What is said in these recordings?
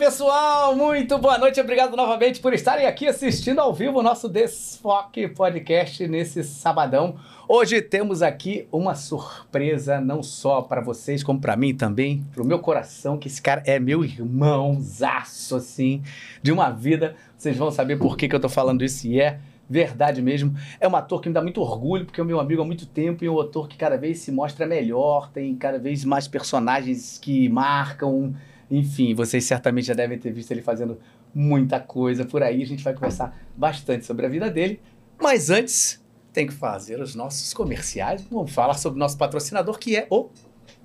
pessoal! Muito boa noite, obrigado novamente por estarem aqui assistindo ao vivo o nosso Desfoque Podcast nesse sabadão. Hoje temos aqui uma surpresa, não só para vocês, como para mim também, para o meu coração, que esse cara é meu irmãozaço, assim, de uma vida. Vocês vão saber por que, que eu tô falando isso e é verdade mesmo. É um ator que me dá muito orgulho, porque é meu amigo há muito tempo e é um ator que cada vez se mostra melhor, tem cada vez mais personagens que marcam. Enfim, vocês certamente já devem ter visto ele fazendo muita coisa por aí. A gente vai conversar bastante sobre a vida dele. Mas antes, tem que fazer os nossos comerciais. Vamos falar sobre o nosso patrocinador, que é o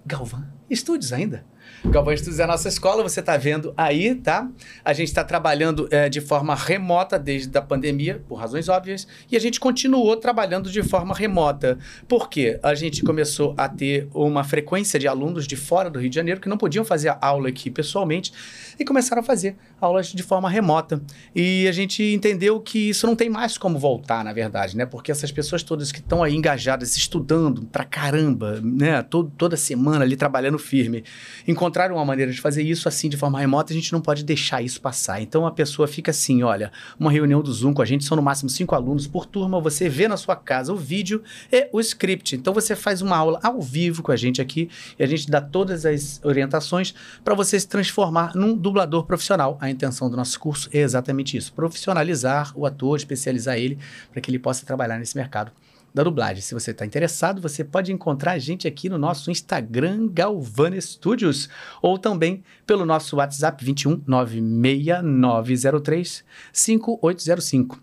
Galvan Estúdios ainda. Galvão Estudos é a nossa escola, você está vendo aí, tá? A gente está trabalhando é, de forma remota desde a pandemia, por razões óbvias, e a gente continuou trabalhando de forma remota. Por quê? A gente começou a ter uma frequência de alunos de fora do Rio de Janeiro que não podiam fazer a aula aqui pessoalmente e começaram a fazer aulas de forma remota. E a gente entendeu que isso não tem mais como voltar, na verdade, né? Porque essas pessoas todas que estão aí engajadas, estudando pra caramba, né? Todo, toda semana ali trabalhando firme, encontraram uma maneira de fazer isso assim de forma remota, a gente não pode deixar isso passar. Então a pessoa fica assim, olha, uma reunião do Zoom com a gente são no máximo cinco alunos por turma, você vê na sua casa o vídeo e o script. Então você faz uma aula ao vivo com a gente aqui e a gente dá todas as orientações para você se transformar num dublador profissional. A intenção do nosso curso é exatamente isso: profissionalizar o ator, especializar ele para que ele possa trabalhar nesse mercado da dublagem. Se você está interessado, você pode encontrar a gente aqui no nosso Instagram Galvana Studios ou também pelo nosso WhatsApp 21 96903 5805.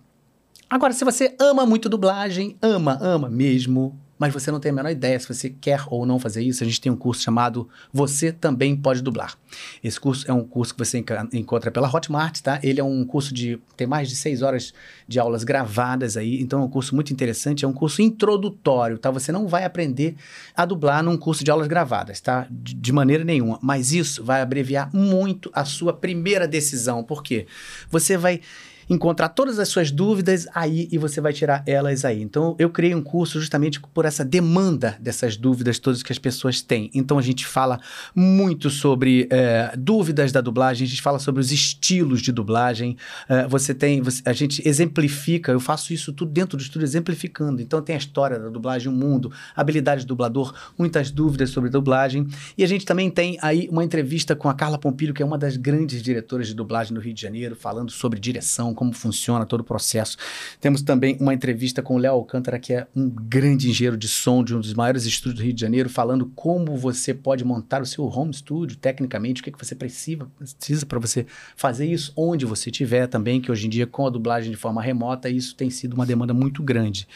Agora, se você ama muito dublagem, ama, ama mesmo, mas você não tem a menor ideia se você quer ou não fazer isso, a gente tem um curso chamado Você Também Pode Dublar. Esse curso é um curso que você encontra pela Hotmart, tá? Ele é um curso de. tem mais de seis horas de aulas gravadas aí, então é um curso muito interessante, é um curso introdutório, tá? Você não vai aprender a dublar num curso de aulas gravadas, tá? De, de maneira nenhuma. Mas isso vai abreviar muito a sua primeira decisão. Por quê? Você vai encontrar todas as suas dúvidas aí e você vai tirar elas aí. Então, eu criei um curso justamente por essa demanda dessas dúvidas todas que as pessoas têm. Então, a gente fala muito sobre é, dúvidas da dublagem, a gente fala sobre os estilos de dublagem. É, você tem, você, a gente exemplifica, eu faço isso tudo dentro do estúdio, exemplificando. Então, tem a história da dublagem, o mundo, habilidade do dublador, muitas dúvidas sobre dublagem. E a gente também tem aí uma entrevista com a Carla Pompilho, que é uma das grandes diretoras de dublagem do Rio de Janeiro, falando sobre direção, como funciona todo o processo. Temos também uma entrevista com o Léo Alcântara, que é um grande engenheiro de som de um dos maiores estúdios do Rio de Janeiro, falando como você pode montar o seu home studio tecnicamente, o que, é que você precisa, precisa para você fazer isso onde você estiver também, que hoje em dia com a dublagem de forma remota, isso tem sido uma demanda muito grande.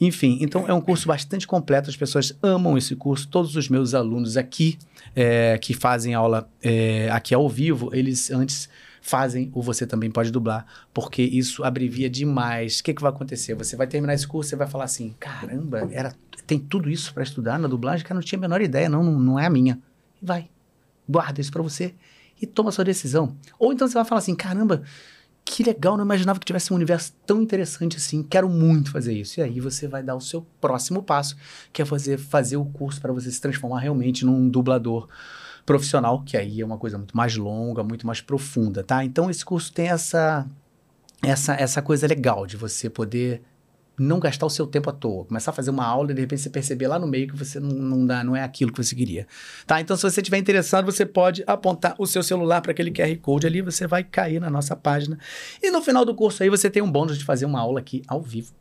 Enfim, então é um curso bastante completo, as pessoas amam esse curso, todos os meus alunos aqui, é, que fazem aula é, aqui ao vivo, eles antes fazem o Você Também Pode Dublar, porque isso abrevia demais. O que, que vai acontecer? Você vai terminar esse curso e vai falar assim: caramba, era, tem tudo isso para estudar na dublagem eu não tinha a menor ideia, não, não, não é a minha. E vai, guarda isso para você e toma sua decisão. Ou então você vai falar assim: caramba, que legal, não imaginava que tivesse um universo tão interessante assim, quero muito fazer isso. E aí você vai dar o seu próximo passo, que é fazer, fazer o curso para você se transformar realmente num dublador profissional, que aí é uma coisa muito mais longa, muito mais profunda, tá? Então esse curso tem essa essa essa coisa legal de você poder não gastar o seu tempo à toa, começar a fazer uma aula e de repente você perceber lá no meio que você não, não dá, não é aquilo que você queria. Tá? Então, se você estiver interessado, você pode apontar o seu celular para aquele QR Code ali, você vai cair na nossa página. E no final do curso aí você tem um bônus de fazer uma aula aqui ao vivo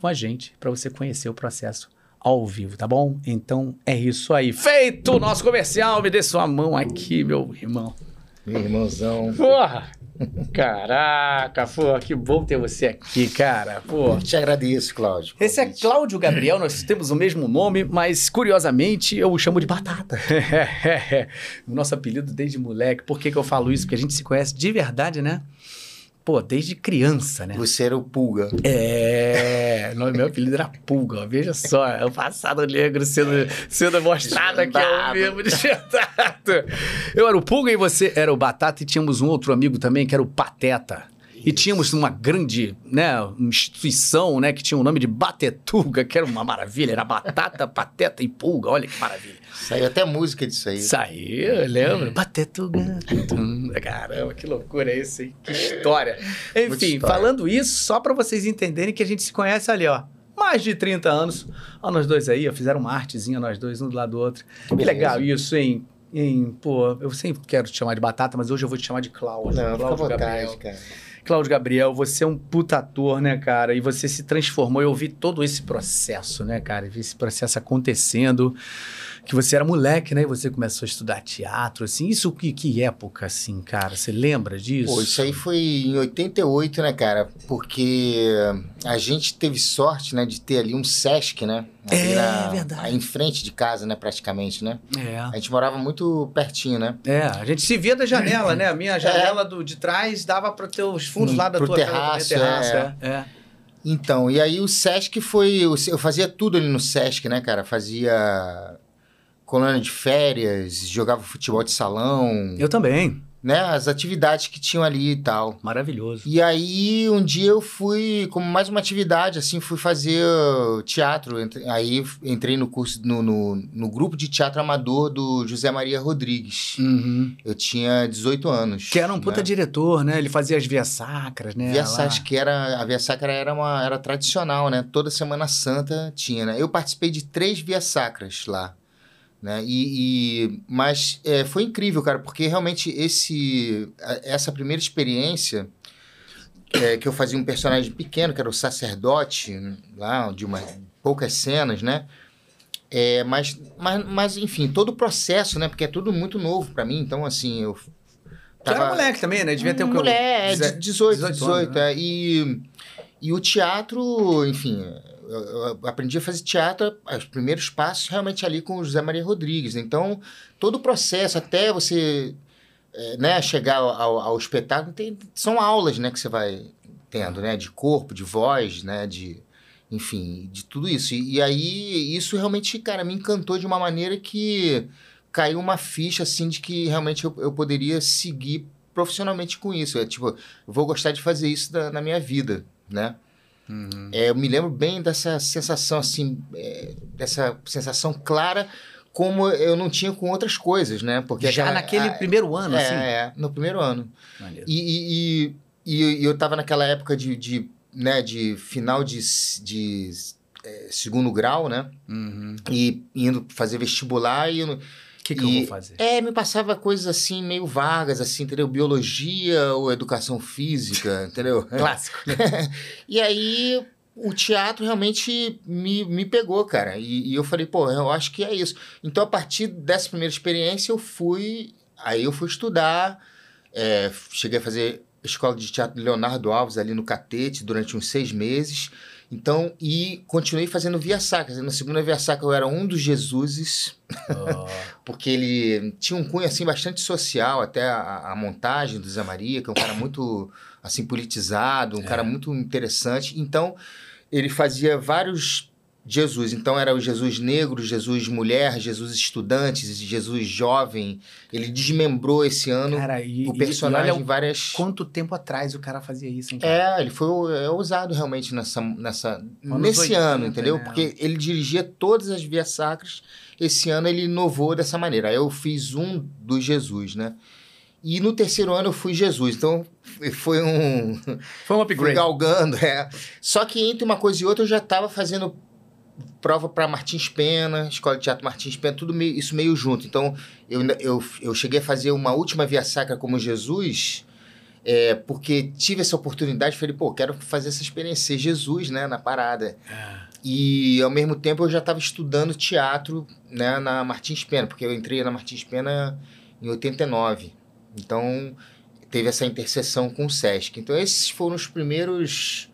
com a gente, para você conhecer o processo ao vivo, tá bom? Então é isso aí. Feito o nosso comercial, me dê sua mão aqui, meu irmão. Meu irmãozão. Porra! Caraca, pô, que bom ter você aqui, cara. Pô. Te agradeço, Cláudio. Esse é Cláudio Gabriel, nós temos o mesmo nome, mas curiosamente eu o chamo de Batata. o nosso apelido desde moleque. Por que, que eu falo isso? Porque a gente se conhece de verdade, né? Pô, desde criança, né? Você era o Pulga. É, meu apelido era Pulga, veja só, é o passado negro sendo, sendo mostrado aqui ao vivo, desvendado. Eu era o Pulga e você era o Batata e tínhamos um outro amigo também que era o Pateta. E tínhamos uma grande né, instituição né, que tinha o nome de Batetuga, que era uma maravilha. Era batata, pateta e pulga. Olha que maravilha. Saiu até música disso aí. Saiu, lembra? Batetuga. Tum. Caramba, que loucura é isso, hein? Que história. Enfim, história. falando isso, só para vocês entenderem que a gente se conhece ali, ó. Mais de 30 anos. Ó, nós dois aí, ó, fizeram uma artezinha, nós dois, um do lado do outro. Que beleza. legal isso, hein? Em, pô, eu sempre quero te chamar de Batata, mas hoje eu vou te chamar de Cláudio. Não, fica à Cláudio Gabriel. vontade, cara. Cláudio Gabriel, você é um puta ator, né, cara? E você se transformou. Eu vi todo esse processo, né, cara? Vi esse processo acontecendo. Que você era moleque, né? E você começou a estudar teatro, assim. Isso que, que época, assim, cara? Você lembra disso? Pô, isso aí foi em 88, né, cara? Porque a gente teve sorte, né, de ter ali um Sesc, né? Ali É, verdade. Aí em frente de casa, né, praticamente, né? É. A gente morava muito pertinho, né? É, a gente se via da janela, né? A minha janela do, de trás dava para ter os fundos Hum, lá da pro tua casa, terraço, terraço, é. é. é. Então, e aí o Sesc foi. Eu fazia tudo ali no Sesc, né, cara? Fazia colônia de férias, jogava futebol de salão, Eu também. né? As atividades que tinham ali e tal. Maravilhoso. E aí, um dia eu fui, como mais uma atividade, assim, fui fazer uh, teatro. Aí entrei no curso, no, no, no grupo de teatro amador do José Maria Rodrigues. Uhum. Eu tinha 18 anos. Que era um puta né? diretor, né? Ele fazia as vias sacras, né? Via lá. Sacra, que era, a Via Sacra era, uma, era tradicional, né? Toda Semana Santa tinha, né? Eu participei de três Via Sacras lá, né? E, e- mas é, foi incrível, cara, porque realmente esse, essa primeira experiência é, que eu fazia um personagem pequeno, que era o sacerdote, lá, de uma, poucas cenas, né? É, mas, mas, mas, enfim, todo o processo, né? Porque é tudo muito novo pra mim, então, assim, eu... Tu era moleque também, né? Devia ter o que? Mulher, de 18, 18 18, anos, né? é. E, e o teatro, enfim, eu, aprendi a fazer teatro, os primeiros passos realmente ali com o José Maria Rodrigues. Então, todo o processo, até você é, né, chegar ao, ao- espetáculo, tem, são aulas, né, que você vai tendo, né, de corpo, de voz, né, de, enfim, de tudo isso. E, e aí, isso realmente, cara, me encantou de uma maneira que caiu uma ficha, assim, de que realmente eu, eu poderia seguir profissionalmente com isso. É tipo, vou gostar de fazer isso da- na minha vida, né? Uhum. É, eu me lembro bem dessa sensação, assim, é, dessa sensação clara, como eu não tinha com outras coisas, né? Porque Já aquela- naquele a- primeiro ano, é, assim. é, no primeiro ano. E, e, e, e eu tava naquela época de, de, né, de final de, de é, segundo grau, né? Uhum. E indo fazer vestibular e eu, que, que eu E- vou fazer? é, me passava coisas assim, meio vagas, assim, entendeu? Biologia ou educação física, entendeu? Clássico. E aí o teatro realmente me, me pegou, cara. E, e eu falei, pô, eu acho que é isso. Então, a partir dessa primeira experiência, eu fui. Aí eu fui estudar. é, cheguei a fazer escola de teatro Leonardo Alves ali no Catete durante uns seis meses. Então, e continuei fazendo via sacra. Na segunda via sacra eu era um dos Jesuses Oh. porque ele tinha um cunho assim bastante social, até a, a montagem do Zé Maria, que é um cara muito assim politizado, um É. cara muito interessante. Então, ele fazia vários Jesus. Então era o Jesus negro, Jesus mulher, Jesus estudante, Jesus jovem. Ele desmembrou esse ano Cara, e, o personagem e olha várias quanto tempo atrás o cara fazia isso, hein, cara? é, ele foi é, ousado realmente nessa, nessa nesse 80, ano, entendeu? né? Porque ele dirigia todas as vias sacras. Esse ano ele inovou dessa maneira. Aí eu fiz um do Jesus, né? E no terceiro ano eu fui Jesus. Então foi um. Foi um Fui upgrade. galgando, é. Só que entre uma coisa e outra eu já estava fazendo prova para Martins Pena, Escola de Teatro Martins Pena, tudo meio, isso meio junto. Então eu, eu, eu cheguei a fazer uma última via sacra como Jesus. É, porque tive essa oportunidade, falei, pô, quero fazer essa experiência, ser Jesus, né, na parada. É. E ao mesmo tempo eu já estava estudando teatro, né, na Martins Pena, porque eu entrei na Martins Pena em 89. Então teve essa interseção com o SESC. Então esses foram os primeiros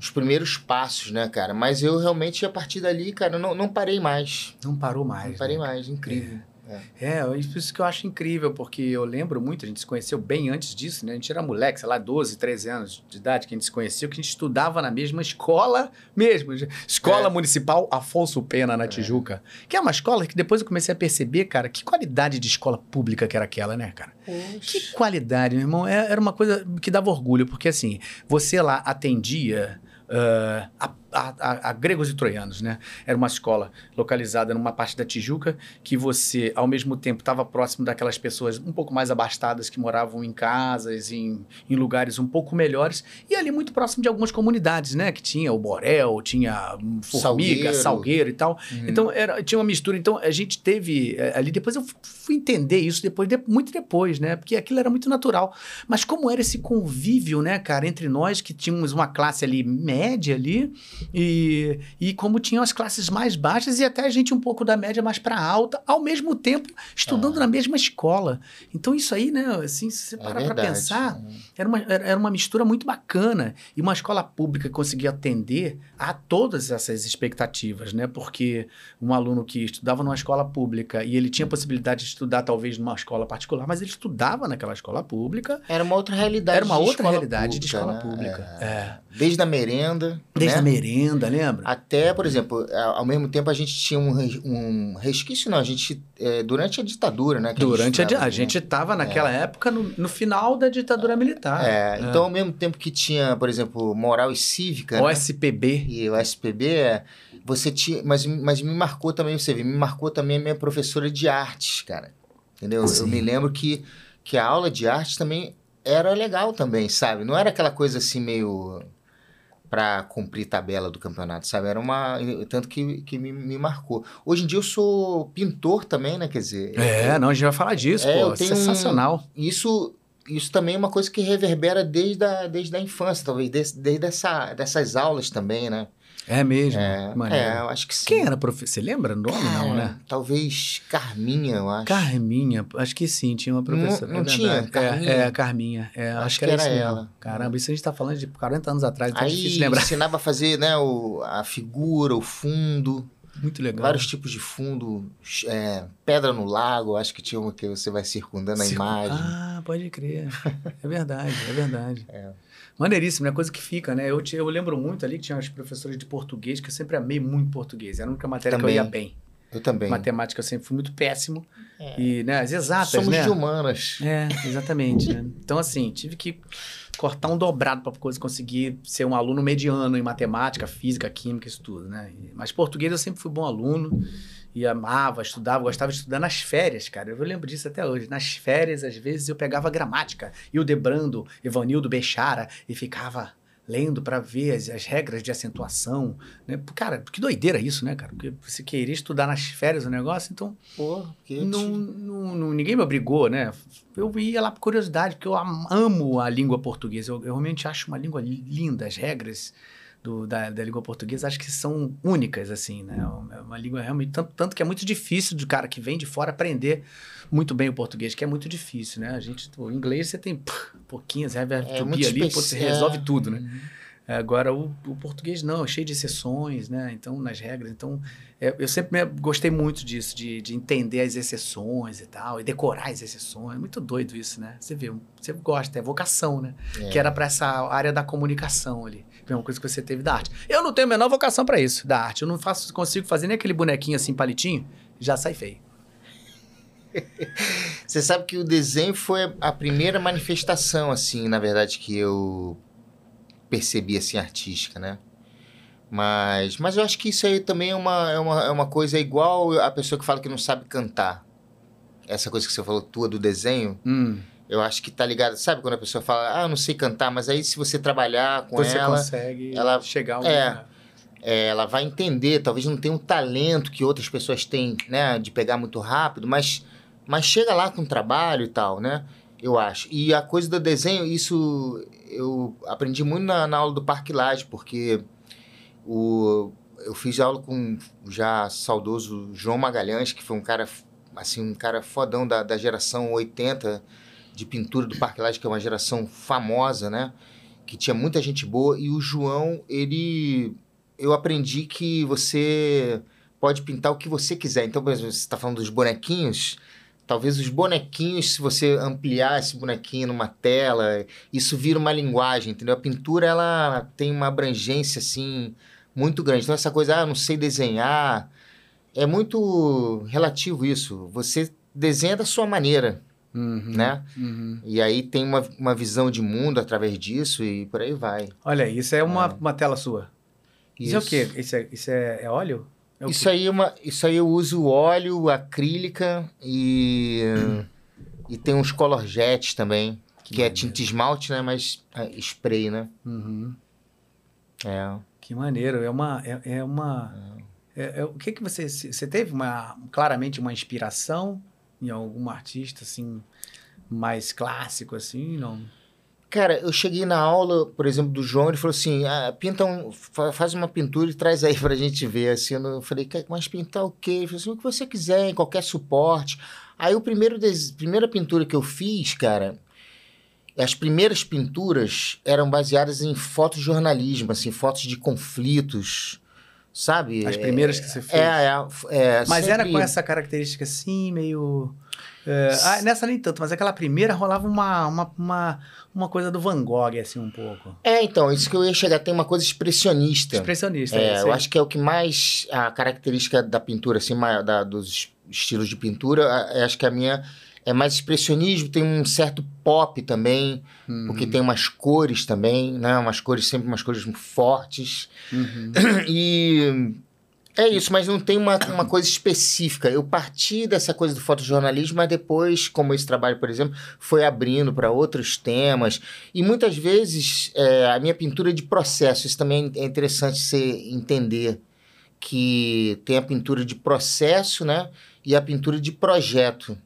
os primeiros passos, né, cara? Mas eu realmente a partir dali, cara, não, não parei mais. Não parou mais. Não parei né? mais, incrível. É. é, isso que eu acho incrível, porque eu lembro muito, a gente se conheceu bem antes disso, né? A gente era moleque, sei lá, 12, 13 anos de idade que a gente se conheceu, que a gente estudava na mesma escola mesmo. Escola é. Municipal Afonso Pena, na é. Tijuca. Que é uma escola que depois eu comecei a perceber, cara, que qualidade de escola pública que era aquela, né, cara? Poxa. Que qualidade, meu irmão. É, era uma coisa que dava orgulho, porque assim, você lá atendia. Uh, a a, a, a, gregos e troianos, né? Era uma escola localizada numa parte da Tijuca que você, ao mesmo tempo, estava próximo daquelas pessoas um pouco mais abastadas que moravam em casas, em, em lugares um pouco melhores, e ali muito próximo de algumas comunidades, né? Que tinha o Borel, tinha Formiga, Salgueiro, Salgueiro e tal. Uhum. Então, era, tinha uma mistura. Então, a gente teve eh, ali, depois eu fui entender isso depois, de, muito depois, né? Porque aquilo era muito natural. Mas como era esse convívio, né, cara, entre nós que tínhamos uma classe ali média ali, e, e como tinham as classes mais baixas e até a gente um pouco da média mais para alta, ao mesmo tempo estudando ah. na mesma escola. Então isso aí, né, assim, se você é parar para pensar, é. era uma, era uma mistura muito bacana. E uma escola pública conseguia atender a todas essas expectativas, né? Porque um aluno que estudava numa escola pública e ele tinha possibilidade de estudar talvez numa escola particular, mas ele estudava naquela escola pública. Era uma outra realidade. Era uma outra realidade pública, de escola né? pública. É. É. Desde a merenda. Desde né? a merenda Ainda, lembra? Até, por exemplo, ao mesmo tempo a gente tinha um, um resquício, não, a gente, é, durante a ditadura, né? durante a, a, a gente estava naquela é. época no, no, final da ditadura militar. É, é, então ao mesmo tempo que tinha, por exemplo, moral e cívica. OSPB. Né? E o SPB, é, você tinha, mas, mas me marcou também, você vê, me marcou também a minha professora de artes, cara. Entendeu? Sim. Eu me lembro que, que a aula de artes também era legal também, sabe? Não era aquela coisa assim meio para cumprir tabela do campeonato, sabe? Era uma. Tanto que, que me, me, marcou. Hoje em dia eu sou pintor também, né? Quer dizer. É, eu, não, a gente vai falar disso, é, pô. Sensacional. Um, isso. Isso também é uma coisa que reverbera desde a, desde a infância, talvez, desde, desde essa, dessas aulas também, né? É mesmo? É, é, eu acho que sim. Quem era professor? Você lembra o nome, Cara, não, né? Talvez Carminha, eu acho. Carminha, acho que sim, tinha uma professora. Não, não é tinha? Carminha? É, é, Carminha. É, acho, acho, que era, que era ela. Mesmo. Caramba, isso a gente tá falando de 40 anos atrás, então é Aí, é difícil lembrar. ensinava a fazer né, o, a figura, o fundo. Muito legal. Vários tipos de fundo, é, pedra no lago, acho que tinha uma que você vai circundando Circun... a imagem. Ah, pode crer. É verdade, é verdade. É. Maneiríssimo, né? Coisa que fica, né? Eu, eu lembro muito ali que tinha os professores de português, que eu sempre amei muito português. Era a única matéria também. que eu ia bem. Eu também. Matemática eu sempre fui muito péssimo. É. E, né, as exatas, Somos né? de humanas. É, exatamente, né? Então, assim, tive que cortar um dobrado para conseguir ser um aluno mediano em matemática, física, química, isso tudo, né? Mas português eu sempre fui bom aluno e amava, estudava, gostava de estudar nas férias, cara. Eu lembro disso até hoje. Nas férias, às vezes, eu pegava gramática e o Debrando, Evanildo Bechara e ficava lendo para ver as, as, regras de acentuação, né? Cara, que doideira isso, né, cara? Porque você queria estudar nas férias o negócio, então Pô, não, não, não, ninguém me obrigou, né? Eu ia lá por curiosidade, porque eu amo a língua portuguesa. Eu, eu realmente acho uma língua linda, as regras do, da, da, língua portuguesa acho que são únicas, assim, né? É uma língua realmente. Tanto, tanto que é muito difícil do cara que vem de fora aprender muito bem o português, que é muito difícil, né? A gente, o inglês você tem pouquinhas, é, é ali, pô, você resolve é. tudo, né? Uhum. Agora, o, o, português não, é cheio de exceções, né? Então, nas regras. Então, é, eu sempre gostei muito disso, de, de entender as exceções e tal, e decorar as exceções. É muito doido isso, né? Você vê, você gosta, é vocação, né? É. Que era para essa área da comunicação ali. É uma coisa que você teve da arte. Eu não tenho a menor vocação para isso, da arte. Eu não faço, consigo fazer nem aquele bonequinho assim, palitinho, já sai feio. Você sabe que o desenho foi a primeira manifestação, assim, na verdade, que eu percebi, assim, artística, né? Mas, mas eu acho que isso aí também é uma, é, uma, é uma coisa igual a pessoa que fala que não sabe cantar. Essa coisa que você falou tua do desenho. Hum. Eu acho que tá ligado. Sabe quando a pessoa fala, ah, não sei cantar, mas aí se você trabalhar com você ela. Consegue ela, chegar ao é, é, ela vai entender, talvez não tenha um talento que outras pessoas têm, né, de pegar muito rápido, mas, mas chega lá com trabalho e tal, né? Eu acho. E a coisa do desenho, isso eu aprendi muito na, na aula do Parque Laje, porque o, eu fiz aula com o já saudoso João Magalhães, que foi um cara, assim, um cara fodão da, da geração 80 de pintura do Parque Lage, que é uma geração famosa, né? Que tinha muita gente boa. E o João, ele... Eu aprendi que você pode pintar o que você quiser. Então, por exemplo, você está falando dos bonequinhos. Talvez os bonequinhos, se você ampliar esse bonequinho numa tela, isso vira uma linguagem, entendeu? A pintura, ela tem uma abrangência, assim, muito grande. Então, essa coisa, ah, não sei desenhar, é muito relativo isso. Você desenha da sua maneira, Uhum, né? uhum. E aí tem uma, uma visão de mundo através disso e por aí vai. Olha, isso é uma, uma tela sua. Isso, é o quê? Isso é, isso é, é óleo? É Isso quê? aí, é uma, isso aí eu uso óleo, acrílica e, e tem uns color jets também, que, é maneiro. tinta esmalte, né? Mas é, spray, né? Uhum. É. Que maneiro. É uma. É, é uma é- é- o que que você. Você teve uma, claramente uma inspiração em algum artista, assim, mais clássico, assim? Não? Cara, eu cheguei na aula, por exemplo, do João, ele falou assim, ah, pinta um, fa- faz uma pintura e traz aí pra gente ver, assim, eu falei, "Cara, mas pintar o quê? Ele falou assim, o que você quiser, em qualquer suporte. Aí o primeiro, des... primeira pintura que eu fiz, cara, as primeiras pinturas eram baseadas em fotojornalismo, assim, fotos de conflitos, sabe? As primeiras que você fez. É, é, é Mas era sempre- com essa característica assim, meio. é, ah, nessa nem tanto, mas aquela primeira rolava uma, uma, uma, uma coisa do Van Gogh, assim, um pouco. É, então, isso que eu ia chegar, tem uma coisa expressionista. Expressionista. É, esse eu acho que é o que mais a característica da pintura, assim, da- dos estilos de pintura, acho que a minha é mais expressionismo, tem um certo pop também, Uhum, porque tem umas cores também, né? Umas cores, sempre umas cores fortes. uhum. E é isso, mas não tem uma, uma coisa específica. Eu parti dessa coisa do fotojornalismo, mas depois, como esse trabalho, por exemplo, foi abrindo para outros temas. E muitas vezes é, a minha pintura é de processo, isso também é interessante você entender. Que tem a pintura de processo, né? E a pintura de projeto.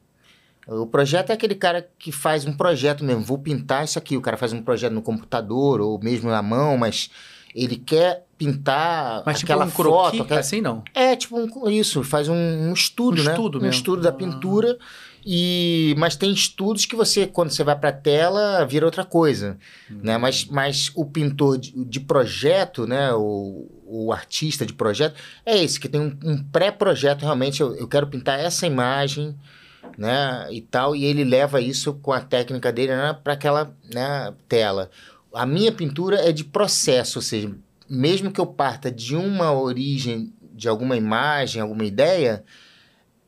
O projeto é aquele cara que faz um projeto mesmo. Vou pintar isso aqui. O cara faz um projeto no computador ou mesmo na mão, mas ele quer pintar Mas tipo aquela um croquis, foto. aquela- assim não. É, tipo um- isso, faz um, um estudo, Um né? estudo um mesmo. estudo da Ah. pintura. E, mas tem estudos que você, quando você vai para a tela, vira outra coisa. Uhum. Né? Mas, mas o pintor de, de projeto, né? o, o artista de projeto, é esse, que tem um, um pré-projeto realmente. Eu, eu quero pintar essa imagem né, e tal, e ele leva isso com a técnica dele né, para aquela né, tela. A minha pintura é de processo, ou seja, mesmo que eu parta de uma origem, de alguma imagem, alguma ideia,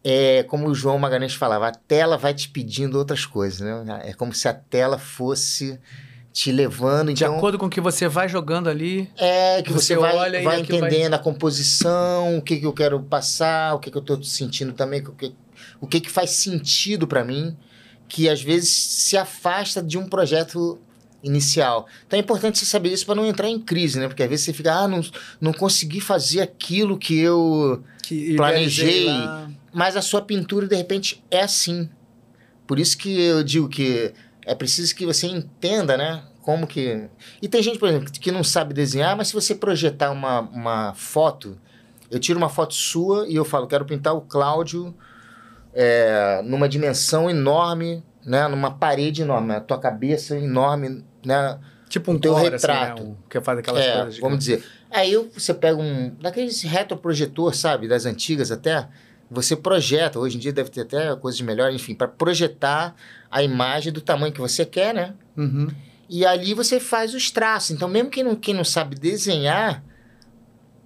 é como o João Magalhães falava, a tela vai te pedindo outras coisas, né? É como se a tela fosse te levando, De então acordo com o que você vai jogando ali. é que você você, vai, olha e vai aquilo vai- entendendo a composição, o que, que eu quero passar, o que, que eu estou sentindo também, o que, o que, que faz sentido para mim, que às vezes se afasta de um projeto inicial. Então é importante você saber isso para não entrar em crise, né? Porque às vezes você fica, ah, não, não consegui fazer aquilo que eu. Que Planejei. Mas a sua pintura, de repente, é assim. Por isso que eu digo que é preciso que você entenda, né? Como que. E tem gente, por exemplo, que não sabe desenhar, mas se você projetar uma, uma foto, eu tiro uma foto sua e eu falo, quero pintar o Cláudio é, numa dimensão enorme, né? Numa parede enorme, a tua cabeça enorme, né? Tipo um teu core, retrato. Assim, né? que faz aquelas É, coisas. vamos dizer. Aí você pega um. Daqueles retroprojetor, sabe? Das antigas até. Você projeta. Hoje em dia deve ter até coisas melhores, enfim, para projetar a imagem do tamanho que você quer, né? Uhum. E ali você faz os traços. Então, mesmo quem não, quem não sabe desenhar,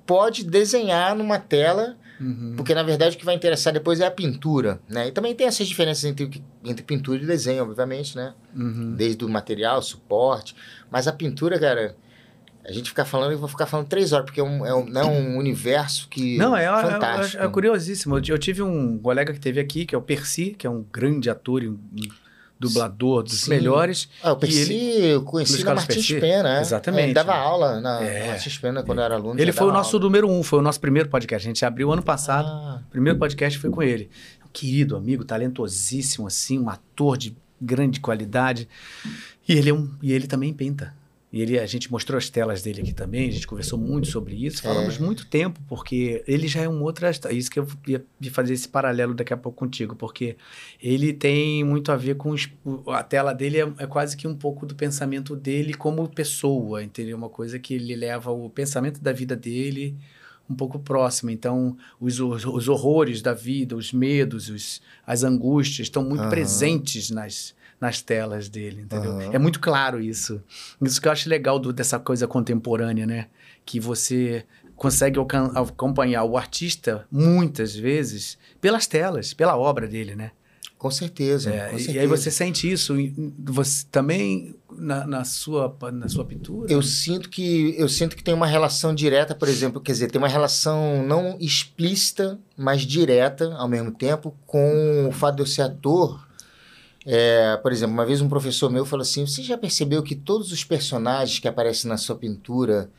pode desenhar numa tela, Uhum. porque na verdade o que vai interessar depois é a pintura, né? E também tem essas diferenças entre, entre pintura e desenho, obviamente, né? Uhum. desde o material, suporte. Mas a pintura, cara, a gente ficar falando, eu vou ficar falando três horas, porque é um, é um, não é um universo que. Não, é, é- fantástico. é, é curiosíssimo. Eu, tive um colega que teve aqui, que é o Percy, que é um grande ator e um dublador dos Sim. melhores. Ah, eu conheci, eu conheci na Martins Percy? Pena, né? Exatamente. Ele dava aula na, É. na Martins Pena quando eu era aluno. Ele já foi o nosso aula. número um, foi o nosso primeiro podcast. A gente abriu ano passado. Ah, primeiro podcast foi com ele. Um querido amigo, talentosíssimo, assim, um ator de grande qualidade. E ele, é um, e ele também pinta. E ele, a gente mostrou as telas dele aqui também, a gente conversou muito sobre isso, falamos muito tempo, porque ele já é um outro. Isso que eu ia fazer esse paralelo daqui a pouco contigo, porque ele tem muito a ver com. a tela dele é, é quase que um pouco do pensamento dele como pessoa, entendeu? Uma coisa que ele leva o pensamento da vida dele um pouco próxima. Então, os, os horrores da vida, os medos, os, as angústias estão muito uhum. presentes nas, nas telas dele, entendeu? Uhum. É muito claro isso. Isso que eu acho legal do, dessa coisa contemporânea, né? Que você consegue acompanhar o artista muitas vezes pelas telas, pela obra dele, né? Com certeza, é, com certeza. E aí você sente isso você também na, na, sua, na sua pintura? Eu sinto que eu sinto que tem uma relação direta, por exemplo, quer dizer, tem uma relação não explícita, mas direta ao mesmo tempo com o fato de eu ser ator. É, por exemplo, uma vez um professor meu falou assim: "Você já percebeu que todos os personagens que aparecem na sua pintura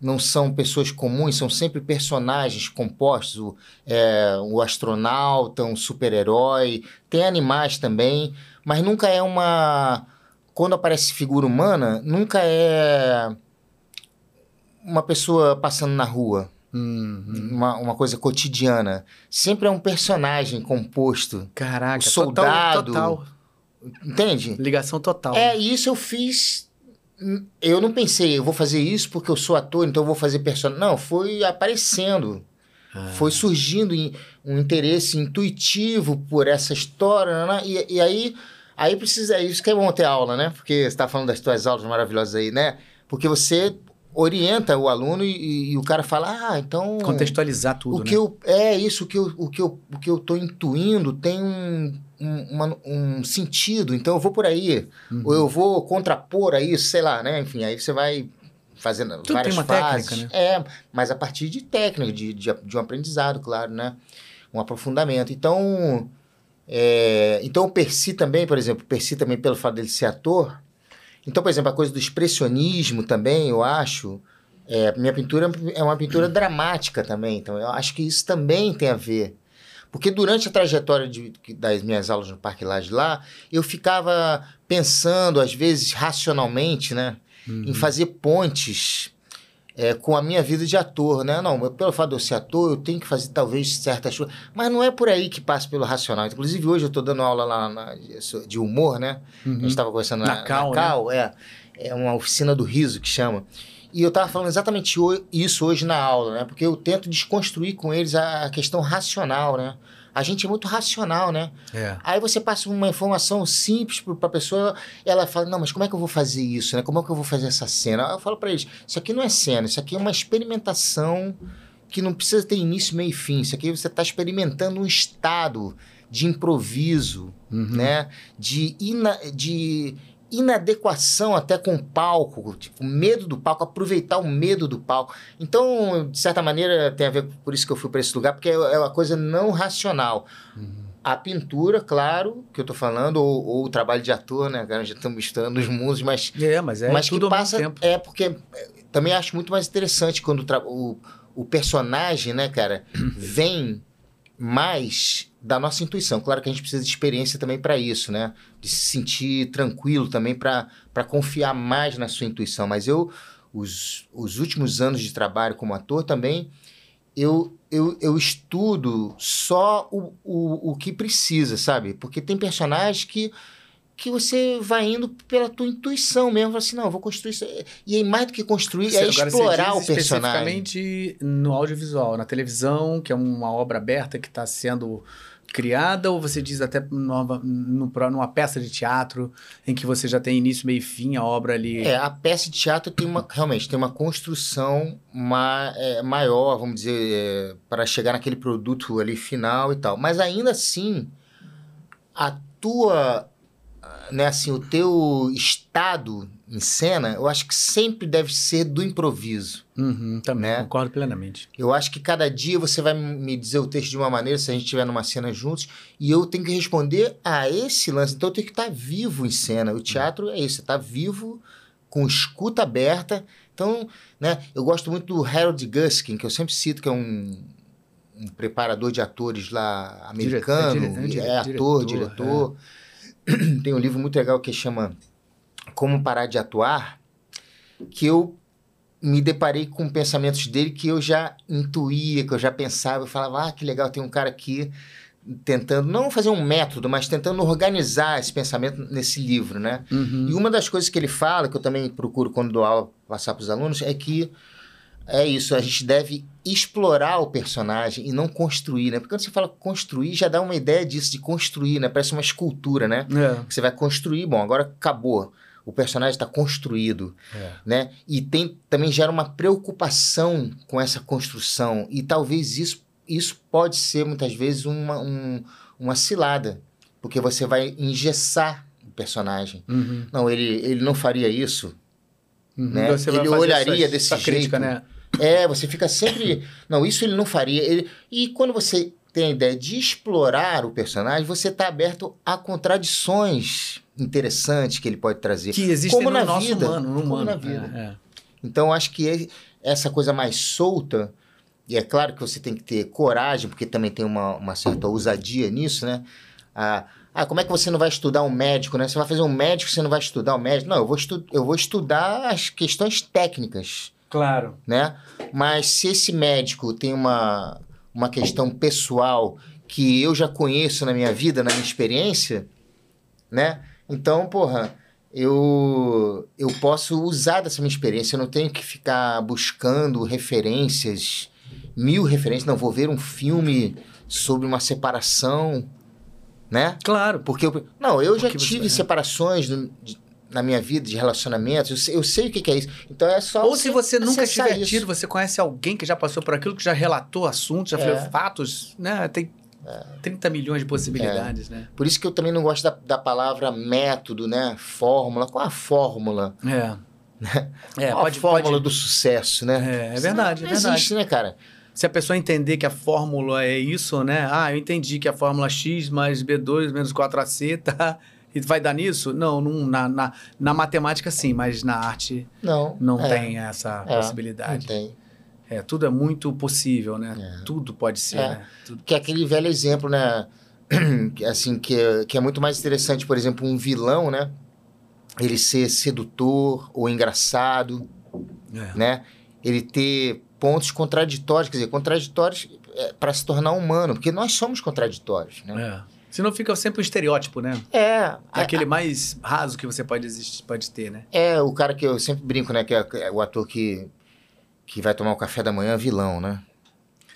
não são pessoas comuns, são sempre personagens compostos. O, é, o astronauta, um super-herói, tem animais também, mas nunca é uma. Quando aparece figura humana, nunca é uma pessoa passando na rua. Uhum. Uma, uma coisa cotidiana. Sempre é um personagem composto. Caraca, o soldado. Total, total. Entende? Ligação total. É, isso eu fiz eu não pensei, eu vou fazer isso porque eu sou ator, então eu vou fazer personagem. Não, foi aparecendo. Ah. Foi surgindo um interesse intuitivo por essa história. Né? E, e aí, aí precisa. Isso que é bom ter aula, né? Porque você está falando das tuas aulas maravilhosas aí, né? Porque você orienta o aluno e, e, o cara fala, ah, então... Contextualizar tudo, o que né? eu É isso, o que eu, o que eu, o que eu tô intuindo tem um, um, uma, um sentido, então eu vou por aí. Uhum. Ou eu vou contrapor a isso, sei lá, né? Enfim, aí você vai fazendo tudo várias tem uma fases. Técnica, né? É, mas a partir de técnica, de, de, de um aprendizado, claro, né? Um aprofundamento. Então... É, então o Percy também, por exemplo, o Percy também pelo fato dele ser ator então, por exemplo, a coisa do expressionismo também, eu acho. É, minha pintura é uma pintura dramática também, então eu acho que isso também tem a ver. Porque durante a trajetória de, das minhas aulas no Parque Lage lá, eu ficava pensando, às vezes racionalmente, né, uhum. em fazer pontes é, com a minha vida de ator, né? Não, pelo fato de eu ser ator, eu tenho que fazer talvez certas coisas. Mas não é por aí que passa pelo racional. Inclusive, hoje eu estou dando aula lá na, de humor, né? Uhum. A gente estava conversando na, na Cal, na Cal né? é, é uma oficina do riso que chama. E eu estava falando exatamente isso hoje na aula, né? Porque eu tento desconstruir com eles a questão racional, né? A gente é muito racional, né? É. Aí você passa uma informação simples para a pessoa, ela fala: Não, mas como é que eu vou fazer isso? Né? Como é que eu vou fazer essa cena? Eu falo para eles: Isso aqui não é cena, isso aqui é uma experimentação que não precisa ter início, meio e fim. Isso aqui você está experimentando um estado de improviso, uhum. né? De, ina, de inadequação até com o palco, tipo, medo do palco, aproveitar o medo do palco. Então, de certa maneira, tem a ver por isso que eu fui para esse lugar, porque é, é uma coisa não racional. Uhum. A pintura, claro, que eu estou falando, ou, ou, o trabalho de ator, né? Agora já estamos misturando os mundos, mas. É, mas é mas tudo que passa, ao mesmo tempo. É, porque é, também acho muito mais interessante quando o, o personagem, né, cara, vem mais da nossa intuição. Claro que a gente precisa de experiência também para isso, né? De se sentir tranquilo também para confiar mais na sua intuição. Mas eu, os, os últimos anos de trabalho como ator também, eu, eu, eu estudo só o, o, o que precisa, sabe? Porque tem personagens que que você vai indo pela tua intuição mesmo, assim, não, eu vou construir isso. E aí, mais do que construir, é explorar o personagem. Especificamente no audiovisual, na televisão, que é uma obra aberta que está sendo criada, ou você diz até numa, numa peça de teatro em que você já tem início, meio e fim, a obra ali? É, a peça de teatro tem uma, realmente, tem uma construção ma, é, maior, vamos dizer, é, para chegar naquele produto ali final e tal. Mas ainda assim, a tua né, assim, o teu estado em cena, eu acho que sempre deve ser do improviso. Uhum, também, né? concordo plenamente. Eu acho que cada dia você vai me dizer o texto de uma maneira, se a gente estiver numa cena juntos, e eu tenho que responder a esse lance. Então eu tenho que estar vivo em cena. O teatro é isso, estar tá vivo, com escuta aberta. Então, né, eu gosto muito do Harold Guskin, que eu sempre cito, que é um, um preparador de atores lá americano, dire, é, dire, é, ator, diretor. diretor é tem um livro muito legal que chama Como Parar de Atuar, que eu me deparei com pensamentos dele que eu já intuía, que eu já pensava, eu falava, ah, que legal, tem um cara aqui tentando, não fazer um método, mas tentando organizar esse pensamento nesse livro, né? Uhum. E uma das coisas que ele fala, que eu também procuro quando dou aula passar para os alunos, é que é isso, a gente deve explorar o personagem e não construir, né? Porque quando você fala construir, já dá uma ideia disso, de construir, né? Parece uma escultura, né? É. Você vai construir, bom, agora acabou. O personagem está construído, É. né? E tem, também gera uma preocupação com essa construção. E talvez isso, isso pode ser, muitas vezes, uma, um- uma cilada. Porque você vai engessar o personagem. Uhum. Não, ele, ele não faria isso. Uhum. Né? Você vai Ele olharia sua- desse crítica, jeito. né? É, você fica sempre. Não, isso ele não faria. Ele- E quando você tem a ideia de explorar o personagem, você está aberto a contradições interessantes que ele pode trazer. Que existem Como no na nosso vida. humano, no Como humano. na vida. É, é. Então, eu acho que é- essa coisa mais solta, e é claro que você tem que ter coragem, porque também tem uma, uma certa ousadia nisso, né? Ah, ah, como é que você não vai estudar um médico, né? Você vai fazer um médico, você não vai estudar um médico. Não, eu vou, estu eu vou estudar as questões técnicas, Claro. né? Mas se esse médico tem uma, uma questão pessoal que eu já conheço na minha vida, na minha experiência, né? Então, porra, eu, eu posso usar dessa minha experiência. Eu não tenho que ficar buscando referências, mil referências. Não, vou ver um filme sobre uma separação, né? Claro. Porque eu, não, eu já Porque você- tive é. separações no- de- na minha vida de relacionamentos. Eu sei, eu sei o que, que é isso. Então é só. Ou se você nunca tiver tido, você conhece alguém que já passou por aquilo, que já relatou assuntos, já É. falou fatos, né? Tem 30 milhões de possibilidades, né? Por isso que eu também não gosto da, da palavra método, né? Fórmula. Qual a fórmula? É. É, Qual pode, a fórmula pode. do sucesso, né? É, é verdade, não é verdade. existe, né, cara? Se a pessoa entender que a fórmula é isso, né? Ah, eu entendi que a fórmula X mais B2 menos 4AC tá. E vai dar nisso? Não, não na, na, na matemática sim, mas na arte Não. não é, tem essa É, Não possibilidade. tem. É, tudo é muito possível, né? É. Tudo pode ser, É. né? Tudo- Que é aquele velho exemplo, né? assim, que, é- que é muito mais interessante, por exemplo, um vilão, né? Ele ser sedutor ou engraçado, É. né? Ele ter pontos contraditórios, quer dizer, contraditórios para se tornar humano, porque nós somos contraditórios, né? É. Senão fica sempre um estereótipo, né? É, É aquele mais raso que você pode existir, pode ter, né? é o cara que eu sempre brinco, né? Que é é o ator que, que vai tomar o café da manhã vilão, né?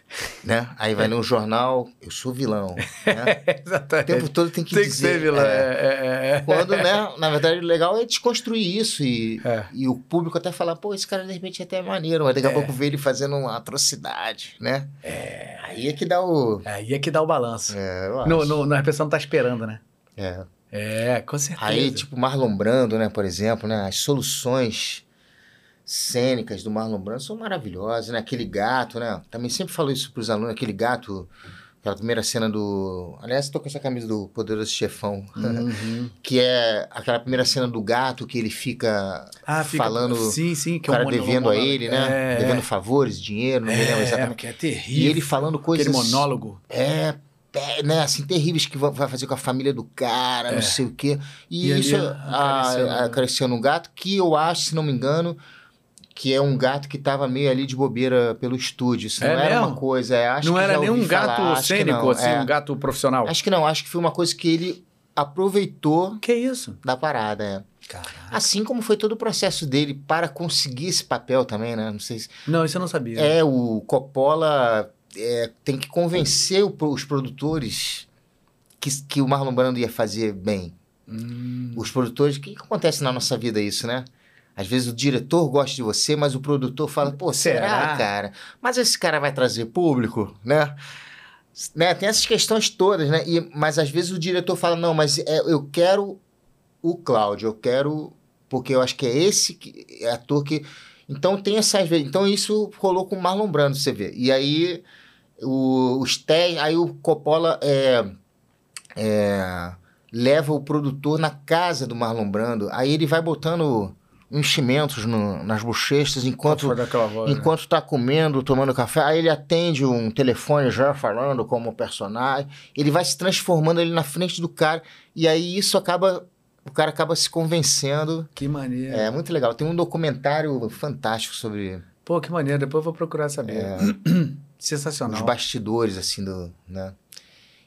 né? Aí vai um jornal, eu sou vilão. Né? O Exatamente. tempo todo tem que Tem que dizer. ser vilão. é, É, é, é. Quando, né, na verdade, o legal é desconstruir isso e, É. e o público até falar, pô, esse cara de repente é até maneiro, mas daqui a É. pouco vê ele fazendo uma atrocidade, né? É. Aí é que dá o. Aí é que dá o balanço. É, eu acho. No, no, no- a pessoa não tá esperando, né? É. É, com certeza. Aí, tipo, Marlon Brando, né, por exemplo, né? As soluções cênicas do Marlon Brando são maravilhosas, né? Aquele gato, né? Também sempre falo isso pros alunos, aquele gato, aquela primeira cena do. Aliás, tô com essa camisa do Poderoso Chefão. Uhum. Que é aquela primeira cena do gato que ele fica, Ah, fica falando. Sim, sim. o Que é um cara monólogo, devendo a ele, né? É, devendo favores, dinheiro, não me lembro é, exatamente. que é terrível. E ele falando coisas. Aquele monólogo. É, é, né, assim, terríveis que va- vai fazer com a família do cara, não É. sei o quê. E, E isso acariciando- a- acariciando um gato que eu acho, se não me engano, que é um gato que tava meio ali de bobeira pelo estúdio. Isso É não era mesmo? uma coisa. é, acho não que era nem um gato falar, cênico, assim, é. um gato profissional. Acho que não, acho que foi uma coisa que ele aproveitou Que isso? da parada, é. Caraca. Assim como foi todo o processo dele para conseguir esse papel também, né? Não sei se Não, isso eu não sabia. é, o Coppola é, tem que convencer o- os produtores que, que o Marlon Brando ia fazer bem. Hum, Os produtores, o que, que acontece na nossa vida isso, né? Às vezes o diretor gosta de você, mas o produtor fala, pô, será, Será? cara? Mas esse cara vai trazer público, né? né? Tem essas questões todas, né? E, mas às vezes o diretor fala, não, mas é, eu quero o Cláudio, eu quero... Porque eu acho que é esse que, é ator que... Então tem essas vezes... Então isso rolou com o Marlon Brando, você vê. E aí o, os testes... Aí o Coppola é, é, leva o produtor na casa do Marlon Brando. Aí ele vai botando enchimentos no- nas bochechas enquanto né? enquanto tá comendo, tomando café, aí ele atende um telefone já falando como personagem, ele vai se transformando ali na frente do cara, e aí isso acaba, o cara acaba se convencendo. Que maneiro. É muito legal. Tem um documentário fantástico sobre Pô, que maneiro. Depois eu vou procurar saber. É. os Sensacional. bastidores, assim, do, né?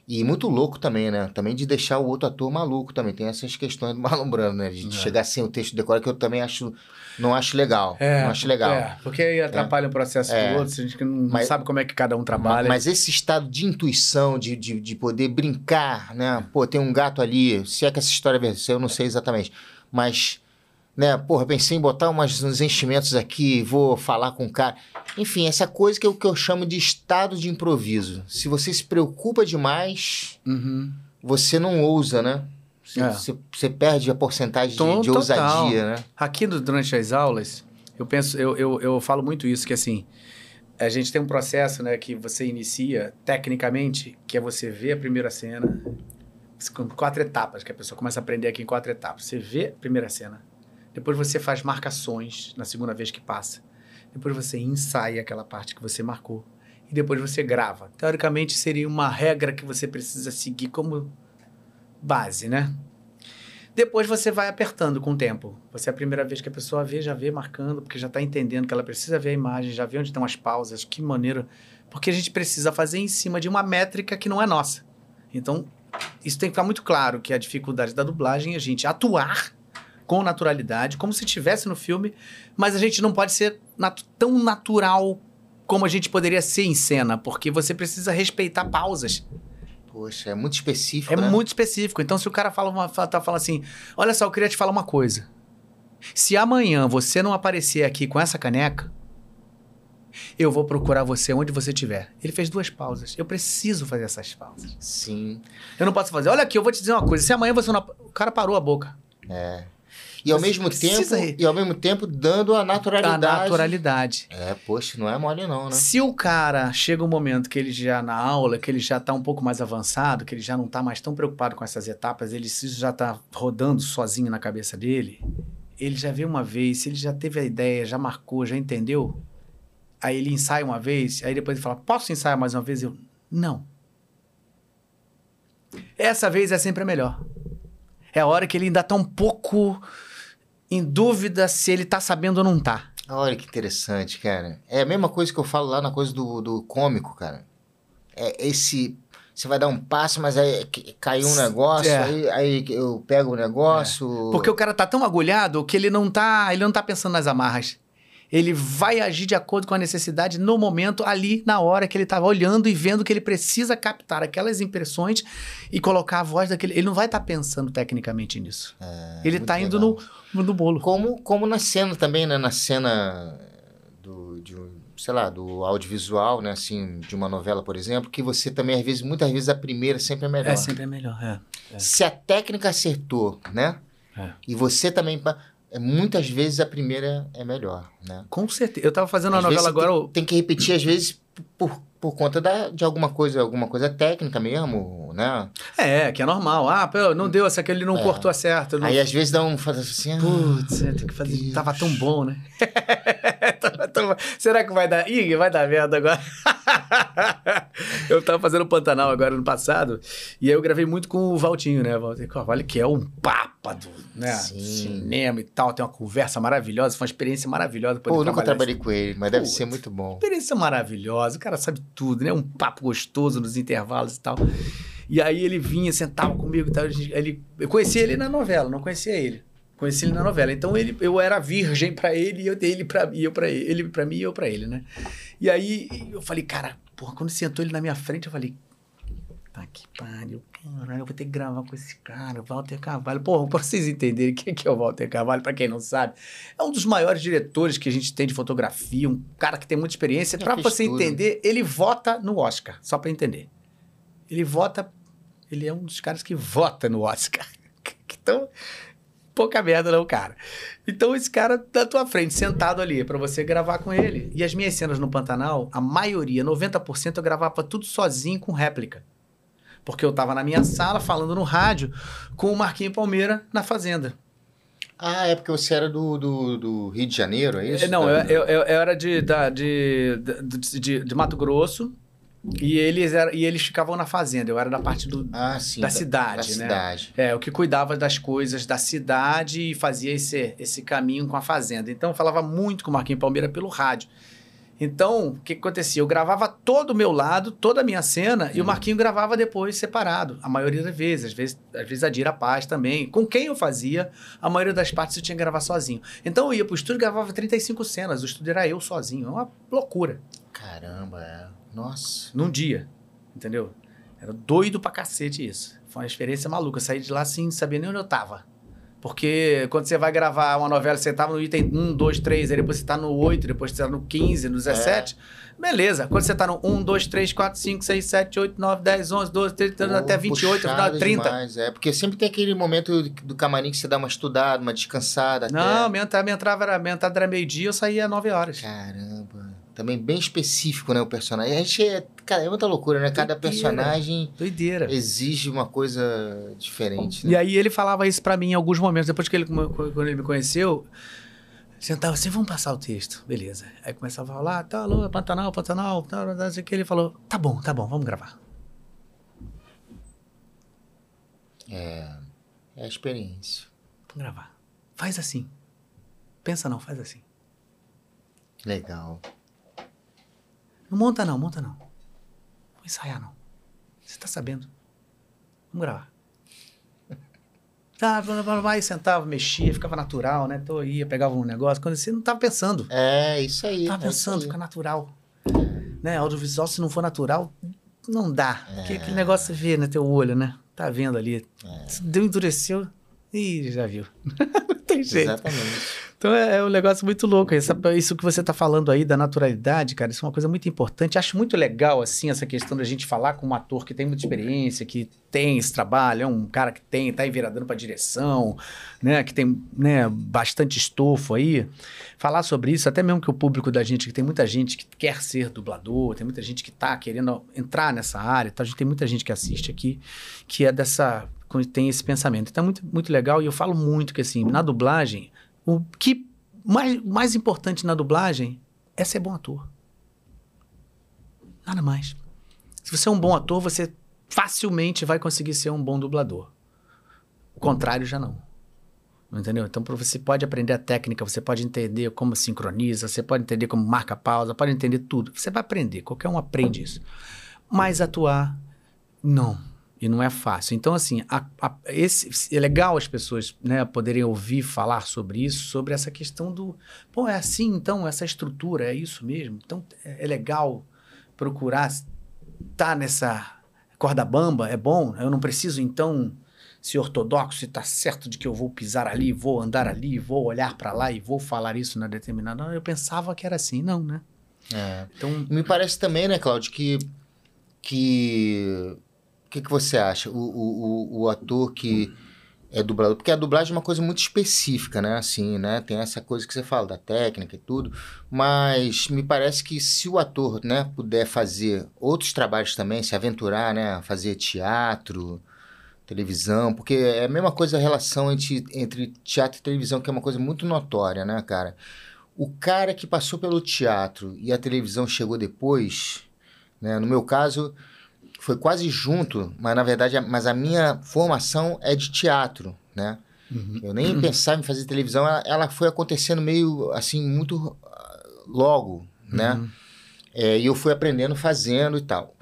E muito louco também, né? Também de deixar o outro ator maluco também. Tem essas questões do Marlon Brando, né? De É. chegar sem o texto decorado, que eu também acho... Não acho legal. É, não acho legal. É, porque aí atrapalha o processo É. do outro, a gente não Mas- sabe como é que cada um trabalha. Mas esse estado de intuição, de, de, de poder brincar, né? Pô, tem um gato ali, se é que essa história é verdade, eu não sei exatamente. Mas, né, porra, pensei em botar umas, uns enchimentos aqui, vou falar com o cara. Enfim, essa coisa que é o que eu chamo de estado de improviso. Se você se preocupa demais, Uhum. você não ousa, né? Você, É. você- perde a porcentagem de, Tom- de total. ousadia, né? Aqui durante as aulas, eu penso, eu, eu, eu falo muito isso, que assim, a gente tem um processo, né, que você inicia tecnicamente, que é você ver a primeira cena, com quatro etapas, que a pessoa começa a aprender aqui em quatro etapas. Você vê a primeira cena, depois você faz marcações na segunda vez que passa, depois você ensaia aquela parte que você marcou, e depois você grava. Teoricamente, seria uma regra que você precisa seguir como base, né? Depois você vai apertando com o tempo. Você é a primeira vez que a pessoa vê, já vê marcando, porque já está entendendo que ela precisa ver a imagem, já vê onde estão as pausas, que maneira. Porque a gente precisa fazer em cima de uma métrica que não é nossa. Então, isso tem que ficar muito claro que a dificuldade da dublagem é a gente atuar com naturalidade, como se estivesse no filme, mas a gente não pode ser nat- tão natural como a gente poderia ser em cena, porque você precisa respeitar pausas. Poxa, é muito específico, É né? muito específico. Então, se o cara fala uma, tá falando assim: olha só, eu queria te falar uma coisa. Se amanhã você não aparecer aqui com essa caneca, eu vou procurar você onde você estiver. Ele fez duas pausas. Eu preciso fazer essas pausas. Sim. Eu não posso fazer. Olha aqui, eu vou te dizer uma coisa. Se amanhã você não. O cara parou a boca. É. E ao mesmo tempo, e ao mesmo tempo dando a A naturalidade. naturalidade. É, poxa, não é mole não, né? Se o cara chega um momento que ele já na aula, que ele já está um pouco mais avançado, que ele já não está mais tão preocupado com essas etapas, ele se já está rodando sozinho na cabeça dele, ele já vê uma vez, se ele já teve a ideia, já marcou, já entendeu, aí ele ensaia uma vez, aí depois ele fala, posso ensaiar mais uma vez? Eu, não. Essa vez é sempre a melhor. É a hora que ele ainda está um pouco em dúvida se ele está sabendo ou não está. Olha que interessante, cara. É a mesma coisa que eu falo lá na coisa do, do cômico, cara. É esse. Você vai dar um passo, mas aí caiu um negócio, É. aí, aí eu pego o negócio. Porque o cara tá tão agulhado que ele não tá, ele não tá pensando nas amarras. Ele vai agir de acordo com a necessidade no momento, ali, na hora que ele tava olhando e vendo que ele precisa captar aquelas impressões e colocar a voz daquele. Ele não vai estar pensando tecnicamente nisso. ele É, muito tá indo no, no bolo. Como, como na cena também, né? Na cena do, de, um, sei lá, do audiovisual, né? Assim, de uma novela, por exemplo, que você também, às vezes, muitas vezes, a primeira sempre é melhor. É sempre melhor, é. é. Se a técnica acertou, né? É. E você também. É, Muitas vezes a primeira é melhor, né? Com certeza. Eu tava fazendo uma Às vezes novela agora. Tem, tem que repetir, às vezes, por, por conta da, de alguma coisa, alguma coisa técnica mesmo, né? É, que é normal. Ah, pô, não deu, essa aqui ele não É. cortou a certa. Não... Aí às vezes dá um. Faz assim. ah, Putz, é, tem que fazer. Deus. Tava tão bom, né? Tava tão. Será que vai dar. Ih, vai dar merda agora. eu tava fazendo Pantanal agora no passado. E aí eu gravei muito com o Valtinho, né? Carvalho, que é um papa do né? Sim. cinema e tal. Tem uma conversa maravilhosa. Foi uma experiência maravilhosa. Pô, eu nunca trabalhei com ele, mas deve Putz. ser muito bom. experiência maravilhosa, o cara sabe tudo, né? Um papo gostoso nos intervalos e tal. E aí ele vinha, sentava comigo e tal. Ele, eu conhecia ele na novela, não conhecia ele. Conheci ele na novela. Então ele, eu era virgem pra ele e eu dei ele pra mim, eu para ele, ele para mim e eu pra ele, né? E aí eu falei, cara, porra, quando sentou ele na minha frente, eu falei, tá que pariu, caralho, eu vou ter que gravar com esse cara, Walter Carvalho. Porra, pra vocês entenderem quem que é o Walter Carvalho, pra quem não sabe, é um dos maiores diretores que a gente tem de fotografia, um cara que tem muita experiência. Pra fez você tudo. entender, ele vota no Oscar, só pra entender. Ele vota, ele é um dos caras que vota no Oscar. Então, pouca merda não, cara. Então esse cara tá na tua frente, sentado ali, pra você gravar com ele. E as minhas cenas no Pantanal, a maioria, 90%, eu gravava tudo sozinho com réplica. Porque eu tava na minha sala falando no rádio com o Marquinho Palmeira na fazenda. Ah, é porque você era do, do, do Rio de Janeiro, é isso? É, Não, Da- eu, eu, eu- eu era de, da- de, de, de, de Mato Grosso e eles, era, e eles ficavam na fazenda. Eu era da parte do, Ah, sim. da cidade, da né? cidade. É, o que cuidava das coisas da cidade e fazia esse, esse caminho com a fazenda. Então, eu falava muito com o Marquinhos Palmeira pelo rádio. Então, o que, que acontecia? Eu gravava todo o meu lado, toda a minha cena, e o Marquinho gravava depois separado, a maioria das vezes. Às vezes, às vezes a Dira Paz também. Com quem eu fazia, a maioria das partes eu tinha que gravar sozinho. Então eu ia pro estúdio e gravava 35 cenas. O estúdio era eu sozinho. É uma loucura. Caramba, é. Nossa. Num dia. Entendeu? Era doido pra cacete isso. Foi uma experiência maluca. Eu saí de lá sem saber nem onde eu tava. Porque quando você vai gravar uma novela, você tava no item 1, 2, 3, aí depois você tá no 8, depois você tá no 15, no 17. É. Beleza. Quando você tá no 1, 2, 3, 4, 5, 6, 7, 8, 9, 10, 11, 12, 13, Pô, até 28, final 30. Demais, é, porque sempre tem aquele momento do camarim que você dá uma estudada, uma descansada. Não, até... minha, entrada, minha, entrada era, minha entrada era meio-dia, eu saía às 9 horas. Caramba também bem específico, né? O personagem. A gente é. Cara, é muita loucura, né? Cada Doideira. personagem Doideira. exige uma coisa diferente. Né? E aí ele falava isso para mim em alguns momentos. Depois que ele, quando ele me conheceu, sentava assim, vamos passar o texto. Beleza. Aí começava a falar, tá, alô, Pantanal, Pantanal, tá, não sei o que. Ele falou, tá bom, tá bom, vamos gravar. É. É a experiência. Vamos gravar. Faz assim. Pensa não, faz assim. Legal. Não monta não, monta não. Vou ensaiar não. Você tá sabendo. Vamos gravar. Tá, vai, sentava, mexia, ficava natural, né? Então ia, pegava um negócio. Quando você não tava pensando. É, isso aí. Tava é pensando, fica natural. Né? Audiovisual, se não for natural, não dá. É. Porque aquele negócio você vê, né? Teu olho, né? Tá vendo ali. É. Deu, endureceu. Ih, já viu. não tem jeito. Exatamente. Então é, é, um negócio muito louco. Essa, isso que você está falando aí da naturalidade, cara, isso é uma coisa muito importante. Acho muito legal, assim, essa questão da gente falar com um ator que tem muita experiência, que tem esse trabalho, é um cara que tem, tá enveradando para direção, né, que tem né, bastante estofo aí. Falar sobre isso, até mesmo que o público da gente, que tem muita gente que quer ser dublador, tem muita gente que está querendo entrar nessa área, então a gente tem muita gente que assiste aqui, que é dessa tem esse pensamento. Então é muito, muito legal e eu falo muito que assim, na dublagem, o que mais, mais importante na dublagem é ser bom ator. Nada mais. Se você é um bom ator, você facilmente vai conseguir ser um bom dublador. O contrário já não. Entendeu? Então você pode aprender a técnica, você pode entender como sincroniza, você pode entender como marca pausa, pode entender tudo. Você vai aprender, qualquer um aprende isso. Mas atuar, não. E não é fácil. Então, assim, a, a, esse, é legal as pessoas né, poderem ouvir falar sobre isso, sobre essa questão do. Pô, é assim, então, essa estrutura, é isso mesmo. Então, é, é legal procurar estar tá nessa corda bamba, é bom. Eu não preciso, então, ser ortodoxo e estar tá certo de que eu vou pisar ali, vou andar ali, vou olhar para lá e vou falar isso na determinada. Eu pensava que era assim, não, né? É. Então, Me parece também, né, Cláudio, que. que o que, que você acha? O, o, o, ator que é dublador, porque a dublagem é uma coisa muito específica, né? Assim, né? Tem essa coisa que você fala da técnica e tudo, mas me parece que se o ator, né, puder fazer outros trabalhos também, se aventurar, né, fazer teatro, televisão, porque é a mesma coisa a relação entre, entre teatro e televisão, que é uma coisa muito notória, né, cara? O cara que passou pelo teatro e a televisão chegou depois, né? No meu caso, foi quase junto, mas na verdade, mas a minha formação é de teatro, né? Uhum. Eu nem pensava em fazer televisão, ela, ela, foi acontecendo meio assim, muito ah, logo, né? Uhum. É, e eu fui aprendendo fazendo e tal.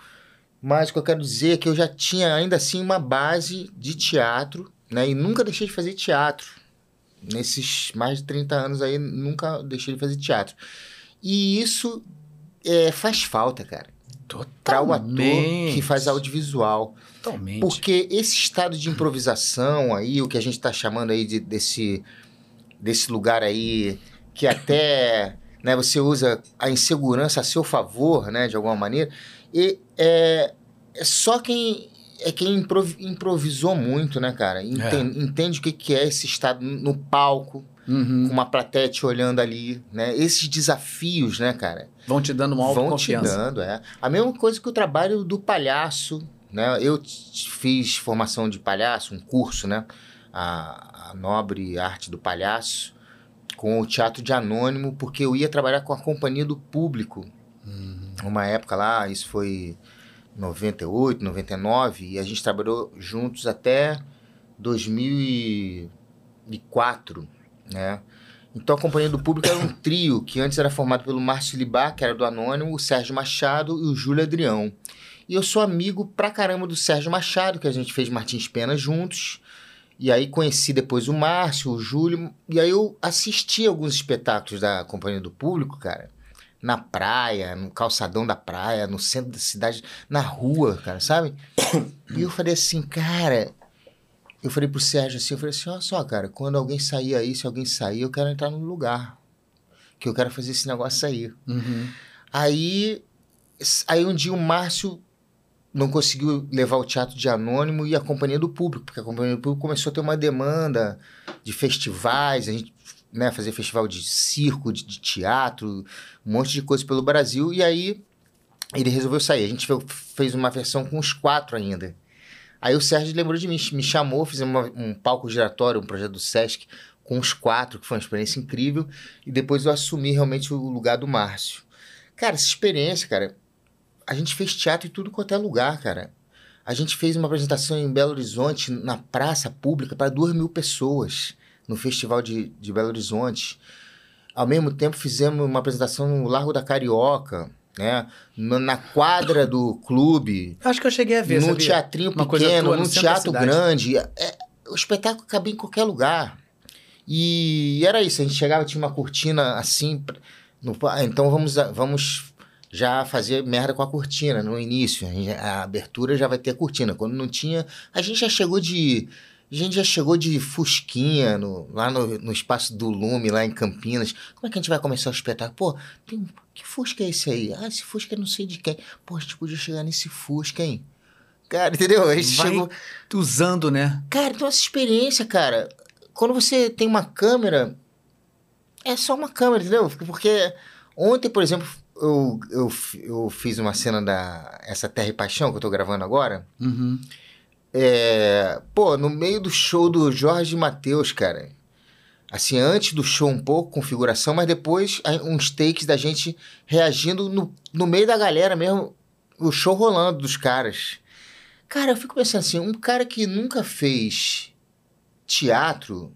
Mas o que eu quero dizer é que eu já tinha ainda assim uma base de teatro, né? E nunca deixei de fazer teatro. Nesses mais de 30 anos aí, nunca deixei de fazer teatro. E isso é, faz falta, cara para o ator que faz audiovisual. Totalmente. Porque esse estado de improvisação aí, o que a gente está chamando aí de, desse, desse lugar aí, que até né, você usa a insegurança a seu favor, né, de alguma maneira, e é, é só quem é quem improvisou muito, né, cara? Entende, é. entende o que, que é esse estado no palco, uhum. com uma plateia te olhando ali, né? Esses desafios, né, cara? Vão te dando uma autoconfiança. Vão te dando, é. A mesma coisa que o trabalho do palhaço, né? Eu fiz formação de palhaço, um curso, né? A, a nobre arte do palhaço, com o teatro de anônimo, porque eu ia trabalhar com a companhia do público. Uhum. Uma época lá, isso foi 98, 99, e a gente trabalhou juntos até 2004 né? Então a Companhia do Público era um trio que antes era formado pelo Márcio Libá, que era do Anônimo, o Sérgio Machado e o Júlio Adrião. E eu sou amigo pra caramba do Sérgio Machado, que a gente fez Martins Pena juntos. E aí conheci depois o Márcio, o Júlio, e aí eu assisti alguns espetáculos da Companhia do Público, cara, na praia, no calçadão da praia, no centro da cidade, na rua, cara, sabe? E eu falei assim, cara, eu falei pro Sérgio assim, eu falei assim, olha só, cara, quando alguém sair aí, se alguém sair, eu quero entrar no lugar. Que eu quero fazer esse negócio sair. Uhum. Aí, aí um dia o Márcio não conseguiu levar o teatro de anônimo e a companhia do público, porque a companhia do público começou a ter uma demanda de festivais, a gente né, fazer festival de circo, de, de teatro, um monte de coisa pelo Brasil, e aí ele resolveu sair. A gente fez uma versão com os quatro ainda. Aí o Sérgio lembrou de mim, me chamou, fizemos uma, um palco giratório, um projeto do Sesc, com os quatro, que foi uma experiência incrível, e depois eu assumi realmente o lugar do Márcio. Cara, essa experiência, cara, a gente fez teatro em tudo quanto é lugar, cara. A gente fez uma apresentação em Belo Horizonte, na praça pública, para duas mil pessoas, no Festival de, de Belo Horizonte. Ao mesmo tempo, fizemos uma apresentação no Largo da Carioca, né? Na quadra do clube. Acho que eu cheguei a ver. No sabia? teatrinho Uma pequeno, tua, num teatro grande. É, o espetáculo cabia em qualquer lugar. E era isso, a gente chegava, tinha uma cortina assim. no- ah, então vamos, vamos já fazer merda com a cortina no início. A, abertura já vai ter a cortina. Quando não tinha, a gente já chegou de. A gente já chegou de Fusquinha no- lá no, no espaço do Lume, lá em Campinas. Como é que a gente vai começar o espetáculo? Pô, tem, que Fusca é esse aí? Ah, esse Fusca é não sei de quem. Pô, a gente podia chegar nesse Fusca, hein? Cara, entendeu? A gente Vai chegou. usando, né? Cara, então essa experiência, cara, quando você tem uma câmera, é só uma câmera, entendeu? Porque ontem, por exemplo, eu, eu, eu fiz uma cena da essa Terra e Paixão que eu tô gravando agora. Uhum. É, pô, no meio do show do Jorge Matheus, cara. Assim, antes do show um pouco, configuração, mas depois uns takes da gente reagindo no, no meio da galera mesmo, o show rolando dos caras. Cara, eu fico pensando assim, um cara que nunca fez teatro,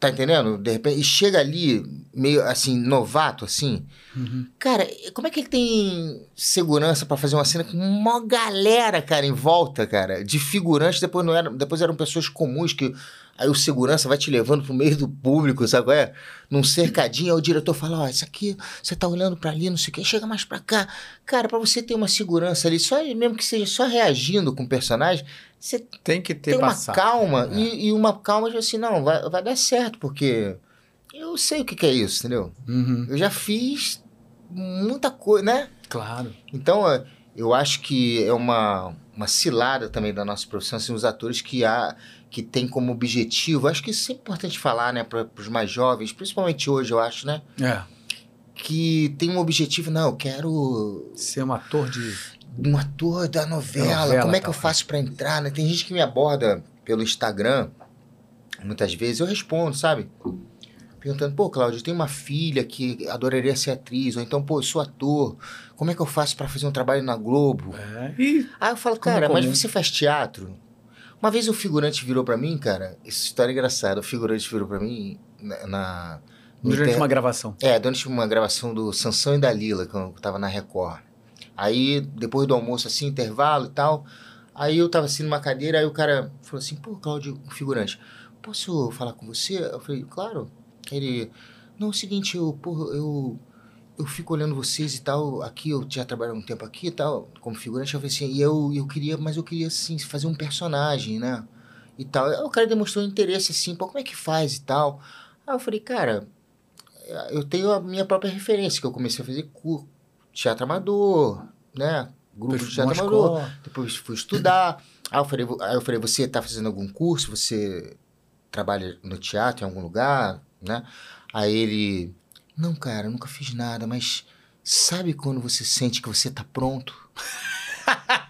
tá entendendo? De repente, e chega ali meio assim, novato, assim, Uhum. Cara, como é que ele tem segurança pra fazer uma cena com uma galera, cara, em volta, cara? De figurantes, depois não eram, depois eram pessoas comuns que aí o segurança vai te levando pro meio do público, sabe qual é? Num cercadinho, aí o diretor fala, ó, isso aqui, você tá olhando pra ali, não sei o quê, chega mais pra cá. Cara, pra você ter uma segurança ali, só mesmo que seja só reagindo com o personagem, você Tem que ter tem uma passado. calma É. e, e uma calma de assim, não, vai, vai dar certo, porque eu sei o que, que é isso, entendeu? Uhum. Eu já fiz muita coisa, né? Claro. Então, é, eu acho que é uma, uma cilada também da nossa profissão, assim, os atores que há que tem como objetivo, acho que isso é importante falar, né, para os mais jovens, principalmente hoje, eu acho, né, É. que tem um objetivo, não, eu quero Ser um ator de. Um ator da novela, Novela, como é que eu tal. faço para entrar, né? Tem gente que me aborda pelo Instagram, muitas vezes eu respondo, sabe? Perguntando, pô, Cláudio, eu tenho uma filha que adoraria ser atriz, ou então, pô, eu sou ator, como é que eu faço para fazer um trabalho na Globo? É. E Aí eu falo, Como cara, é mas comum. você faz teatro? Uma vez o figurante virou pra mim, cara, essa história é engraçada, o figurante virou pra mim na... na durante inter- uma gravação. é, durante uma gravação do Sansão e Dalila, que eu tava na Record. Aí, depois do almoço, assim, intervalo e tal, aí eu tava assim numa cadeira, aí o cara falou assim, pô, Cláudio, o figurante, posso falar com você? Eu falei, claro. Ele, não, é o seguinte, eu, pô, eu, eu fico olhando vocês e tal, aqui, eu já trabalho um tempo aqui e tal, como figurante, eu falei assim, e eu, eu queria, mas eu queria, assim, fazer um personagem, né? E tal. Aí o cara demonstrou interesse, assim, pô, como é que faz e tal? Aí eu falei, cara, eu tenho a minha própria referência, que eu comecei a fazer cu- teatro amador, né? Grupo de teatro amador. Depois fui estudar. Aí eu falei, aí eu falei, você está fazendo algum curso? Você trabalha no teatro em algum lugar, né? Aí ele, não, cara, nunca fiz nada, mas sabe quando você sente que você tá pronto?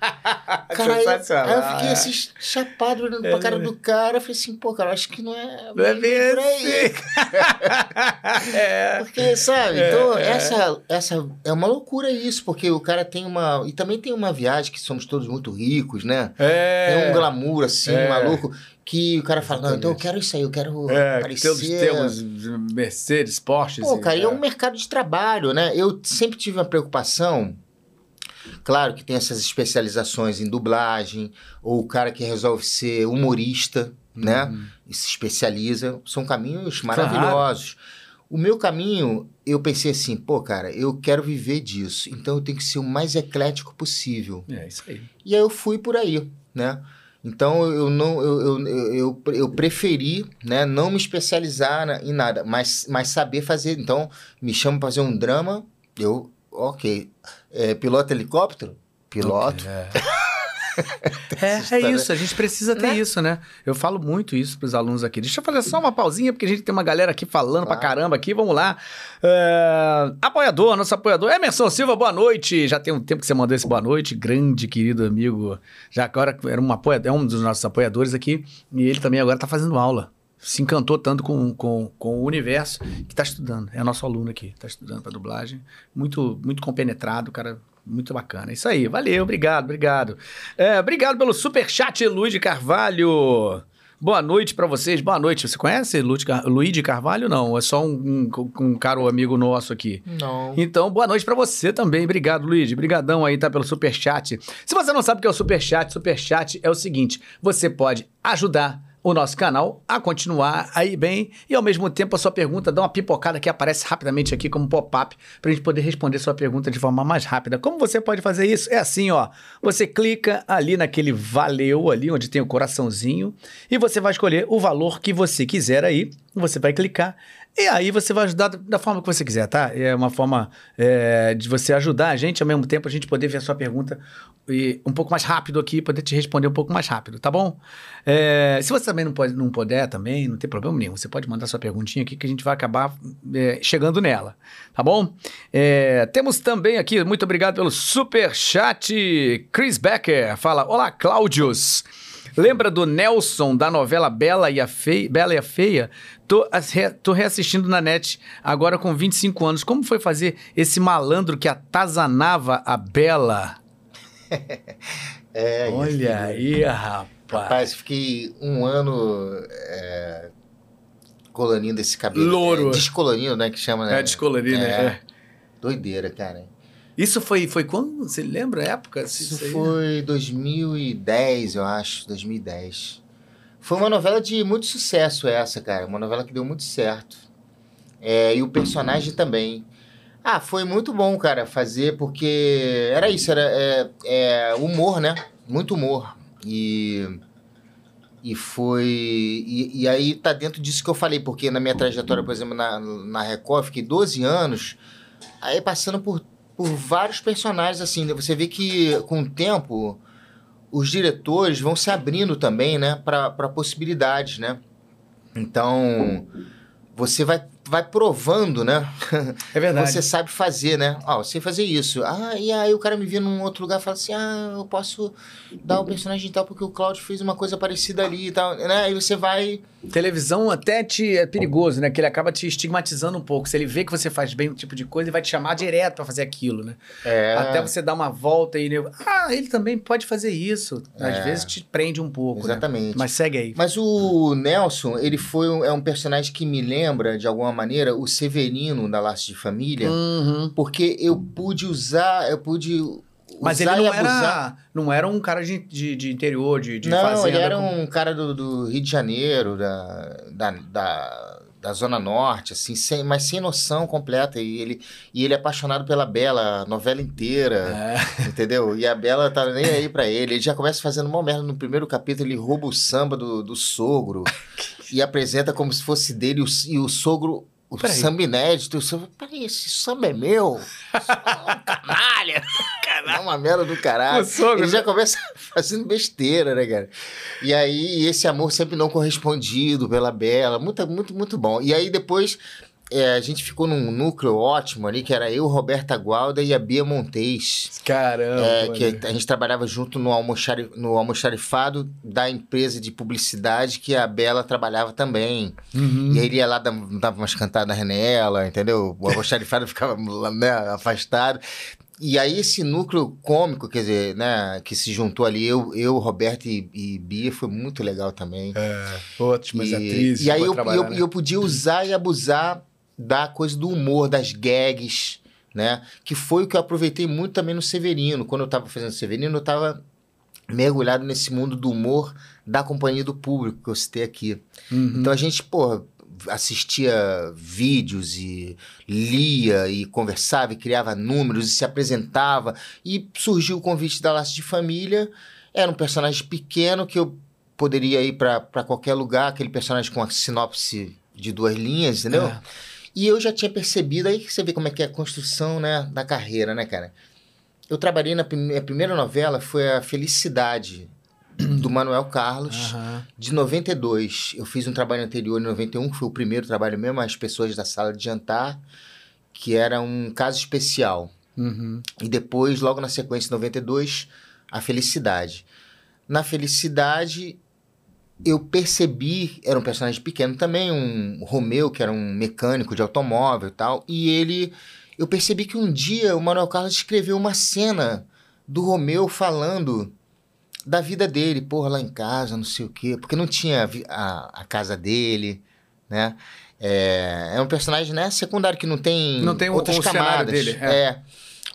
Cara, aí, aí eu fiquei assim, chapado olhando pra cara do cara. Eu falei assim, pô, cara, acho que não é. Não é bem bem por aí. assim. é. Porque, sabe? É, então, é. Essa, essa é uma loucura isso, porque o cara tem uma. E também tem uma viagem que somos todos muito ricos, né? É. Tem um glamour assim, É. maluco, que o cara fala, não, então eu quero isso aí, eu quero É, aparecer... temos, temos Mercedes, Porsche. Pô, cara, e é um mercado de trabalho, né? Eu sempre tive uma preocupação. Claro que tem essas especializações em dublagem, ou o cara que resolve ser humorista, né? Uhum. E se especializa. São caminhos maravilhosos. O meu caminho, eu pensei assim, pô, cara, eu quero viver disso. Então eu tenho que ser o mais eclético possível. É isso aí. E aí eu fui por aí, né? Então eu não eu, eu, eu, eu, preferi né, não me especializar na- em nada, mas, mas saber fazer. Então, me chamam para fazer um drama, eu, ok. É, piloto helicóptero? Piloto. É, é história- isso, a gente precisa ter Né? isso, né? Eu falo muito isso pros alunos aqui. Deixa eu fazer só uma pausinha, porque a gente tem uma galera aqui falando pra Claro. caramba aqui. Vamos lá. É, Apoiador, nosso apoiador. Emerson Silva, boa noite. Já tem um tempo que você mandou esse boa noite. Grande, querido amigo. Já agora era um, apoia... é um dos nossos apoiadores aqui. E ele também agora tá fazendo aula. Se encantou tanto com, com, com o universo que tá estudando. É nosso aluno aqui. Tá estudando pra dublagem. Muito, muito compenetrado, cara. Muito bacana. Isso aí. Valeu, obrigado, obrigado. É, obrigado pelo superchat, Luiz de Carvalho. Boa noite pra vocês. Boa noite. Você conhece Luiz de Car- Luiz de Carvalho? Não, é só um, um, um caro amigo nosso aqui. Não. Então, boa noite pra você também. Obrigado, Luiz. Obrigadão aí, tá, pelo superchat. Se você não sabe o que é o superchat, superchat é o seguinte: você pode ajudar o nosso canal a continuar aí bem e ao mesmo tempo a sua pergunta dá uma pipocada que aparece rapidamente aqui como pop-up pra gente poder responder sua pergunta de forma mais rápida. Como você pode fazer isso? É assim, ó. Você clica ali naquele valeu ali onde tem o coraçãozinho e você vai escolher o valor que você quiser aí. Você vai clicar e aí você vai ajudar da forma que você quiser, tá? É uma forma é, de você ajudar a gente, ao mesmo tempo a gente poder ver a sua pergunta e um pouco mais rápido aqui, poder te responder um pouco mais rápido, tá bom? É, se você também não, pode, não puder, também, não tem problema nenhum. Você pode mandar sua perguntinha aqui que a gente vai acabar é, chegando nela, tá bom? É, temos também aqui, muito obrigado pelo super chat, Chris Becker fala, olá Cláudios, Lembra do Nelson da novela Bela e a Feia? Bela e a Feia? Tô, re- tô reassistindo na net agora com 25 anos. Como foi fazer esse malandro que atazanava a Bela? É, Olha aí, rapaz. Rapaz, fiquei um ano é, colorindo esse cabelo. Louro. É, descolorindo, né? Que chama, né? É, descolorir, né? É. É. Doideira, cara. Isso foi, foi quando? Você lembra a época? Isso aí? foi 2010, eu acho. 2010. Foi uma novela de muito sucesso essa, cara. Uma novela que deu muito certo. É, e o personagem também. Ah, foi muito bom, cara, fazer, porque era isso, era é, é, humor, né? Muito humor. E, e foi. E, e aí tá dentro disso que eu falei, porque na minha trajetória, por exemplo, na, na Record, eu fiquei 12 anos, aí passando por, por vários personagens, assim. né? Você vê que com o tempo os diretores vão se abrindo também, né, para possibilidades, né? Então, você vai, vai provando, né? É verdade. Você sabe fazer, né? Ó, você fazer isso. Ah, e aí o cara me vê num outro lugar e fala assim: ah, eu posso dar o personagem tal porque o Claudio fez uma coisa parecida ali e tal, né? Aí você vai. Televisão até te, é perigoso, né? Que ele acaba te estigmatizando um pouco. Se ele vê que você faz bem um tipo de coisa, ele vai te chamar direto pra fazer aquilo, né? É, Até você dar uma volta e... Ah, ele também pode fazer isso. Às É. vezes te prende um pouco, né? Exatamente. Mas segue aí. Mas o Nelson, ele foi um, é um personagem que me lembra, de alguma maneira, o Severino da Laço de Família, Uhum. porque eu pude usar, eu pude Mas ele não abusar. era, não era um cara de, de, de interior, de, de não, fazenda. ele era com- um cara do, do Rio de Janeiro, da, da, da, da Zona Norte, assim, sem, mas sem noção completa. E ele, e ele é apaixonado pela Bela a novela inteira, É. entendeu? E a Bela tá nem aí pra ele. Ele já começa fazendo uma merda no primeiro capítulo, ele rouba o samba do, do sogro e apresenta como se fosse dele e o, e o sogro. O Peraí. samba inédito, o samba, peraí, esse samba é meu? É um canalha! É uma merda do caralho. Ele já começa fazendo besteira, né, cara? E aí, esse amor sempre não correspondido pela Bela, muito, muito, muito bom. E aí, depois, é, a gente ficou num núcleo ótimo ali, que era eu, Roberta Gualda e a Bia Montes. Caramba. É, que a gente trabalhava junto no, almoxari, no almoxarifado da empresa de publicidade que a Bela trabalhava também. Uhum. E aí ele ia lá, dava dava umas cantadas nela, entendeu? O almoxarifado ficava né, afastado. e aí esse núcleo cômico, quer dizer, né, que se juntou ali, eu, eu Roberto e, e Bia, foi muito legal também. É, ótimas e, atrizes. E aí eu, trabalhar, eu, né? eu podia usar e abusar da coisa do humor, das gags, né? Que foi o que eu aproveitei muito também no Severino. Quando eu tava fazendo Severino, eu tava mergulhado nesse mundo do humor da companhia do público, que eu citei aqui. Uhum. Então a gente, pô, assistia vídeos e lia e conversava e criava números e se apresentava. E surgiu o convite da Laço de Família. Era um personagem pequeno que eu poderia ir para qualquer lugar, aquele personagem com a sinopse de duas linhas, entendeu? É. E eu já tinha percebido, aí que você vê como é que é a construção né, da carreira, né, cara? Eu trabalhei na primeira novela, foi a Felicidade, do Manuel Carlos Aham. de 92. Eu fiz um trabalho anterior em 91, que foi o primeiro trabalho mesmo, as pessoas da sala de jantar, que era um caso especial. Uhum. E depois, logo na sequência, em 92, a Felicidade. Na Felicidade, eu percebi, era um personagem pequeno também, um Romeu, que era um mecânico de automóvel e tal, e ele, eu percebi que um dia o Manuel Carlos escreveu uma cena do Romeu falando da vida dele, porra, lá em casa, não sei o quê, porque não tinha a, a casa dele, né? É, é um personagem, né, secundário, que não tem, Não tem o- outras o cenário camadas. dele, é. é.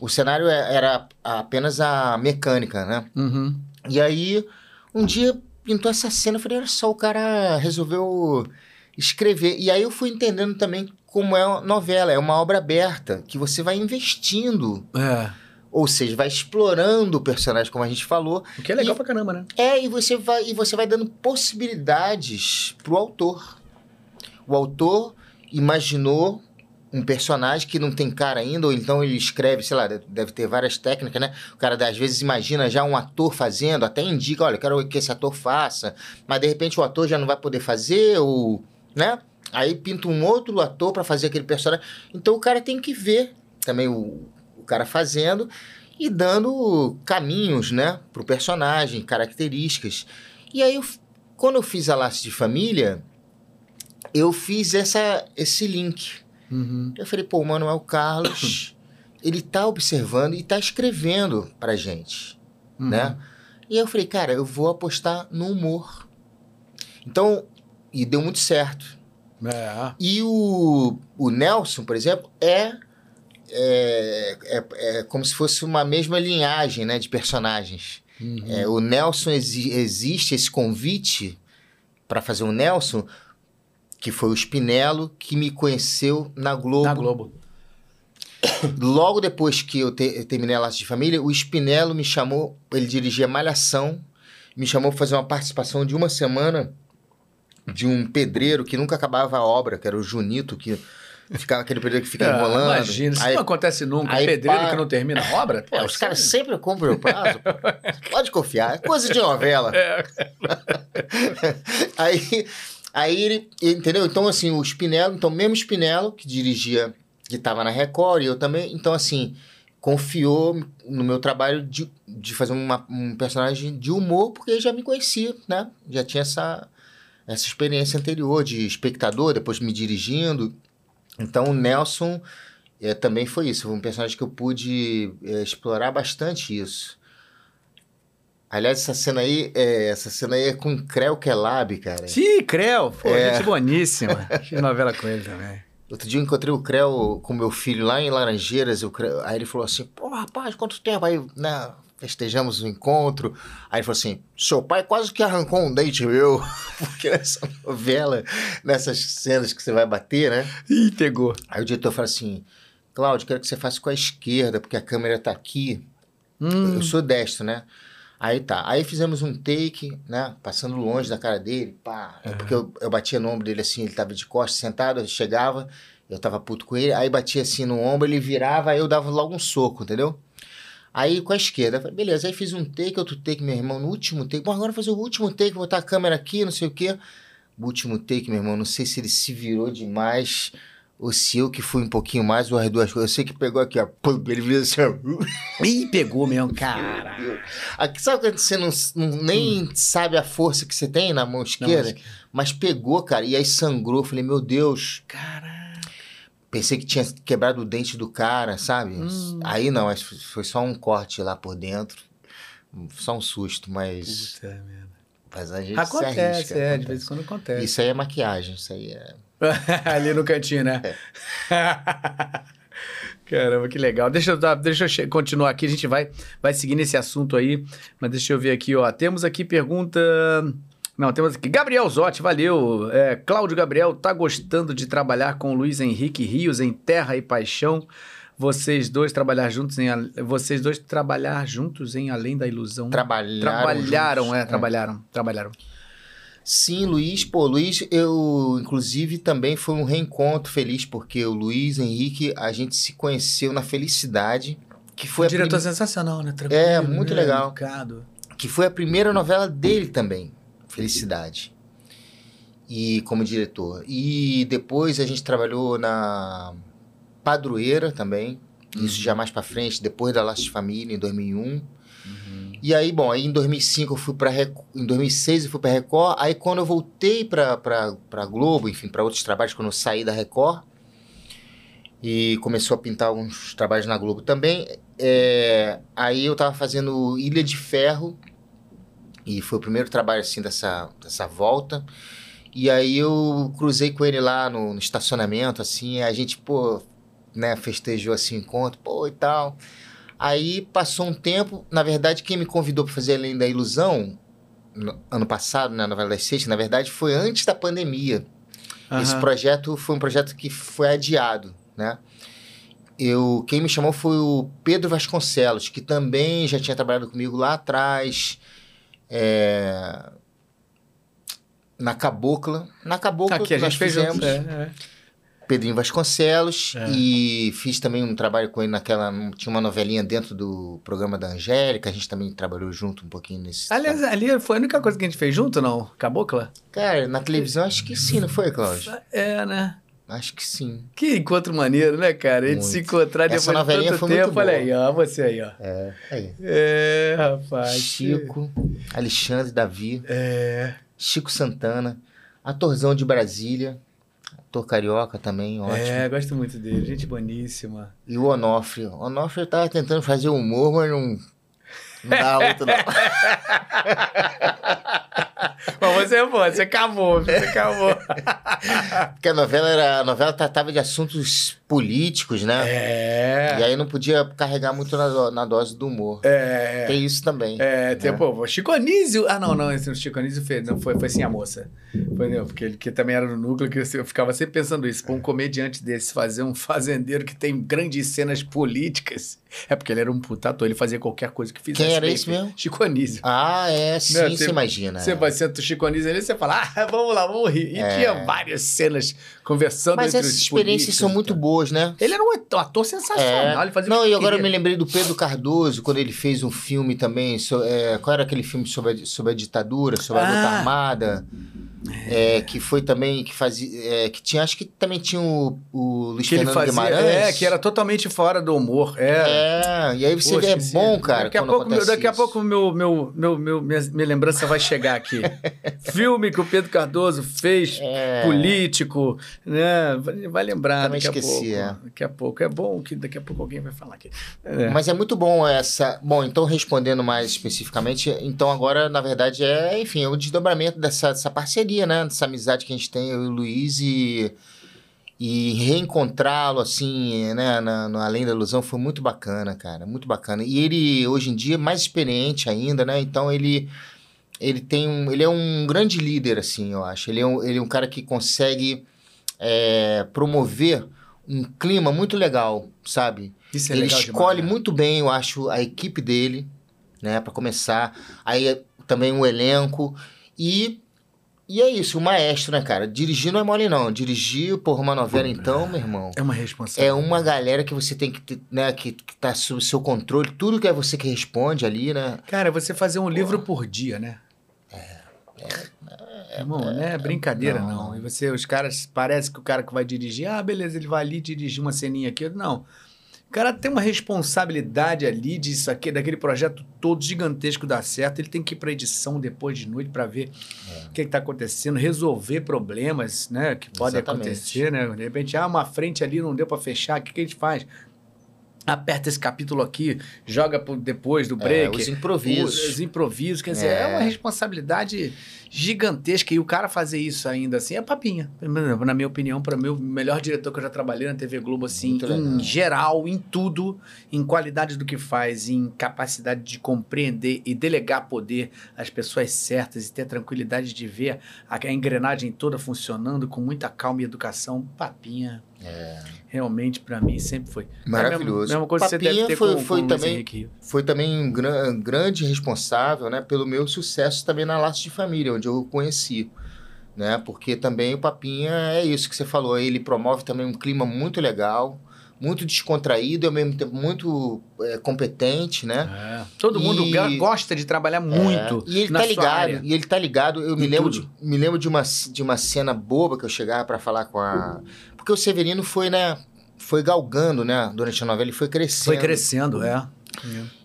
O cenário é- era apenas a mecânica, né? Uhum. E aí, um dia pintou essa cena, eu falei, olha só, o cara resolveu escrever. E aí eu fui entendendo também como é uma novela, é uma obra aberta, que você vai investindo, É. ou seja, vai explorando o personagem, como a gente falou, O que é legal E- pra caramba, né? é, e você vai, e você vai dando possibilidades pro autor. O autor imaginou um personagem que não tem cara ainda, ou então ele escreve, sei lá, deve ter várias técnicas, né? O cara às vezes imagina já um ator fazendo, até indica, olha, eu quero que esse ator faça, mas de repente o ator já não vai poder fazer, ou, né? Aí pinta um outro ator para fazer aquele personagem. Então o cara tem que ver também o, o cara fazendo e dando caminhos, né, pro personagem, características. E aí, eu quando eu fiz a Laço de Família, eu fiz essa, esse link. Uhum. Eu falei, pô, o Manuel Carlos, ele tá observando e tá escrevendo pra gente, Uhum. né? E aí eu falei, cara, eu vou apostar no humor. Então, e deu muito certo. É. E o, o Nelson, por exemplo, é, é, é, é como se fosse uma mesma linhagem né, de personagens. Uhum. É, o Nelson exi- existe esse convite para fazer o Nelson, que foi o Spinello, que me conheceu na Globo. Na Globo. Logo depois que eu, te- eu terminei a Laço de Família, o Spinello me chamou, ele dirigia Malhação, me chamou para fazer uma participação de uma semana de um pedreiro que nunca acabava a obra, que era o Junito, que ficava aquele pedreiro que fica Ah, enrolando. Imagina, isso Aí- não acontece nunca. aí Pedreiro pá- que não termina a obra? Pô, Pô, os caras é- sempre cumprem o prazo. pô. Pode confiar, é coisa de novela. aí, aí ele, entendeu? Então, assim, o Spinello, então, mesmo Spinello, que dirigia, que estava na Record, e eu também, então, assim, confiou no meu trabalho de, de fazer uma- um personagem de humor, porque já me conhecia, né? Já tinha essa, essa experiência anterior de espectador, depois me dirigindo. Então, o Nelson é, também foi isso, foi um personagem que eu pude é, explorar bastante isso. Aliás, essa cena aí, é, essa cena aí é com Creu Kelab, cara. Sim, Creu. Pô, É. gente boníssima. Fiz novela com ele também. Outro dia eu encontrei o Creu com meu filho lá em Laranjeiras. O Creu, aí ele falou assim: pô, rapaz, quanto tempo? Aí, né, festejamos o encontro. Aí ele falou assim: seu pai quase que arrancou um dente meu. Porque nessa novela, nessas cenas que você vai bater, né? Ih, pegou. Aí o diretor fala assim: Cláudio, quero que você faça com a esquerda, porque a câmera tá aqui. Hum, Eu sou destro, né? Aí tá. Aí fizemos um take, né? Passando longe da cara dele, pá. É Porque eu, eu batia no ombro dele assim, ele tava de costas, sentado, eu chegava, eu tava puto com ele, aí batia assim no ombro, ele virava, aí eu dava logo um soco, entendeu? Aí com a esquerda, falei, beleza, aí fiz um take, outro take, meu irmão, no último take. Bom, agora vou fazer o último take, botar a câmera aqui, não sei o quê. O último take, meu irmão, não sei se ele se virou demais ou se eu que fui um pouquinho mais, ou as duas coisas. Eu sei que pegou aqui, ó. pum, Ele assim, ó. Ih, pegou mesmo, cara. Aqui, sabe quando você não, não- nem sabe a força que você tem na mão esquerda? Não, Mas pegou, cara, e aí sangrou. Eu Falei, meu Deus. Caraca. Pensei que tinha quebrado o dente do cara, sabe? Hum. Aí não, mas foi só um corte lá por dentro. Só um susto, mas. Puta merda. Mas a gente Acontece, se arrisca. é, de acontece. vez em quando acontece. Isso aí é maquiagem, isso aí é. Ali no cantinho, né? Caramba, que legal. Deixa eu, deixa eu continuar aqui, a gente vai, vai seguir nesse assunto aí. Mas deixa eu ver aqui, ó. Temos aqui pergunta. Não, temos aqui. Gabriel Zotti, valeu. É, Cláudio Gabriel, tá gostando de trabalhar com o Luiz Henrique Rios em Terra e Paixão? Vocês dois trabalhar juntos em vocês dois trabalhar juntos em Além da Ilusão. Trabalharam. trabalharam, juntos. é, trabalharam, trabalharam. Sim, Luiz, pô, Luiz, eu, inclusive, também foi um reencontro feliz, porque o Luiz Henrique, a gente se conheceu na Felicidade, que foi, a, diretor prim- sensacional, né? Tranquilo, É, muito né? legal. Educado. que foi a primeira novela dele também, Felicidade, e como diretor. E depois a gente trabalhou na Padroeira também, isso já mais pra frente, depois da de Família, em 2001. E aí, bom, aí em 2005 eu fui para em 2006 eu fui para Record. Aí quando eu voltei para para Globo, enfim, para outros trabalhos quando eu saí da Record e começou a pintar alguns trabalhos na Globo também, é, aí eu tava fazendo Ilha de Ferro e foi o primeiro trabalho assim dessa dessa volta. E aí eu cruzei com ele lá no, no estacionamento assim, a gente, pô, né, festejou assim encontro, pô, e tal. Aí passou um tempo, na verdade, quem me convidou para fazer Além da Ilusão, no- ano passado, na novela das sextas, na verdade, foi antes da pandemia. Esse Aham. projeto foi um projeto que foi adiado, né? Eu, quem me chamou foi o Pedro Vasconcelos, que também já tinha trabalhado comigo lá atrás, é, na Cabocla. Na Cabocla Aqui nós gente fez fizemos. junto. É, é. Pedrinho Vasconcelos É. e fiz também um trabalho com ele naquela tinha uma novelinha dentro do programa da Angélica a gente também trabalhou junto um pouquinho nesse Aliás, ali foi a única coisa que a gente fez junto, não? Cabocla? cara na televisão acho que sim não foi Cláudio É, né? acho que sim Que encontro maneiro, né, cara? A gente se encontrar Essa depois de novelinha tanto foi muito tempo. Olha aí, ó. Você aí, ó. é aí É, rapaz. Chico Alexandre Davi É. Chico Santana atorzão de Brasília ator carioca também ótimo É, gosto muito dele. Gente boníssima. e o Onofre o Onofre eu tava tentando fazer humor mas não não dá muito não Mas você, pô, você acabou, você acabou. Porque a novela era. A novela tratava de assuntos políticos, né? É. E aí não podia carregar muito na, do- na dose do humor. É. Tem isso também. É, tem, né? pô, Chico Anísio. Ah, não, não, esse Chico Anísio fez, não, foi, foi sim a moça. Foi, não, porque ele que também era no núcleo, que eu ficava sempre pensando isso. Pra um comediante desse fazer um fazendeiro que tem grandes cenas políticas. É porque ele era um puta ator, ele fazia qualquer coisa que fizesse. Quem era esse mesmo? Chico Anísio. Ah, é, sim, você imagina. Você vai senta o Chico Anísio ali, você fala, ah, vamos lá, vamos rir. E É. tinha várias cenas conversando Mas entre essas experiências são muito boas, né? Ele era um ator, sensacional, ele fazia Não, e agora eu me lembrei do Pedro Cardoso, quando ele fez um filme também. so- é, qual era aquele filme sobre a, sobre a ditadura, sobre a luta Ah. armada? É, que foi também, que fazia. é, que tinha, acho que também tinha o, o Luiz Que Fernando fazia, Guimarães. é, que era totalmente fora do humor. Era. É, e aí você Poxa, vê, é bom, cara. Daqui a pouco, meu, daqui a pouco meu, meu, meu, meu- minha, minha lembrança vai chegar aqui. Filme que o Pedro Cardoso fez, É. político, né? Vai, vai lembrar Também daqui esqueci, a é. pouco. Daqui a pouco. É bom que daqui a pouco alguém vai falar aqui. É. Mas é muito bom essa. Bom, então respondendo mais especificamente, então agora, na verdade, é, enfim, é o desdobramento dessa, dessa parceria, né? Dessa amizade que a gente tem, eu e o Luiz, e, e reencontrá-lo, assim, né, na, no Além da Ilusão foi muito bacana, cara, muito bacana. E ele, hoje em dia, é mais experiente ainda, né? Então ele. Ele tem um. Ele é um grande líder, assim, eu acho. Ele é um, ele é um cara que consegue é, promover um clima muito legal, sabe? Isso é ele legal escolhe demais, né? muito bem, eu acho, a equipe dele, né, para começar. Aí também o elenco e e é isso, o maestro, né, cara? Dirigir não é mole não. Dirigir, porra, uma novela então, meu irmão. É uma responsabilidade. É uma galera que você tem que, né, que, que tá sob seu controle, tudo que é você que responde ali, né? Cara, você fazer um livro por dia, né? É, Irmão, não é brincadeira, não, não. não. E você, os caras, parece que o cara que vai dirigir, ah, beleza, ele vai ali dirigir uma ceninha aqui. Não. Cara tem uma responsabilidade ali disso aqui, daquele projeto todo gigantesco dar certo. Ele tem que ir para edição depois de noite para ver é. o que está acontecendo, resolver problemas, né, que podem acontecer, né? De repente, ah, uma frente ali não deu para fechar, o que, que a gente faz? aperta esse capítulo aqui, joga depois do break. É, os improvisos. Os, os improvisos, quer dizer, é. é uma responsabilidade gigantesca. E o cara fazer isso ainda assim é papinha. Na minha opinião, para mim, o melhor diretor que eu já trabalhei na TV Globo, assim, em geral, em tudo, em qualidade do que faz, em capacidade de compreender e delegar poder às pessoas certas e ter tranquilidade de ver a engrenagem toda funcionando com muita calma e educação, papinha. É. Realmente, para mim, sempre foi. Maravilhoso. É a mesma coisa Papinha que você deve ter foi, com, foi com também, Foi também um gran, grande responsável né, pelo meu sucesso também na Laço de Família, onde eu o conheci. Né? Porque também o Papinha é isso que você falou. Ele promove também um clima muito legal, muito descontraído e ao mesmo tempo muito é, competente, né? É. Todo e... mundo gosta de trabalhar muito. É. E ele tá ligado, e ele tá ligado. Eu me lembro, de, me lembro de uma, de uma cena boba que eu chegava para falar com a. Porque o Severino foi, né? Foi galgando, né? Durante a novela, ele foi crescendo. Foi crescendo, é.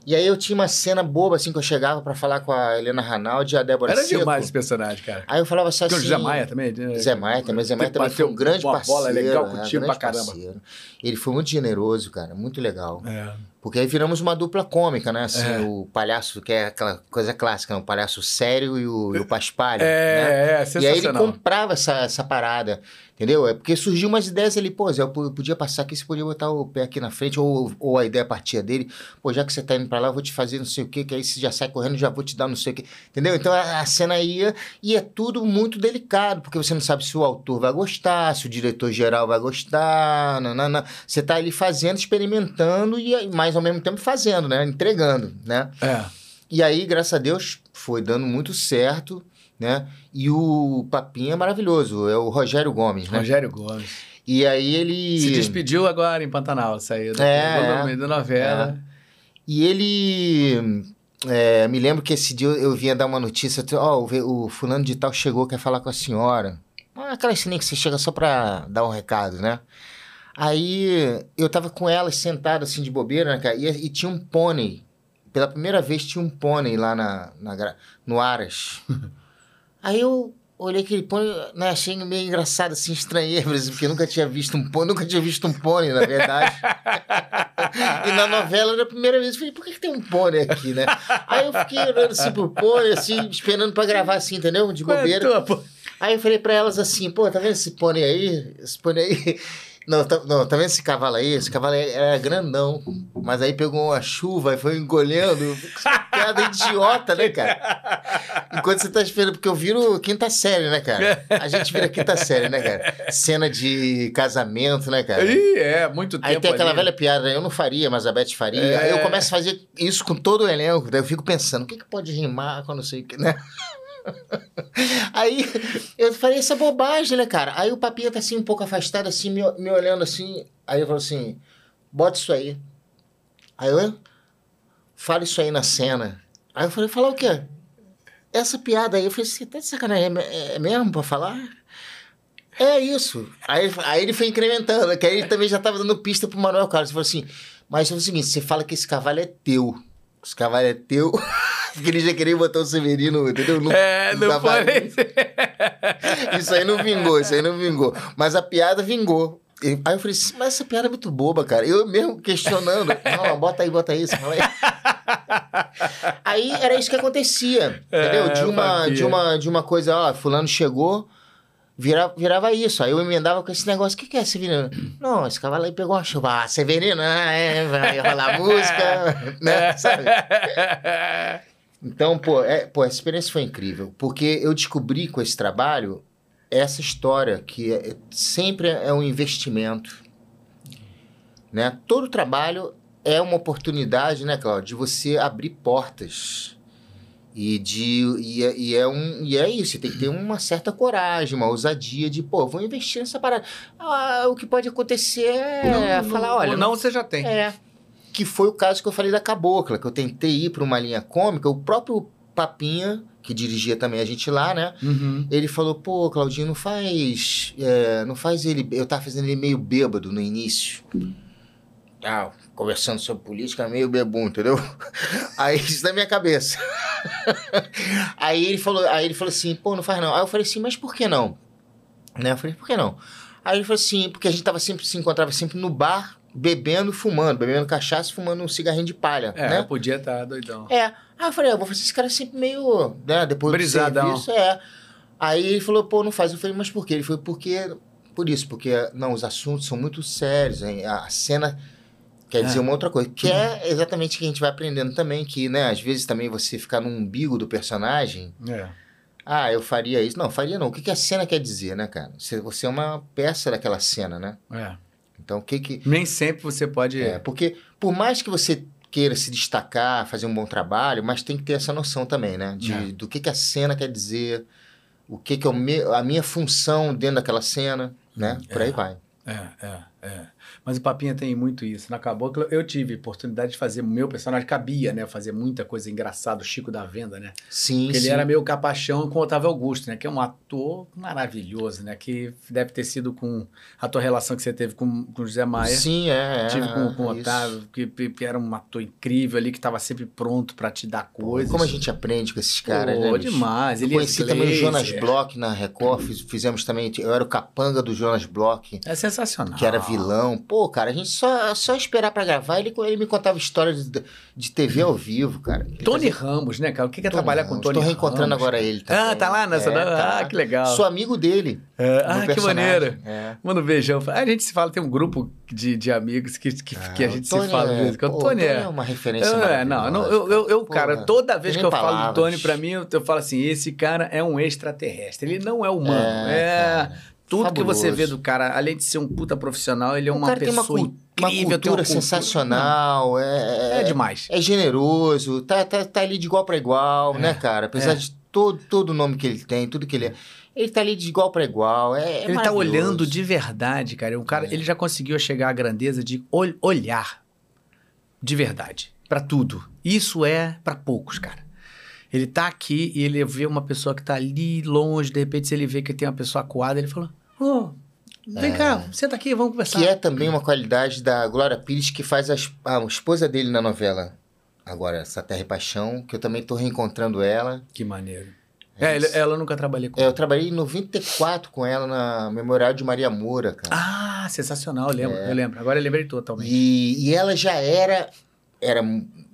E aí eu tinha uma cena boba, assim, que eu chegava para falar com a Helena Ranaldi e a Débora Era Seco. demais esse personagem, cara. Aí eu falava assim... Porque o Zé Maia também? Né? Zé Maia também. Zé Maia também foi um grande uma parceiro. bola legal contigo é, pra caramba. Parceiro. Ele foi muito generoso, cara. Muito legal. É. Porque aí viramos uma dupla cômica, né? Assim, é. o palhaço, que é aquela coisa clássica, né? o palhaço sério e o, e o paspalho. É, né? é, E aí ele comprava essa, essa parada, entendeu? É porque surgiu umas ideias ali, pô, Zé, eu podia passar aqui, você podia botar o pé aqui na frente, ou, ou a ideia partia dele, pô, já que você tá indo pra lá, eu vou te fazer não sei o quê, que aí você já sai correndo, já vou te dar não sei o quê, entendeu? Então a, a cena ia, e é tudo muito delicado, porque você não sabe se o autor vai gostar, se o diretor geral vai gostar, nanana. você tá ali fazendo, experimentando, e mais ao mesmo tempo fazendo né? Entregando, né? É. E aí, graças a Deus, foi dando muito certo, né? E o papinho é maravilhoso, é o Rogério Gomes, né? Rogério Gomes. E aí ele... Se despediu agora em Pantanal, saiu da, é, da novela. É. E ele... É, me lembro que esse dia eu vinha dar uma notícia, ó, oh, o, fulano de tal chegou, quer falar com a senhora. Aquela sininha que você chega só pra dar um recado, né? Aí eu tava com elas sentada assim de bobeira, né, cara? E, e, tinha um pônei. Pela primeira vez tinha um pônei lá na, na, no Aras. Aí eu olhei aquele pônei, né, achei meio engraçado, assim, estranhei, porque nunca tinha visto um pônei, nunca tinha visto um pônei, na verdade. e na novela, era a primeira vez, eu falei, por que, que tem um pônei aqui, né? Aí eu fiquei olhando assim pro pônei, assim, esperando pra gravar assim, entendeu? De bobeira. É Aí eu falei pra elas assim, pô, tá vendo esse pônei aí? Esse pônei aí não, tá, não, tá vendo esse cavalo aí? Esse cavalo aí era grandão. Mas aí pegou uma chuva e foi encolhendo. Piada idiota, né, cara? Enquanto você tá esperando, porque eu viro quinta série, né, cara? A gente vira quinta série, né, cara? Cena de casamento, né, cara? Ih, é, muito tempo. Aí tem aquela ali. velha piada, né? Eu não faria, mas a Beth faria. É. Aí eu começo a fazer isso com todo o elenco. Daí eu fico pensando, o que, que pode rimar com não sei o que, né? Aí eu falei essa bobagem, né, cara? Aí o papinha tá assim um pouco afastado, assim, me, me olhando assim. Aí eu falo assim: bota isso aí. Aí eu fala isso aí na cena. Aí eu falei: falar o quê? Essa piada aí, eu falei: você tá de sacanagem? É, é mesmo pra falar? É isso. Aí, aí ele foi incrementando, que aí ele também já tava dando pista pro Manuel Carlos. Ele falou assim: mas é o seguinte, você fala que esse cavalo é teu. Esse cavalo é teu. Ele já queria botar o Severino, entendeu? No, é, não pode. Isso aí não vingou, isso aí não vingou. Mas a piada vingou. Aí eu falei assim, mas essa piada é muito boba, cara. Eu mesmo questionando. Não, bota aí, bota isso. Fala aí. aí era isso que acontecia, entendeu? É, de, uma, de, uma, de uma coisa, ó, fulano chegou, virava, virava isso. Aí eu emendava com esse negócio. O que, que é Severino? Não, esse cavalo aí pegou uma chuva. Ah, Severino, ah, é, vai rolar música, né? Sabe? Então, pô, é, pô, essa experiência foi incrível, porque eu descobri com esse trabalho essa história que é, sempre é um investimento, né? Todo trabalho é uma oportunidade, né, Cláudio, de você abrir portas. E, de, e, é, e, é um, e é isso, tem que ter uma certa coragem, uma ousadia de, pô, vou investir nessa parada. Ah, o que pode acontecer é não, falar, olha. Não, você já tem. É que foi o caso que eu falei da Cabocla, que eu tentei ir para uma linha cômica, o próprio Papinha, que dirigia também a gente lá, né? Uhum. Ele falou, pô, Claudinho, não faz. É, não faz ele. Eu tava fazendo ele meio bêbado no início. ah, conversando sobre política, meio bebum, entendeu? Aí isso na minha cabeça. aí ele falou, aí ele falou assim, pô, não faz não. Aí eu falei assim, mas por que não? Né? Eu falei, por que não? Aí ele falou assim, porque a gente tava sempre, se encontrava sempre no bar, bebendo, fumando, bebendo cachaça, fumando um cigarrinho de palha, É, né? podia estar doidão. É. Aí eu falei, eu vou fazer esse cara sempre meio, né, depois Brisadão. do serviço, é. Aí ele falou, pô, não faz. Eu falei, mas por quê? Ele falou, porque, por isso, porque, não, os assuntos são muito sérios, hein? a cena quer dizer É. uma outra coisa, que é exatamente o que a gente vai aprendendo também, que, né, às vezes também você ficar no umbigo do personagem, É. ah, eu faria isso. Não, faria não. O que, que a cena quer dizer, né, cara? Você, você é uma peça daquela cena, né? É. Então, o que que... Nem sempre você pode. É, porque por mais que você queira se destacar, fazer um bom trabalho, mas tem que ter essa noção também, né? De, É. Do que, que a cena quer dizer, o que, que é o me, a minha função dentro daquela cena, né? Por aí vai. É, é, é. Mas o Papinha tem muito isso. Na Cabocla, eu tive oportunidade de fazer o meu personagem, cabia, né? Fazer muita coisa engraçada, o Chico da Venda, né? Sim, Porque sim. ele era meio capachão com o Otávio Augusto, né? Que é um ator maravilhoso, né? Que deve ter sido com a tua relação que você teve com, com o José Maia. Sim, é. é, Tive com, com o. Otávio, que, que era um ator incrível ali, que estava sempre pronto para te dar coisas. Como a gente aprende com esses caras, Pô, né? demais. Elias conheci também o Glazer. Jonas Bloch na Record, fiz- fizemos também, eu era o capanga do Jonas Bloch, É sensacional. que era vilão. Pô, cara, a gente só, só esperar pra gravar, ele, ele me contava histórias de, de TV ao vivo, cara. Ele Tony fazia- Ramos, né, cara? O que que é Tony trabalhar com Ramos. Tony Tô Ramos? reencontrando agora ele também. Ah, tá lá nessa. É, ah, tá. que legal. Sou amigo dele. É, ah, que personagem. maneiro. É. Manda um beijão. A gente se fala, tem um grupo de, de amigos que, que, que a Ah, gente Tony se fala. é- pô, O Tony é. uma referência é, não, não, eu, eu, eu, cara, Porra, toda vez que eu nem falo do palavras. Tony, pra mim, eu, eu falo assim: esse cara é um extraterrestre. Ele não é humano. É. tudo que você fabuloso. vê do cara, além de ser um puta profissional, ele é uma uma, pessoa uma incrível, tem cultura sensacional, é, É, demais. é generoso, tá, tá, tá ali de igual pra igual, É, né, cara? Apesar é. de todo, todo o nome que ele tem, tudo que ele é, ele tá ali de igual pra igual. É, é ele tá olhando de verdade, cara. O cara, É. ele já conseguiu chegar à grandeza de ol- olhar de verdade pra tudo. Isso é pra poucos, cara. Ele tá aqui e ele vê uma pessoa que tá ali longe, de repente se ele vê que tem uma pessoa acuada, ele fala: "Ô, vem cá, senta aqui, vamos conversar". Que é também uma qualidade da Glória Pires, que faz a, a esposa dele na novela. Agora, essa Terra e Paixão, que eu também tô reencontrando ela. Que maneiro. É, ele- ela nunca trabalhei com. É, eu trabalhei em 94 com ela na Memorial de Maria Moura, cara. Ah, sensacional, eu lembro, É. eu lembro. Agora eu lembrei totalmente. E, e ela já era, era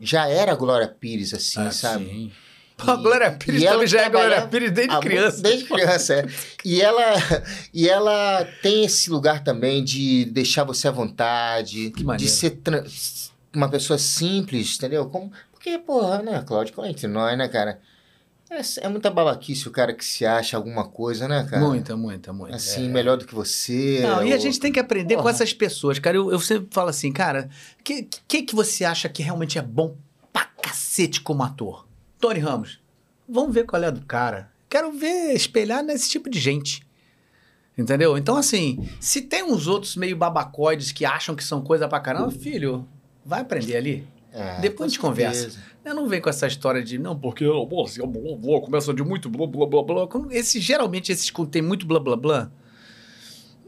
já era a Glória Pires, assim, Ah, sabe? sim. Pô, a Glória Pires também já é Glória Pires desde criança. Desde criança, é. E ela, e ela tem esse lugar também de deixar você à vontade, de ser uma pessoa simples, entendeu? Como, porque, porra, né, Cláudio, como é entre nós, né, cara? É, é muita babaquice o cara que se acha alguma coisa, né, cara? Muita, muita, muita. Assim, é. melhor do que você. Não, e a ou- gente tem que aprender com Porra. essas pessoas, cara. Eu, eu sempre falo assim, cara, o que, que, que você acha que realmente é bom pra cacete como ator? Tony Ramos, vamos ver qual é do cara. Quero ver, espelhar nesse tipo de gente. Entendeu? Então, assim, se tem uns outros meio babacoides que acham que são coisa pra caramba, filho, vai aprender ali. É, Depois a gente conversa. Eu não vem com essa história de, não, porque eu, assim, começa de muito blá, blá, blá, blá. Esse, geralmente, esses tem muito blá, blá, blá,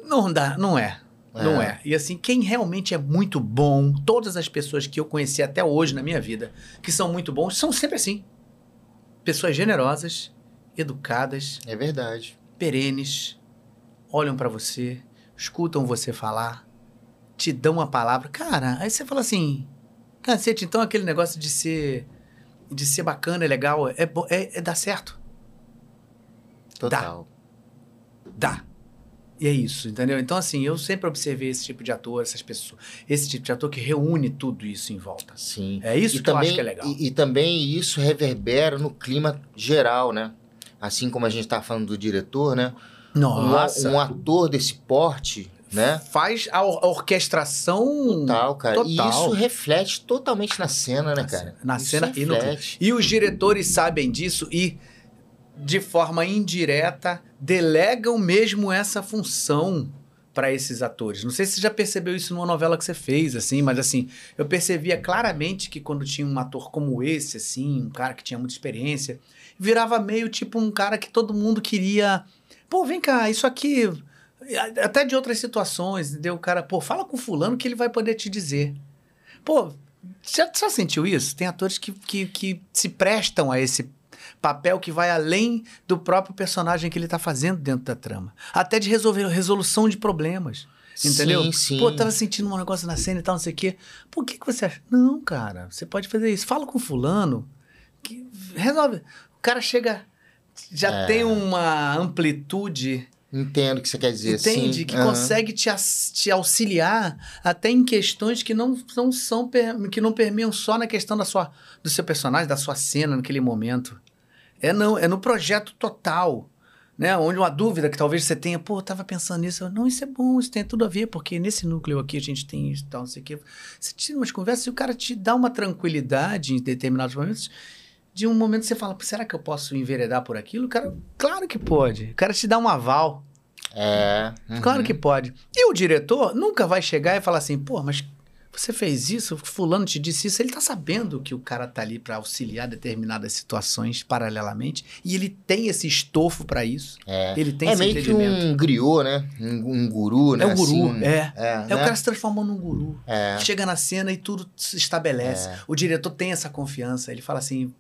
não dá, não é. Não é. E assim, quem realmente é muito bom, todas as pessoas que eu conheci até hoje na minha vida, que são muito bons, são sempre assim. Pessoas generosas, educadas, É verdade. perenes, olham pra você, escutam você falar, te dão uma palavra. Cara, aí você fala assim, cacete, então aquele negócio de ser de ser bacana, é legal, é, é, é dar certo. Total. Dá. E é isso, entendeu? Então, assim, eu sempre observei esse tipo de ator, essas pessoas, esse tipo de ator que reúne tudo isso em volta. Sim. É isso e que eu também, acho que é legal. E, e também isso reverbera no clima geral, né? Assim como a gente tá falando do diretor, né? Um, Nossa! um ator desse porte, né? Faz a, or- a orquestração Total, cara. E Total. isso reflete totalmente na cena, né, cara? na Isso cena e no reflete. E os diretores sabem disso e, de forma indireta, delegam mesmo essa função para esses atores. Não sei se você já percebeu isso numa novela que você fez, assim, mas assim, eu percebia claramente que quando tinha um ator como esse, assim, um cara que tinha muita experiência, virava meio tipo um cara que todo mundo queria. Pô, vem cá, isso aqui. Até de outras situações, entendeu? O cara, pô, fala com fulano que ele vai poder te dizer. Pô, já, já sentiu isso? Tem atores que, que, que se prestam a esse papel que vai além do próprio personagem que ele tá fazendo dentro da trama. Até de resolver resolução de problemas. Entendeu? Sim, sim. Pô, tava sentindo um negócio na cena e tal, não sei o quê. Por que, que você acha? Não, cara, você pode fazer isso. Fala com fulano. Que resolve. O cara chega. Já É. tem uma amplitude Entendo o que você quer dizer. Entende? sim. Que Aham. consegue te, te auxiliar até em questões que não, não são que não permeiam só na questão da sua, do seu personagem, da sua cena naquele momento. É não, é no projeto total. Né? Onde uma dúvida que talvez você tenha, pô, eu tava pensando nisso. Não, isso é bom, isso tem tudo a ver, porque nesse núcleo aqui a gente tem isso e tal, não sei o quê. Você tira umas conversas e o cara te dá uma tranquilidade em determinados momentos. De um momento você fala, será que eu posso enveredar por aquilo? O cara, claro que pode. O cara te dá um aval. É. uhum. Claro que pode. E o diretor nunca vai chegar e falar assim, pô, mas você fez isso, fulano te disse isso. Ele tá sabendo que o cara tá ali para auxiliar determinadas situações paralelamente e ele tem esse estofo para isso. É. Ele tem é esse meio que entendimento. um griot, né? Um, um guru, né? É o guru, Assim, é. É, É né? o cara se transformando num guru. É. Chega na cena e tudo se estabelece. É. O diretor tem essa confiança. Ele fala assim: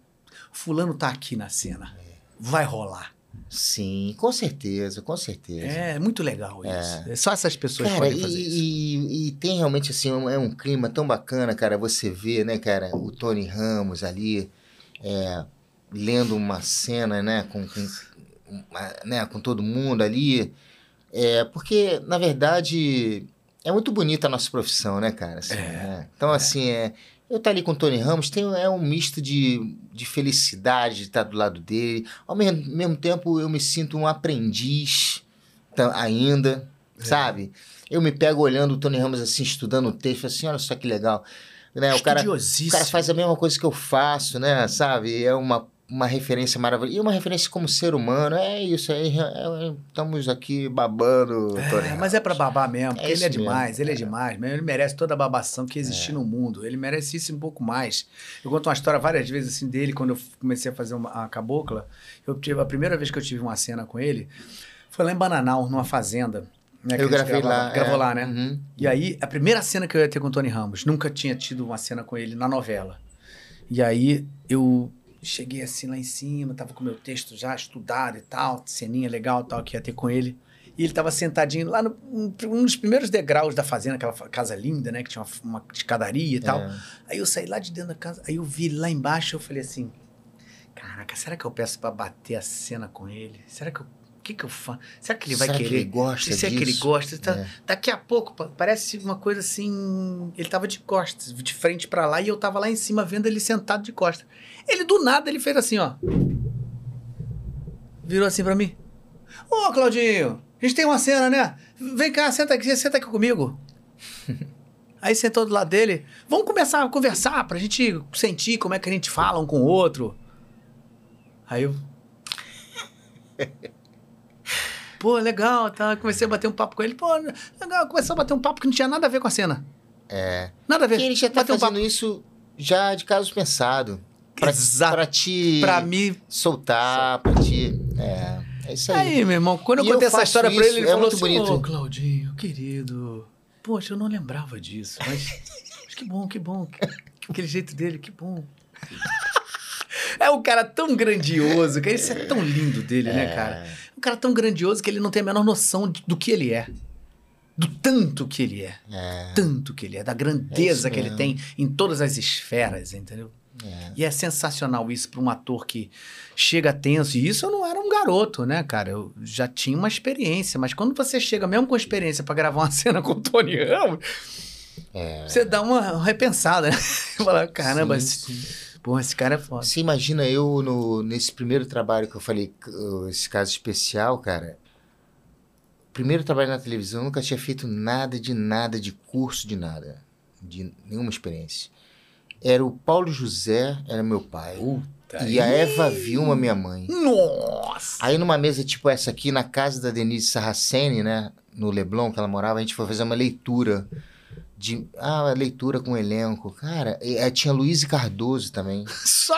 Fulano tá aqui na cena. Vai rolar. Sim, com certeza, com certeza. É muito legal isso. É. Só essas pessoas Cara, podem e, fazer isso. e- e tem realmente assim, um, é um clima tão bacana, cara, você vê, né, cara, o Tony Ramos ali é, lendo uma cena, né, com, com, uma- né, com todo mundo ali. É, porque, na verdade, é muito bonita a nossa profissão, né, cara? assim, né? Então, assim, é, eu estar ali com o Tony Ramos tem, é um misto de, de felicidade de estar do lado dele. Ao mesmo, mesmo tempo, eu me sinto um aprendiz ainda, sabe? Eu me pego olhando o Tony Ramos assim, estudando o texto, assim, olha só que legal. Né? O, cara, o cara faz a mesma coisa que eu faço, né? Sabe? É uma, uma referência maravilhosa. E uma referência como ser humano. É isso aí. é- é- estamos aqui babando, Tony É, Ramos. mas é pra babar mesmo, porque ele é mesmo, demais, ele é, é. demais, mas ele merece toda a babação que existe no mundo. Ele merece isso um pouco mais. Eu conto uma história várias vezes assim dele, quando eu comecei a fazer uma, a cabocla. Eu tive, a primeira vez que eu tive uma cena com ele foi lá em Bananal, numa fazenda. Né, Eu gravei gravava- lá. Gravou é. lá, né? Uhum. E aí, a primeira cena que eu ia ter com o Tony Ramos, nunca tinha tido uma cena com ele na novela. E aí, eu cheguei assim lá em cima, tava com meu texto já estudado e tal, ceninha legal e tal, que ia ter com ele. E ele tava sentadinho lá no um, dos primeiros degraus da fazenda, aquela casa linda, né, que tinha uma, uma escadaria e tal. É. Aí eu saí lá de dentro da casa, aí eu vi ele lá embaixo, eu falei assim: Caraca, será que eu peço pra bater a cena com ele? Será que eu. O que que eu faço? Será que ele vai Será querer? que ele gosta Será que ele disso? gosta? Tá- É. Daqui a pouco, pa- parece uma coisa assim. Ele tava de costas, de frente pra lá, e eu tava lá em cima vendo ele sentado de costas. Ele do nada ele fez assim, ó. Virou assim pra mim. Ô, Claudinho, a gente tem uma cena, né? Vem cá, senta aqui, senta aqui comigo. Aí sentou do lado dele. Vamos começar a conversar pra gente sentir como é que a gente fala um com o outro. Aí eu. Pô, legal, tá. Comecei a bater um papo com ele. Pô, legal, começou a bater um papo que não tinha nada a ver com a cena. É. Nada a ver. Porque ele já tá Bater um fazendo isso já de caso pensado. Pra, Exato. pra te Pra mim. soltar, pra te... É, é isso aí. Aí, meu irmão, quando eu E eu contei essa história pra isso, ele, ele é falou muito assim: bonito. Ô, Claudinho, querido. Poxa, eu não lembrava disso, mas. mas que bom, que bom. que- Aquele jeito dele, que bom. É um cara tão grandioso, que isso é tão lindo dele, né, cara? Um cara tão grandioso que ele não tem a menor noção de- do que ele é. Do tanto que ele é. É, Tanto que ele é. Da É grandeza isso que ele tem em todas as esferas, entendeu? É. E é sensacional isso para um ator que chega tenso. E isso eu não era um garoto, né, cara? Eu já tinha uma experiência. Mas quando você chega mesmo com experiência para gravar uma cena com o Tony Ramos, É. você dá uma repensada, né? Fala, caramba, Sim, esse, sim. porra, esse cara é foda. Você imagina eu no, nesse primeiro trabalho que eu falei, esse caso especial, cara. Primeiro trabalho na televisão, eu nunca tinha feito nada de nada, de curso de nada, de nenhuma experiência. Era o Paulo José, era meu pai. Puta. E a Eva Vilma, minha mãe. Nossa! Aí numa mesa tipo essa aqui, na casa da Denise Sarraceni, né? No Leblon, que ela morava, a gente foi fazer uma leitura. De, ah, leitura com elenco. Cara, e, eh, tinha Luiz Cardoso também. Só.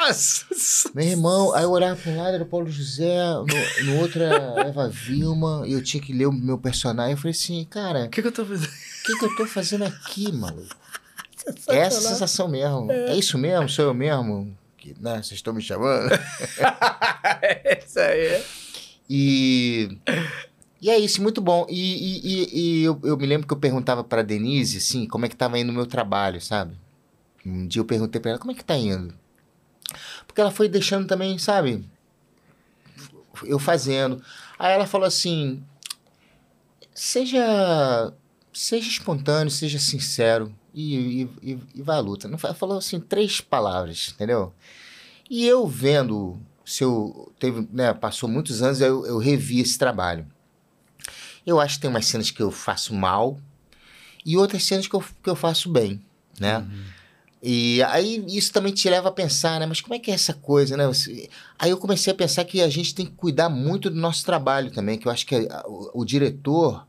Meu irmão, aí eu olhava para um lado, era o Paulo José, no, no outro era a Eva Vilma, e eu tinha que ler o meu personagem. Eu falei assim, cara, O que, que eu tô fazendo? o que, que eu tô fazendo aqui, maluco? Essa é sensação mesmo. É. é. isso mesmo? Sou eu mesmo? Que, né? Vocês estão me chamando? é isso aí. E... E é isso, muito bom. E, e, e eu, eu, me lembro que eu perguntava para Denise, assim, como é que tava indo o meu trabalho, sabe? Um dia eu perguntei para ela, como é que tá indo? Porque ela foi deixando também, sabe? Eu fazendo. Aí ela falou assim, seja, seja espontâneo, seja sincero e, e, e vai à luta. Não falou assim três palavras, entendeu? E eu vendo, se eu teve, né, passou muitos anos, eu, eu revi esse trabalho. Eu acho que tem umas cenas que eu faço mal e outras cenas que eu, que eu faço bem, né? Uhum. E aí isso também te leva a pensar, né? Mas como é que é essa coisa, né? Aí eu comecei a pensar que a gente tem que cuidar muito do nosso trabalho também, que eu acho que o, o diretor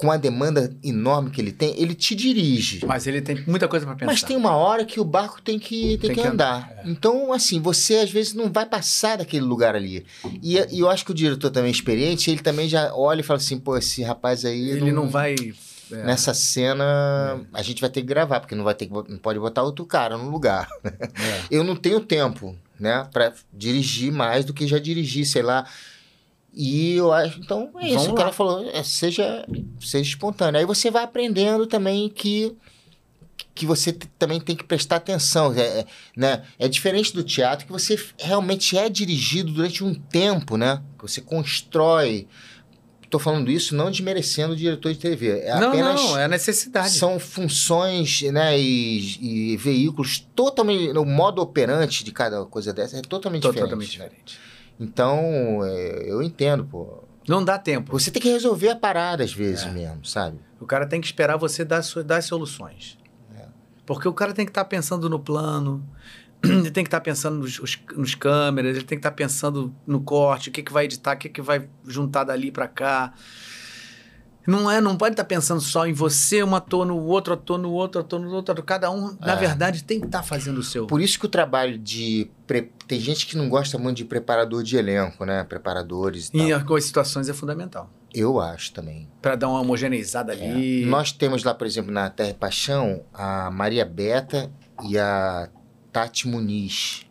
com a demanda enorme que ele tem, ele te dirige. Mas ele tem muita coisa para pensar. Mas tem uma hora que o barco tem que, tem, tem que, que, andar. andar. É. Então, assim, você às vezes não vai passar daquele lugar ali. E, e, eu acho que o diretor também experiente, ele também já olha e fala assim, pô, esse rapaz aí... Ele não, não vai... É. Nessa cena, é. a gente vai ter que gravar, porque não vai ter que, não pode botar outro cara no lugar. É. Eu não tenho tempo, né, para dirigir mais do que já dirigi, sei lá, e eu acho, então é isso. O cara falou, é, seja, seja espontâneo. Aí você vai aprendendo também que que você também tem que prestar atenção, é, é, né? É diferente do teatro que você realmente é dirigido durante um tempo, né? Que você constrói. Estou falando isso não desmerecendo o diretor de TV. É não, apenas, não, é a necessidade. São funções, né? E, e veículos totalmente. O modo operante de cada coisa dessa é totalmente, totalmente diferente. Totalmente diferente. Então, é, eu entendo, pô. Não dá tempo. Você tem que resolver a parada às vezes é. mesmo, sabe? O cara tem que esperar você dar, dar soluções. É. Porque o cara tem que estar tá pensando no plano, ele tem que estar tá pensando nos, os, nos câmeras, ele tem que estar tá pensando no corte, o que, que vai editar, o que, que vai juntar dali para cá. Não é, não pode estar tá pensando só em você, um ator no outro, ator no outro, ator no outro. Cada um, é. na verdade, tem que estar tá fazendo o seu. Por isso que o trabalho de. Pre... Tem gente que não gosta muito de preparador de elenco, né? Preparadores e, e tal. situações é fundamental. Eu acho também. Para dar uma homogeneizada é. ali. Nós temos lá, por exemplo, na Terra e Paixão, a Maria Beta e a Tati Muniz,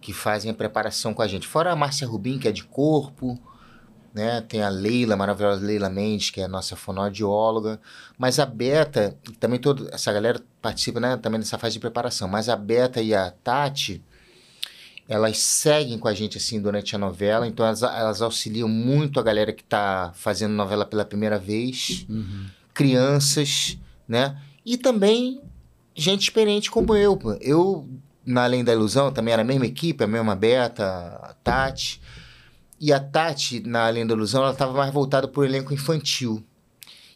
que fazem a preparação com a gente. Fora a Márcia Rubim, que é de corpo né? Tem a Leila, a maravilhosa Leila Mendes, que é a nossa fonoaudióloga. Mas a Beta, também toda essa galera participa né, também dessa fase de preparação. Mas a Beta e a Tati, elas seguem com a gente assim durante a novela, então elas, elas auxiliam muito a galera que está fazendo novela pela primeira vez, uhum. crianças, né? E também gente experiente como eu. Eu, na Além da Ilusão, também era a mesma equipe, a mesma Beta, a Tati. E a Tati, na Além da Ilusão, ela estava mais voltada para o elenco infantil.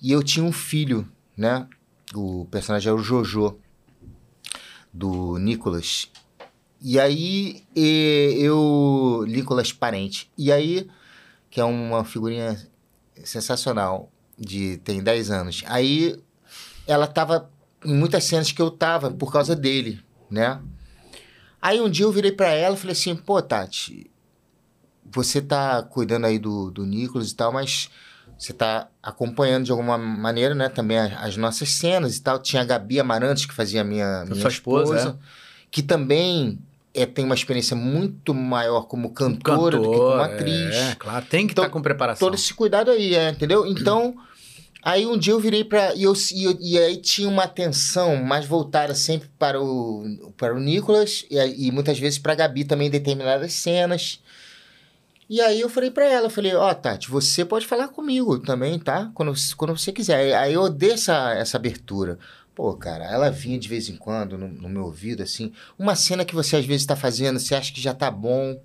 E eu tinha um filho, né? O personagem era o Jojo, do Nicolas. E aí, eu... Nicolas Parente. E aí, que é uma figurinha sensacional, de tem 10 anos. Aí, ela tava em muitas cenas que eu tava por causa dele, né? Aí um dia eu virei para ela e falei assim, pô, Tati, você tá cuidando aí do, do Nicolas e tal, mas você tá acompanhando de alguma maneira, né, também as, as nossas cenas e tal. Tinha a Gabi Amarantes, que fazia a minha, minha sua esposa, esposa é? que também é, tem uma experiência muito maior como cantora Cantor, do que como atriz. É, claro, tem que estar então, tá com preparação. Todo esse cuidado aí, é, entendeu? Então, aí um dia eu virei para e, eu, e, e, aí tinha uma atenção mais voltada sempre para o, para o Nicolas e, e muitas vezes para a Gabi também em determinadas cenas. E aí eu falei para ela, falei, ó, oh, Tati, você pode falar comigo também, tá? Quando, quando você quiser. Aí eu dei essa, essa abertura. Pô, cara, ela vinha de vez em quando no, no meu ouvido, assim. Uma cena que você às vezes está fazendo, você acha que já tá bom.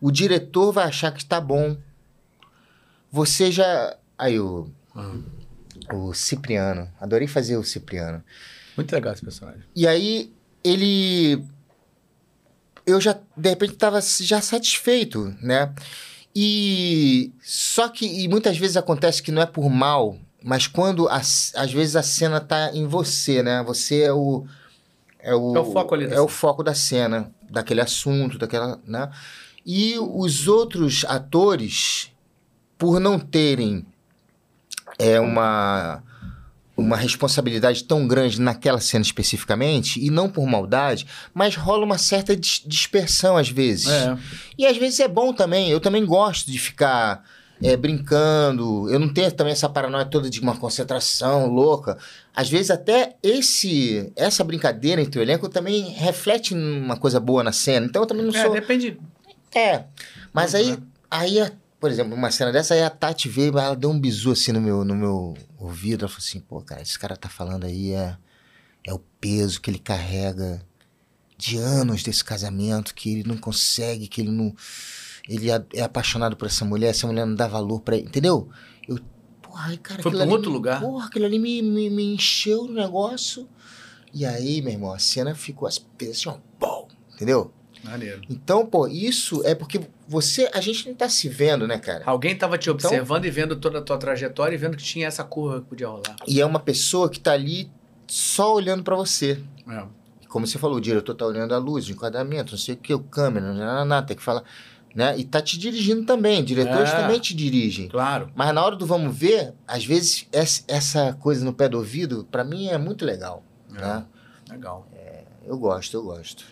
O diretor vai achar que está bom. Você já. Aí o. Uhum. O Cipriano. Adorei fazer o Cipriano. Muito legal esse personagem. E aí, ele eu já, de repente, estava já satisfeito, né? E só que e muitas vezes acontece que não é por mal, mas quando a, às vezes a cena tá em você, né? Você é o é o, é o foco ali é o foco da cena, daquele assunto, daquela, né? E os outros atores, por não terem é uma uma responsabilidade tão grande naquela cena especificamente, e não por maldade, mas rola uma certa dis dispersão às vezes. É. E às vezes é bom também. Eu também gosto de ficar é, brincando. Eu não tenho também essa paranoia toda de uma concentração louca. Às vezes até esse essa brincadeira entre o elenco também reflete uma coisa boa na cena. Então eu também não É, sou. depende. É. Mas aí, Uhum. aí, a- por exemplo, uma cena dessa, aí a Tati veio, ela deu um bisu assim no meu, no meu ouvido. Ela falou assim: pô, cara, esse cara tá falando aí é, é o peso que ele carrega de anos desse casamento, que ele não consegue, que ele não. Ele é, é apaixonado por essa mulher, essa mulher não dá valor pra ele. Entendeu? Eu. Porra, cara, Foi pra outro me- lugar. Porra, aquilo ali me, me, me encheu no negócio. E aí, meu irmão, a cena ficou assim, ó, pô, entendeu? Maneiro. Então, pô, isso é porque você. A gente não tá se vendo, né, cara? Alguém tava te Então- observando e vendo toda a tua trajetória e vendo que tinha essa curva que podia rolar. E é uma pessoa que tá ali só olhando pra você. É. Como você falou, o diretor tá olhando a luz, o enquadramento, não sei o que, o câmera, não, não, tem que falar. Né? E tá te dirigindo também. Diretores É. também te dirigem. Claro. Mas na hora do vamos ver, às vezes essa- coisa no pé do ouvido, pra mim é muito legal. Né? Legal. Eu gosto, eu gosto.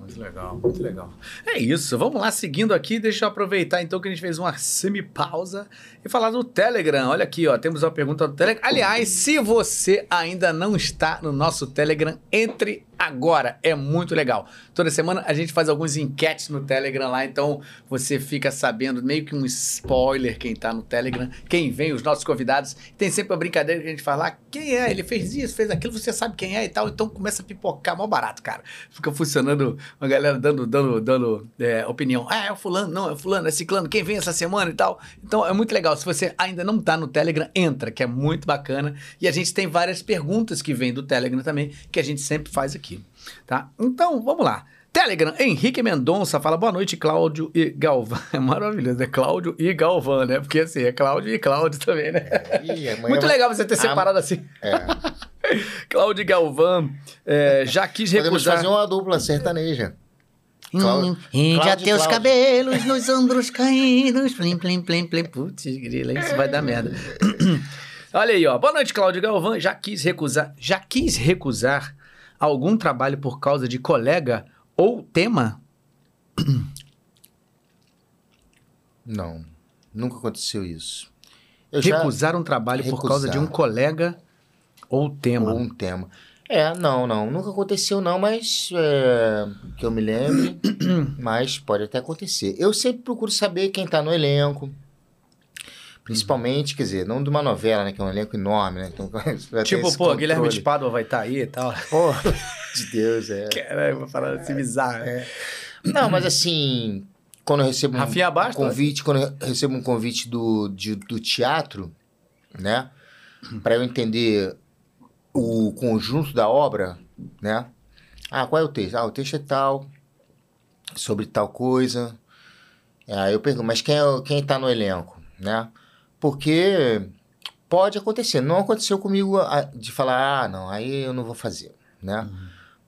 Muito legal, muito legal. É isso, vamos lá, seguindo aqui, deixa eu aproveitar então que a gente fez uma semi-pausa e falar do Telegram. Olha aqui, ó, temos uma pergunta do Telegram. Aliás, se você ainda não está no nosso Telegram, entre agora, é muito legal. Toda semana a gente faz alguns enquetes no Telegram lá, então você fica sabendo meio que um spoiler quem tá no Telegram, quem vem, os nossos convidados. Tem sempre a brincadeira que a gente fala, ah, quem é? Ele fez isso, fez aquilo, você sabe quem é e tal, então começa a pipocar, mal barato, cara. Fica funcionando, uma galera dando, dando, dando é, opinião. Ah, é o fulano, não, é o fulano, é ciclano, quem vem essa semana e tal. Então é muito legal. Se você ainda não tá no Telegram, entra, que é muito bacana. E a gente tem várias perguntas que vêm do Telegram também, que a gente sempre faz aqui, tá? Então, vamos lá. Telegram, Henrique Mendonça fala boa noite, Cláudio e Galvão. É maravilhoso, é Cláudio e Galvão, né? Porque assim, é Cláudio e Cláudio também, né? Ih, Muito legal você ter Ah, separado assim. É. Cláudio e Galvão é, já quis Podemos recusar. fazer uma dupla sertaneja. Hum, Cláudio- e teus Cláudio. cabelos nos ombros caídos. Plim, plim, plim, plim. Putz, grila, isso vai dar merda. Olha aí, ó. Boa noite, Cláudio Galvão. Já quis recusar, já quis recusar algum trabalho por causa de colega ou tema? Não, nunca aconteceu isso. Eu Recusar um trabalho por causa de um Recusar. colega ou tema? Ou um tema. É, não, não. Nunca aconteceu, não, mas é, que eu me lembre. mas pode até acontecer. Eu sempre procuro saber quem tá no elenco. Principalmente, quer dizer, não de uma novela, né? Que é um elenco enorme, né? Então, Tipo, pô, Guilherme de controle. Pádua vai estar aí e tal. Pô, de Deus, é. Caralho, uma parada assim bizarra. Não, mas assim, quando eu recebo um Bastos, convite, quando eu recebo um convite do, de- do teatro, né? Para eu entender o conjunto da obra, né? Ah, qual é o texto? Ah, o texto é tal, sobre tal coisa. Aí eu pergunto, mas quem, é, quem tá no elenco, né? Porque pode acontecer. Não aconteceu comigo de falar, ah, não, aí eu não vou fazer, né?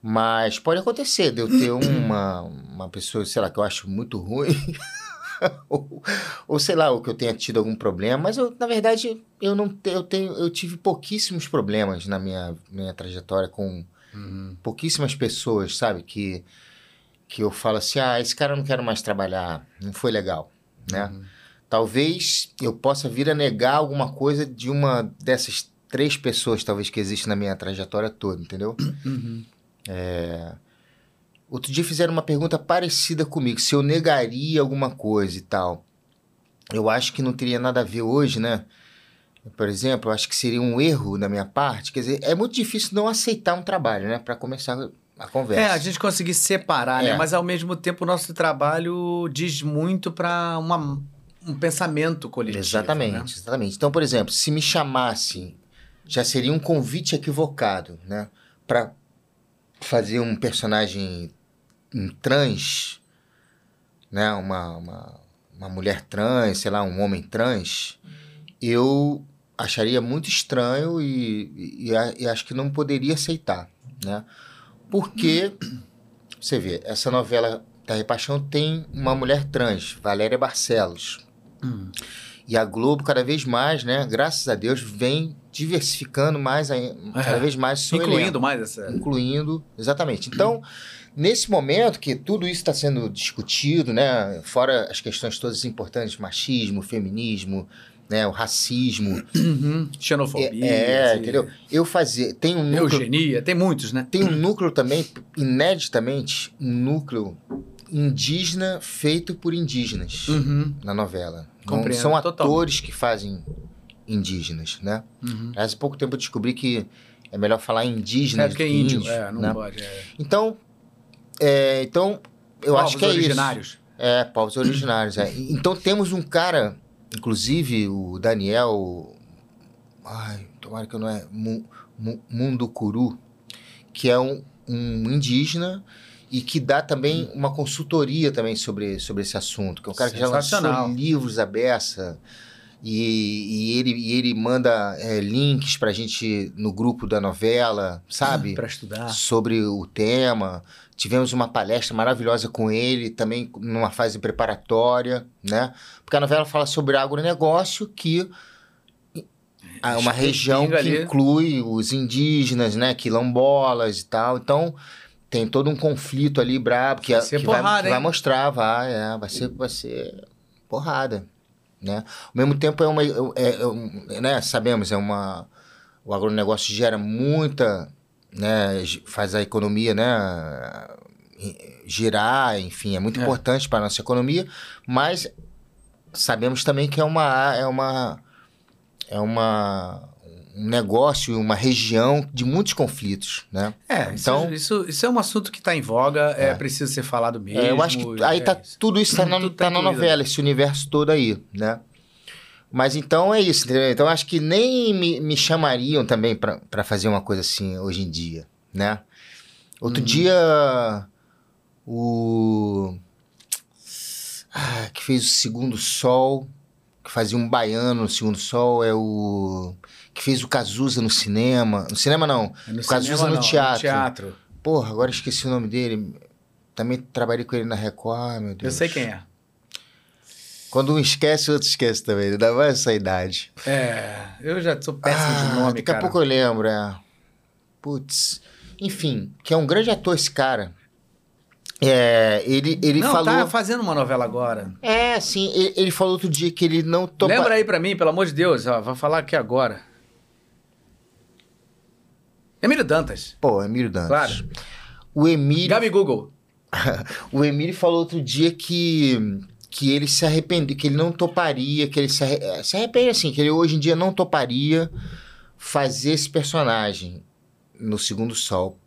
Mas pode acontecer de eu ter uma, uma pessoa, sei lá, que eu acho muito ruim. ou, ou sei lá, ou que eu tenha tido algum problema. Mas eu, na verdade, eu não te- eu tenho, eu tive pouquíssimos problemas na minha, minha trajetória com Uhum. pouquíssimas pessoas, sabe? Que, que eu falo assim, ah, esse cara eu não quero mais trabalhar, não foi legal, né? Uhum. Talvez eu possa vir a negar alguma coisa de uma dessas três pessoas, talvez, que existe na minha trajetória toda, entendeu? Uhum. Outro dia fizeram uma pergunta parecida comigo, se eu negaria alguma coisa e tal. Eu acho que não teria nada a ver hoje, né? Por exemplo, eu acho que seria um erro da minha parte. Quer dizer, é muito difícil não aceitar um trabalho, né? Para começar a conversa. É, a gente conseguir separar, né? É. Mas ao mesmo tempo o nosso trabalho diz muito para um pensamento coletivo. Exatamente, né? exatamente. Então, por exemplo, se me chamasse, já seria um convite equivocado, né? Para fazer um personagem um trans, né? Uma, uma, uma mulher trans, sei lá, um homem trans, eu acharia muito estranho e, e, e acho que não poderia aceitar, né? Porque, você vê, essa novela Terra e Paixão tem uma mulher trans, Valéria Barcelos. Hum. E a Globo, cada vez mais, né, graças a Deus, vem diversificando mais, ai- cada É. vez mais seu Incluindo elenco. mais essa. Incluindo, exatamente. Então, nesse momento que tudo isso está sendo discutido, né? Fora as questões todas importantes, machismo, feminismo, né? O racismo. Uhum. Xenofobia. é, assim, entendeu? Eu fazia. Tem um núcleo. Eugenia, tem muitos, né? Tem um núcleo também, ineditamente, um núcleo indígena feito por indígenas Uhum. na novela. Não Compreendo, são atores que fazem indígenas, né? Uhum. Há pouco tempo eu descobri que é melhor falar indígenas É do porque é que índio. índio, É, não né? pode. É. Então, é, então eu Povos acho que é originários. isso. É, povos originários. é. Então temos um cara, inclusive o Daniel, ai, tomara que eu não é, Mu, Mu, Mundukuru, que é um, um indígena e que dá também uma consultoria também sobre, sobre esse assunto, que é um cara que já lançou livros à beça e, e ele, e ele manda é, links pra gente no grupo da novela, sabe? Para estudar. sobre o tema. Tivemos uma palestra maravilhosa com ele, também numa fase preparatória, né? Porque a novela fala sobre agronegócio, que é uma região que ali. inclui os indígenas, né? Quilombolas e tal. Então, tem todo um conflito ali brabo que, Vai que ser vai, porrada, que vai mostrar, vai, é, vai ser, vai ser porrada, né? Ao mesmo tempo é uma, é, é um- né? Sabemos é uma, o agronegócio gera muita, né? Faz a economia, né? Girar, enfim, é muito É. importante para a nossa economia, mas sabemos também que é uma, é uma, é uma um negócio, uma região de muitos conflitos, né? É, Então- então, isso, isso é um assunto que está em voga, é, É. preciso ser falado mesmo. É, eu acho que aí é tá isso. tudo isso tá na, Tudo tá tá na novela, esse universo todo aí, né? Mas então é isso, entendeu? Então acho que nem me, me chamariam também pra pra fazer uma coisa assim hoje em dia, né? Outro Uhum. dia o ah, que fez o Segundo Sol, que fazia um baiano no Segundo Sol é o que fez o Cazuza no cinema, no cinema não, É no o Cazuza cinema, no não, teatro. No teatro. Porra, agora esqueci o nome dele. Também trabalhei com ele na Record, meu Eu Deus. sei quem é. Quando um esquece, o outro esquece também. Ainda mais essa idade. É, eu já sou péssimo de Ah, nome, Daqui cara. a pouco eu lembro, é. Putz. Enfim, que é um grande ator esse cara. É, ele, ele não, falou... tá fazendo uma novela agora. É, sim, ele, ele falou outro dia que ele não topa... Lembra aí pra mim, pelo amor de Deus, ó, vou falar aqui agora. Emílio Dantas, Pô, Emílio Dantas. claro. O Emílio, Gabi Google. o Emílio falou outro dia que, que ele se arrependeu, que ele não toparia, que ele se, arre- eh, se arrepende assim, que ele hoje em dia não toparia fazer esse personagem no Segundo Sol.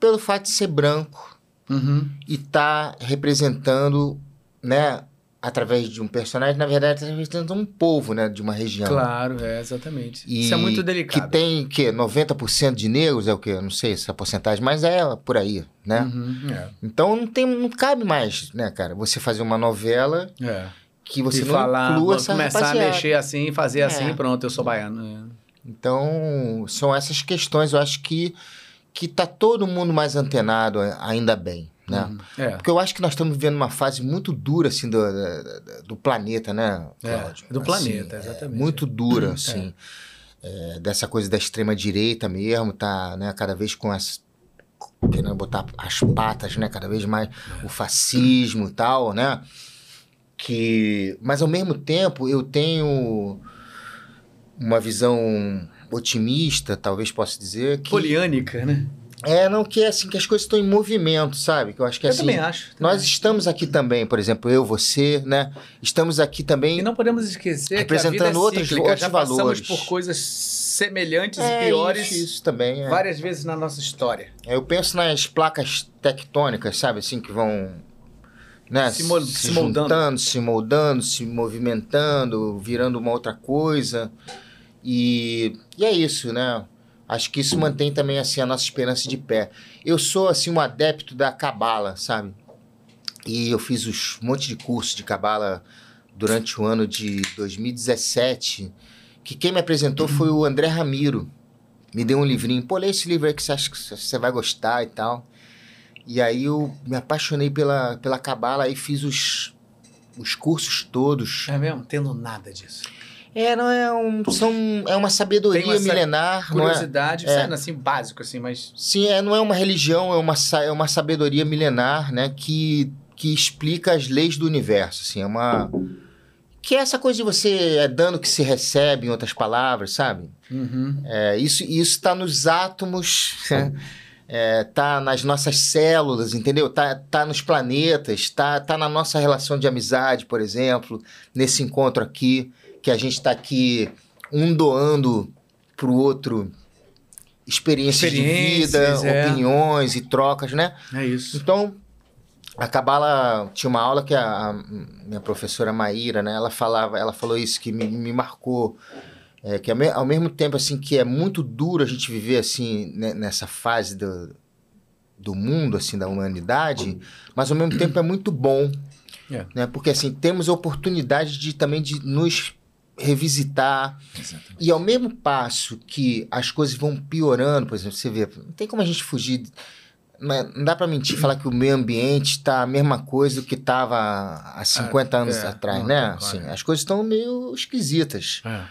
Pelo fato de ser branco Uhum. e tá representando, né, através de um personagem, na verdade, tá representando um povo, né, de uma região. Claro, é, exatamente. E Isso é muito delicado. Que tem, que 90% de negros, é o quê? Eu não sei essa porcentagem, mas é por aí, né? Uhum, é, Então não tem, não cabe mais, né, cara? Você fazer uma novela é. que você e não falar, inclua essa começar rapaziada. a mexer assim, fazer É. assim, pronto, eu sou baiano. é. Então, são essas questões, eu acho que que tá todo mundo mais antenado, ainda bem, né? Uhum. É. Porque eu acho que nós estamos vivendo uma fase muito dura, assim, do, do planeta, né, É, Cláudio? do Assim, planeta, é exatamente. muito dura, assim. É, dessa coisa da extrema-direita mesmo, tá, né, cada vez com as... Querendo botar as patas, né, cada vez mais o fascismo e tal, né? Que... Mas, ao mesmo tempo, eu tenho uma visão otimista, talvez possa dizer, que... Poliânica, né? É, não, que é assim, que as coisas estão em movimento, sabe? Que eu acho que eu assim. também acho. Nós também. estamos aqui também, por exemplo, eu, você, né? Estamos aqui também. E não podemos esquecer Representando que a vida é outros- cíclica. outros Já passamos valores. por coisas semelhantes é, e piores Isso, isso também. É. várias vezes na nossa história. É, Eu penso nas placas tectônicas, sabe? Assim, que vão. Né? Se mol- se moldando. juntando, se moldando, se movimentando, virando uma outra coisa. E, e é isso, né? Acho que isso mantém também assim a nossa esperança de pé. Eu sou assim um adepto da cabala, sabe? E eu fiz um monte de curso de cabala durante o ano de 2017, que quem me apresentou foi o André Ramiro. Me deu um livrinho, pô, lê esse livro aí que você acha que você vai gostar e tal. E aí eu me apaixonei pela, pela cabala e fiz os, os cursos todos. É mesmo? Tendo nada disso. É, não é um. São, é uma sabedoria uma milenar. não é? Curiosidade, É. assim, básico, assim, mas. Sim, é, não é uma religião, é uma, é uma sabedoria milenar, né? Que, que explica as leis do universo, assim. É uma... Que é essa coisa de você é dano que se recebe, em outras palavras, sabe? Uhum. É, isso isso está nos átomos, é, tá nas nossas células, entendeu? Tá, tá nos planetas, tá, tá na nossa relação de amizade, por exemplo, nesse encontro aqui, que a gente está aqui um doando para o outro experiências, de vida, Experiências, é. opiniões e trocas, né? É isso. Então, a Cabala tinha uma aula que a, a minha professora Maíra, né, ela falava, ela falou isso que me, me marcou, é, que ao mesmo tempo assim que é muito duro a gente viver assim né, nessa fase do, do mundo assim da humanidade, mas ao mesmo tempo é muito bom, É. né? Porque assim temos a oportunidade de também de nos revisitar, e ao mesmo passo que as coisas vão piorando, por exemplo, você vê, não tem como a gente fugir. Não é- não dá pra mentir falar que o meio ambiente tá a mesma coisa do que tava há 50 anos é, atrás, né? claro. Assim, as coisas estão meio esquisitas. É.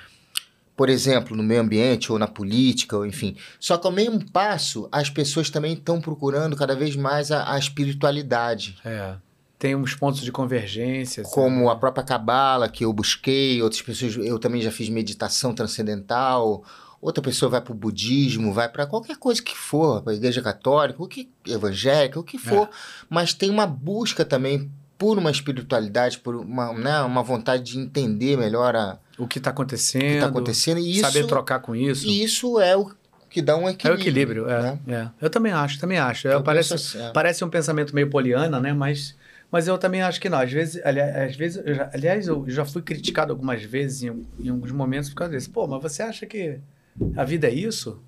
Por exemplo, no meio ambiente ou na política, ou enfim. Só que ao mesmo passo, as pessoas também estão procurando cada vez mais a, a espiritualidade. É. Tem uns pontos de convergência. assim. Como a própria cabala que eu busquei, outras pessoas, eu também já fiz meditação transcendental. Outra pessoa vai para o budismo, vai para qualquer coisa que for, para a igreja católica, o que evangélica, o que for, mas tem uma busca também por uma espiritualidade, por uma, né, uma vontade de entender melhor a, O que está o acontecendo. que está acontecendo e isso Saber trocar com isso. e isso é o que dá um É equilíbrio. o equilíbrio, é, né? é. Eu também acho, também acho. É, Eu parece, assim, é. parece um pensamento meio poliana, né? Mas, mas eu também acho que não. Às vezes, aliás, às vezes eu já, aliás, eu já fui criticado algumas vezes em, em alguns momentos por causa disso. Pô, mas você acha que a vida é isso?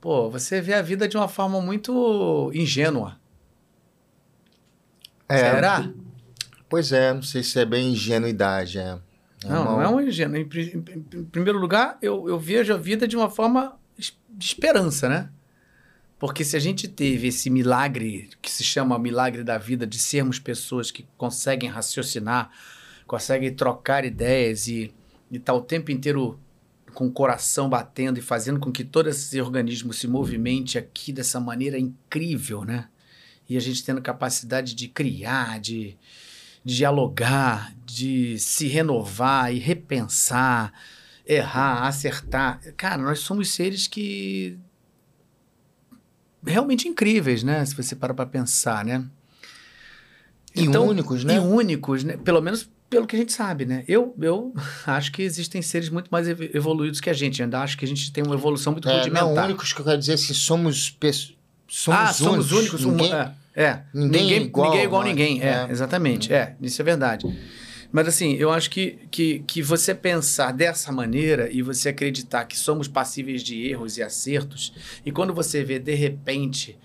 Pô, você vê a vida de uma forma muito ingênua. É, Será? Pois é, não sei se é bem ingenuidade. É. É Não, uma- não é um ingênuo. Em, em- em primeiro lugar, eu, eu vejo a vida de uma forma de esperança, né? Porque se a gente teve esse milagre, que se chama milagre da vida, de sermos pessoas que conseguem raciocinar, conseguem trocar ideias e estar o tempo inteiro com o coração batendo e fazendo com que todo esse organismo se movimente aqui dessa maneira incrível, né? E a gente tendo capacidade de criar, de, de dialogar, de se renovar e repensar, errar, acertar. Cara, nós somos seres que realmente incríveis, né? Se você parar para pensar, né? E únicos, né? E únicos, né? Pelo menos pelo que a gente sabe, né? Eu, eu acho que existem seres muito mais ev- evoluídos que a gente. Ainda acho que a gente tem uma evolução muito É, rudimentar. não, únicos que eu quero dizer assim, somos pessoas. Somos ah, somos únicos. um- Ninguém- é, é. ninguém ninguém, é igual ninguém é igual a nós. ninguém. É, É. exatamente. É, isso é verdade. Mas assim, eu acho que, que, que você pensar dessa maneira e você acreditar que somos passíveis de erros e acertos, e quando você vê de repente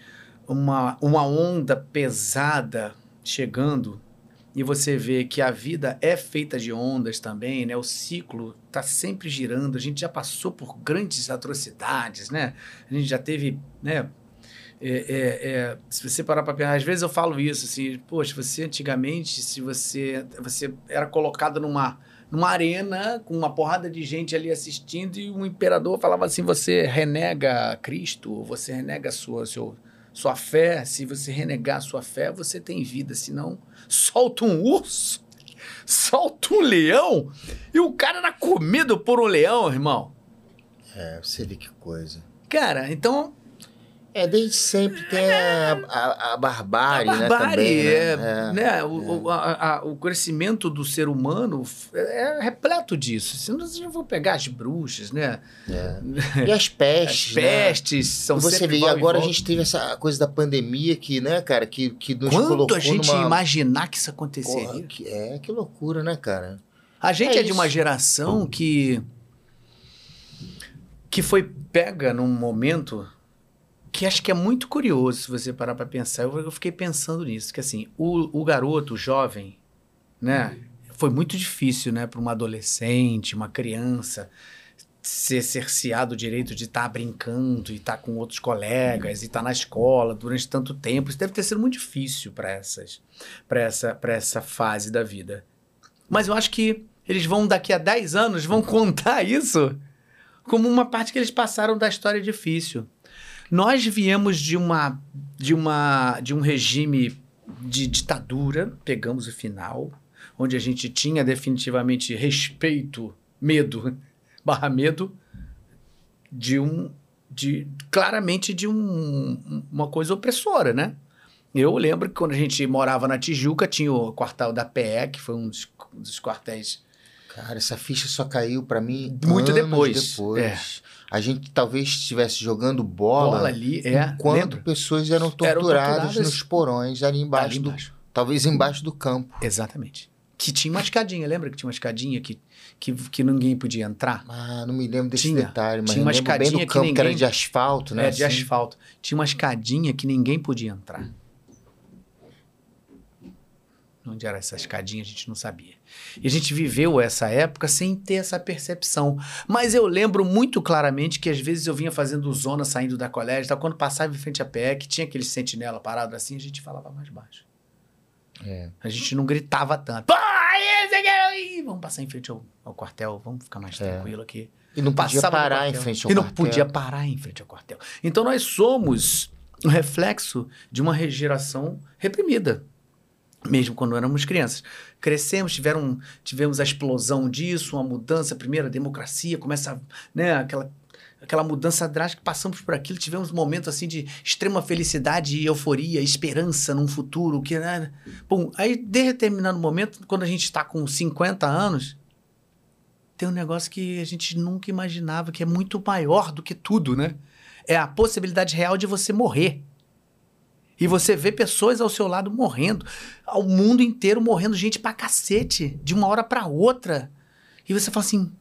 uma, uma onda pesada chegando, e você vê que a vida é feita de ondas também, né? O ciclo está sempre girando. A gente já passou por grandes atrocidades, né? A gente já teve, né? É, é, é, se você parar para pensar, às vezes eu falo isso, assim, poxa, você antigamente, se você, você era colocado numa, numa arena com uma porrada de gente ali assistindo e um imperador falava assim, você renega Cristo, você renega sua, seu, sua fé, se você renegar a sua fé, você tem vida, senão solta um urso, solta um leão e o cara era comido por um leão, irmão. É, você vê que coisa. Cara, então É, desde sempre tem a, a, a barbárie, a né? barbárie, Também, é, né? É. né, o, o, a- o crescimento do ser humano é repleto disso. Se não, vocês vão pegar as bruxas, né? É. E as As pestes, né? pestes são Você sempre vê, e agora a gente teve essa coisa da pandemia que, né, cara, que, que nos Quanto colocou a gente numa... imaginar que isso aconteceria? Porra, que- é, que loucura, né, cara? A gente é, É de uma geração que que foi pega num momento que acho que é muito curioso se você parar para pensar. Eu, fiquei pensando nisso, que assim, o, o garoto, o jovem, né, foi muito difícil, né, para uma adolescente, uma criança ser cerceado o direito de estar brincando e estar com outros colegas e estar na escola durante tanto tempo. Isso deve ter sido muito difícil para essas para essa para essa fase da vida. Mas eu acho que Eles vão, daqui a 10 anos, vão contar isso como uma parte que eles passaram da história difícil. Nós viemos de uma de uma de um regime de ditadura, pegamos o final, onde a gente tinha definitivamente respeito, medo, barra medo de um de claramente de um, uma coisa opressora, né? Eu lembro que quando a gente morava na Tijuca, tinha o quartel da PE, que foi um dos, um dos quartéis Cara, essa ficha só caiu para mim muito depois. depois. É. A gente talvez estivesse jogando bola, bola ali, é, enquanto lembra? pessoas eram torturadas, eram torturadas, nos porões ali embaixo, ali embaixo. Do, talvez embaixo do campo. Exatamente. Que tinha uma escadinha, lembra que tinha uma escadinha que, que, que ninguém podia entrar? Ah, não me lembro desse tinha, detalhe, mas tinha uma escadinha bem do campo, que, ninguém, que era de asfalto, né? É, de assim? asfalto. Tinha uma escadinha que ninguém podia entrar. Onde era essa escadinha, a gente não sabia. E a gente viveu essa época sem ter essa percepção. Mas eu lembro muito claramente que às vezes eu vinha fazendo zona saindo da colégio, então, quando passava em frente à PE, tinha aquele sentinela parado assim, a gente falava mais baixo. É. A gente não gritava tanto. Aí, vamos passar em frente ao, ao quartel, vamos ficar mais é. tranquilo aqui. E não podia Passava parar em frente ao e quartel. E não podia parar em frente ao quartel. Então nós somos um reflexo de uma geração reprimida mesmo quando éramos crianças. Crescemos, tiveram, tivemos a explosão disso, uma mudança, primeiro a democracia, começa, né, aquela aquela mudança drástica, passamos por aquilo, tivemos um momento assim de extrema felicidade e euforia, esperança num futuro, que né? Bom, aí de determinado momento, quando a gente está com 50 anos, tem um negócio que a gente nunca imaginava, que é muito maior do que tudo, né? É a possibilidade real de você morrer. E você vê pessoas ao seu lado morrendo, ao mundo inteiro morrendo, gente pra cacete, de uma hora para outra. E você fala assim: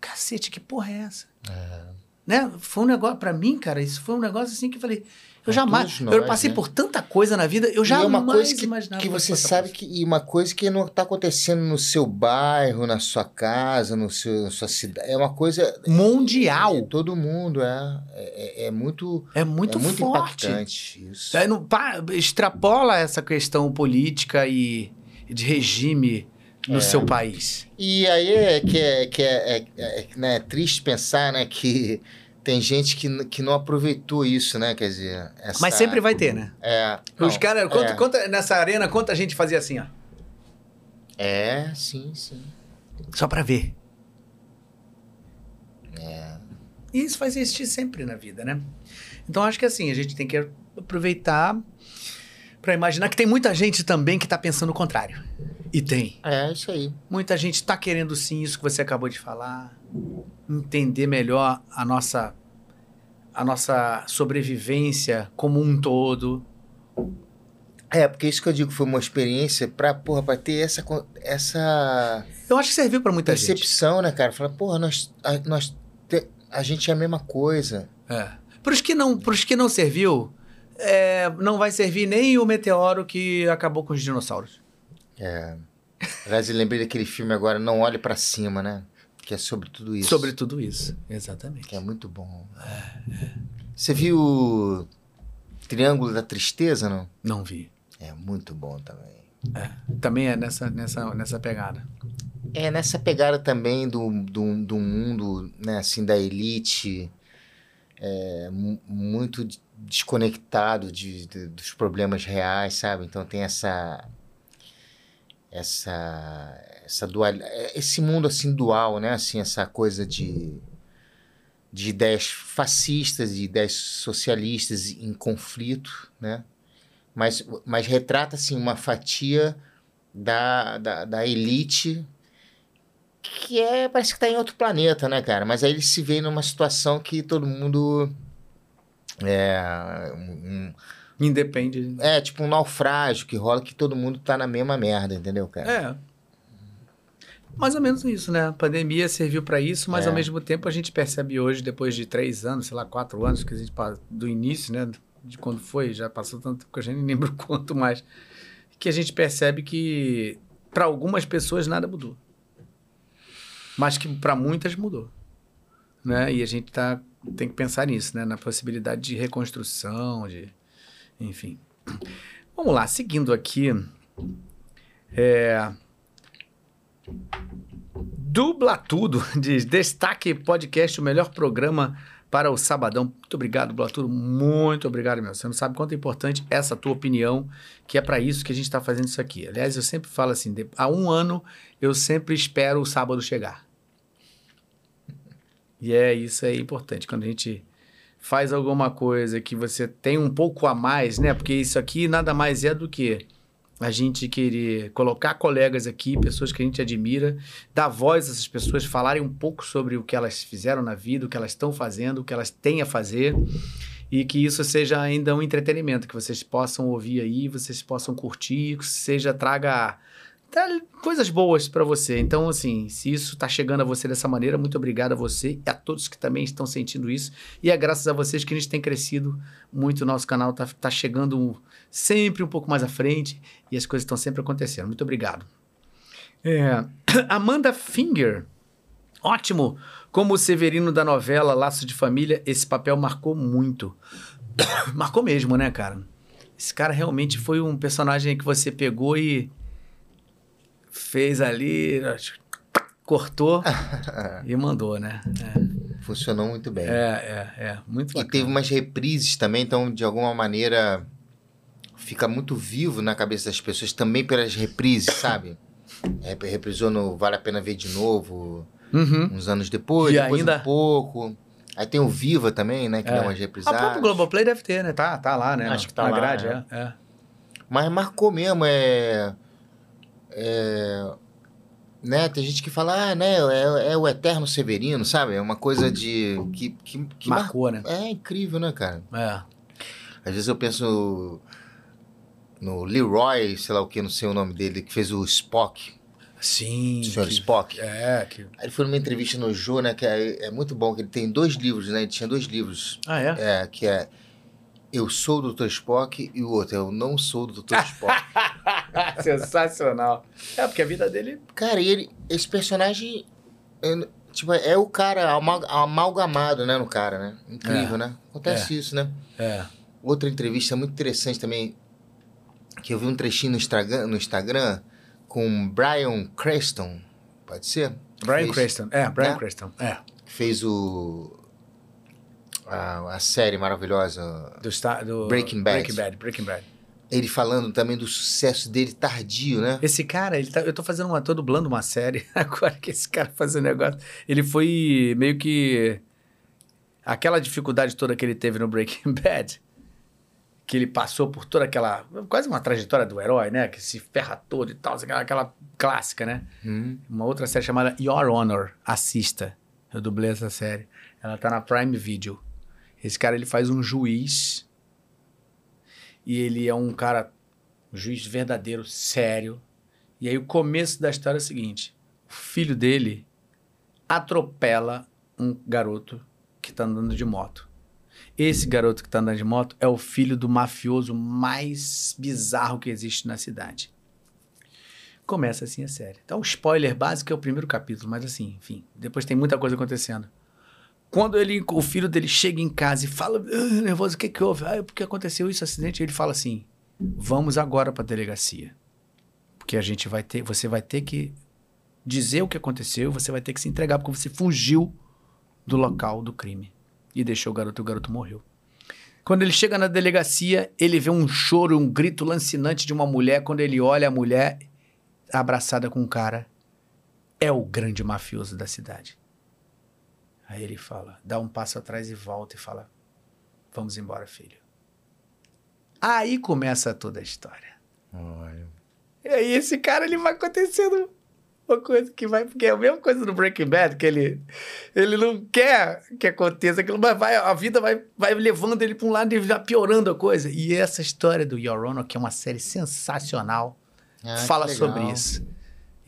cacete, que porra é essa? É. Né? Foi um negócio, para mim, cara, isso foi um negócio assim que eu falei. Eu jamais. Nós, eu passei né? por tanta coisa na vida, eu jamais e é uma coisa que, imaginava. Que você sabe que. E uma coisa que não está acontecendo no seu bairro, na sua casa, no seu, na sua cidade. É uma coisa. Mundial. É, todo mundo, é. É, é muito. É muito, é muito forte. impactante isso. É, não, pá, extrapola essa questão política e de regime no é. seu país. E aí é que é, que é, é, é né, triste pensar né, que tem gente que, que não aproveitou isso, né? Quer dizer. Essa... Mas sempre vai ter, né? É. Os caras, é. nessa arena, quanta gente fazia assim, ó? É, sim, sim. Só pra ver. É. E isso faz existir sempre na vida, né? Então acho que assim, a gente tem que aproveitar para imaginar que tem muita gente também que tá pensando o contrário. E tem. É, isso aí. Muita gente tá querendo sim isso que você acabou de falar entender melhor a nossa a nossa sobrevivência como um todo. É, porque isso que eu digo foi uma experiência para porra, para ter essa essa Eu acho que serviu para muita percepção, gente. né, cara? Falar, porra, nós a, nós te, a gente é a mesma coisa. É. Para os que não, pros que não serviu, é, não vai servir nem o meteoro que acabou com os dinossauros. É. Aliás, eu lembrei daquele filme agora, Não Olhe para Cima, né? Que é sobre tudo isso. Sobre tudo isso, exatamente. Que é muito bom. É, é. Você viu Triângulo da Tristeza, não? Não vi. É muito bom também. É, também é nessa, nessa, nessa pegada. É nessa pegada também do, do, do mundo, né, assim, da elite, é, muito desconectado de, de, dos problemas reais, sabe? Então tem essa essa essa dual esse mundo assim dual né? Assim essa coisa de de ideias fascistas e ideias socialistas em conflito né? Mas mas retrata assim uma fatia da, da, da elite que é parece que está em outro planeta né cara? Mas aí ele se vê numa situação que todo mundo é um, Independe. É, tipo um naufrágio que rola que todo mundo tá na mesma merda, entendeu, cara? É. Mais ou menos isso, né? A pandemia serviu para isso, mas é. ao mesmo tempo a gente percebe hoje, depois de três anos, sei lá, quatro anos, que a gente do início, né? De quando foi, já passou tanto tempo que a gente nem lembra quanto mais, que a gente percebe que para algumas pessoas nada mudou. Mas que para muitas mudou. Né? E a gente tá, tem que pensar nisso, né? Na possibilidade de reconstrução, de enfim. Vamos lá, seguindo aqui. É, Dubla Tudo, diz Destaque Podcast, o melhor programa para o Sabadão. Muito obrigado, Blatudo. Muito obrigado, meu. Você não sabe quanto é importante essa tua opinião, que é para isso que a gente está fazendo isso aqui. Aliás, eu sempre falo assim: de, há um ano eu sempre espero o sábado chegar. E é isso é importante. Quando a gente faz alguma coisa que você tem um pouco a mais, né? Porque isso aqui nada mais é do que a gente querer colocar colegas aqui, pessoas que a gente admira, dar voz a essas pessoas, falarem um pouco sobre o que elas fizeram na vida, o que elas estão fazendo, o que elas têm a fazer, e que isso seja ainda um entretenimento, que vocês possam ouvir aí, vocês possam curtir, que seja traga coisas boas para você. Então, assim, se isso está chegando a você dessa maneira, muito obrigado a você e a todos que também estão sentindo isso. E é graças a vocês que a gente tem crescido muito. O nosso canal está tá chegando sempre um pouco mais à frente e as coisas estão sempre acontecendo. Muito obrigado. É, Amanda Finger. Ótimo! Como o Severino da novela Laço de Família, esse papel marcou muito. marcou mesmo, né, cara? Esse cara realmente foi um personagem que você pegou e fez ali, cortou e mandou, né? É. Funcionou muito bem. É, é, é. Muito bacana. E teve umas reprises também, então, de alguma maneira, fica muito vivo na cabeça das pessoas também pelas reprises, sabe? Reprisou no Vale a Pena Ver de Novo, uhum. uns anos depois, e depois ainda... um pouco. Aí tem o Viva também, né? Que é. dá umas reprisadas. O próprio Globoplay deve ter, né? Tá, tá lá, né? Acho que tá na lá, grade, é. é. é. Mas marcou mesmo, é... É, né, tem gente que fala, ah, né, é, é, o eterno Severino, sabe? É uma coisa de. que, que, que Marcou, mar... né? É incrível, né, cara? É. Às vezes eu penso no Leroy, sei lá o que, não sei o nome dele, que fez o Spock. Sim. O Sr. Spock. É. Que... Aí ele foi numa entrevista no Jô, né, que é, é muito bom, que ele tem dois livros, né? Ele tinha dois livros. Ah, é? É, que é eu sou o Dr. Spock e o outro, eu não sou o Dr. Spock. Sensacional. É, porque a vida dele. Cara, ele, esse personagem. Tipo, é o cara amalgamado, né, no cara, né? Incrível, é. né? Acontece é. isso, né? É. Outra entrevista muito interessante também, que eu vi um trechinho no Instagram, no Instagram com Brian Creston, pode ser? Brian Creston, é, Brian né? Creston, é. Fez o a, a série maravilhosa do, do Breaking Bad. Breaking Bad, Breaking Bad. Ele falando também do sucesso dele tardio, né? Esse cara, ele tá, eu tô fazendo uma, tô dublando uma série agora que esse cara fazendo negócio. Ele foi meio que aquela dificuldade toda que ele teve no Breaking Bad, que ele passou por toda aquela. quase uma trajetória do herói, né? Que se ferra todo e tal, aquela, aquela clássica, né? Hum. Uma outra série chamada Your Honor. Assista. Eu dublei essa série. Ela tá na Prime Video. Esse cara ele faz um juiz e ele é um cara, um juiz verdadeiro, sério. E aí o começo da história é o seguinte: o filho dele atropela um garoto que está andando de moto. Esse garoto que está andando de moto é o filho do mafioso mais bizarro que existe na cidade. Começa assim a série. Então, o spoiler básico é o primeiro capítulo, mas assim, enfim, depois tem muita coisa acontecendo. Quando ele, o filho dele chega em casa e fala, ah, nervoso, o que que houve? Ah, porque aconteceu isso, acidente. Ele fala assim, vamos agora para a delegacia. Porque a gente vai ter, você vai ter que dizer o que aconteceu, você vai ter que se entregar, porque você fugiu do local do crime. E deixou o garoto, o garoto morreu. Quando ele chega na delegacia, ele vê um choro, um grito lancinante de uma mulher. Quando ele olha a mulher abraçada com um cara, é o grande mafioso da cidade. Aí ele fala, dá um passo atrás e volta e fala: Vamos embora, filho. Aí começa toda a história. Olha. E aí esse cara ele vai acontecendo uma coisa que vai, porque é a mesma coisa do Breaking Bad, que ele, ele não quer que aconteça aquilo, mas vai, a vida vai, vai levando ele para um lado e vai piorando a coisa. E essa história do Your Honor, que é uma série sensacional, ah, fala sobre isso.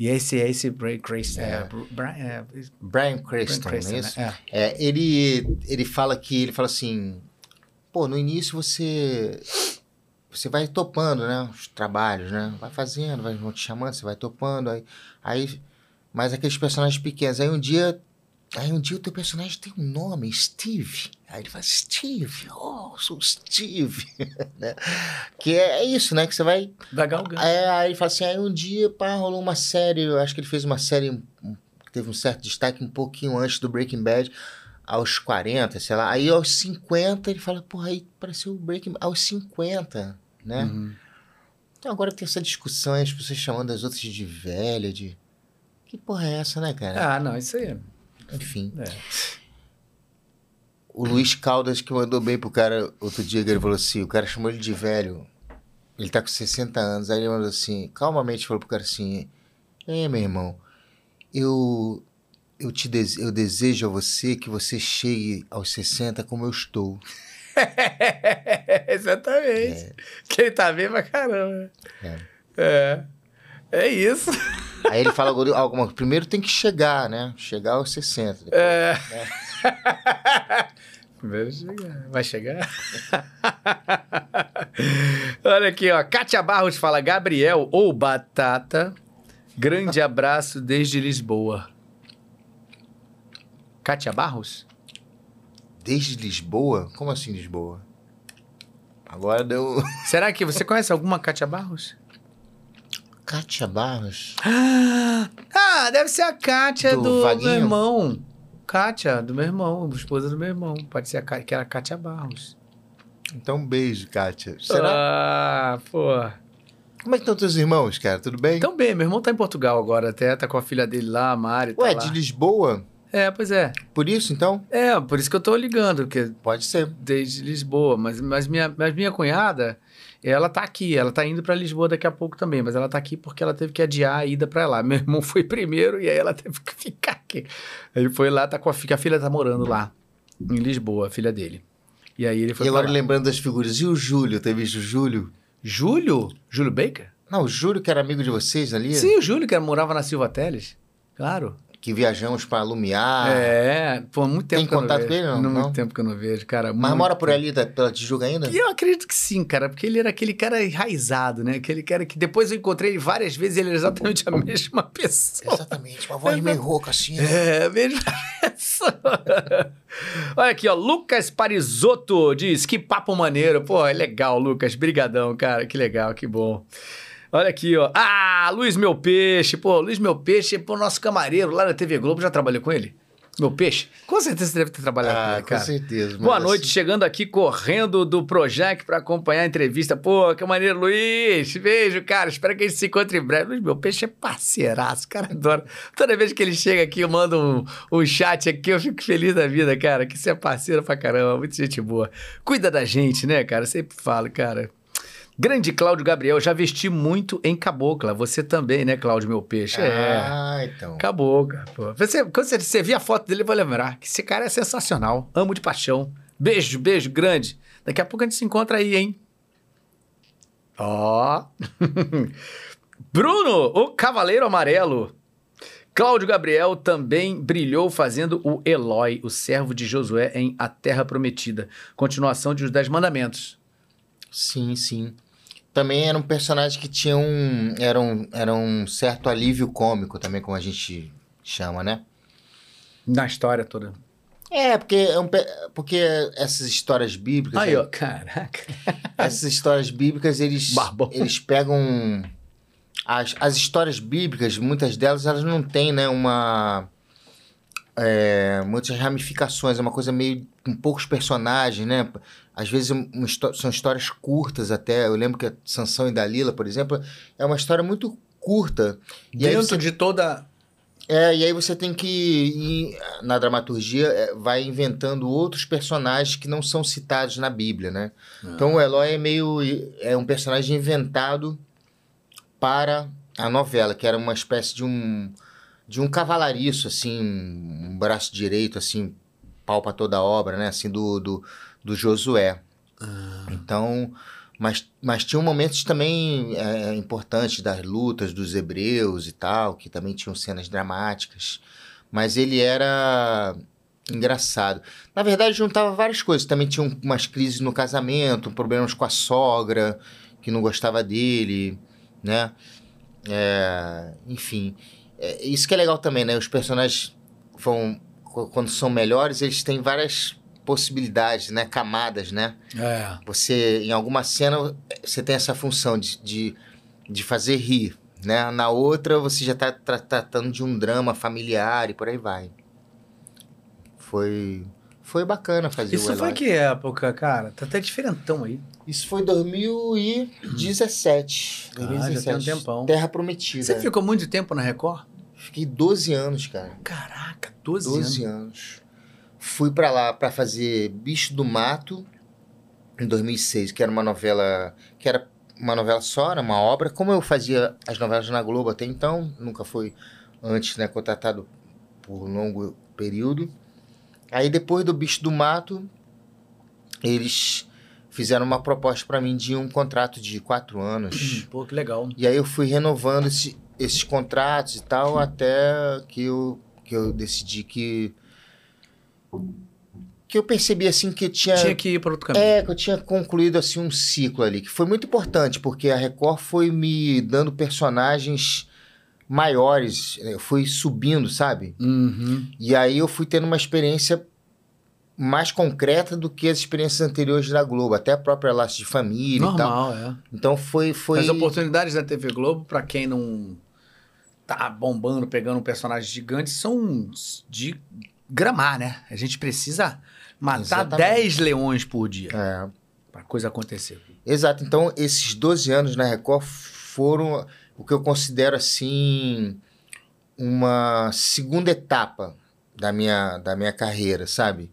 E esse é esse Brian Cranston. É. É, Brian, é, Brian Cranston, Brian Cranston, é isso? Né? É. ele, ele fala que, ele fala assim, pô, no início você você vai topando, né, os trabalhos, né, vai fazendo, vai, vão te chamando, você vai topando, aí, aí, mas aqueles personagens pequenos, aí um dia Aí um dia o teu personagem tem um nome, Steve. Aí ele fala, Steve, oh, sou Steve. né? Que é isso, né? Que você vai. Vai galgando. É, aí ele fala assim: aí um dia, pá, rolou uma série. Eu acho que ele fez uma série que teve um certo destaque um pouquinho antes do Breaking Bad, aos 40, sei lá. Aí aos 50 ele fala, porra, aí pareceu o Breaking Bad. Aos 50, né? Uhum. Então agora tem essa discussão, as pessoas chamando as outras de velha, de. Que porra é essa, né, cara? Ah, não, isso aí. Enfim. É. O Luiz Caldas que mandou bem pro cara outro dia, que ele falou assim, o cara chamou ele de velho. Ele tá com 60 anos, aí ele mandou assim, calmamente falou pro cara assim, é, meu irmão, eu eu te dese- eu desejo a você que você chegue aos 60 como eu estou. Exatamente. Que ele tá bem pra caramba. É. É. É isso. Aí ele fala alguma coisa. Primeiro tem que chegar, né? Chegar aos 60. É. Primeiro chegar. Vai chegar? Olha aqui, ó. Kátia Barros fala: Gabriel ou Batata. Grande abraço desde Lisboa. Kátia Barros? Desde Lisboa? Como assim Lisboa? Agora deu. Será que você conhece alguma Kátia Barros? Kátia Barros? Ah, deve ser a Kátia Do do, meu irmão. Kátia, do meu irmão, esposa do meu irmão. Pode ser a Kátia, que era a Kátia Barros. Então um beijo, Kátia. Será? Ah, pô. Como é que estão teus irmãos, cara? Tudo bem? Então bem, meu irmão tá em Portugal agora até, tá com a filha dele lá, a Mari. Tá Ué, lá. de Lisboa? É, pois é. Por isso, então? É, por isso que eu tô ligando, porque Pode ser. desde Lisboa. Mas, mas, minha, mas minha cunhada, ela tá aqui, ela tá indo pra Lisboa daqui a pouco também, mas ela tá aqui porque ela teve que adiar a ida pra lá. Meu irmão foi primeiro e aí ela teve que ficar aqui. Ele foi lá, tá com a filha, a filha tá morando lá, em Lisboa, a filha dele. E aí ele foi E agora lá. lembrando das figuras. E o Júlio? Tem visto o Júlio? Júlio? Júlio Baker? Não, o Júlio que era amigo de vocês ali? Sim, o Júlio, que morava na Silva Teles. Claro. Que viajamos pra Lumiar. É, pô, muito tempo Tem que eu não contato vejo. com ele, não? Muito Não? tempo que eu não vejo, cara. Mas muito mora por ali, da, pela Tijuca ainda? E eu acredito que sim, cara, porque ele era aquele cara enraizado, né? Aquele cara que depois eu encontrei ele várias vezes e ele era exatamente a mesma pessoa. Exatamente, uma voz meio rouca assim. né? É, mesma pessoa. Olha aqui, ó, Lucas Parisotto diz, que papo maneiro. Pô, é legal, Lucas, brigadão, cara, que legal, que bom. Olha aqui, ó. Ah, Luiz Meu Peixe. Pô, Luiz Meu Peixe, pô, nosso camareiro lá na TV Globo. Já trabalhou com ele? Meu Peixe? Com certeza você deve ter trabalhado com Ah, ele, com cara. certeza. Boa noite, assim- chegando aqui correndo do Projac para acompanhar a entrevista. Pô, que maneiro, Luiz. Beijo, cara. Espero que a gente se encontre em breve. Luiz, meu peixe é parceiraço, cara. Adoro. Toda vez que ele chega aqui, eu mando um, um chat aqui, eu fico feliz da vida, cara. Que você é parceiro pra caramba. Muita gente boa. Cuida da gente, né, cara? Eu sempre falo, cara. Grande Cláudio Gabriel, já vesti muito em cabocla. Você também, né, Cláudio, meu peixe? É. Ah, então. Cabocla, pô. Você, quando você, você vir a foto dele, eu vou lembrar que esse cara é sensacional. Amo de paixão. Beijo, beijo grande. Daqui a pouco a gente se encontra aí, hein? Ó. Bruno, o Cavaleiro Amarelo. Cláudio Gabriel também brilhou fazendo o Eloy, o servo de Josué em A Terra Prometida. Continuação de Os Dez Mandamentos. Sim, sim. Também era um personagem que tinha um. Era um, era um certo alívio cômico também, como a gente chama, né? Na história toda. É, porque, é porque essas histórias bíblicas. Aí, né? ó, caraca. Essas histórias bíblicas, eles, Barbão. eles pegam. As, as histórias bíblicas, muitas delas, elas não têm, né, uma. É, muitas ramificações, é uma coisa meio com poucos personagens, né? Às vezes um- são histórias curtas até. Eu lembro que a Sansão e Dalila, por exemplo, é uma história muito curta. E Dentro você de toda. é, e aí você tem que ir, na dramaturgia, é, vai inventando outros personagens que não são citados na Bíblia, né? Então o Eloy é meio. é um personagem inventado para a novela, que era uma espécie de um. De um cavalariço, assim, um braço direito, assim, pau para toda a obra, né? Assim, do, do, do Josué. Então. Mas, mas tinham momentos também é, importantes das lutas dos hebreus e tal, que também tinham cenas dramáticas. Mas ele era engraçado. Na verdade, juntava várias coisas. Também tinha um- umas crises no casamento, problemas com a sogra, que não gostava dele, né? É, enfim. É, isso que é legal também, né? Os personagens vão qu- quando são melhores, eles têm várias possibilidades, né? Camadas, né? É. Você, em alguma cena, você tem essa função de, de, de fazer rir, né? Na outra, você já tá tra- tratando de um drama familiar e por aí vai. Foi, foi bacana fazer Isso o foi que época, cara? Tá até diferentão aí. Isso foi 2017. Ah, já tem um tempão. Terra Prometida. Você ficou muito tempo na Record? Fiquei 12 anos, cara. Caraca, 12, 12 anos. anos. Fui pra lá pra fazer Bicho do Mato em 2006, que era uma novela, que era uma novela só, era uma obra, como eu fazia as novelas na Globo até então, nunca foi antes, né, contratado por longo período. Aí depois do Bicho do Mato, eles fizeram uma proposta pra mim de um contrato de quatro anos. Pô, que legal. E aí eu fui renovando esse- esses contratos e tal, até que eu, que eu decidi que. Que eu percebi assim que eu tinha. Tinha que ir para outro caminho. É, que eu tinha concluído assim um ciclo ali, que foi muito importante, porque a Record foi me dando personagens maiores, eu fui subindo, sabe? Uhum. E aí eu fui tendo uma experiência mais concreta do que as experiências anteriores da Globo, até a própria Laço de Família e tal. Normal, é. Então foi foi As oportunidades da TV Globo, pra quem não tá bombando, pegando um personagem gigante, são de gramar, né? A gente precisa matar Exatamente. 10 leões por dia é, pra coisa acontecer. Exato. Então, esses 12 anos na Record foram o que eu considero assim uma segunda etapa da minha, da minha carreira, sabe?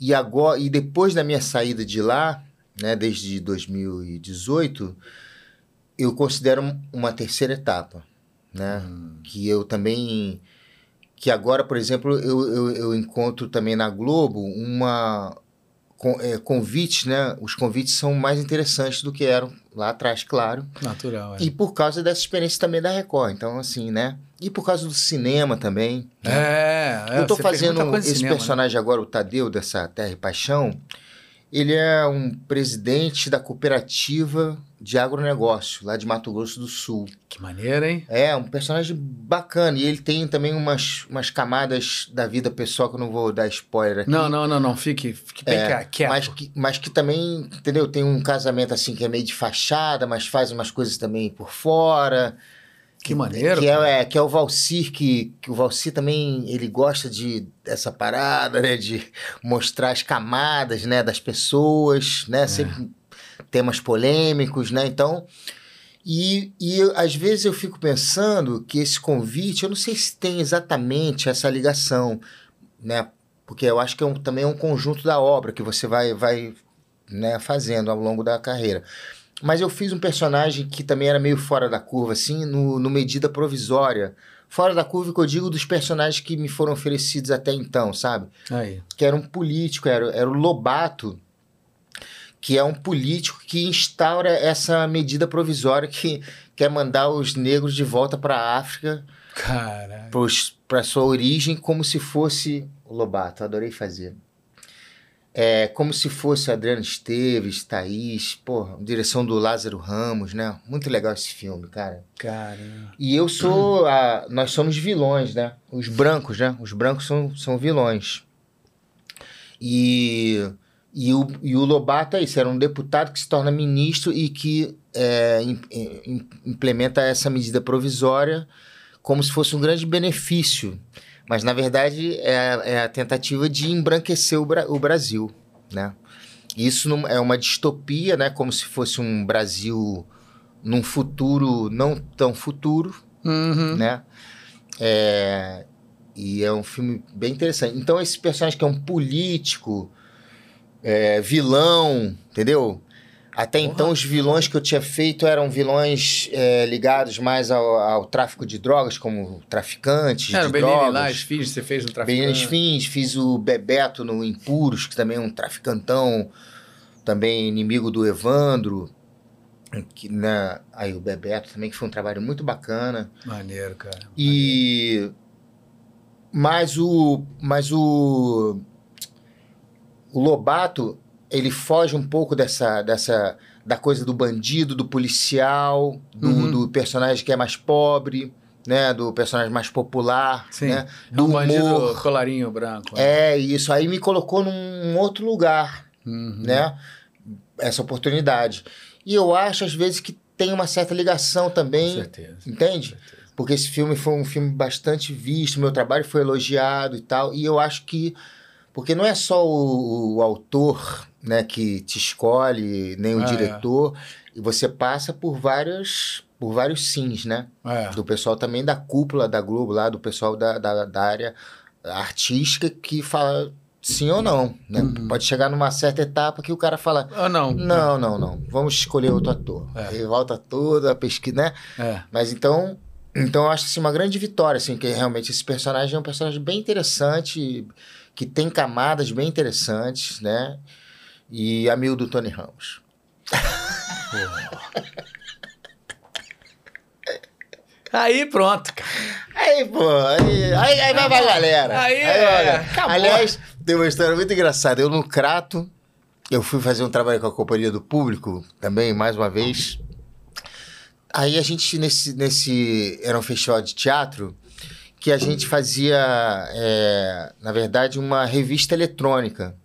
E agora e depois da minha saída de lá, né, desde 2018, eu considero um- uma terceira etapa, né? Que eu também que agora, por exemplo, eu, eu, eu encontro também na Globo uma con- é, convites, né? Os convites são mais interessantes do que eram lá atrás, claro. Natural, é. E por causa dessa experiência também da Record. Então, assim, né? E por causa do cinema também. né? É, é, eu tô fazendo esse cinema, né? personagem agora, o Tadeu, dessa Terra e Paixão. Ele é um presidente da cooperativa de agronegócio, lá de Mato Grosso do Sul. Que maneiro, hein? É, um personagem bacana. E ele tem também umas, umas camadas da vida pessoal que eu não vou dar spoiler aqui. Não, não, não, não. Fique, fique bem É, quieto. Mas que, mas que também, entendeu? Tem um casamento assim que é meio de fachada, mas faz umas coisas também por fora. Que maneiro. Que é, é, que é o Valcir, que, que o Valcir também, ele gosta de dessa parada, né? De mostrar as camadas, né? Das pessoas, É. né? Sempre temas polêmicos, né? Então... E, e às vezes eu fico pensando que esse convite, eu não sei se tem exatamente essa ligação, né? Porque eu acho que é um- também é um conjunto da obra que você vai, vai né, fazendo ao longo da carreira. Mas eu fiz um personagem que também era meio fora da curva, assim, no, no Medida Provisória. Fora da curva que eu digo dos personagens que me foram oferecidos até então, sabe? Aí. Que era um político, era, era o Lobato, que é um político que instaura essa medida provisória que quer mandar os negros de volta para a África, Cara. para sua origem, como se fosse o Lobato. Adorei fazer. É, como se fosse Adriano Esteves, Thaís, porra, direção do Lázaro Ramos, né? Muito legal esse filme, cara. Cara. E eu sou. A, nós somos vilões, né? Os brancos, né? Os brancos são, são vilões. E, e, o, e o Lobato é isso: era um deputado que se torna ministro e que é, im- im- implementa essa medida provisória como se fosse um grande benefício. Mas, na verdade, é, a- é a tentativa de embranquecer o, Bra- o Brasil, né? Isso não- é uma distopia, né? Como se fosse um Brasil num futuro não tão futuro, Uhum. né? É, e é um filme bem interessante. Então, esse personagem que é um político, é, vilão, entendeu? Até então, os vilões que eu tinha feito eram vilões é, ligados mais ao, ao tráfico de drogas, como traficantes Era o de Benini drogas. lá, as filhos, você fez um Benjamin traficante. Fins, fiz o Bebeto no Impuros, que também é um traficantão, também inimigo do Evandro. Que, né, aí o Bebeto também, que foi um trabalho muito bacana. Maneiro, cara. E. Mas o. Mas o. O Lobato, ele foge um pouco dessa. dessa da coisa do bandido, do policial, do, Uhum. do personagem que é mais pobre, né? Do personagem mais popular, Sim. né? É Do um bandido colarinho branco. né? É isso. Aí me colocou num outro lugar, Uhum. né? Essa oportunidade. E eu acho, às vezes, que tem uma certa ligação Com também, certeza. entende? Porque esse filme foi um filme bastante visto, meu trabalho foi elogiado e tal. E eu acho que. Porque não é só o, o autor né, que te escolhe, nem o Ah, é. diretor, e você passa por vários, por vários sims, né? É. Do pessoal também da cúpula da Globo, lá, do pessoal da, da, da área artística que fala sim ou não. Né? Uhum. Pode chegar numa certa etapa que o cara fala. Ah, não. Não, não, não. Vamos escolher outro ator. É. Aí volta toda a pesquisa, né? É. Mas então, então eu acho assim, uma grande vitória, assim, que realmente esse personagem é um personagem bem interessante, que tem camadas bem interessantes, né? E amigo do Tony Ramos. Aí pronto, cara. Aí, pô, aí, aí, aí vai pra galera. Aí, é, acabou. Aliás, tem uma história muito engraçada. Eu no Crato, eu fui fazer um trabalho com a Companhia do Público, também, mais uma vez. Aí a gente, nesse, nesse. Era um festival de teatro que a gente fazia, é, na verdade, uma revista eletrônica.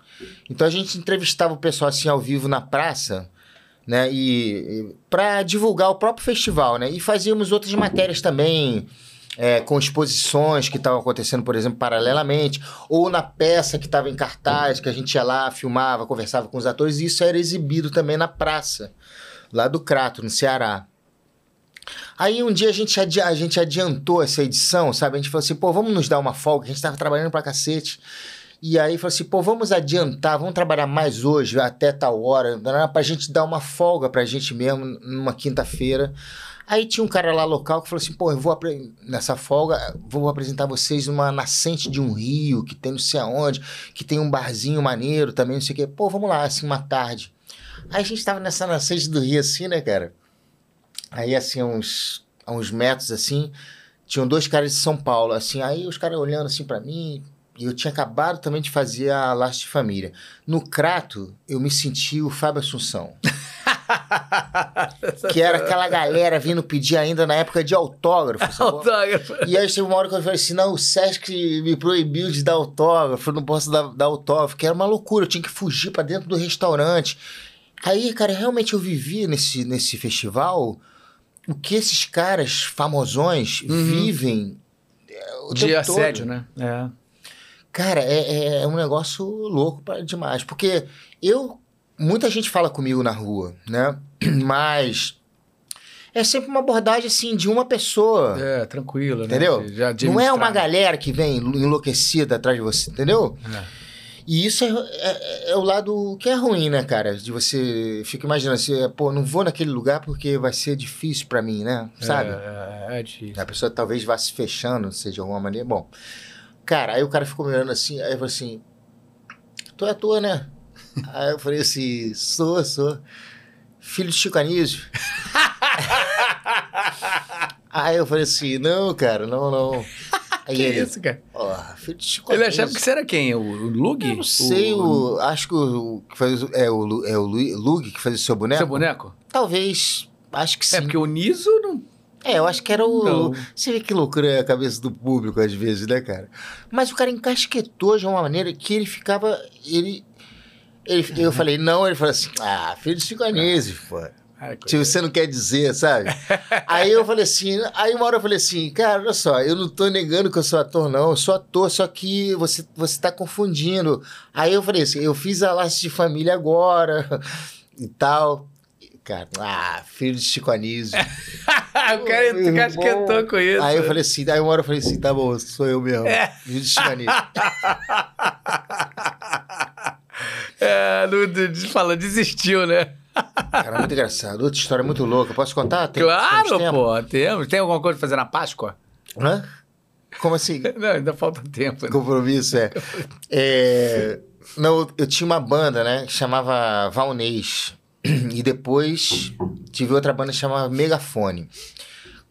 Então a gente entrevistava o pessoal assim ao vivo na praça, né? E, para divulgar o próprio festival, né? E fazíamos outras matérias também. é, com exposições que estavam acontecendo, por exemplo, paralelamente, ou na peça que estava em cartaz, que a gente ia lá, filmava, conversava com os atores, e isso era exibido também na praça, lá do Crato, no Ceará. Aí um dia a gente, adi- a gente adiantou essa edição, sabe? A gente falou assim, pô, vamos nos dar uma folga, a gente tava trabalhando pra cacete. E aí falou assim, pô, vamos adiantar, vamos trabalhar mais hoje, até tal hora, né, pra gente dar uma folga pra gente mesmo, numa quinta-feira. Aí tinha um cara lá local que falou assim, pô, eu vou nessa folga, vou apresentar vocês uma nascente de um rio, que tem não sei aonde, que tem um barzinho maneiro também, não sei o quê. Pô, vamos lá, assim, uma tarde. Aí a gente tava nessa nascente do rio assim, né, cara? Aí, assim, uns, uns metros, assim, tinham dois caras de São Paulo, assim. Aí os caras olhando, assim, pra mim. E eu tinha acabado também de fazer a Laço de Família. No Crato, eu me senti o Fábio Assunção. que era aquela galera vindo pedir ainda na época de autógrafo? Autógrafo. E aí teve uma hora que eu falei assim: não, o Sesc me proibiu de dar autógrafo, eu não posso dar, dar autógrafo, que era uma loucura, eu tinha que fugir pra dentro do restaurante. Aí, cara, realmente eu vivi nesse, nesse festival o que esses caras famosões Uhum. vivem. o De assédio, todo. né? É. Cara, é, é um negócio louco pra, demais. Porque eu. Muita gente fala comigo na rua, né? Mas. É sempre uma abordagem assim de uma pessoa. É, tranquilo, né? Entendeu? Não é uma galera que vem enlouquecida atrás de você, entendeu? É. E isso é, é- é o lado que é ruim, né, cara? De você fica imaginando assim, pô, não vou naquele lugar porque vai ser difícil pra mim, né? Sabe? É, é, é difícil. A pessoa talvez vá se fechando, seja de alguma maneira. Bom, cara, aí o cara ficou me olhando assim, aí eu falei assim, tu é ator, né? aí eu falei assim, sou, sou. Filho de Chico Anísio. aí eu falei assim, não, cara, não, não. Aí Que ele, isso, cara? ó, filho de Chico Ele achava que você era quem? O, o Lug? Eu não sei, o, acho que o, o que faz, é o, é o Lu- Lug que faz o seu boneco? Seu boneco? Talvez, acho que sim. É, porque o Niso não... É, eu acho que era o. Não. Você vê que loucura é a cabeça do público às vezes, né, cara? Mas o cara encasquetou de uma maneira que ele ficava. Ele. ele eu falei, não, ele falou assim: ah, filho de Chico Anísio, pô. Ai, Tipo, você não quer dizer, sabe? aí eu falei assim, aí uma hora eu falei assim, cara, olha só, eu não tô negando que eu sou ator, não, eu sou ator, só que você, você tá confundindo. Aí eu falei assim, eu fiz a laço de família agora e tal. Cara, ah, filho de Chico Anísio. o cara encasquetou irmão. com isso. Aí eu falei assim, aí uma hora eu falei assim, tá bom, sou eu mesmo. É. Filho de Chico Anísio. É, não, fala, desistiu, né? Cara, muito engraçado. Outra história muito louca. Posso contar? Tem- temos claro, tempo? pô, temos. Tem alguma coisa pra fazer na Páscoa? Hã? Como assim? Não, ainda falta tempo. né? Compromisso, é. É, Não, eu tinha uma banda, né? Que chamava Valnês. E depois tive outra banda que chamava Megafone.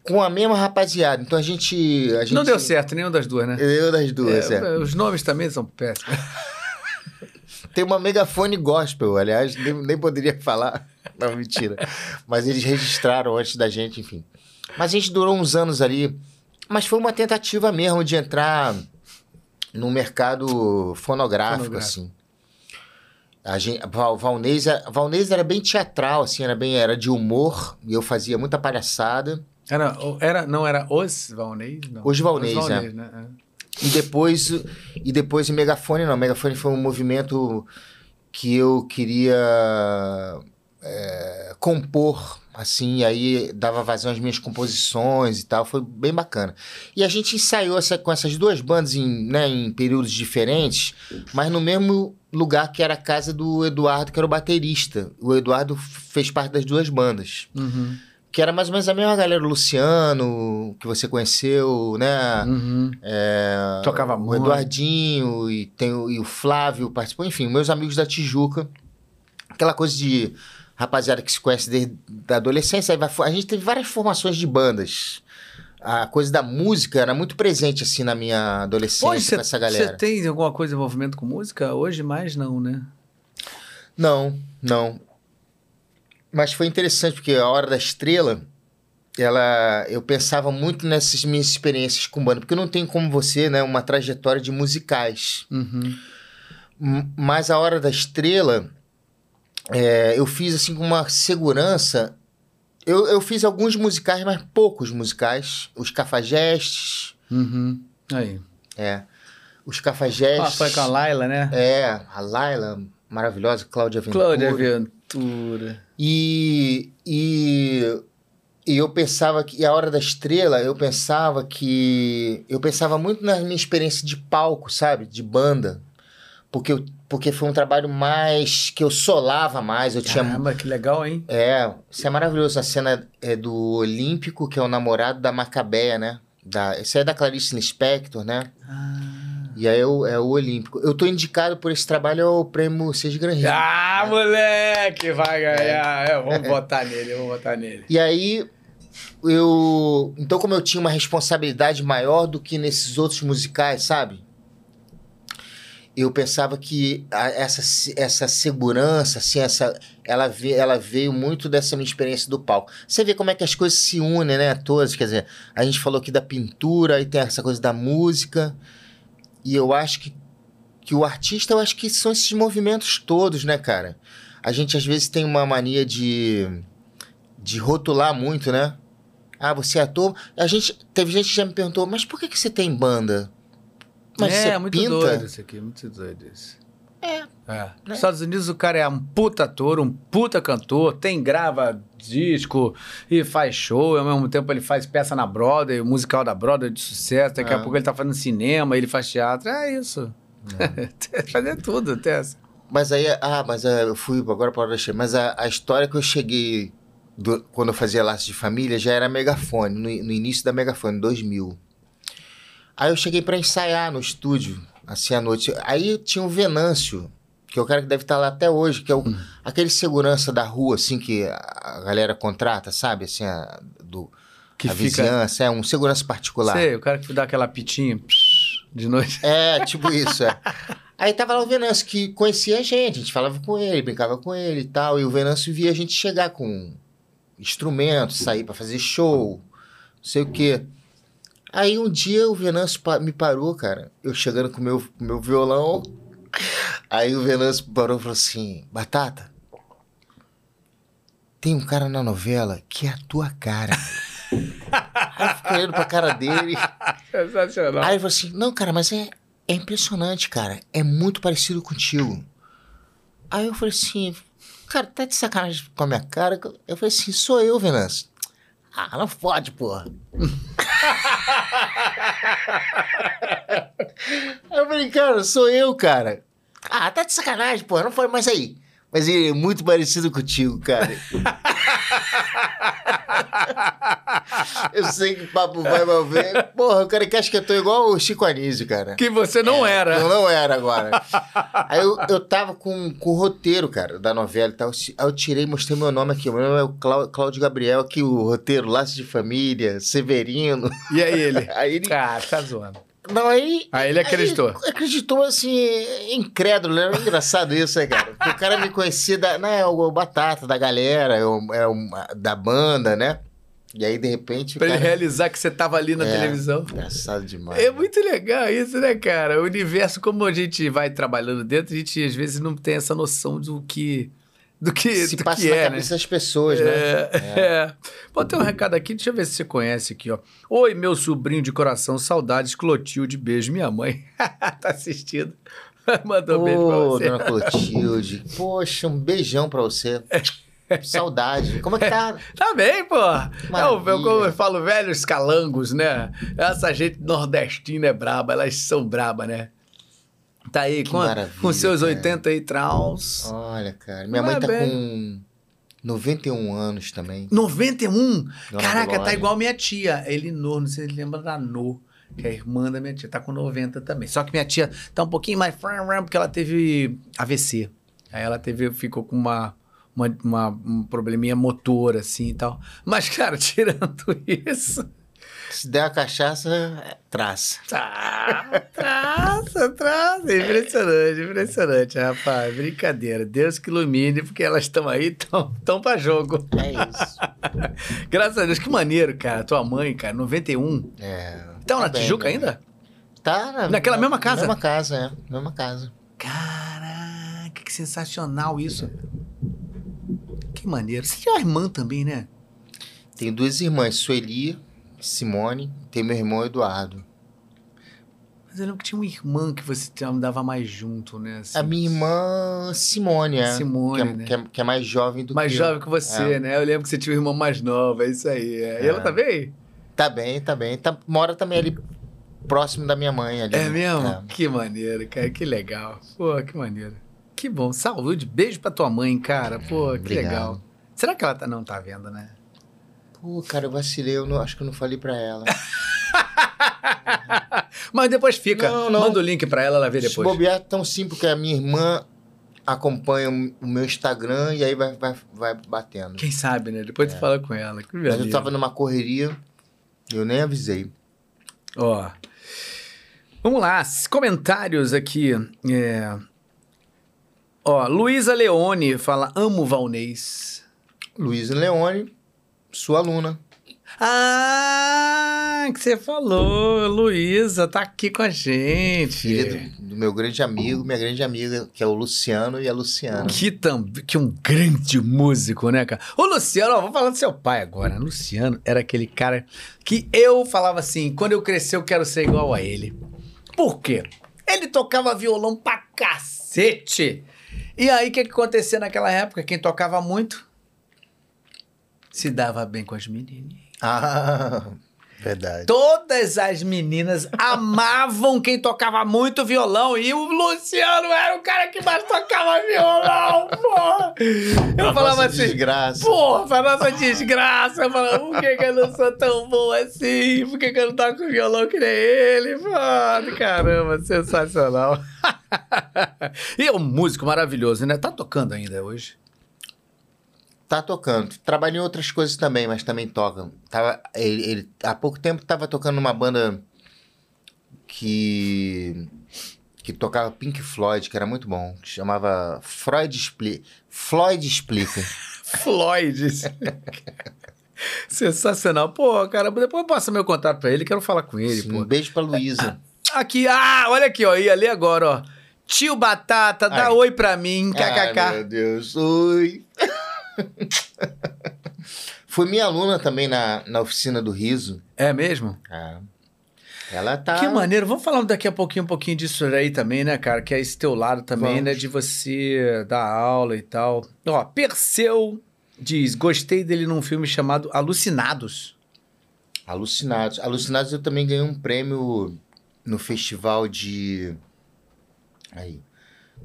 Com a mesma rapaziada. Então a gente. A gente Não deu certo, nenhuma das duas, né? Eu das duas, é. É, Os nomes também são péssimos. Tem uma megafone gospel, aliás, nem, nem poderia falar. Não, mentira. Mas eles registraram antes da gente, enfim. Mas a gente durou uns anos ali Mas foi uma tentativa mesmo de entrar no mercado fonográfico, Fonográfico. assim. A gente, Val, Valnez, era- Valnez era bem teatral, assim, era bem era de humor, e eu fazia muita palhaçada. Era, era, não era os Valnês? Não. Os Valnês, é. né? E depois, e depois em Megafone, não. Megafone foi um movimento que eu queria é, compor, assim, e aí dava vazão às minhas composições e tal, foi bem bacana. E a gente ensaiou essa- com essas duas bandas em, né, em períodos diferentes, mas no mesmo lugar que era a casa do Eduardo, que era o baterista. O Eduardo fez parte das duas bandas. Uhum. Que era mais ou menos a mesma galera, o Luciano, que você conheceu, né? Uhum. É, Tocava o muito. Eduardinho e, tem o, e o Flávio participou, enfim, meus amigos da Tijuca. Aquela coisa de rapaziada que se conhece desde a adolescência. a gente teve várias formações de bandas. A coisa da música era muito presente, assim, na minha adolescência Hoje com essa você galera. tem alguma coisa envolvimento com música? Hoje mais não, né? Não, não. Mas foi interessante, porque a Hora da Estrela, ela, eu pensava muito nessas minhas experiências com banda, porque eu não tenho como você, né, uma trajetória de musicais. Uhum. Mas a Hora da Estrela, é, eu fiz assim com uma segurança. Eu, eu fiz alguns musicais, mas poucos musicais. Os Cafajestes, Uhum. Aí. é. Os Cafajestes. Ah, foi com a Laila, né? É, a Laila, maravilhosa, Cláudia Ventura. Cláudia Ventura. E, e, e eu pensava que, e a Hora da Estrela, eu pensava que. Eu pensava muito na minha experiência de palco, sabe? De banda. Porque, eu, porque foi um trabalho mais. que eu solava mais. Eu tinha. Caramba, que legal, hein? É, isso é maravilhoso. A cena é do Olímpico, que é o namorado da Macabeia, né? Da, esse é da Clarice Lispector, né? Ah, E aí é o, é o Olímpico. Eu tô indicado por esse trabalho ao prêmio Seis Gran Rio. Ah, moleque, vai ganhar. É, vamos votar nele, vamos votar nele. E aí, eu. Então, como eu tinha uma responsabilidade maior do que nesses outros musicais, sabe? Eu pensava que a- essa, essa segurança, assim, essa, ela, ela veio muito dessa minha experiência do palco. Você vê como é que as coisas se unem, né? Todas. Quer dizer, a gente falou aqui da pintura, aí tem essa coisa da música. E eu acho que, que o artista, eu acho que são esses movimentos todos, né, cara? A gente às vezes tem uma mania de de rotular muito, né? Ah, você é ator. A gente teve gente que já me perguntou, mas por que, que você tem banda? Mas é, você muito pinta? doido isso aqui, muito doido isso. É. É. Né? Nos Estados Unidos o cara é um puta ator, um puta cantor, tem grava disco e faz show, e ao mesmo tempo ele faz peça na Broadway, o musical da Broadway de sucesso, daqui a É. pouco ele tá fazendo cinema, ele faz teatro, é isso. Fazer tudo, Tessa. Mas aí, ah, mas ah, eu fui agora para o Mas a, a história que eu cheguei do- quando eu fazia Laços de Família já era megafone, no, no início da megafone, 2000. Aí eu cheguei para ensaiar no estúdio, assim à noite. Aí tinha o Venâncio, que é o cara que deve estar lá até hoje, que é o, aquele segurança da rua, assim, que a, galera contrata, sabe? Assim, a, do, Que a fica. vizinhança, é um segurança particular. Sei, o cara que dá aquela pitinha psh, de noite. É, tipo isso, é. Aí tava lá o Venâncio, que conhecia a gente, a gente falava com ele, brincava com ele e tal, e o Venâncio via a gente chegar com instrumentos, sair pra fazer show, não sei o quê. Aí um dia o Venâncio me parou, cara, eu chegando com o meu, o meu violão, aí o Venâncio parou e falou assim, Batata, tem um cara na novela que é a tua cara. Aí eu fiquei olhando pra cara dele... Sensacional. Aí ele falou assim: não, cara, mas é, é impressionante, cara. É muito parecido contigo. Aí eu falei assim, cara, tá de sacanagem com a minha cara? Eu falei assim, sou eu, Venâncio. Ah, não pode, porra. Eu falei, cara, sou eu, cara. Ah, tá de sacanagem, porra, não foi mais aí. Mas ele é muito parecido contigo, cara. eu sei que papo vai mal ver. Porra, o cara que acha que eu tô igual o Chico Anísio, cara. Que você não era. Eu não era agora. Aí eu, eu tava com, com o roteiro, cara, da novela e tal. Aí eu tirei e mostrei meu nome aqui. Meu nome é o Clá- Cláudio Gabriel, aqui o roteiro, Laços de Família, Severino. E aí ele? Aí ele. Ah, tá zoando. Não, aí. Aí ele acreditou. Aí acreditou, assim, incrédulo. Era engraçado isso, né, cara? Porque o cara me conhecia da. Não, é o Batata, da galera, é o, é da banda, né? E aí, de repente. Pra ele cara- realizar que você tava ali na É. televisão. Engraçado demais. É né? muito legal isso, né, cara? O universo, como a gente vai trabalhando dentro, a gente às vezes não tem essa noção do que. Do que, Se do passa que na é, né? cabeça das pessoas, né? É, é. Pô, tem um recado aqui, deixa eu ver se você conhece aqui, ó. Oi, meu sobrinho de coração, saudades, Clotilde, beijo, minha mãe. tá assistindo. Mandou um beijo pra Ô, você. dona Clotilde. Poxa, um beijão pra você. Saudade. Como é que tá? Tá bem, pô. É, o, como eu falo, velhos calangos, né? Essa gente nordestina é braba, elas são braba, né? Tá aí Que com, com seus cara. 80 e traus. Olha, cara. Minha Vai mãe tá bem. com 91 anos também. 91? Dona Caraca, tá Glória. igual minha tia, Elinor, não sei se lembra da No, que é a irmã da minha tia, tá com 90 também. Só que minha tia tá um pouquinho mais porque ela teve AVC. Aí ela teve, ficou com uma, uma, uma- um probleminha motor, assim e tal. Mas, cara, tirando isso. Se der a cachaça, traça. Tá, traça, traça. Impressionante, impressionante, rapaz. Brincadeira. Deus que ilumine, porque elas estão aí, estão tão pra jogo. É isso. Graças a Deus, que maneiro, cara. Tua mãe, cara, 91. É. Tá na bem, Tijuca né? ainda? Tá na, Naquela na- mesma casa? Mesma casa, é. Mesma casa. Caraca, que sensacional isso. Que maneiro. Você tinha uma irmã também, né? Tenho duas irmãs, Sueli, Simone. Tem meu irmão Eduardo. Mas eu lembro que tinha uma irmã que você andava mais junto, né? assim. A minha irmã Simone, é. Simone, que, é né? que, é, que é mais jovem do mais que jovem eu. que você, É. né? Eu lembro que você tinha uma irmã mais nova, é isso aí. é. E ela É. tá bem? Tá bem, tá bem. Tá, mora também ali próximo da minha mãe. Ali, É mesmo? É. Que maneiro, cara. Que legal. Pô, que maneiro. Que bom. Saúde. Beijo pra tua mãe, cara. Pô, que Obrigado. legal. Será que ela tá, não tá vendo, né? Pô, cara, eu vacilei. Eu não, acho que eu não falei pra ela. Mas depois fica. Não, não. Manda o link pra ela, ela vê Se depois. bobear, tão sim, porque a minha irmã acompanha o meu Instagram e aí vai, vai, vai batendo. Quem sabe, né? Depois tu fala com ela. Que É. Mas eu tava numa correria, eu nem avisei. Ó. Vamos lá, comentários aqui. É... Ó, Luísa Leone fala: amo Valnês. Luísa Leone, sua aluna. Ah, que você falou, Luísa, tá aqui com a gente. Filha do, do meu grande amigo, minha grande amiga, que é o Luciano e a Luciana. Que, tam, que um grande músico, né, cara? O Luciano, ó, vou falar do seu pai agora. Luciano era aquele cara que eu falava assim: quando eu crescer, eu quero ser igual a ele. Por quê? Ele tocava violão pra cacete. E aí, o que, que acontecia naquela época? Quem tocava muito se dava bem com as meninas. Ah, verdade. Todas as meninas amavam quem tocava muito violão e o Luciano era o cara que mais tocava violão, porra. Eu Pra falava nossa assim, Desgraça. porra, pra nossa desgraça, eu falava, por que, que eu não sou tão bom assim? Por que, que eu não toco violão que nem ele? Mano, caramba, sensacional. e é um músico maravilhoso, né? Tá tocando ainda hoje. Tá tocando. Trabalha em outras coisas também, mas também toca. Tava, ele, ele- há pouco tempo tava tocando numa banda que que tocava Pink Floyd, que era muito bom, que chamava Freud Explica. Floyd Explica. Floyd. Sensacional. Pô, cara, depois passa meu contato pra ele, quero falar com ele, Sim, pô. um beijo pra Luísa. Aqui, ah, olha aqui, ó, ia ali agora, ó. Tio Batata, dá Ai. oi pra mim, Ai, kkk. meu Deus. Oi. Foi minha aluna também na, na oficina do riso. é mesmo? Ah, ela tá. Que maneiro. Vamos falar daqui a pouquinho um pouquinho disso aí também, né, cara? Que é esse teu lado também, Vamos. né? De você dar aula e tal. Ó, Perseu diz: gostei dele num filme chamado Alucinados. Alucinados. Alucinados eu também ganhei um prêmio no festival de. Aí.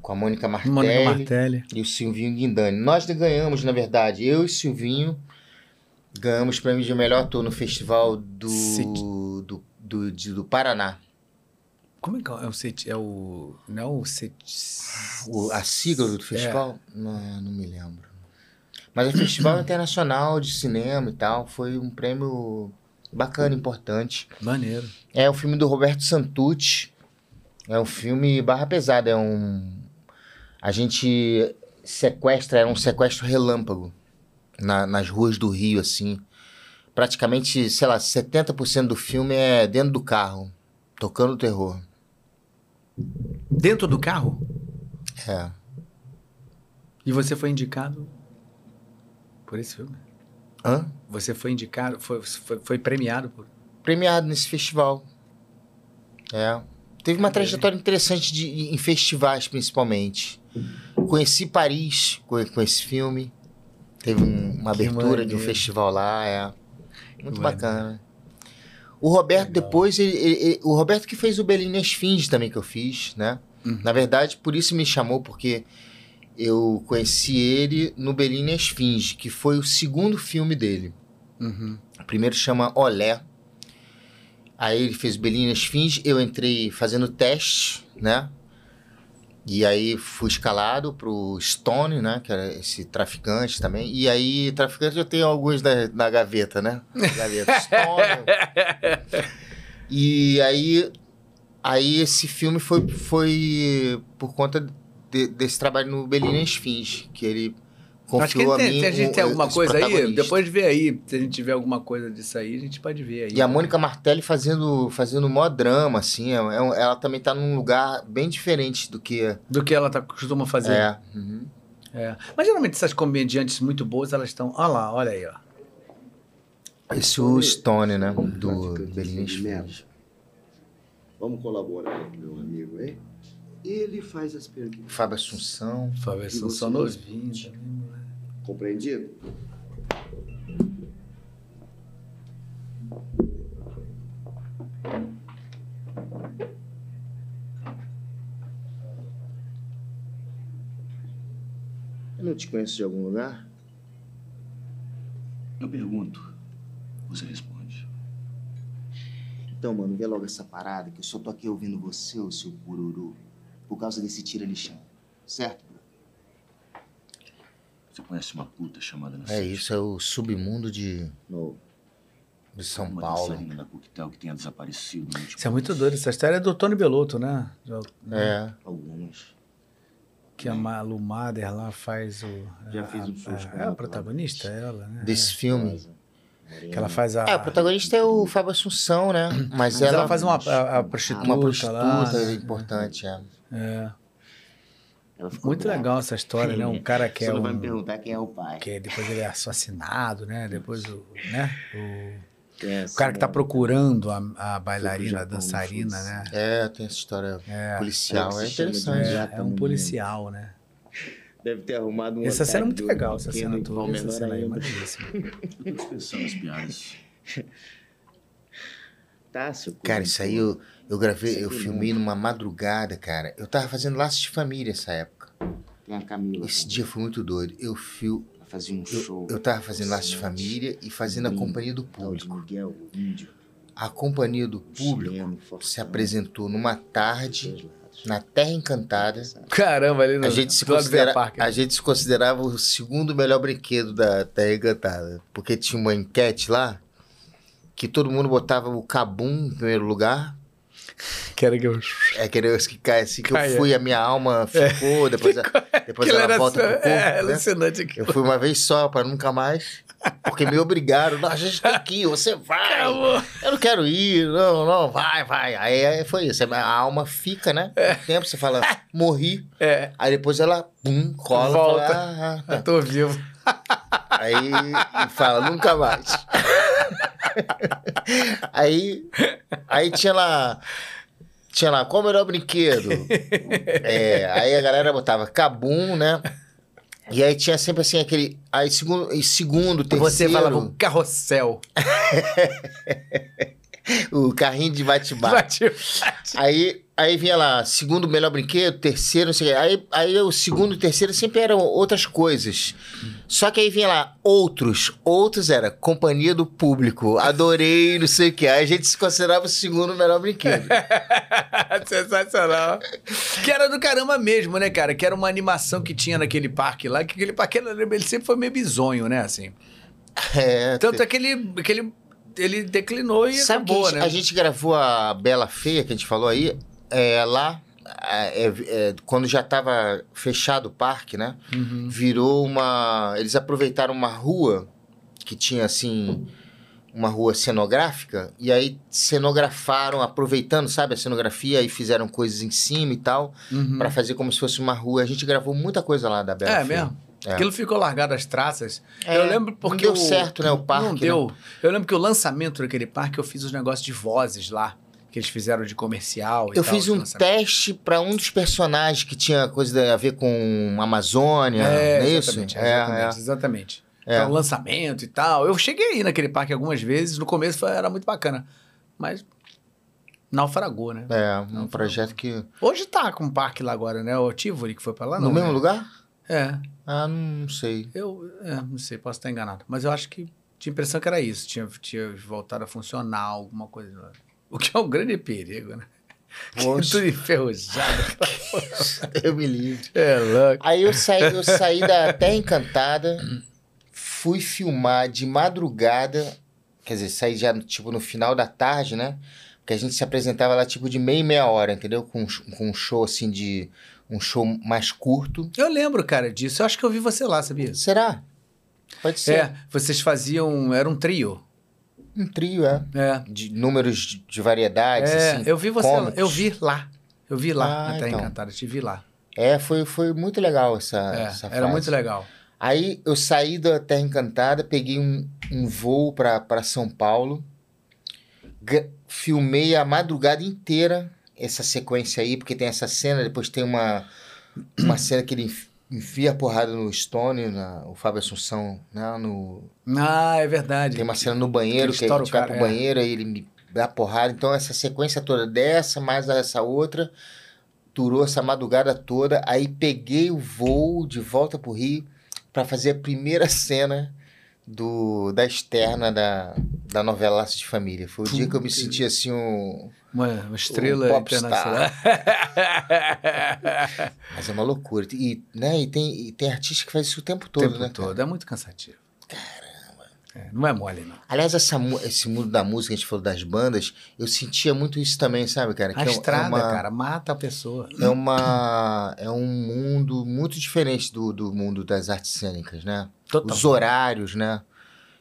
Com a Mônica Martelli, Mônica Martelli. e o Silvinho Guindani. Nós ganhamos, na verdade, eu e o Silvinho ganhamos prêmio de melhor ator no festival do, do, do, de- do Paraná. Como é que é o? É o. Não é o set. O- a sigla do É. festival? Não, não me lembro. Mas é Festival Internacional de Cinema e tal. Foi um prêmio bacana, importante. Maneiro. É o filme do Roberto Santucci. É um filme barra pesada. É um. A gente sequestra, era um sequestro relâmpago na- nas ruas do Rio, assim. praticamente, sei lá, 70% do filme é dentro do carro, tocando terror. Dentro do carro? É. E você foi indicado por esse filme? Hã? Você foi indicado, foi, foi, foi premiado por. Premiado nesse festival. É. Teve uma trajetória interessante de, em festivais, principalmente. Conheci Paris com, com esse filme. Teve um- uma Que abertura de um festival lá, é. Muito Que bacana. O Roberto, Legal. depois, ele- ele- ele- o Roberto que fez o Belina Esfinge também que eu fiz, né? Uhum. Na verdade, por isso me chamou, porque eu conheci ele no Belina Esfinge, que foi o segundo filme dele. Uhum. O primeiro chama Olé. Aí ele fez Belina Esfinge, eu entrei fazendo teste, né? E aí fui escalado pro Stone, né? Que era esse traficante também. E aí, traficante eu tenho alguns na, na gaveta, né? Gaveta Stone. e aí, aí esse filme foi, foi por conta de- desse trabalho no Belina Esfinge, que ele Acho que confiou a tem, mim. tem- a gente tem alguma coisa aí, depois vê aí. Se a gente tiver alguma coisa disso aí, a gente pode ver aí. E a Mônica Martelli fazendo, fazendo mó drama, assim. é- é ela também tá num lugar bem diferente do que. Do que ela tá, costuma fazer. É. Uhum. É. Mas geralmente essas comediantes muito boas, elas estão. Olha lá, olha aí, ó. Esse é o Stone, né? Do merda. Vamos colaborar, meu amigo, hein? Ele faz as perguntas. Fábio Assunção. Fábio Assunção novinho moleque. Compreendido? Eu não te conheço de algum lugar? Eu pergunto, você responde. Então, mano, vê logo essa parada que eu só tô aqui ouvindo você, o seu pururu, por causa desse tira-lixão. Certo? Você conhece uma puta chamada É isso, é o submundo de, No. de São uma Paulo. da Coquetel que tenha desaparecido Isso é muito doido. Essa história é do Tony Belotto, né? É. Algumas. Que a Malu Mader lá faz o. Já a- fiz um com É ela, a protagonista, ela, né? Desse filme. Que ela faz a. É, o protagonista é o Fábio Assunção, né? Mas, Mas ela, ela faz uma a, a prostituta, uma prostituta lá. né? importante, é. É. Ela ficou Muito brava. legal essa história, né? Um cara que Você é não vai me um. perguntar quem é o pai. Que depois ele é assassinado, né? Depois o. Né? O, é o cara que tá essa procurando a, a bailarina, a Japão, dançarina, foda-se. né? É, tem essa história É. policial. É, É interessante. É, é um policial, né? Deve ter arrumado um Essa cena é muito legal, essa cena toda. Essa cena aí é maneiríssima. As piadas. Tá, seu Cara, isso aí eu, eu gravei, eu filmei numa madrugada, cara. Eu tava fazendo laços de família essa época. Tem a Camila. Esse dia foi muito doido. Eu Ela fazia um eu, show. eu tava fazendo laços de família e fazendo a companhia do público. Miguel, o índio. A companhia do público se apresentou numa tarde na Terra Encantada. Caramba, ali no. A gente, se considera, Parque, né? a gente se considerava o segundo melhor brinquedo da Terra Encantada. Porque tinha uma enquete lá que todo mundo botava o Cabum em primeiro lugar. Que era que eu. É aquele que cai assim, que Caia. eu fui, a minha alma ficou, depois, a- depois ela volta pro corpo. É, né? alucinante aquilo. Eu fui uma vez só, pra nunca mais. Porque me obrigaram. Não, a gente tem que ir, você vai. Acabou. Eu não quero ir, não, não, vai, vai. Aí, aí foi isso. A alma fica, né? O tempo você fala, morri. É, Aí depois ela, pum, cola. Volta. Fala, ah, ah, eu tô vivo. Aí e fala, nunca mais. aí, aí tinha lá. Tinha lá, qual o melhor brinquedo? É, aí a galera botava Cabum, né? E aí tinha sempre assim aquele. Aí segundo, e segundo terceiro. Você falava o carrossel. O carrinho de bate-bate. Bate- Aí, aí vinha lá, segundo melhor brinquedo, terceiro, não sei o quê. Aí, aí o segundo e o terceiro sempre eram outras coisas. Só que aí vinha lá, outros. Outros era companhia do público. Adorei, não sei o quê. Aí a gente se considerava o segundo melhor brinquedo. Sensacional. Que era do caramba mesmo, né, cara? Que era uma animação que tinha naquele parque lá, que aquele parque era- ele sempre foi meio bizonho, né, assim. É, Tanto é que ele, que ele, declinou e Sabe acabou, a gente, né? a gente gravou a Bela Feia, que a gente falou aí, é, lá, é, é, quando já estava fechado o parque, né? Uhum. Virou uma. Eles aproveitaram uma rua que tinha assim. uma rua cenográfica, e aí cenografaram, aproveitando, sabe, a cenografia, e fizeram coisas em cima e tal, Uhum. pra fazer como se fosse uma rua. A gente gravou muita coisa lá da Bela É Film. mesmo? É. Aquilo ficou largado as traças. É, eu lembro porque. não deu o- certo, né, o parque, Não né? deu. Eu lembro que o lançamento daquele parque eu fiz os negócios de vozes lá. Que eles fizeram de comercial e Eu tal, fiz um teste pra um dos personagens que tinha coisa a ver com Amazônia, É, não é isso? exatamente, É, exatamente, exatamente. É. Então, lançamento e tal. Eu cheguei aí naquele parque algumas vezes. No começo era muito bacana. Mas naufragou, né? é. Um Não, projeto que... Hoje tá com um parque lá agora, né? O Tivoli que foi pra lá, no não. mesmo né? lugar? É. Ah, não sei. Eu é, não sei, posso estar enganado. Mas eu acho que tinha a impressão que era isso. Tinha, tinha voltado a funcionar, alguma coisa. O que é um grande perigo, né? Poxa. Tudo enferrujado. Eu me livre. é louco. Aí eu saí, eu saí da Terra Encantada, fui filmar de madrugada, quer dizer, saí já tipo no final da tarde, né? Porque a gente se apresentava lá tipo de meia e meia hora, entendeu? Com, com um show assim de. um show mais curto. Eu lembro, cara, disso. Eu acho que eu vi você lá, sabia? Será? Pode ser. É, vocês faziam. Era um trio. Um trio, é. É. De números de, de variedades, É, assim. eu vi você. Eu vi lá. Eu vi lá, Ah, Terra então. Encantada. Te vi lá. É, foi, foi muito legal essa, É, essa era muito legal. Aí eu saí da Terra Encantada, peguei um, um voo para São Paulo, filmei a madrugada inteira essa sequência aí, porque tem essa cena, depois tem uma, uma cena que ele enfia a porrada no Stone, na, o Fábio Assunção, né, no, Ah, é verdade. tem uma cena no banheiro, ele que a gente vai pro é. banheiro, aí ele me dá porrada. Então, essa sequência toda dessa, mais essa outra, durou essa madrugada toda. Aí peguei o voo de volta pro Rio para fazer a primeira cena do, da externa da, da novela Laços de Família. Foi o dia que eu me senti assim um... Uma, uma estrela Um internacional. Mas é uma loucura. E, né, e, tem, e tem artista que faz isso o tempo o todo, tempo né? todo. É muito cansativo. Caramba. não é mole, não. Aliás, essa, esse mundo da música, a gente falou das bandas, eu sentia muito isso também, sabe, cara? A é- estrada, é uma, cara, mata a pessoa. É, uma, é um mundo muito diferente do, do mundo das artes cênicas, né? Total. Os horários, né?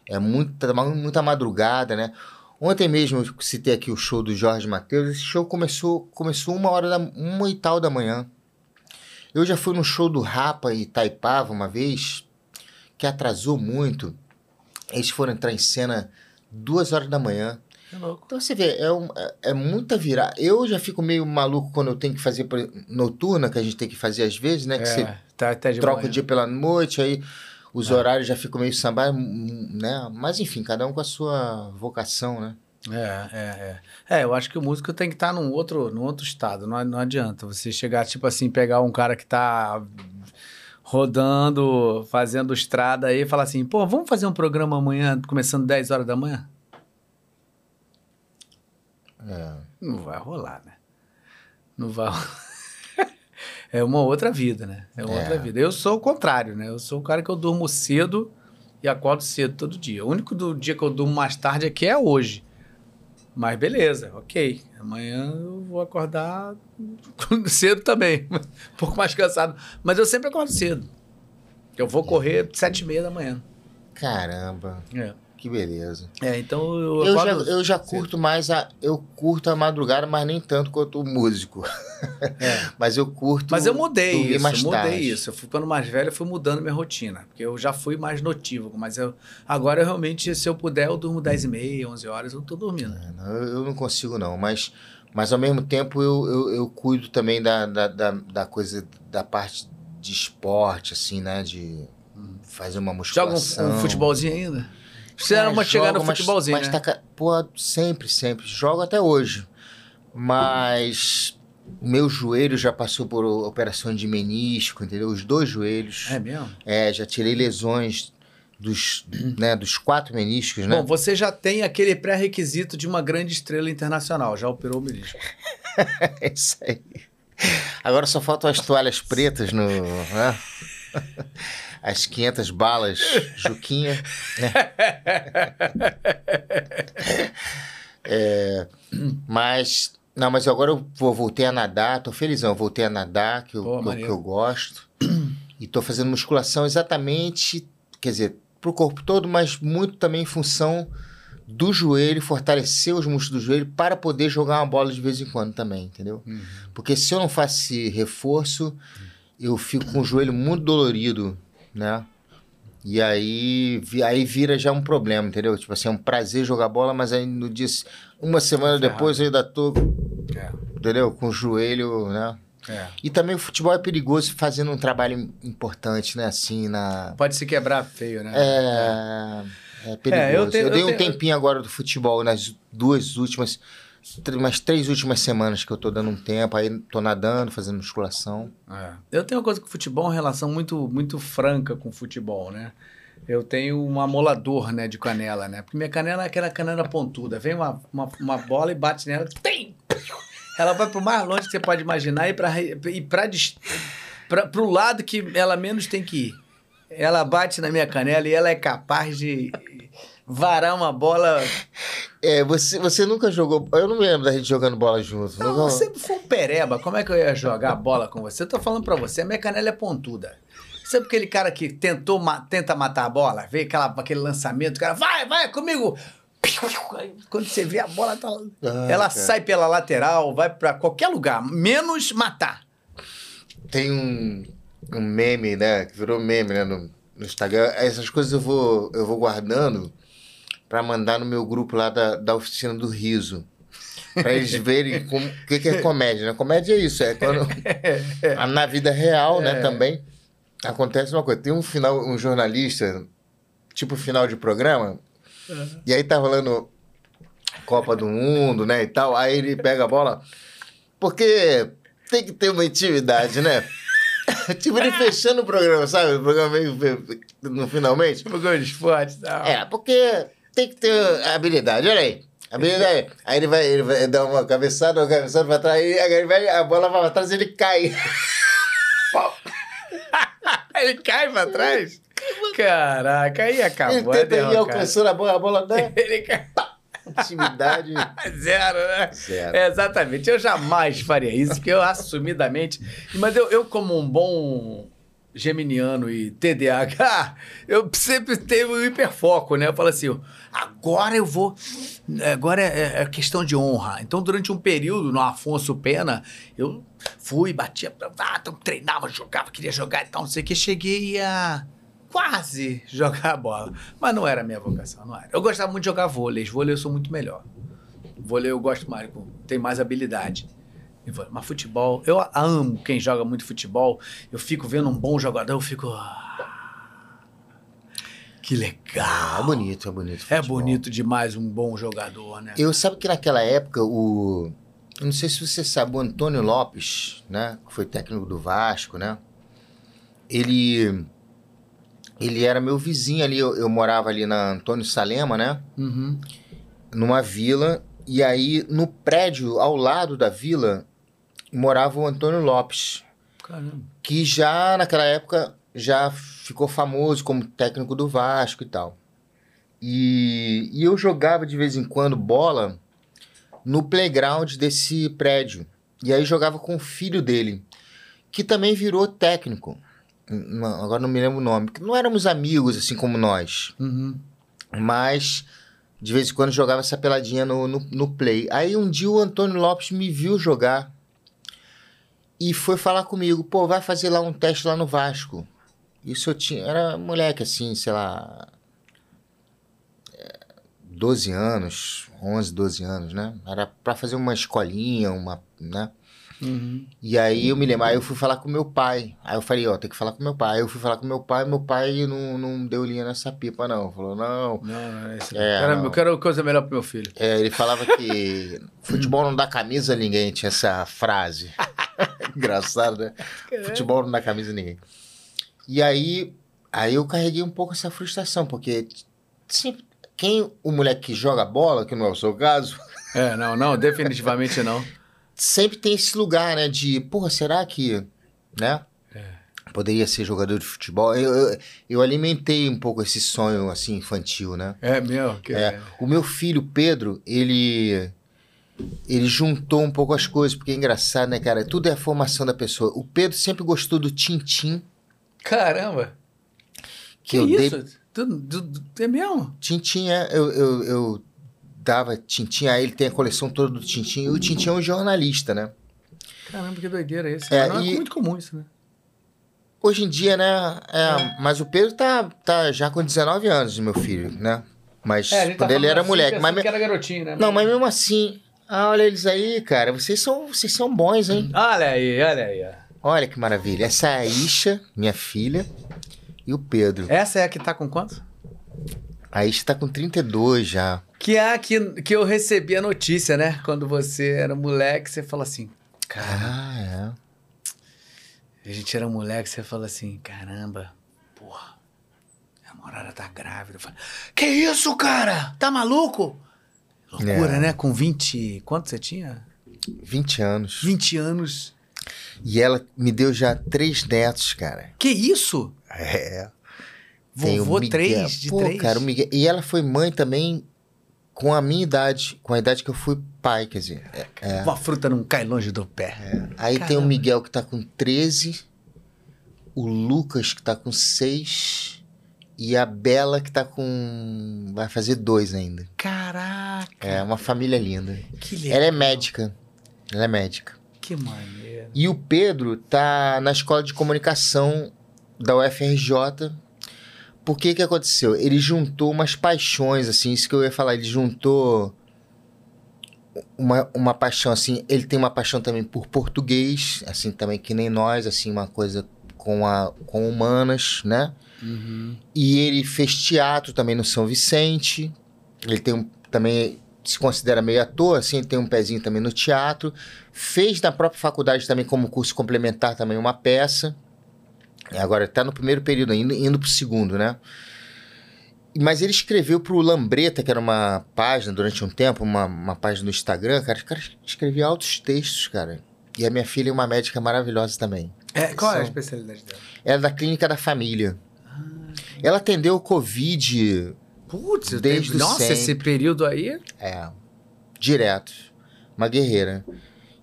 É muita, muita madrugada, né? Ontem mesmo eu citei aqui o show do Jorge Matheus. Esse show começou, começou uma hora da uma e tal da manhã. Eu já fui no show do Rapa e Taipava uma vez, que atrasou muito. Eles foram entrar em cena duas horas da manhã. É louco. Então você vê, é, um- é- é muita virada. Eu já fico meio maluco quando eu tenho que fazer noturna, que a gente tem que fazer às vezes, né? Que você É, tá até de troca manhã. o dia pela noite, aí os horários já ficam meio samba, né? Mas enfim, cada um com a sua vocação, né? É, é, é. É, eu acho que o músico tem que estar num outro, num outro estado. Não, não adianta você chegar, tipo assim, pegar um cara que tá rodando, fazendo estrada aí e falar assim, pô, vamos fazer um programa amanhã, começando 10 horas da manhã? É. Não vai rolar, né? Não vai É uma outra vida, né? É uma É. outra vida. Eu sou o contrário, né? Eu sou o cara que eu durmo cedo e acordo cedo todo dia. O único do dia que eu durmo mais tarde aqui é hoje. Mas beleza, ok. Amanhã eu vou acordar cedo também. Um pouco mais cansado. Mas eu sempre acordo cedo. Eu vou correr sete e meia da manhã. Caramba, É. que beleza. É, então eu, Eu já, eu já curto mais a. Eu curto a madrugada, mas nem tanto quanto o músico. É. Mas eu curto. Mas eu mudei isso, mais mudei tarde. isso. Eu fui ficando mais velho, eu fui mudando minha rotina. Porque eu já fui mais notívago, mas eu, agora eu realmente, se eu puder, eu durmo 10 e meia, 11 horas, eu tô dormindo. É, não, Eu, não consigo, não. Mas, mas ao mesmo tempo eu, eu, eu cuido também da, da, da, da coisa, da parte de esporte, assim, né? De fazer uma Joga musculação. um, um futebolzinho ainda? Você era É, uma chegar no futebolzinho, mas né? tá ca- pô, sempre, sempre. Jogo até hoje. Mas meu joelho já passou por operação de menisco, entendeu? Os dois joelhos. É mesmo? É, já tirei lesões dos, né, dos quatro meniscos, né? Bom, você já tem aquele pré-requisito de uma grande estrela internacional, já operou o menisco. É isso aí. Agora só faltam as toalhas pretas no. né? As 500 balas Juquinha. Né? É, mas. Não, mas agora eu vou, voltei a nadar, tô felizão, voltei a nadar, que eu, Pô, que eu- que, eu gosto. E tô fazendo musculação exatamente, quer dizer, pro corpo todo, mas muito também em função do joelho, fortalecer os músculos do joelho para poder jogar uma bola de vez em quando também, entendeu? Uhum. Porque se eu não faço esse reforço, eu fico com o joelho muito dolorido, né? E aí, aí vira já um problema, entendeu? Tipo assim, é um prazer jogar bola, mas aí no dia. Uma semana Ferrado. depois eu ainda tô, É, entendeu? Com o joelho, né? é. E também o futebol é perigoso fazendo um trabalho importante, né? Assim, na. Pode se quebrar feio, né? É. É perigoso. eu eu, tenho- eu dei um tenho- tempinho agora do futebol nas duas últimas. Umas três últimas semanas que eu tô dando um tempo, aí tô nadando, fazendo musculação. É. Eu tenho uma coisa com futebol, uma relação muito, muito franca com futebol, né? Eu tenho um amolador, né, de canela, né? Porque minha canela é aquela canela pontuda. Vem uma, uma, uma bola e bate nela. Tem! Ela vai pro mais longe que você pode imaginar e para e pra, pra, pro lado que ela menos tem que ir. Ela bate na minha canela e ela é capaz de varar uma bola. É, você, você nunca jogou. Eu não me lembro da gente jogando bola junto. Não, Nunca- sempre fui um pereba. Como é que eu ia jogar bola com você? Eu tô falando pra você, a minha canela é pontuda. Sabe aquele cara que tentou, ma- tenta matar a bola? Vê aquela, aquele lançamento, o cara, vai, vai comigo! Quando você vê a bola, tá, Ah, ela cara. sai pela lateral, vai pra qualquer lugar, menos matar. Tem um, um meme, né? Que virou meme, né? No, no Instagram. Essas coisas eu vou, eu vou guardando pra mandar no meu grupo lá da, da oficina do riso. Pra eles verem o que, que é comédia, né? Comédia é isso, é quando. na vida real, né, também. Acontece uma coisa. Tem um final, um jornalista, tipo final de programa, e aí tá rolando Copa do Mundo, né, e tal. Aí ele pega a bola. Porque tem que ter uma intimidade, né? tipo, ele fechando o programa, sabe? O programa meio no finalmente. Tipo gol de esporte tal. É, porque tem que ter habilidade, olha aí. Habilidade. Aí ele vai, ele vai dar uma cabeçada, uma cabeçada pra trás, aí ele vai, a bola vai pra trás e ele cai. Ele cai pra trás? Caraca, aí acabou. ele é tenta ir alcançando a bola, a bola Ele cai. intimidade. Zero, né? Zero. É, exatamente. Eu jamais faria isso, porque eu assumidamente. Mas eu, eu como um bom geminiano e TDAH, eu sempre tenho um hiperfoco, né? Eu falo assim, agora eu vou. Agora é, é questão de honra. Então, durante um período no Afonso Pena, eu fui, batia, ah, então, treinava, jogava, queria jogar e tal, não sei o que. Cheguei a quase jogar a bola. Mas não era a minha vocação, não era. Eu gostava muito de jogar vôlei. Vôlei eu sou muito melhor. Vôlei eu gosto mais, tem mais habilidade. Vôlei. Mas futebol, eu amo quem joga muito futebol. Eu fico vendo um bom jogador, eu fico. "Ah, Que É legal. bonito, é bonito. É futebol. bonito demais um bom jogador, né? Eu sabe que naquela época o. Não sei se você sabe, o Antônio Lopes, né? Que foi técnico do Vasco, né? Ele. Ele era meu vizinho ali. Eu, eu morava ali na Antônio Salema, né? Uhum. Numa vila. E aí, no prédio ao lado da vila, morava o Antônio Lopes. Caramba. que já naquela época já ficou famoso como técnico do Vasco e tal. E, e eu jogava de vez em quando bola no playground desse prédio. E aí jogava com o filho dele, que também virou técnico. Não, agora não me lembro o nome. Não éramos amigos assim como nós, Uhum. mas de vez em quando jogava essa peladinha no, no, no play. Aí um dia o Antônio Lopes me viu jogar e foi falar comigo, pô, vai fazer lá um teste lá no Vasco. Isso eu tinha, era moleque assim, sei lá, é, 12 anos, 11, 12 anos, né? Era pra fazer uma escolinha, uma, né? Uhum. E aí eu me lembro, aí eu fui falar com meu pai. Aí eu falei, ó, tem que falar com meu pai. Aí eu fui falar com meu pai, meu pai não, não deu linha nessa pipa, não. Falou, não. Não, não é Quero- não. Eu quero coisa melhor pro meu filho. É, ele falava que futebol não dá camisa a ninguém, tinha essa frase. Engraçado, né? Futebol não dá camisa a ninguém. E aí, aí eu carreguei um pouco essa frustração, porque sempre, quem o moleque que joga bola, que não é o seu caso, É, não, não, definitivamente não. sempre tem esse lugar, né? De, porra, será que, né? Poderia ser jogador de futebol. Eu, eu, eu alimentei um pouco esse sonho, assim, infantil, né? É meu. Que É, o meu filho, Pedro, ele ele juntou um pouco as coisas, porque é engraçado, né, cara? Tudo é a formação da pessoa. O Pedro sempre gostou do Tintim, Caramba. que, Que, eu dei isso? Tu- é mesmo? Tintim é. Eu, eu, eu dava Tintim, aí ele tem a coleção toda do Tintim, e o Tintim é um jornalista, né? Caramba, que doideira isso. É, não é e- muito comum isso, né? Hoje em dia, né? É, Mas o Pedro tá, tá já com 19 anos, meu filho, né? Mas É, tá quando ele falando era assim, moleque. pensando Mas, que era garotinho, né? Não, mas mesmo assim. Ah, olha eles aí, cara. Vocês são, vocês são bons, hein? Olha aí, olha aí. Olha que maravilha. Essa é a Isha, minha filha, e o Pedro. Essa é a que tá com quanto? A Isha tá com 32 já. Que é a que, que eu recebi a notícia, né? Quando você era moleque, você fala assim, cara, Ah, a gente era moleque, você fala assim, caramba, porra, a Morada tá grávida. Eu falo, que isso, cara? Tá maluco? Loucura, É. né? Com 20, quanto você tinha? é. 20 anos. 20 anos. E ela me deu já três netos, cara. Que isso? É. Vovô. 3 de Pô, 3? cara, o Miguel. E ela foi mãe também com a minha idade, com a idade que eu fui pai, quer dizer. é, Uma fruta não cai longe do pé. Aí tem o Caramba. Miguel que tá com 13, o Lucas que tá com 6 e a Bela que tá com. vai fazer dois ainda. Caraca, É uma família linda. que legal. Ela é médica. Ela é médica. Que maneiro. E o Pedro tá na escola de comunicação da UFRJ. Por que que aconteceu? Ele juntou umas paixões, assim, isso que eu ia falar. Ele juntou uma, uma paixão, assim. Ele tem uma paixão também por português, assim, também que nem nós, assim, uma coisa com, a, com humanas, né? Uhum. E ele fez teatro também no São Vicente. Ele tem um, também se considera meio ator, assim, tem um pezinho também no teatro. Fez na própria faculdade também como curso complementar também uma peça. E Agora está no primeiro período ainda, indo para o segundo, né? Mas ele escreveu para o Lambreta, que era uma página durante um tempo, uma, uma página no Instagram, cara. Os caras altos textos, cara. E a minha filha é uma médica maravilhosa também. É, qual é a São- especialidade dela? Ela é da Clínica da Família. Ela atendeu o Covid Putz, Desde tenho... nossa, sempre. esse período aí. É, direto. Uma guerreira.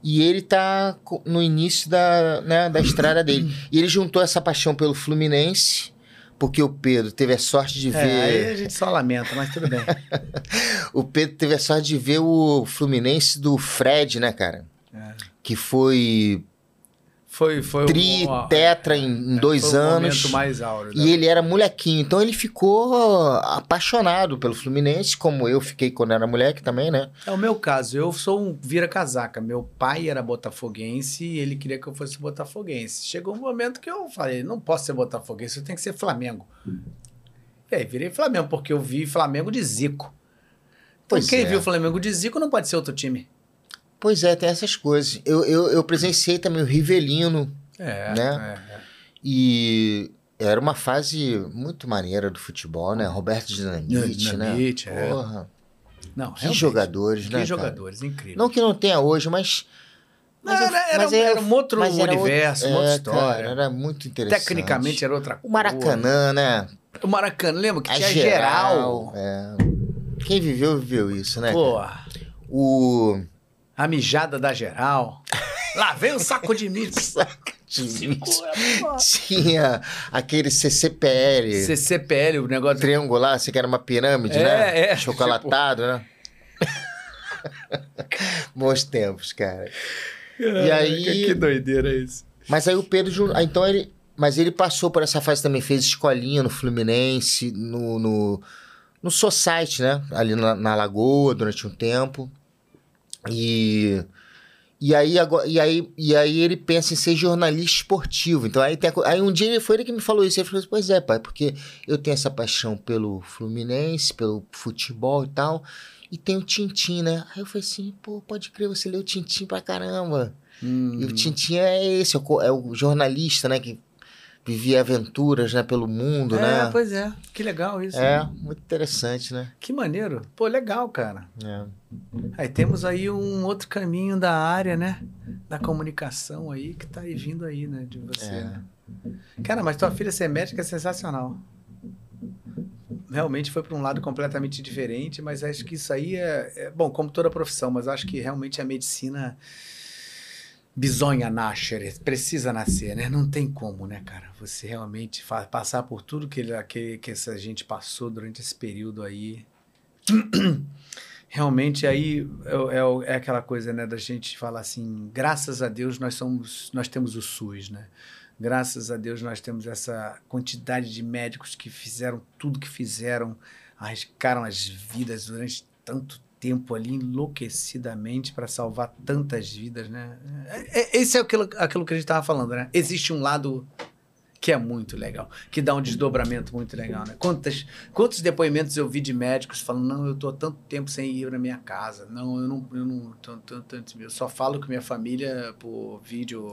E ele tá no início da, né, da estrada dele. E ele juntou essa paixão pelo Fluminense, porque o Pedro teve a sorte de É, aí a ver. gente só lamenta, mas tudo bem. O Pedro teve a sorte de ver o Fluminense do Fred, né, cara? É. Que foi Foi, foi tri, um- tetra em, em é, dois foi o anos. mais áureo. E ele era molequinho, então ele ficou apaixonado pelo Fluminense, como eu fiquei quando era moleque também, né? É o meu caso, eu sou um vira-casaca. Meu pai era botafoguense e ele queria que eu fosse botafoguense. Chegou um momento que eu falei, não posso ser botafoguense, eu tenho que ser Flamengo. E aí virei Flamengo, porque eu vi Flamengo de Zico. Então Pois quem é. viu Flamengo de Zico não pode ser outro time. Pois é, tem essas coisas. Eu, eu, eu presenciei também o Rivelino, É, Né? é, é. e era uma fase muito maneira do futebol, né? Roberto Dinamite, né? Dinamite, é. Porra, Não, que jogadores, Que né? cara? jogadores, incrível. Não que não tenha hoje, mas. Não, mas eu- era, era, mas um- eu- era um outro mas era universo, uma é, outra história. cara, era muito interessante. Tecnicamente era outra O coisa. Maracanã, né? O Maracanã, lembra que A tinha geral. geral? é. Quem viveu, viveu isso, né? Pô, cara? O. a mijada da geral. Lá vem o saco de milho. Tinha aquele CCPL. CCPL, o negócio. triangular, você que era uma pirâmide, É, né? é, Chocolatado, né? Bons tempos, cara. E aí- Que doideira isso. Mas aí o Pedro. Ah, Então ele. Mas ele passou por essa fase também, fez escolinha no Fluminense, no. no, no Society, né? Ali na, na Lagoa durante um tempo. E. E aí, e, aí, e aí ele pensa em ser jornalista esportivo. Então aí, tem aí um dia ele foi ele que me falou isso. Ele falou assim, pois é, pai, porque eu tenho essa paixão pelo Fluminense, pelo futebol e tal. E tem o Tintim, né? Aí eu falei assim, pô, pode crer, você leu o Tintim pra caramba. Hum. E o Tintim é esse, é o é o jornalista, né? Que vivia aventuras, né? Pelo mundo, é, né? pois é. Que legal isso. É, muito interessante, né? Que maneiro. Pô, legal, cara. É. Aí temos aí um outro caminho da área, né? Da comunicação aí, que tá aí vindo aí, né? De você. É. né? Cara, mas tua filha ser médica é sensacional. Realmente foi para um lado completamente diferente, mas acho que isso aí é, é- bom, como toda profissão, mas acho que realmente a medicina bisonha nascer, precisa nascer, né? Não tem como, né, cara? Você realmente passar por tudo que, que, que essa gente passou durante esse período aí. realmente aí é, é é aquela coisa, né, da gente falar assim, graças a Deus nós somos, nós temos o SUS, né? Graças a Deus nós temos essa quantidade de médicos que fizeram tudo que fizeram, arriscaram as vidas durante tanto tempo ali enlouquecidamente para salvar tantas vidas, né? É- é- Esse é aquilo, aquilo que a gente estava falando, né? Existe um lado que é muito legal, que dá um desdobramento muito legal, né? Quantas, quantos depoimentos eu vi de médicos falando, não, eu tô há tanto tempo sem ir na minha casa, não, eu não, eu não, tô, tô- eu só falo com minha família por vídeo,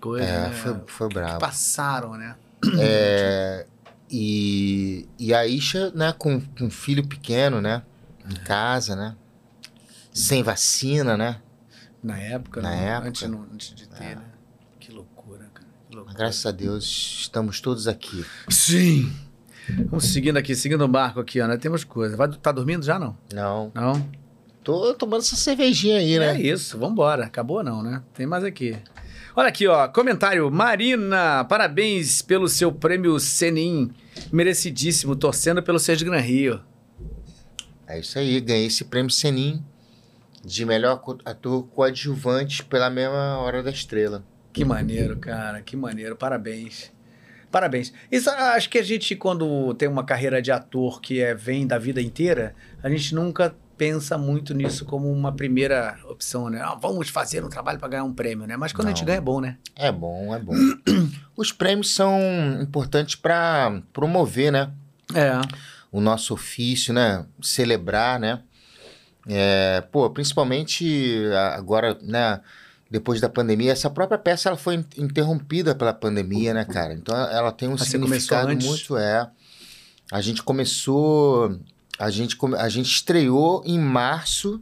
coisa, É, né? foi, foi que brabo. passaram, né? É, e, e a Isha, né, com, com um filho pequeno, né? Em casa, né? Sem vacina, né? Na época, Na né? época. Antes, não- antes de ter, É. né? Que loucura, cara. Que loucura. graças a Deus, estamos todos aqui. Sim! Vamos seguindo aqui, seguindo o barco aqui, ó, né? Temos coisa. Vai, tá dormindo já, não? Não, Não? tô tomando essa cervejinha aí, É né? isso, vambora. Acabou não, né? Tem mais aqui. Olha aqui, ó. Comentário. Marina, parabéns pelo seu prêmio Senin. Merecidíssimo, torcendo pelo Sérgio Gran Rio. É isso aí, ganhei esse prêmio Senin de melhor ator coadjuvante pela mesma Hora da Estrela. Que maneiro, cara. Que maneiro. Parabéns. Parabéns. Isso, acho que a gente, quando tem uma carreira de ator que é, vem da vida inteira, a gente nunca pensa muito nisso como uma primeira opção, né? Ah, vamos fazer um trabalho para ganhar um prêmio, né? Mas quando a gente Não. ganha é bom, né? É bom, é bom. Os prêmios são importantes para promover, né? É. o nosso ofício, né? Celebrar, né? É, pô, principalmente agora, né? Depois da pandemia, essa própria peça ela foi in- interrompida pela pandemia, né, cara? Então ela tem um Ah, significado muito é. A gente começou, a gente a gente estreou em março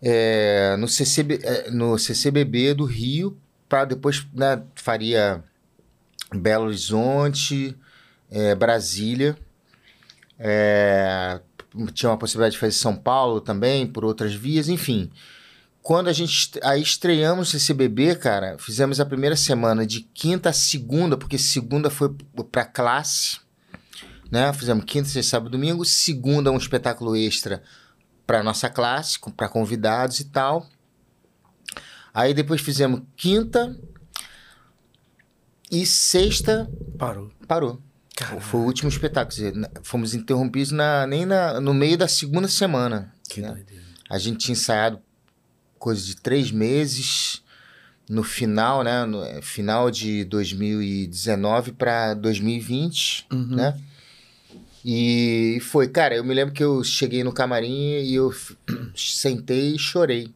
é, no, CCB, é, no CCBB do Rio, para depois, né, faria Belo Horizonte, é, Brasília. É, tinha uma possibilidade de fazer São Paulo também, por outras vias, enfim. Quando a gente aí estreamos esse CCBB, cara, fizemos a primeira semana de quinta a segunda, porque segunda foi para classe, né? Fizemos quinta, sexta, sábado, domingo. Segunda, um espetáculo extra para nossa classe, para convidados e tal. Aí depois fizemos quinta e sexta Parou. parou. Caralho. Foi o último espetáculo. quer dizer, na- fomos interrompidos na, nem na, no meio da segunda semana. Que né? doideira. A gente tinha ensaiado coisa de três meses. No final, né? No eh, final de 2019 para 2020, Uhum. né? E foi, cara, eu me lembro que eu cheguei no camarim e eu sentei e chorei.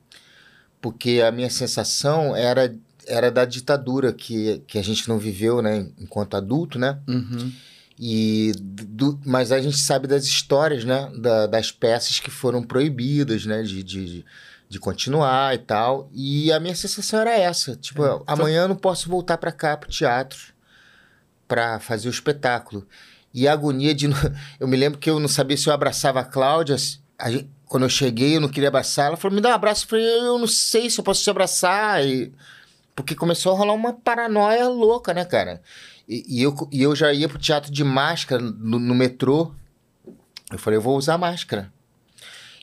Porque a minha sensação era, era da ditadura que, que a gente não viveu, né? Enquanto adulto, né? Uhum. E do- mas a gente sabe das histórias, né? Da- das peças que foram proibidas, né? De, de, de continuar e tal. E a minha sensação era essa. Tipo, É. amanhã eu não posso voltar pra cá, pro teatro, pra fazer o espetáculo. E a agonia de... Eu me lembro que eu não sabia se eu abraçava a Cláudia. a gente- quando eu cheguei, eu não queria abraçar. Ela falou, me dá um abraço. Eu falei, eu não sei se eu posso te abraçar. E... Porque começou a rolar uma paranoia louca, né, cara? E, e eu, e eu já ia pro teatro de máscara no, no metrô. Eu falei, eu vou usar máscara.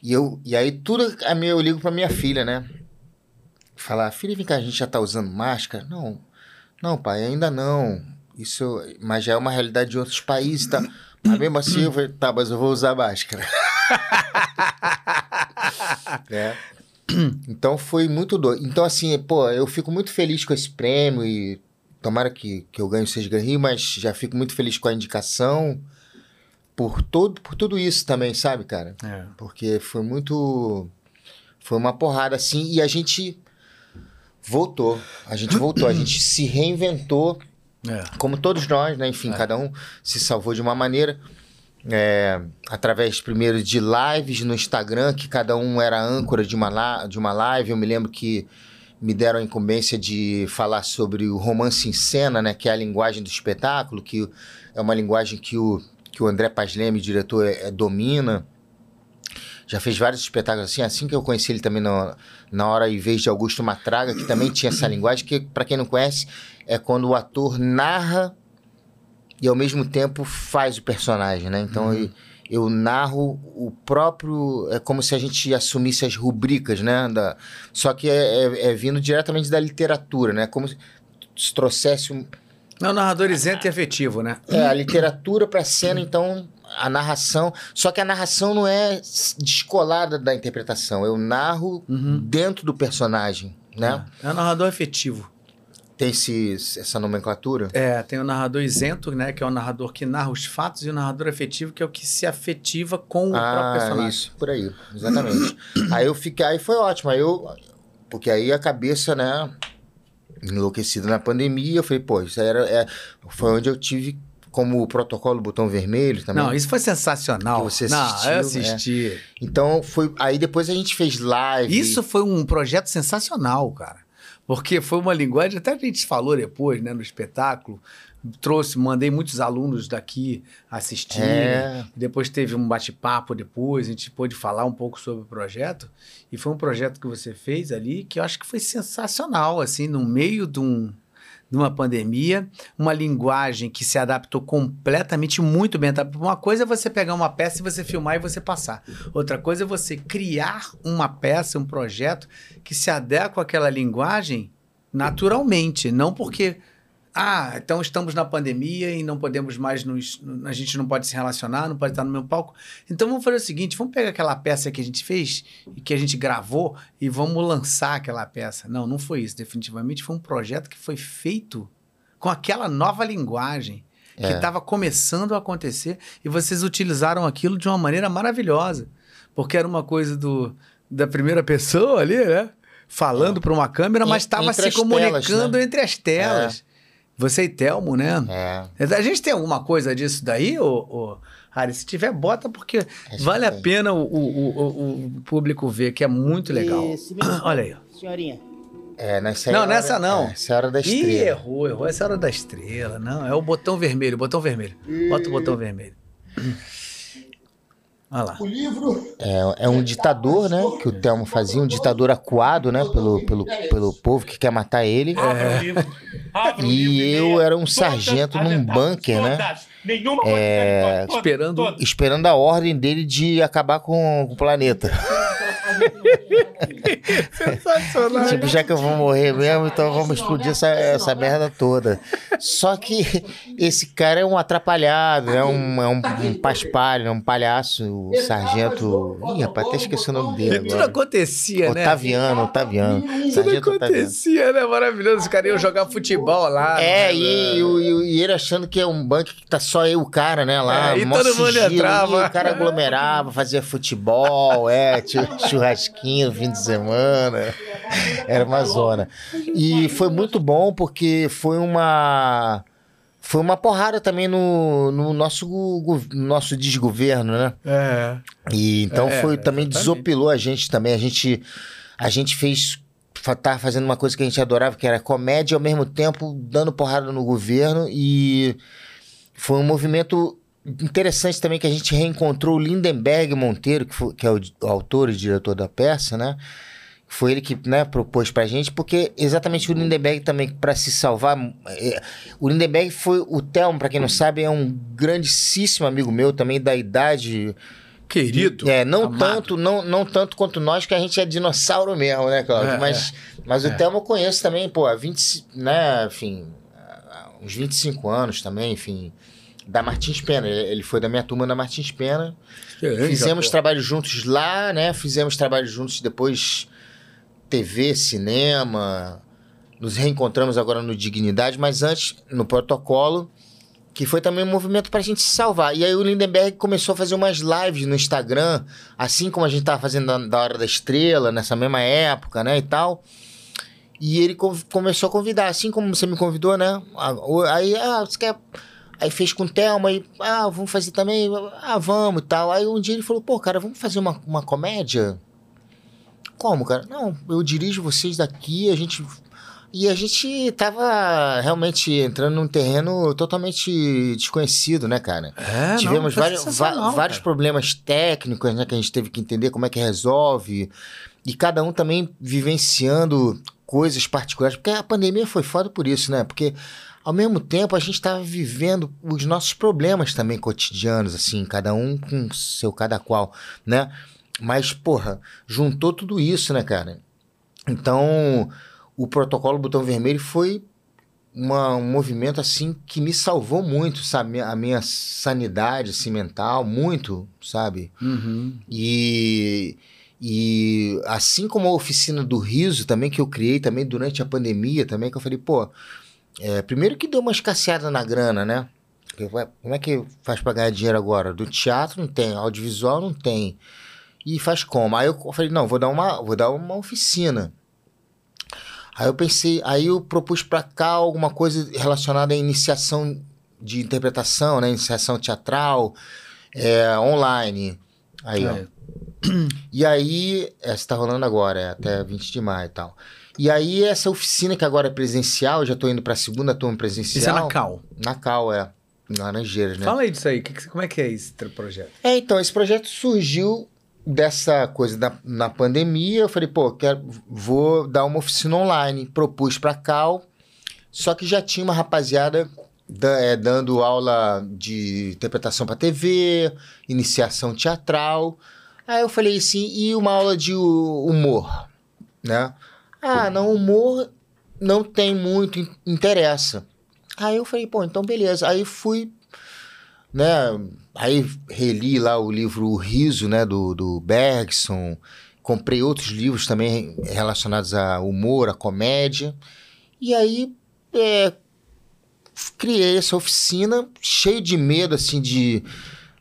E, eu, e aí tudo a minha, eu ligo pra minha filha, né? Falar, filha, vem cá, a gente já tá usando máscara? Não, não, pai, ainda não. Isso, mas já é uma realidade de outros países, tá? Mas mesmo assim, eu falei, tá, mas eu vou usar máscara. né? Então foi muito doido. Então, assim, pô, eu fico muito feliz com esse prêmio e tomara que, que eu ganhe o Seis Rio, mas já fico muito feliz com a indicação por, todo, por tudo isso também, sabe, cara? É. Porque foi muito. Foi uma porrada assim e a gente voltou. A gente voltou, a gente se reinventou É. como todos nós, né? Enfim, cada um se salvou de uma maneira. É, através primeiro de lives no Instagram, que cada um era âncora de uma, de uma live. Eu me lembro que me deram a incumbência de falar sobre o romance em cena, né? Que é a linguagem do espetáculo, que é uma linguagem que o, que o André Paz Leme, diretor, é- é- domina. Já fez vários espetáculos assim, assim que eu conheci ele também na, na hora e vez de Augusto Matraga, que também tinha essa linguagem, que, para quem não conhece, é quando o ator narra e ao mesmo tempo faz o personagem, né? Então, e, eu narro o próprio. É como se a gente assumisse as rubricas, né? Da, só que é, é- é vindo diretamente da literatura, né? Como se se trouxesse um, É um narrador isento e efetivo, né? é, a literatura para cena, então a narração. Só que a narração não é descolada da interpretação. Eu narro Uhum. dentro do personagem, né? É um narrador efetivo. Tem esse, essa nomenclatura. É, tem o narrador isento, né? Que é o narrador que narra os fatos, e o narrador efetivo, que é o que se afetiva com o próprio Ah, personagem. isso, por aí, exatamente. aí eu fiquei, aí foi ótimo, aí eu, porque aí a cabeça, né, enlouquecida na pandemia, eu falei, pô, isso era, é, foi onde eu tive como protocolo botão vermelho também. Não, isso foi sensacional. Que você Não, assistiu, eu assisti. Então foi, aí depois a gente fez live. Isso foi um projeto sensacional, cara. Porque foi uma linguagem, até a gente falou depois, né, no espetáculo. Trouxe, mandei muitos alunos daqui assistirem. É. Depois teve um bate-papo depois, a gente pôde falar um pouco sobre o projeto. E foi um projeto que você fez ali que eu acho que foi sensacional, assim, no meio de, um, de uma pandemia, uma linguagem que se adaptou completamente muito bem. Tá? Uma coisa é você pegar uma peça e você filmar e você passar. Outra coisa é você criar uma peça, um projeto que se adequa àquela linguagem naturalmente, não porque ah, então estamos na pandemia e não podemos mais nos. A gente não pode se relacionar, não pode estar no mesmo palco. Então vamos fazer o seguinte: vamos pegar aquela peça que a gente fez e que a gente gravou e vamos lançar aquela peça. Não, não foi isso. Definitivamente foi um projeto que foi feito com aquela nova linguagem que É. estava começando a acontecer e vocês utilizaram aquilo de uma maneira maravilhosa. Porque era uma coisa do, da primeira pessoa ali, né? Falando para uma câmera, mas estava se comunicando telas, né? entre as telas. Você e Telmo, né? É. A gente tem alguma coisa disso daí, ô, ô, Ari? Se tiver, bota, porque Acho vale a pena o, o, o- o público ver, que é muito legal. Esse mesmo- Olha aí. ó. Senhorinha, É, nessa Não, hora- nessa não. é, Essa hora da Ih, estrela. errou, errou. Essa é a hora da estrela. Não, é o botão vermelho, botão vermelho. Bota o botão vermelho. Olha lá. É, é um ditador, né? Que o Telmo fazia, um ditador acuado, né? Pelo, pelo, pelo povo que quer matar ele. É. E eu era um sargento num bunker, né? É, Esperando. esperando a ordem dele de acabar com, com o planeta. Sensacional. Tipo, já que eu vou morrer mesmo, então vamos explodir essa, essa merda toda. Só que esse cara é um atrapalhado, é um, é um, um paspalho, é um palhaço, o sargento. Ih, rapaz, até esqueci o nome dele Tudo agora. acontecia, né? Otaviano, Otaviano. Tudo Sargento Otaviano. acontecia, né? Maravilhoso. Os caras iam jogar futebol lá. É, né? e, e, e ele achando que é um banco que tá só eu, o cara, né, lá. É, e todo mundo sigilo, entrava. e o cara aglomerava, fazia futebol, é, tinha churrasquinho no fim de semana. Era uma zona. E foi muito bom porque foi uma. Foi uma porrada também no, no nosso, no nosso desgoverno, né? É. E então É, foi também exatamente. desopilou a gente também. A gente a gente fez tá fazendo uma coisa que a gente adorava, que era comédia ao mesmo tempo dando porrada no governo e foi um movimento interessante também que a gente reencontrou o Lindenberg Monteiro, que, foi- que é o, o autor e diretor da peça, né? Foi ele que né, propôs pra gente, porque exatamente o Lindenberg também, para se salvar. é, o Lindenberg foi. O Telmo, pra quem não sabe, é um grandíssimo amigo meu também, da idade Querido. é, não amado. tanto, não, não tanto quanto nós, que a gente é dinossauro mesmo, né, Claudio? É, mas mas o É. Thelma eu conheço também, pô, há 20, né, enfim, há uns 25 anos também, enfim, da Martins Pena. Ele, foi da minha turma da Martins Pena. Fizemos trabalho juntos lá, né? Fizemos trabalho juntos depois TV, cinema. Nos reencontramos agora no Dignidade, mas antes no protocolo, que foi também um movimento pra gente se salvar. E aí o Lindenberg começou a fazer umas lives no Instagram, assim como a gente tava fazendo da, da Hora da Estrela, nessa mesma época, né, e tal. E ele começou a convidar, assim como você me convidou, né? Aí, ah, você quer. Aí fez com o Thelma, aí, ah, vamos fazer também, ah, vamos e tal. Aí um dia ele falou, pô, cara, vamos fazer uma, uma comédia? Como, cara? Não, eu dirijo vocês daqui, a gente. E a gente tava realmente entrando num terreno totalmente desconhecido, né, cara? É, Tivemos não, vários, va- vários cara. problemas técnicos, né, que a gente teve que entender como é que resolve. E cada um também vivenciando coisas particulares. Porque a pandemia foi foda por isso, né? Porque ao mesmo tempo a gente estava vivendo os nossos problemas também cotidianos, assim, cada um com seu cada qual, né? Mas, porra, juntou tudo isso, né, cara? Então, o protocolo Botão Vermelho foi uma, um movimento, assim, que me salvou muito, sabe? A minha sanidade, assim, mental, muito, sabe? Uhum. E, e assim como a oficina do riso também, que eu criei também durante a pandemia também, que eu falei, pô, é, primeiro que deu uma escasseada na grana, né? Como é que faz pra ganhar dinheiro agora? Do teatro não tem, audiovisual não tem. E faz como? Aí eu falei, não, vou dar uma, vou dar uma oficina. Aí eu pensei, aí eu propus pra cá alguma coisa relacionada à iniciação de interpretação, né? Iniciação teatral, é, online. Aí, ó. É. E aí, essa tá rolando agora, é até 20 de maio e tal. E aí, essa oficina que agora é presencial, já tô indo pra segunda turma presencial. Isso é na Cal. Na Cal, é. Laranjeiras, né? Fala aí disso aí. que como é que é esse projeto? É, então, esse projeto surgiu dessa coisa da, na pandemia. Eu falei, pô, quero, vou dar uma oficina online. Propus pra Cal, só que já tinha uma rapaziada da- é, dando aula de interpretação pra TV, iniciação teatral. Aí eu falei assim, e uma aula de hu- humor, né? Ah, não, humor não tem muito, in- interessa. Aí eu falei, pô, então beleza. Aí fui né? Aí reli lá o livro O Riso, né, do, do Bergson. Comprei outros livros também relacionados a humor, a comédia. E aí é, criei essa oficina cheio de medo, assim, de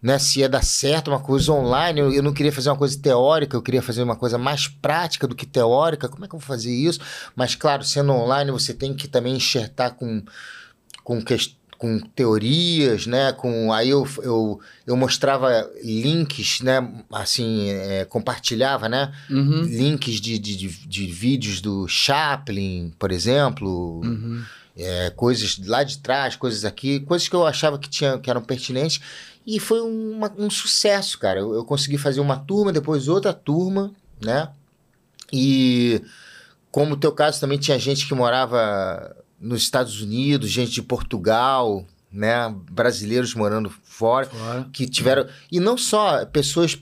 né, se ia dar certo uma coisa online. Eu, eu não queria fazer uma coisa teórica, eu queria fazer uma coisa mais prática do que teórica. Como é que eu vou fazer isso? Mas, claro, sendo online, você tem que também enxertar com, com questões com teorias, né? Com aí eu, eu, eu mostrava links, né? Assim, é, compartilhava, né? Uhum. Links de, de, de, de vídeos do Chaplin, por exemplo, Uhum. é, coisas lá de trás, coisas aqui, coisas que eu achava que, tinha, que eram pertinentes. E foi uma- um sucesso, cara. Eu, eu consegui fazer uma turma, depois outra turma, né? E como o teu caso também tinha gente que morava nos Estados Unidos, gente de Portugal, né? Brasileiros morando fora, Fora. que tiveram. E não só pessoas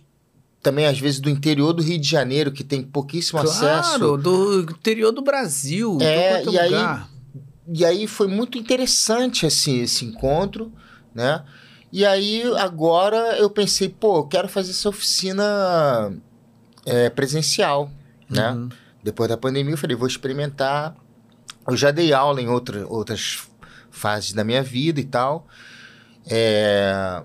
também, às vezes, do interior do Rio de Janeiro, que tem pouquíssimo acesso. Claro, do interior do Brasil. É, quanto e aí- lugar. E aí foi muito interessante esse, esse encontro, né? E aí agora eu pensei, pô, eu quero fazer essa oficina é, presencial, né? Uhum. Depois da pandemia eu falei, vou experimentar. Eu já dei aula em outra, outras fases da minha vida e tal. É,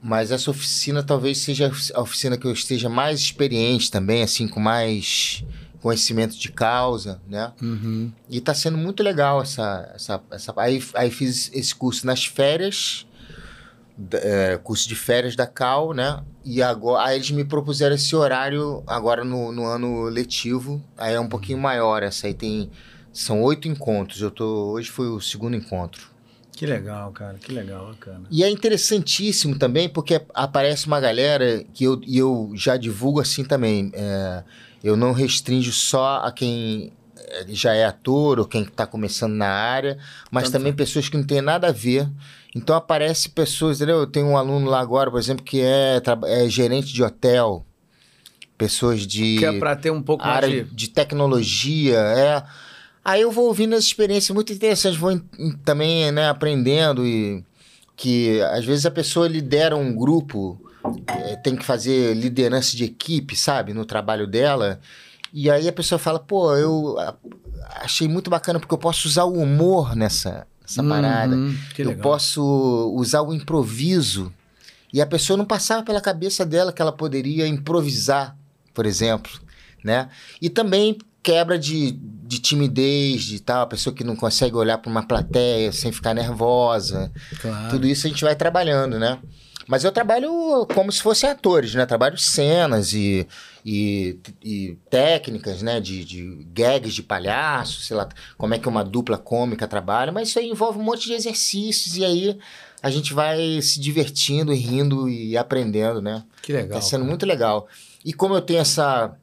mas essa oficina talvez seja a oficina que eu esteja mais experiente também, assim, com mais conhecimento de causa, né? Uhum. E tá sendo muito legal essa. essa, essa... Aí, aí fiz esse curso nas férias, é, curso de férias da Cal, né? E agora aí eles me propuseram esse horário agora no, no ano letivo. Aí é um pouquinho maior. Essa aí tem. São oito encontros. Eu tô. Hoje foi o segundo encontro. Que legal, cara. Que legal, bacana. E é interessantíssimo também, porque aparece uma galera que eu, e eu já divulgo assim também. é, eu não restringo só a quem é, já é ator ou quem está começando na área, mas Tanto também pessoas que não têm nada a ver. Então aparece pessoas, entendeu? Eu tenho um aluno lá agora, por exemplo, que é, é gerente de hotel, pessoas de Que é pra ter um pouco mais área de... de tecnologia, é. Aí eu vou ouvindo as experiências muito interessantes, vou também, né, aprendendo e que às vezes a pessoa lidera um grupo, eh, tem que fazer liderança de equipe, sabe, no trabalho dela. E aí a pessoa fala, pô, eu achei muito bacana porque eu posso usar o humor nessa, nessa parada. Uhum, eu posso usar o improviso. E a pessoa não passava pela cabeça dela que ela poderia improvisar, por exemplo, né? E também quebra de, de timidez, de tal, a pessoa que não consegue olhar para uma plateia sem ficar nervosa. Claro. Tudo isso a gente vai trabalhando, né? Mas eu trabalho como se fossem atores, né? Trabalho cenas e, e, e técnicas, né? De, de gags de palhaço, sei lá, como é que uma dupla cômica trabalha. Mas isso aí envolve um monte de exercícios e aí a gente vai se divertindo rindo e aprendendo, né? Que legal. Tá sendo cara. muito legal. E como eu tenho essa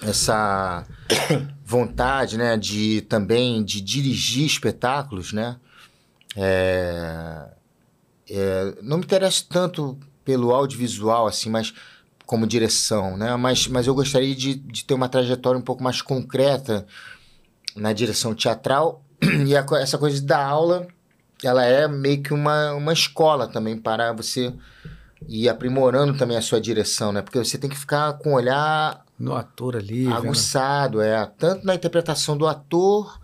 essa vontade, né, de também de dirigir espetáculos, né? É, é, não me interesso tanto pelo audiovisual, assim, mas como direção, né? Mas, mas eu gostaria de, de ter uma trajetória um pouco mais concreta na direção teatral. E a essa coisa da aula, ela é meio que uma, uma escola também para você ir aprimorando também a sua direção, né? Porque você tem que ficar com o olhar No ator ali. aguçado, é. Tanto na interpretação do ator,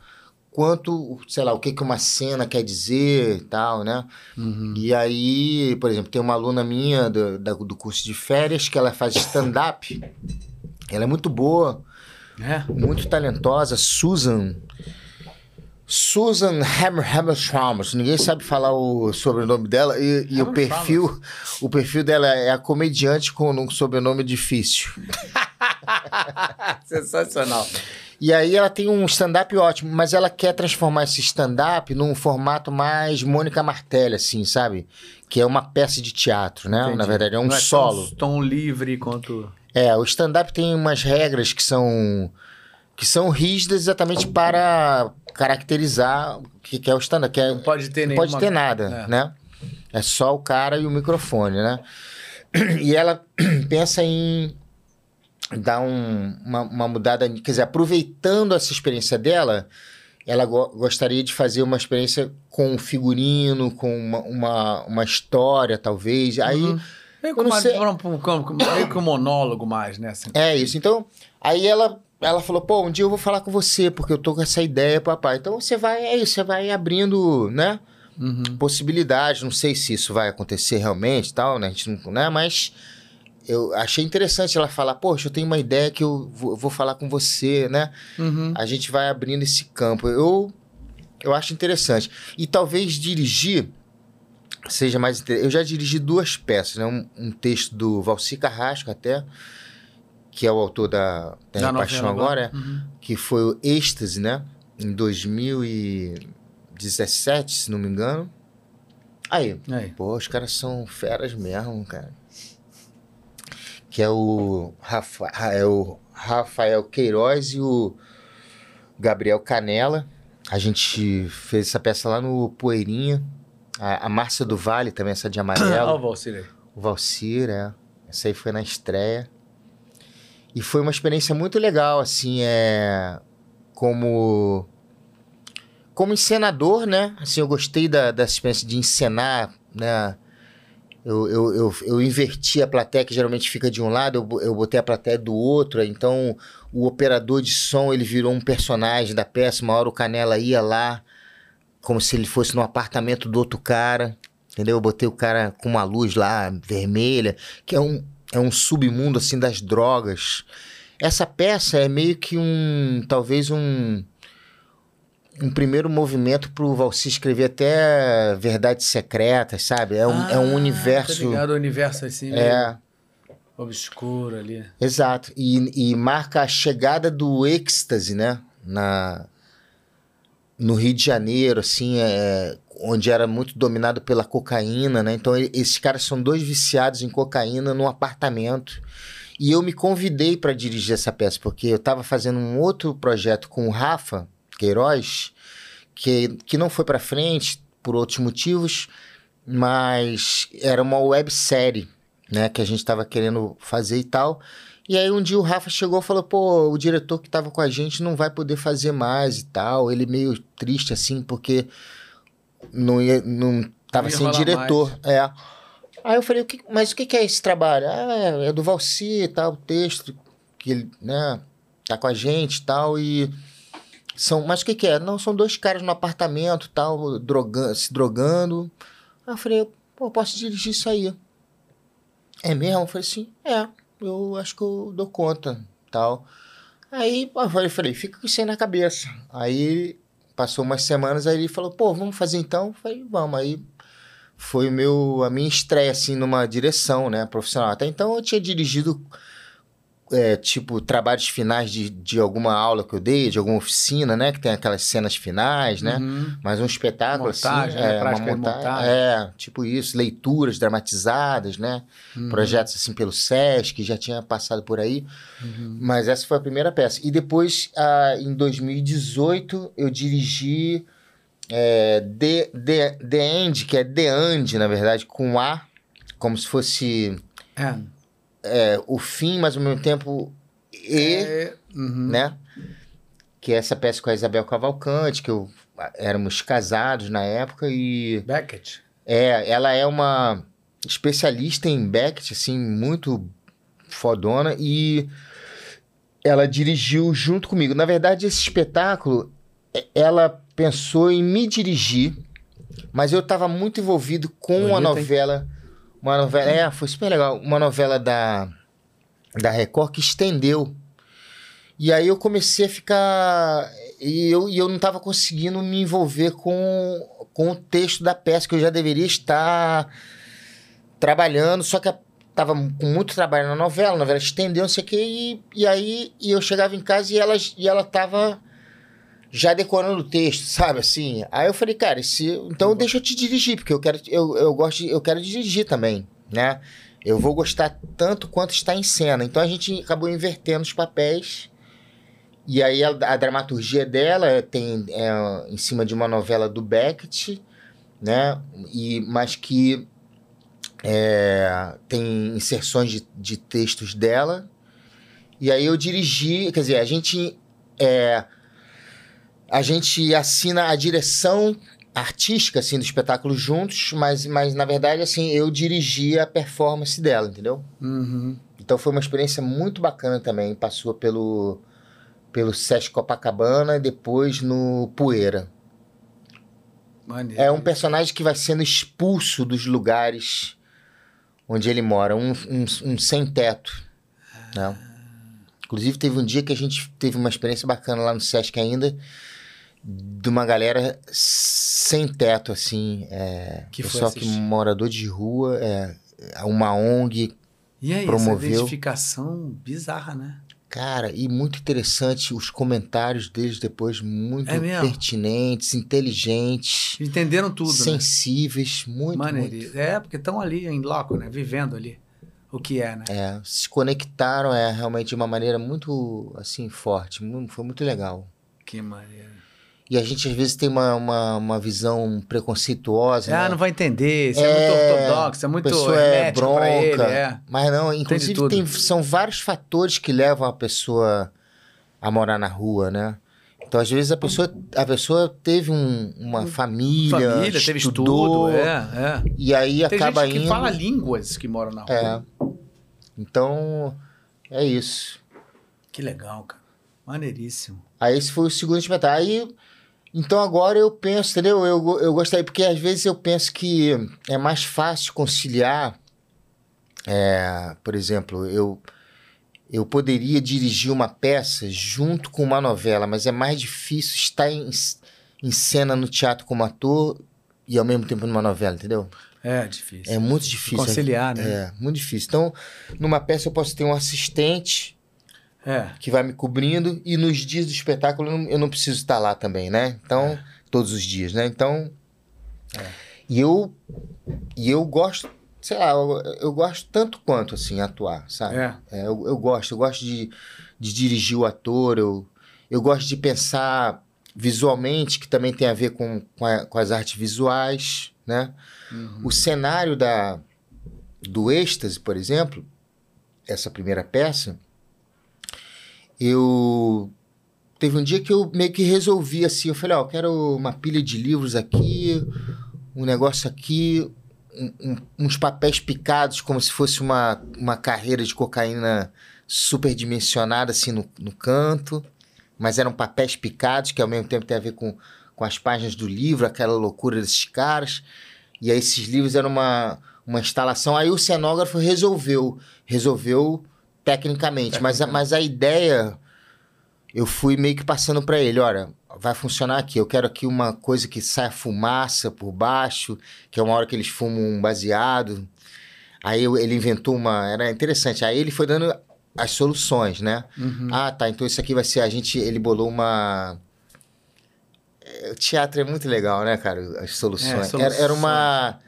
quanto, sei lá, o que, que uma cena quer dizer e tal, né? Uhum. E aí, por exemplo, tem uma aluna minha do, da- do curso de férias que ela faz stand-up. Ela é muito boa, É? muito talentosa, Susan. Susan Hammer Hammer Chalmers. Ninguém sabe falar o sobrenome dela e, e o perfil, o perfil dela é a comediante com um sobrenome difícil. Sensacional. E aí ela tem um stand-up ótimo, mas ela quer transformar esse stand-up num formato mais Mônica Martelli, assim, sabe? Que é uma peça de teatro, né? Entendi. Na verdade, é um Não solo. Tão, tão livre quanto. É, o stand-up tem umas regras que são que são rígidas exatamente para caracterizar o que que é o stand-up. É, Não pode ter não nenhuma. pode ter nada, É. né? É só o cara e o microfone, né? E ela pensa em dar um- uma, uma mudada, quer dizer, aproveitando essa experiência dela, ela go- gostaria de fazer uma experiência com um figurino, com uma, uma, uma história, talvez. Aí Uhum. Meio eu que, não uma, sei- um- um- meio que um monólogo mais, né? Assim. É isso. Então, aí ela, ela falou, pô, um dia eu vou falar com você, porque eu tô com essa ideia, papai. Então você vai, é isso, você vai abrindo, né? Uhum. Possibilidades. Não sei se isso vai acontecer realmente tal, né? A gente não, né? Mas eu achei interessante ela falar, poxa, eu tenho uma ideia que eu vou, eu vou falar com você, né? Uhum. A gente vai abrindo esse campo. Eu, eu acho interessante. E talvez dirigir seja mais interessante. Eu já dirigi duas peças, né? Um, um texto do Valci Carrasco até, que é o autor da Terra Da Paixão agora, é, Uhum. que foi o Êxtase, né? Em 2017, se não me engano. Aí, Aí. Pô, os caras são feras mesmo, cara. Que é o, Rafa, é o Rafael Queiroz e o Gabriel Canela. A gente fez essa peça lá no Poeirinha. A, a Márcia do Vale também, essa de Olha o amarelo. Valcir aí. o Valcir, é. Essa aí foi na estreia. E foi uma experiência muito legal, assim, é... Como... Como encenador, né? Assim, eu gostei da, da experiência de encenar, né? Eu, eu, eu, eu inverti a plateia, que geralmente fica de um lado, eu, eu botei a plateia do outro, então o operador de som, ele virou um personagem da peça, uma hora o Canela ia lá, como se ele fosse no apartamento do outro cara, entendeu? Eu botei o cara com uma luz lá, vermelha, que é um, é um submundo, assim, das drogas. Essa peça é meio que um, talvez um um primeiro movimento pro Valci escrever até Verdades Secretas, sabe? É um, é um Ah, universo. Tá ligado, o universo assim, É, obscuro ali. exato. E, e marca a chegada do êxtase, né? Na, no Rio de Janeiro, assim, é, onde era muito dominado pela cocaína, né? Então, e- esses caras são dois viciados em cocaína num apartamento. E eu me convidei para dirigir essa peça, porque eu estava fazendo um outro projeto com o Rafa Queiroz, que, que não foi para frente por outros motivos, mas era uma websérie, né, que a gente estava querendo fazer e tal. E aí um dia o Rafa chegou e falou, pô, o diretor que estava com a gente não vai poder fazer mais e tal. Ele meio triste assim, porque não ia, não tava Não ia sem diretor. É. Aí eu falei, o que- mas o que, que é esse trabalho? Ah, é, é do Valci e tal, o texto, que ele, né, tá com a gente e tal, e são, mas o que que é? Não, são dois caras no apartamento tal, drogando, se drogando. Aí eu falei, pô, posso dirigir isso aí. É mesmo? Eu falei assim, é, eu acho que eu dou conta, tal. Aí eu falei, fica com isso aí na cabeça. Aí passou umas semanas, aí ele falou, pô, vamos fazer então? Eu falei, vamos. Aí foi meu, a minha estreia, assim, numa direção, né, profissional. Até então eu tinha dirigido, é, tipo, trabalhos finais de, de alguma aula que eu dei, de alguma oficina, né, que tem aquelas cenas finais, né, Uhum. mas um espetáculo, Montagem, assim, né, é, uma de montagem, montagem. é, tipo isso, leituras dramatizadas, né, Uhum. projetos, assim, pelo SESC, já tinha passado por aí, Uhum. mas essa foi a primeira peça. E depois, ah, em 2018, eu dirigi é, The, The, The End, que é The End, na verdade, com A, como se fosse É. é, o fim, mas ao mesmo tempo E, É, uhum. né? Que é essa peça com a Isabel Cavalcante, que eu, éramos casados na época e... Beckett. É, ela é uma especialista em Beckett, assim, muito fodona e ela dirigiu junto comigo. Na verdade, esse espetáculo, e- ela pensou em me dirigir, mas eu estava muito envolvido com Bonito, hein? novela, uma novela, é, foi super legal, uma novela da da Record que estendeu. E aí eu comecei a ficar e eu, e eu não estava conseguindo me envolver com, com o texto da peça que eu já deveria estar trabalhando, só que estava com muito trabalho na novela, a novela estendeu, não sei o quê, e, e aí e eu chegava em casa e ela, e ela já decorando o texto, sabe, assim. Aí eu falei, cara, esse, então deixa eu te dirigir, porque eu quero, eu, eu gosto, eu quero dirigir também, né? Eu vou gostar tanto quanto está em cena. Então a gente acabou invertendo os papéis. E aí a, a dramaturgia dela tem é, em cima de uma novela do Beckett, né? E, mas que é, tem inserções de, de textos dela. E aí eu dirigi, quer dizer, a gente é, a gente assina a direção artística assim do espetáculo juntos, mas, mas na verdade assim eu dirigi a performance dela, entendeu? Uhum. Então foi uma experiência muito bacana também. Passou pelo, pelo Sesc Copacabana e depois no Poeira. Maneiro. É um personagem que vai sendo expulso dos lugares onde ele mora, um, um, um sem-teto. Né? Inclusive, teve um dia que a gente teve uma experiência bacana lá no Sesc ainda, de uma galera sem teto, assim. É, Que foi pessoal que morador de rua, é, uma ONG E aí, promoveu- essa identificação bizarra, né? Cara, e muito interessante os comentários deles depois, muito É pertinentes, inteligentes, Entenderam tudo, né? sensíveis, muito, Maneiro. muito. É, porque estão ali em loco, né? Vivendo ali o que é, né? É, se conectaram é realmente de uma maneira muito assim forte, foi muito legal. Que maneiro. E a gente às vezes tem uma, uma, uma visão preconceituosa, Ah, né? não vai entender, isso é, É, muito ortodoxo, é muito pessoa é pra ele, bronca, é. mas não, inclusive tem, são vários fatores que levam a pessoa a morar na rua, né? Então, às vezes, a pessoa, a pessoa teve um- uma família, Família, teve estudou, estudo, é, é. e aí Tem acaba gente que indo... fala línguas que moram na rua. É. Então, é isso. Que legal, cara. Maneiríssimo. Aí esse foi o segundo espetáculo. Aí, então agora eu penso, entendeu? Eu, eu gostaria, porque às vezes eu penso que é mais fácil conciliar. é, por exemplo, eu, eu poderia dirigir uma peça junto com uma novela, mas é mais difícil estar em, em cena no teatro como ator e ao mesmo tempo numa novela, entendeu? É difícil. É muito difícil. Conciliar, né? É, muito difícil. Então, numa peça eu posso ter um assistente É. que vai me cobrindo e nos dias do espetáculo eu não, eu não preciso estar lá também, né? Então, todos os dias, né? Então, e eu e eu gosto, sei lá, eu, eu gosto tanto quanto assim atuar, sabe? É. É, eu, eu gosto, eu gosto de, de dirigir o ator, eu, eu gosto de pensar visualmente, que também tem a ver com, com, a- com as artes visuais, né? Uhum. O cenário da, do êxtase, por exemplo, essa primeira peça, eu. Teve um dia que eu meio que resolvi assim, eu falei, ó, eu quero uma pilha de livros aqui, um negócio aqui, um- um- uns papéis picados, como se fosse uma, uma carreira de cocaína superdimensionada assim no, no canto, mas eram papéis picados, que ao mesmo tempo tem a ver com, com as páginas do livro, aquela loucura desses caras. E aí esses livros eram uma, uma instalação. Aí o cenógrafo resolveu, resolveu tecnicamente, Mas, a, mas a ideia eu fui meio que passando para ele, olha, vai funcionar aqui. Eu quero aqui uma coisa que saia fumaça por baixo, que é uma hora que eles fumam um baseado. Aí ele inventou uma, era interessante. Aí ele foi dando as soluções, né? Uhum. Ah, tá. Então isso aqui vai ser. A gente. Ele bolou uma. É, O teatro é muito legal, né, cara? As soluções. É, Era, era uma.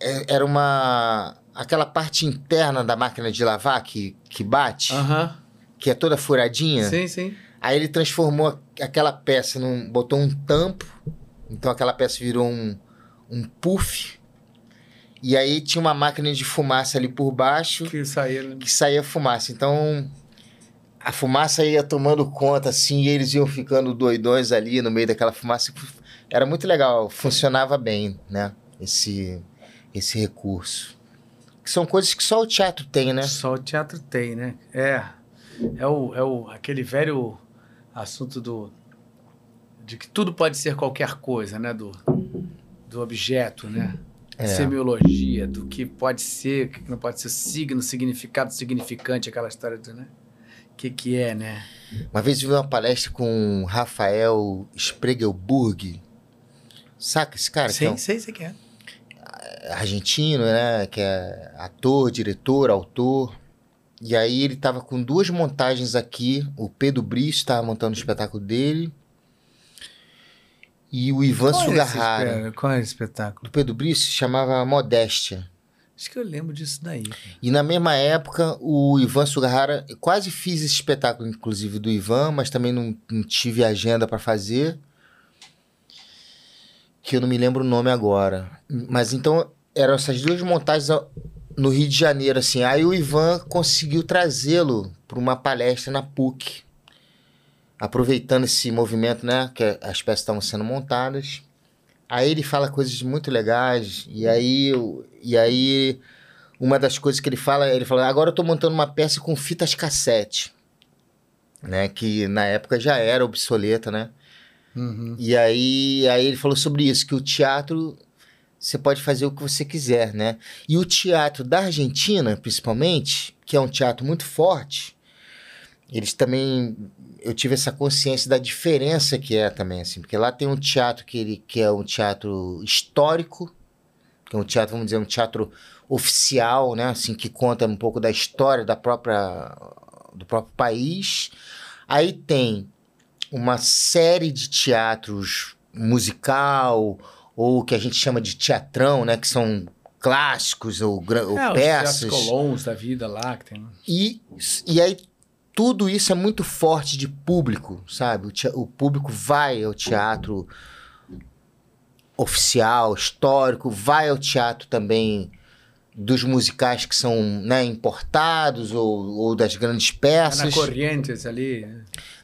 é- Era uma. Aquela parte interna da máquina de lavar que, que bate, que é toda furadinha. Sim, sim. Aí ele transformou aquela peça num. botou um tampo Então aquela peça virou um, um puff. E aí tinha uma máquina de fumaça ali por baixo Que saía. que saía fumaça. Então a fumaça ia tomando conta assim, e eles iam ficando doidões ali no meio daquela fumaça. Era muito legal, funcionava bem, né? Esse esse recurso. Que são coisas que só o teatro tem, né? Só o teatro tem, né? É. É, o, é o, aquele velho assunto do. de que tudo pode ser qualquer coisa, né? Do, do objeto, né? É. Semiologia, do que pode ser, o que não pode ser, signo, significado, significante, aquela história do, né? O que, que é, né? Uma vez eu vi uma palestra com Rafael Spregelburg. Saca esse cara? sei, um- sei, sei que é. Argentino, né? Que é ator, diretor, autor. E aí ele tava com duas montagens aqui. O Pedro Brice estava montando o espetáculo dele. E o Ivan Qual é espe- Qual é esse espetáculo? Do Pedro Brice se chamava Modéstia. Acho que eu lembro disso daí. E na mesma época, o Ivan Sugahara, eu quase fiz esse espetáculo, inclusive, do Ivan, mas também não, não tive agenda para fazer. Que eu não me lembro o nome agora. Mas então, eram essas duas montagens no Rio de Janeiro, assim. Aí o Ivan conseguiu trazê-lo para uma palestra na PUC. Aproveitando esse movimento, né? Que as peças estavam sendo montadas. Aí ele fala coisas muito legais. E aí, e aí uma das coisas que ele fala, ele fala, agora eu tô montando uma peça com fitas cassete, né, que na época já era obsoleta, né? Uhum. E aí, aí ele falou sobre isso, que o teatro você pode fazer o que você quiser, né? E o teatro da Argentina, principalmente, que é um teatro muito forte, eles também eu tive essa consciência da diferença que é também assim, porque lá tem um teatro que ele que é um teatro histórico, que é um teatro, vamos dizer, um teatro oficial, né, assim que conta um pouco da história da própria do próprio país. Aí tem uma série de teatros musical ou que a gente chama de teatrão, né, que são clássicos ou, ou É, os peças. teatros colons da vida lá, que tem. E, e aí tudo isso é muito forte de público, sabe? O, tea- o público vai ao teatro oficial, histórico, vai ao teatro também dos musicais que são né, importados ou, ou das grandes É peças. na Corrientes ali.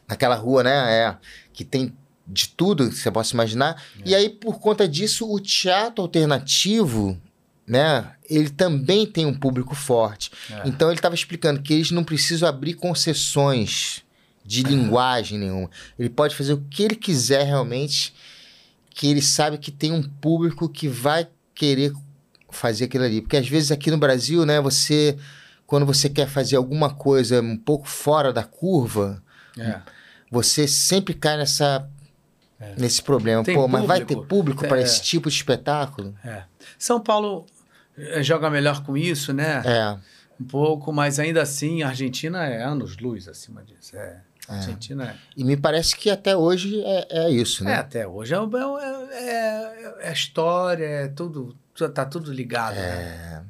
Naquela rua, né? É, que tem de tudo que você possa imaginar. E aí, por conta disso, o teatro alternativo, né? Ele também tem um público forte. É. Então ele estava explicando que eles não precisam abrir concessões de linguagem nenhuma. Ele pode fazer o que ele quiser realmente, que ele sabe que tem um público que vai querer fazer aquilo ali. Porque às vezes aqui no Brasil, né, você quando você quer fazer alguma coisa um pouco fora da curva, É. você sempre cai nessa nesse problema. Tem Pô, mas vai ter público. público para É. esse tipo de espetáculo? É. São Paulo eh, joga melhor com isso, né? É. Um pouco, mas ainda assim a Argentina é anos luz acima disso. É. A Argentina é. E me parece que até hoje é, é isso, É, né? até hoje é, é, é, é a história, é tudo, tá tudo ligado. Né?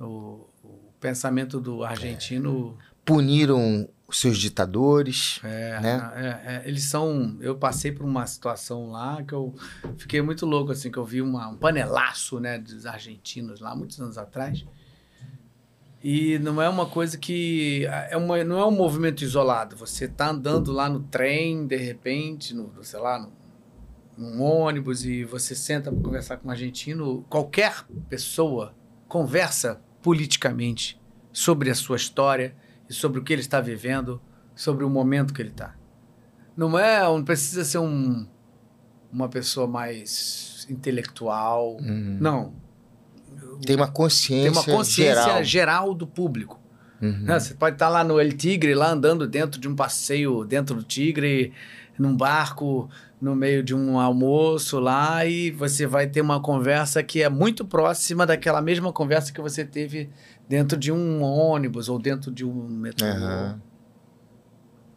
O, o pensamento do argentino Puniram os seus ditadores. É, né? é, é, eles são. Eu passei por uma situação lá que eu fiquei muito louco, assim, que eu vi uma, um panelaço, né, dos argentinos lá, muitos anos atrás. E não é uma coisa que. É uma, não é um movimento isolado. Você tá andando lá no trem, de repente, no, sei lá, no, num ônibus, e você senta para conversar com um argentino. Qualquer pessoa conversa politicamente sobre a sua história e sobre o que ele está vivendo, sobre o momento que ele está. Não é, não precisa ser um, uma pessoa mais intelectual. Uhum. Não. Tem uma Tem consciência, uma consciência geral. geral, do público. Uhum. né? Você pode estar lá no El Tigre, lá andando dentro de um passeio dentro do Tigre, num barco, no meio de um almoço lá, e você vai ter uma conversa que é muito próxima daquela mesma conversa que você teve dentro de um ônibus ou dentro de um metrô. Aham,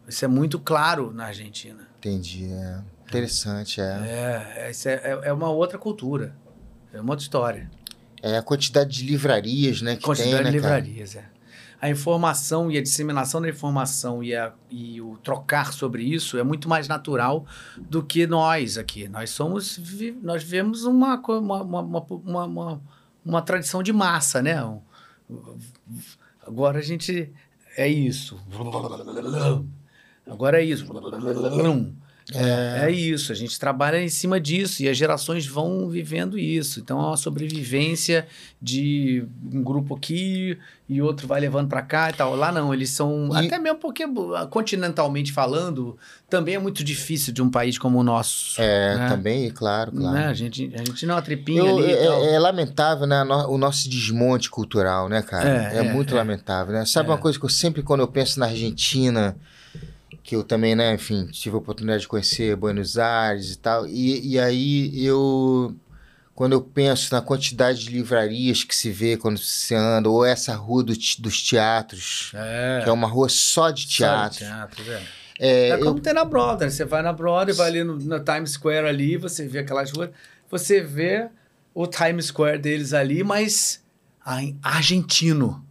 Isso é muito claro na Argentina. entendi. É. Interessante, é. É, isso é, é- é uma outra cultura. É uma outra história. É a quantidade de livrarias, né, que Quantidade tem, né, de cara? livrarias, é. a informação e a disseminação da informação e, a, e o trocar sobre isso é muito mais natural do que nós aqui. Nós somos, nós vivemos uma, uma, uma, uma, uma- uma tradição de massa, né? Um- Agora a gente é isso. Agora é isso. É. isso, a gente trabalha em cima disso e as gerações vão vivendo isso. Então é uma sobrevivência de um grupo aqui e outro vai levando para cá e tal. Lá não, eles são E- até mesmo porque continentalmente falando, também é muito difícil de um país como o nosso. É, né? também, claro, claro. Né? A gente a gente não é uma tripinha Eu- ali tal. é, é lamentável, né? O nosso desmonte cultural, né, cara? É, É, é, muito é. lamentável, né? Sabe uma coisa que eu sempre, quando eu penso na Argentina, que eu também, né, enfim, tive a oportunidade de conhecer Buenos Aires e tal, e, e aí eu. Quando eu penso na quantidade de livrarias que se vê quando se anda, ou essa rua do dos teatros, É. que é uma rua só de Só de teatro. teatro, é. É, É eu- como tem na Broadway. Você vai na Broadway, vai ali no, na Times Square ali, você vê aquelas ruas, você vê o Times Square deles ali, mas em argentino,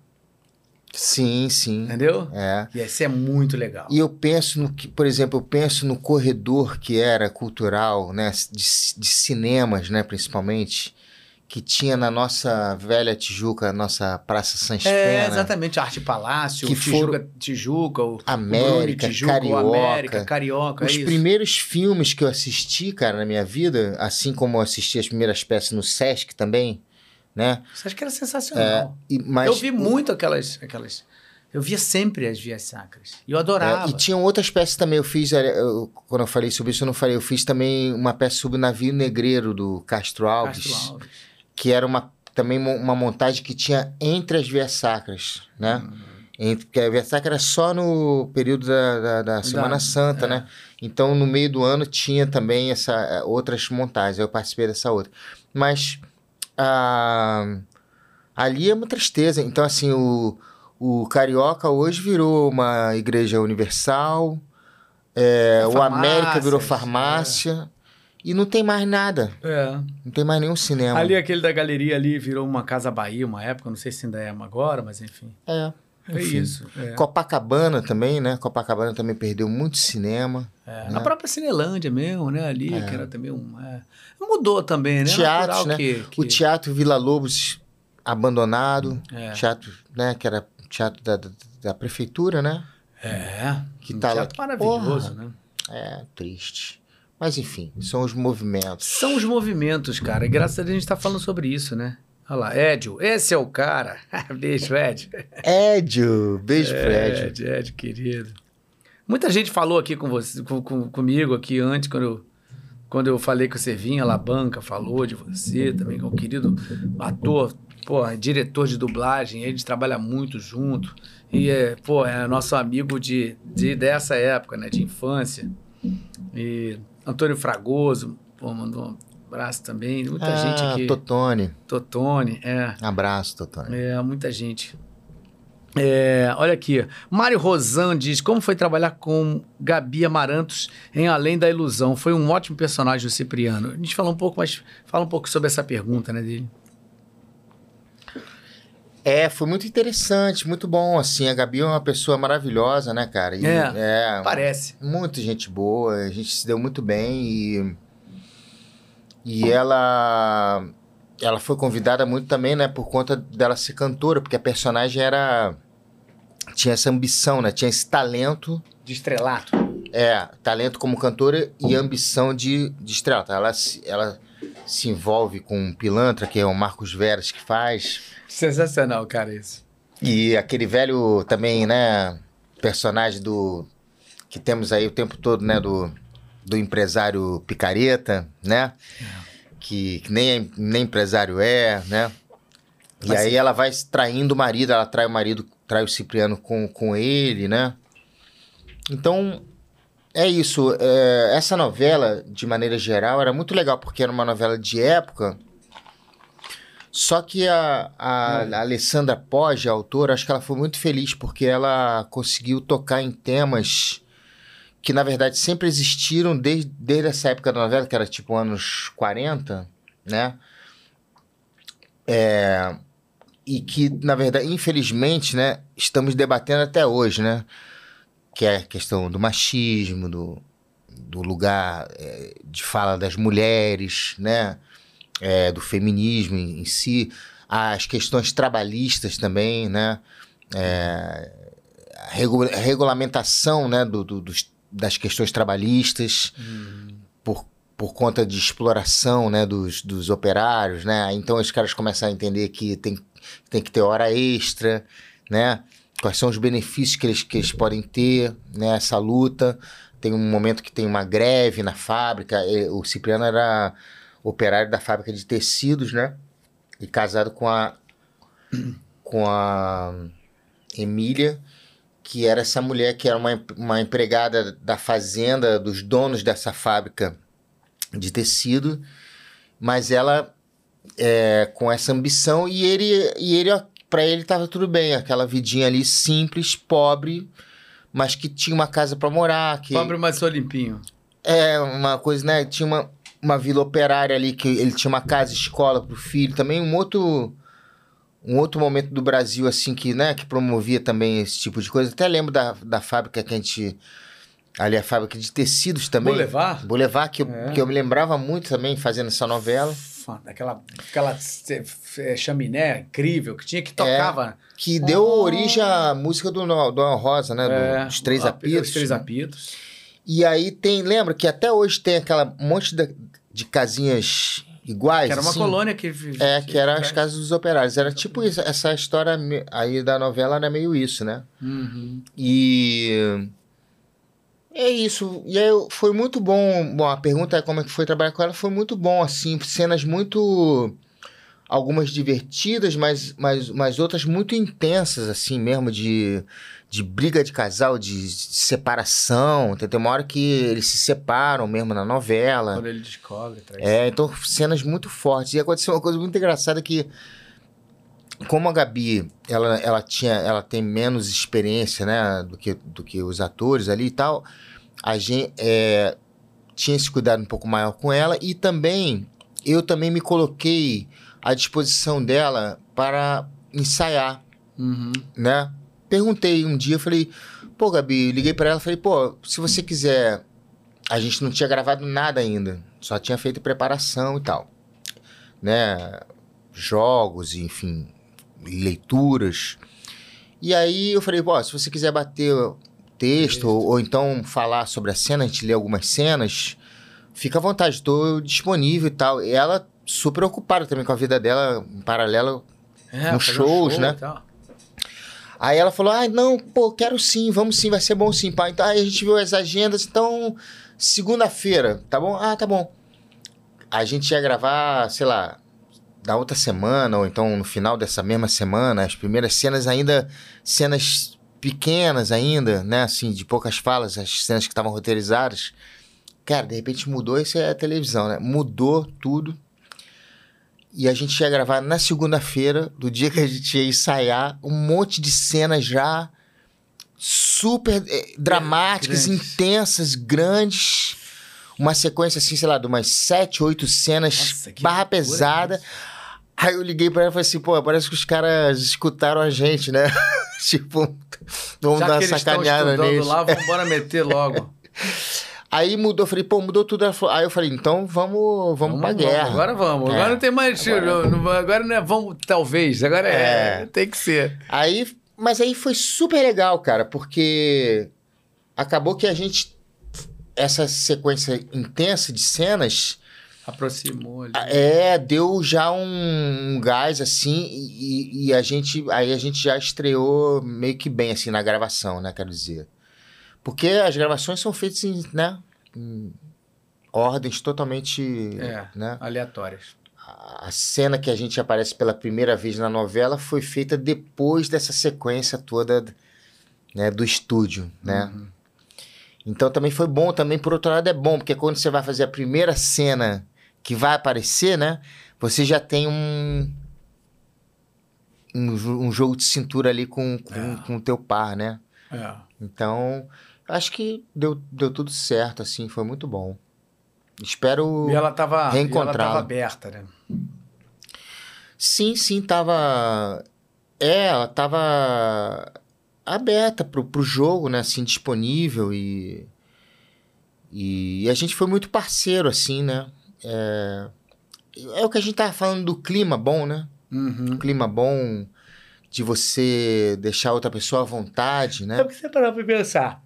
sim, sim. entendeu? É. E isso é muito legal. E eu penso no que, por exemplo, eu penso no corredor que era cultural, né, de, de cinemas, né, principalmente, que tinha na nossa velha Tijuca, nossa Praça Sans É, Pena, exatamente, Arte Palácio, Que Tijuca, Tijuca, o América, Tijuca, o Carioca. América, Carioca, Os é primeiros filmes que eu assisti, cara, na minha vida, assim como eu assisti as primeiras peças no Sesc também, né? Isso acho que era sensacional. E, mas, eu vi muito aquelas, aquelas... Eu via sempre as vias sacras. E eu adorava. É, e tinham outras peças também. Eu fiz, eu- quando eu falei sobre isso, eu não falei. Eu fiz também uma peça sobre o navio negreiro do Castro Alves. Castro Alves. que era uma, também uma montagem que tinha entre as vias sacras, né? Uhum. Entre, porque a via sacra era só no período da, da, da Semana Da- Santa, é. né? Então, no meio do ano tinha também essa eh, outras montagens. Eu participei dessa outra. Mas ah, ali é uma tristeza. Então, assim, o, o Carioca hoje virou uma igreja universal. é, o América virou farmácia. E não tem mais nada. É. Não tem mais nenhum cinema. Ali, aquele da galeria ali virou uma Casa Bahia uma época, não sei se ainda é agora, mas enfim. É. É Enfim. isso. é. Copacabana também, né? Copacabana também perdeu muito cinema. É, né? Na própria Cinelândia mesmo, né? Ali, que era também um. é, Mudou também, né? Natural né? Que, que... O Teatro Vila Lobos abandonado. É. Teatro, né? Que era teatro da, da, da prefeitura, né? É. Que um tá lá- teatro maravilhoso, Porra. né? É, triste. Mas enfim, são os movimentos. São os movimentos, cara. E graças a Deus a gente tá falando sobre isso, né? Olha lá, Edio, esse é o cara. Beijo, Edio. Édio, beijo pro Édio. Ed, Ed, querido. Muita gente falou aqui com você, com, com- comigo aqui antes, quando eu, quando eu falei que você vinha, lá banca falou de você também, que é um querido ator, pô, é diretor de dublagem, a gente trabalha muito junto. E é, pô, é nosso amigo de, de dessa época, né, de infância. E Antônio Fragoso, pô, mandou abraço também. Muita ah, gente aqui. Totone. Totone, é. Abraço, Totone. É, muita gente. É, olha aqui. Mário Rosan diz: Como foi trabalhar com Gabi Amarantos em Além da Ilusão? Foi um ótimo personagem, o Cipriano. A gente falou um pouco, mas fala um pouco sobre essa pergunta, né, dele. É, foi muito interessante, muito bom, assim. A Gabi é uma pessoa maravilhosa, né, cara? E, É, é Parece. Muita gente boa, a gente se deu muito bem e. E ela. Ela foi convidada muito também, né, por conta dela ser cantora, porque a personagem era. Tinha essa ambição, né? Tinha esse talento. De estrelato. É, talento como cantora e ambição de, de estrela. Ela, se- ela se envolve com o Pilantra, que é o Marcos Veras que faz. Sensacional, cara, isso. E aquele velho também, né? Personagem do. Que temos aí o tempo todo, né? Do, do empresário picareta, né? Que, que nem, nem empresário é, né? E Mas aí sim. ela vai traindo o marido, ela trai o marido, trai o Cipriano com, com ele, né? Então, é isso. É, essa novela, de maneira geral, era muito legal, porque era uma novela de época. Só que a, a, a Alessandra Poggi, a autora, acho que ela foi muito feliz, porque ela conseguiu tocar em temas que, na verdade, sempre existiram desde, desde essa época da novela, que era tipo anos 40, né? É, e que, na verdade, infelizmente, né, estamos debatendo até hoje, né? Que é a questão do machismo, do, do lugar é, de fala das mulheres, né? É, do feminismo em, em si, as questões trabalhistas também, né? É, a regu- a regulamentação né, do, do- dos- das questões trabalhistas por, por conta de exploração né, dos, dos operários, né? Então os caras começam a entender que tem, tem que ter hora extra, né? Quais são os benefícios que eles, que eles podem ter nessa luta. Tem um momento que tem uma greve na fábrica. e O Cipriano era operário da fábrica de tecidos, né? E casado com a com a Emília, que era essa mulher que era uma, uma empregada da fazenda, dos donos dessa fábrica de tecido, mas ela é, com essa ambição e ele, e ele para ele estava tudo bem, aquela vidinha ali simples, pobre, mas que tinha uma casa para morar, que Pobre, mas sou limpinho. é uma coisa, né? Tinha uma, uma vila operária ali que ele tinha uma casa escola pro filho, também um outro um outro momento do Brasil assim que, né, que promovia também esse tipo de coisa. Até lembro da, da fábrica que a gente ali a fábrica de tecidos também. Boulevard? Boulevard que eu, É. que eu me lembrava muito também fazendo essa novela, Aquela, aquela é, chaminé incrível que tinha que tocava. que deu Oh. origem à música do do Rosa, né, do- É, dos Três Apitos. Os três apitos. E aí tem, lembra que até hoje tem aquela monte de, de casinhas iguais, Que era uma assim? colônia que. vi- É, que era as É. casas dos operários. Era tipo isso, essa história aí da novela era meio isso, né? Uhum. E é isso. E aí foi muito bom. Bom, a pergunta é como é que foi trabalhar com ela. Foi muito bom, assim, cenas muito algumas divertidas, mas, mas, mas outras muito intensas, assim mesmo, de, de briga de casal, de separação. Tem tem uma hora que eles se separam mesmo na novela. Quando ele descobre. Traz. É, então cenas muito fortes. E aconteceu uma coisa muito engraçada que como a Gabi, ela, ela tinha, ela tem menos experiência, né, do que, do que os atores ali e tal, a gente é, tinha esse cuidado um pouco maior com ela e também eu também me coloquei à disposição dela para ensaiar, Uhum. né? Perguntei um dia, falei, pô, Gabi, liguei para ela, falei, pô, se você quiser, a gente não tinha gravado nada ainda, só tinha feito preparação e tal, né? Jogos, enfim, leituras. E aí eu falei, pô, se você quiser bater texto ou, ou então falar sobre a cena, a gente lê algumas cenas, fica à vontade, estou disponível e tal. E ela super ocupada também com a vida dela, em paralelo É, Nos fazer um shows, show né? Aí ela falou: ah, não, pô, quero sim, vamos sim, vai ser bom sim, pai. Então aí a gente viu as agendas, então, segunda-feira, tá bom? Ah, tá bom. A gente ia gravar, sei lá, da outra semana, ou então no final dessa mesma semana, as primeiras cenas ainda, cenas pequenas ainda, né, assim, de poucas falas, as cenas que estavam roteirizadas. Cara, de repente mudou, isso é a televisão, né? Mudou tudo. E a gente ia gravar na segunda-feira, do dia que a gente ia ensaiar, um monte de cenas já super eh, dramáticas, grandes. intensas, grandes. Uma sequência, assim, sei lá, de umas sete, oito cenas, Nossa, que barra pesada. Aí eu liguei pra ela e falei assim, pô, parece que os caras escutaram a gente, né? tipo, vamos Já dar que uma eles estão sacaneada estudando lá, vamos meter logo. Aí mudou, falei, pô, mudou tudo. Aí eu falei, então vamos, vamos, pra guerra. Agora vamos. É. Agora não tem mais. Agora- Agora, não, agora não é vamos, talvez. Agora é. É. Tem que ser. Aí, mas aí foi super legal, cara, porque acabou que a gente essa sequência intensa de cenas Aproximou ali. é deu já um, um gás assim e, e a gente aí a gente já estreou meio que bem assim na gravação, né, quero dizer. Porque as gravações são feitas em, né, em ordens totalmente, É. né? Aleatórias. a cena que a gente aparece pela primeira vez na novela foi feita depois dessa sequência toda né, do estúdio, né? Uhum. Então também foi bom, também por outro lado é bom, porque quando você vai fazer a primeira cena que vai aparecer, né? Você já tem um um, um jogo de cintura ali com, com, É. com o teu par, né? É. Então, acho que deu, deu tudo certo, assim, foi muito bom. Espero... E ela tava, e ela tava aberta, né? Sim, sim, tava. É, ela tava aberta pro, pro jogo, né? Assim, disponível e... E a gente foi muito parceiro, assim, né? É, é o que a gente tava falando do clima bom, né? Uhum. Um clima bom de você deixar outra pessoa à vontade, É né? porque você parar pra pensar.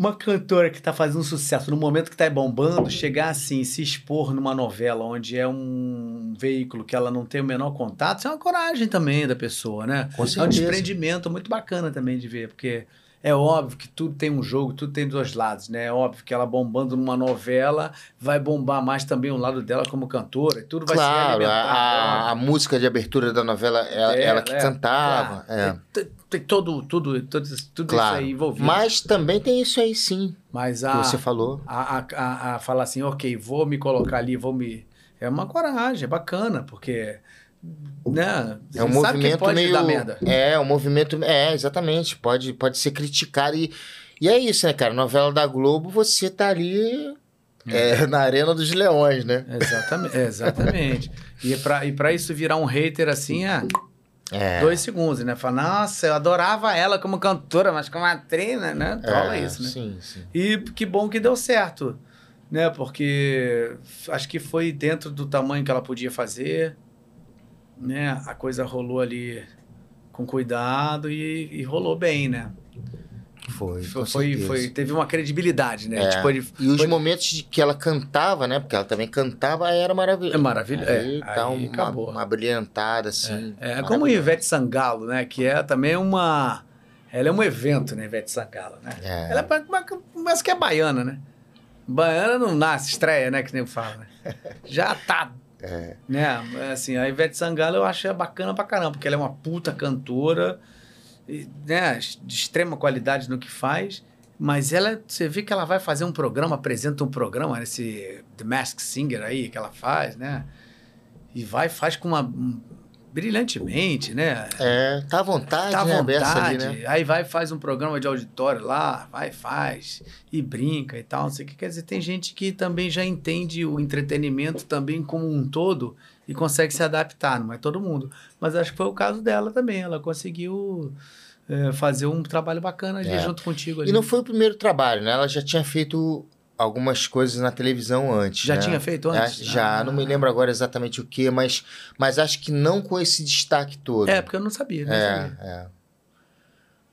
Uma cantora que tá fazendo sucesso no momento que tá bombando, chegar assim, se expor numa novela onde é um veículo que ela não tem o menor contato, isso é uma coragem também da pessoa, né? Com É um certeza. desprendimento muito bacana também de ver, porque é óbvio que tudo tem um jogo, tudo tem dois lados, né? É óbvio que ela bombando numa novela vai bombar mais também o lado dela como cantora, e tudo vai se Claro, a, alimentar. a, a música de abertura da novela, ela, É, ela que é, cantava. claro. é. Tem, todo, tudo, tudo, tudo Claro. isso aí envolvido. Mas também tem isso aí, sim, Mas que a, você falou. a, a, a, a falar assim, ok, vou me colocar ali, vou me. É uma coragem, é bacana, porque. Né? É um que movimento meio. merda. É, um movimento. É, exatamente. Pode, pode ser criticado. E, e é isso, né, cara? Novela da Globo, você tá ali é, na Arena dos Leões, né? Exatamente. exatamente. E e pra isso virar um hater assim, é É. dois segundos, né? Falar, nossa, eu adorava ela como cantora, mas como atriz, né? né? Rola é, isso, né? Sim, sim. E que bom que deu certo, né? Porque acho que foi dentro do tamanho que ela podia fazer, né? A coisa rolou ali com cuidado e, e rolou bem, né? Foi. Foi, foi, teve uma credibilidade, né? É. Tipo, ele, E os foi- momentos de que ela cantava, né? Porque ela também cantava, era maravilhoso. É maravilhoso. Aí É, tá aí uma, acabou. uma brilhantada, assim. É, é como Ivete Sangalo, né? Que é também uma. Ela é um evento, né, Ivete Sangalo, né? É. Ela é mas que é baiana, né? Baiana não nasce, estreia, né? Que nem fala, né? Já tá. É. Né? Assim, a Ivete Sangalo eu acho bacana pra caramba, porque ela é uma puta cantora, né? De extrema qualidade no que faz. Mas ela, você vê que ela vai fazer um programa, apresenta um programa, esse The Masked Singer aí que ela faz, né? E vai faz com uma um- brilhantemente, né? É, tá à vontade, Tá à né? Vontade. ali, né? Aí vai faz um programa de auditório lá, vai faz e brinca e tal, não sei o que. Quer dizer, tem gente que também já entende o entretenimento também como um todo e consegue se adaptar, não é todo mundo. Mas acho que foi o caso dela também. Ela conseguiu é, fazer um trabalho bacana ali É. junto contigo. Ali. E não foi o primeiro trabalho, né? Ela já tinha feito algumas coisas na televisão antes. Já né? tinha feito antes? É, já, Ah. não me lembro agora exatamente o que, mas, mas acho que não com esse destaque todo. É, porque eu não sabia. Não É, sabia. é.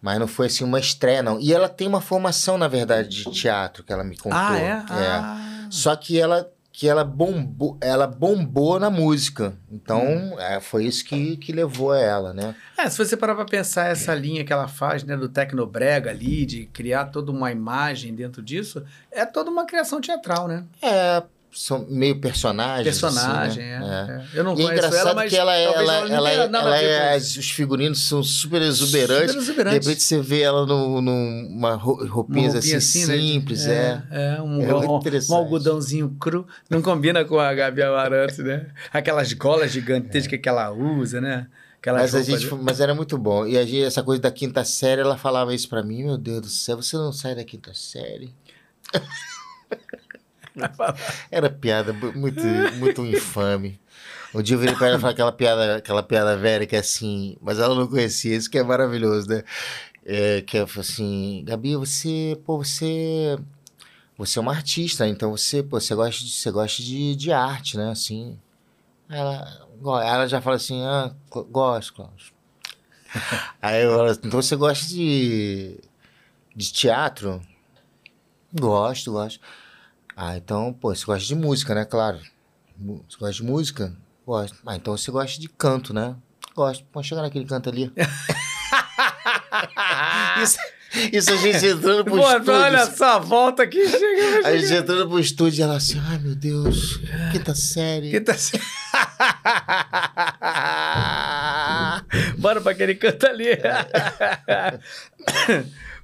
Mas não foi assim uma estreia, não. E ela tem uma formação, na verdade, de teatro que ela me contou. Ah, é? Ah. Só que ela que ela bombou, ela bombou na música. Então, Hum. é, foi isso que, que levou a ela, né? É, se você parar pra pensar essa linha que ela faz, né, do tecnobrega ali, de criar toda uma imagem dentro disso, é toda uma criação teatral, né? É, são meio personagens. Personagem, assim, né? é, é. Eu não E é conheço engraçado ela, mas que ela é, ela, ela, é- ela ver é, as- os figurinos são super exuberantes. Super De exuberantes. repente você vê ela no- numa roupinha assim, né, de- simples, é. É, um, É um- interessante. um algodãozinho cru. Não combina com a Gabi Amaranto, né? Aquelas golas gigantescas que ela usa, né? Mas, a gente, mas era muito bom. E a gente, essa coisa da quinta série, ela falava isso pra mim, meu Deus do céu, você não sai da quinta série? Era piada muito, muito infame. Um dia eu virei pra ela falei aquela piada, aquela piada velha que é assim, mas ela não conhecia, isso que é maravilhoso, né? É, que é assim, Gabi, você, pô, você, você é uma artista, então você, pô, você gosta de, você gosta de, de arte, né? Assim, ela, ela já fala assim, ah, go- gosto, Cláudio. Aí eu falo, então você gosta de, de teatro? Gosto, gosto. Ah, então, pô, você gosta de música, né? Claro. Você gosta de música? Gosto. Ah, então você gosta de canto, né? Gosto. Pode chegar naquele canto ali. isso, isso a gente entrando pro Pô, estúdio. olha só, volta aqui chega. A gente entrando pro estúdio e ela assim, ai meu Deus, quinta série. Que tá... Bora pra aquele canto ali.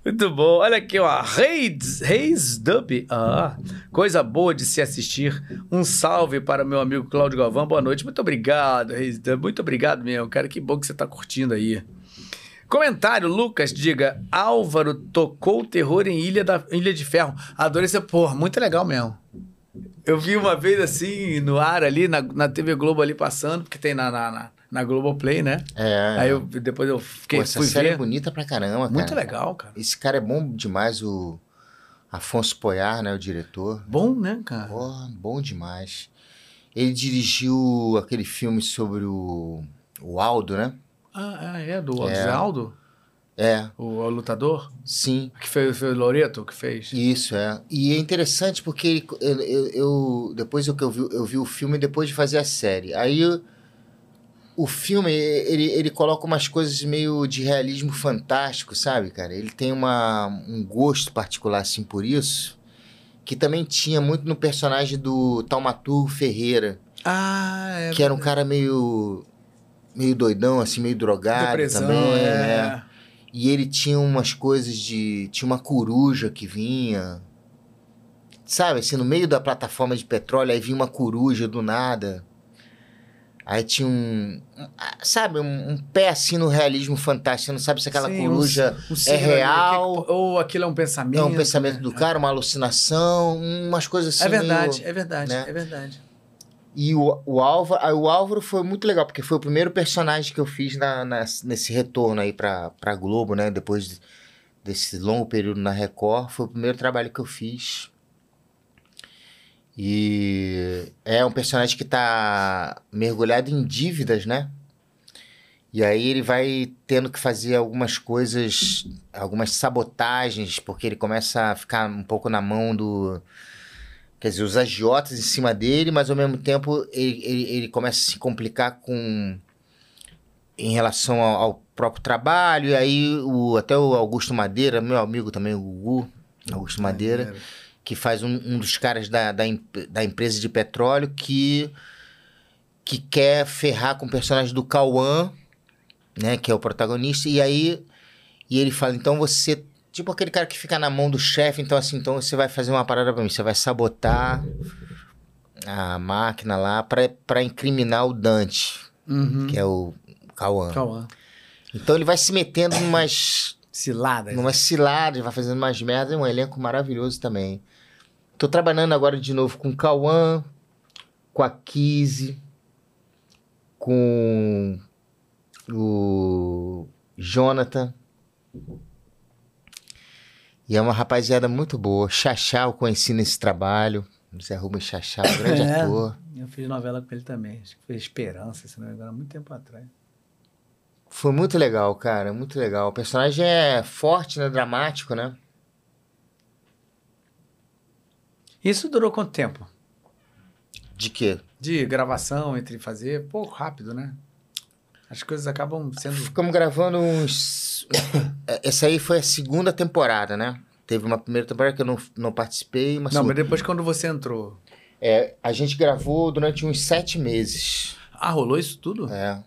Muito bom. Olha aqui, ó. Reis, Dub. Ah, coisa boa de se assistir. Um salve para meu amigo Cláudio Galvão. Boa noite. Muito obrigado, Reis Dub. Muito obrigado mesmo, cara. Que bom que você tá curtindo aí. Comentário, Lucas, diga. Álvaro tocou terror em Ilha, da, Ilha de Ferro. Adorei esse. Porra, muito legal mesmo. Eu vi uma vez assim, no ar ali, na, na TV Globo ali passando, porque tem na, na, na, na Globoplay, né? É. Aí eu, depois eu fiquei, Pô, essa fui série é ver. bonita pra caramba, Muito cara. legal, cara. Esse cara é bom demais, o Afonso Poyar, né, o diretor. Bom, né, cara? Pô, bom demais. Ele dirigiu aquele filme sobre o, o Aldo, né? Ah, é, do É. Aldo, É, o, o lutador, sim. que fez, foi o Loreto que fez. Isso, é. E é interessante porque eu, eu- eu- depois eu, eu, vi, eu vi o filme depois de fazer a série. Aí eu- o filme, ele, ele coloca umas coisas meio de realismo fantástico, sabe, cara? Ele tem uma, um gosto particular, assim, por isso, que também tinha muito no personagem do Taumaturgo Ferreira, Ah, é. que era um cara meio... meio doidão, assim, meio drogado Depressão, também, é. né? E ele tinha umas coisas de. Tinha uma coruja que vinha. Sabe, assim, no meio da plataforma de petróleo, aí vinha uma coruja do nada. Aí tinha um. um- ah, sabe, um, um pé assim no realismo fantástico. Você não sabe se aquela Sim, coruja um- ali, real, que- ou aquilo é um pensamento. é um pensamento né? do cara, uma alucinação, umas coisas assim. É verdade, meio- é verdade, né? é verdade. E o, o, Álvaro, o Álvaro foi muito legal, porque foi o primeiro personagem que eu fiz na, na- nesse retorno aí pra, pra Globo, né? Depois de- desse longo período na Record, foi o primeiro trabalho que eu fiz. E é um personagem que tá mergulhado em dívidas, né? E aí ele vai tendo que fazer algumas coisas, algumas sabotagens, porque ele começa a ficar um pouco na mão do, Quer dizer, os agiotas em cima dele, mas ao mesmo tempo ele, ele, ele começa a se complicar com. em relação ao, ao próprio trabalho. E aí o, até o Augusto Madeira, meu amigo também, o Gugu, Augusto Madeira, que faz um, um dos caras da, da, em- da empresa de petróleo que, que quer ferrar com o personagem do Cauã, né? Que é o protagonista. E aí e ele fala, então você Tipo aquele cara que fica na mão do chefe, então assim, então você vai fazer uma parada pra mim, você vai sabotar a máquina lá pra, pra incriminar o Dante, Uhum. que é o Cauã. Cauã. Então ele vai se metendo numas, Ciladas. numas ciladas, vai fazendo umas merdas, é um elenco maravilhoso também. Tô trabalhando agora de novo com o Cauã, com a Kizzy, com o Jonathan. E é uma rapaziada muito boa. Xaxá eu conheci nesse trabalho. Zé Rubens Xaxá, um grande É. ator. Eu fiz novela com ele também. Acho que foi Esperança, se não me engano, há muito tempo atrás. Foi muito legal, cara. Muito legal. O personagem é forte, né? Dramático, né? Isso durou quanto tempo? De quê? De gravação, entre fazer? Pouco rápido, né? As coisas acabam sendo. Ficamos gravando uns. Essa aí foi a segunda temporada, né? Teve uma primeira temporada que eu não, não participei, mas. Não, mas depois quando você entrou. É, a gente gravou durante uns sete meses. Ah, rolou isso tudo? É.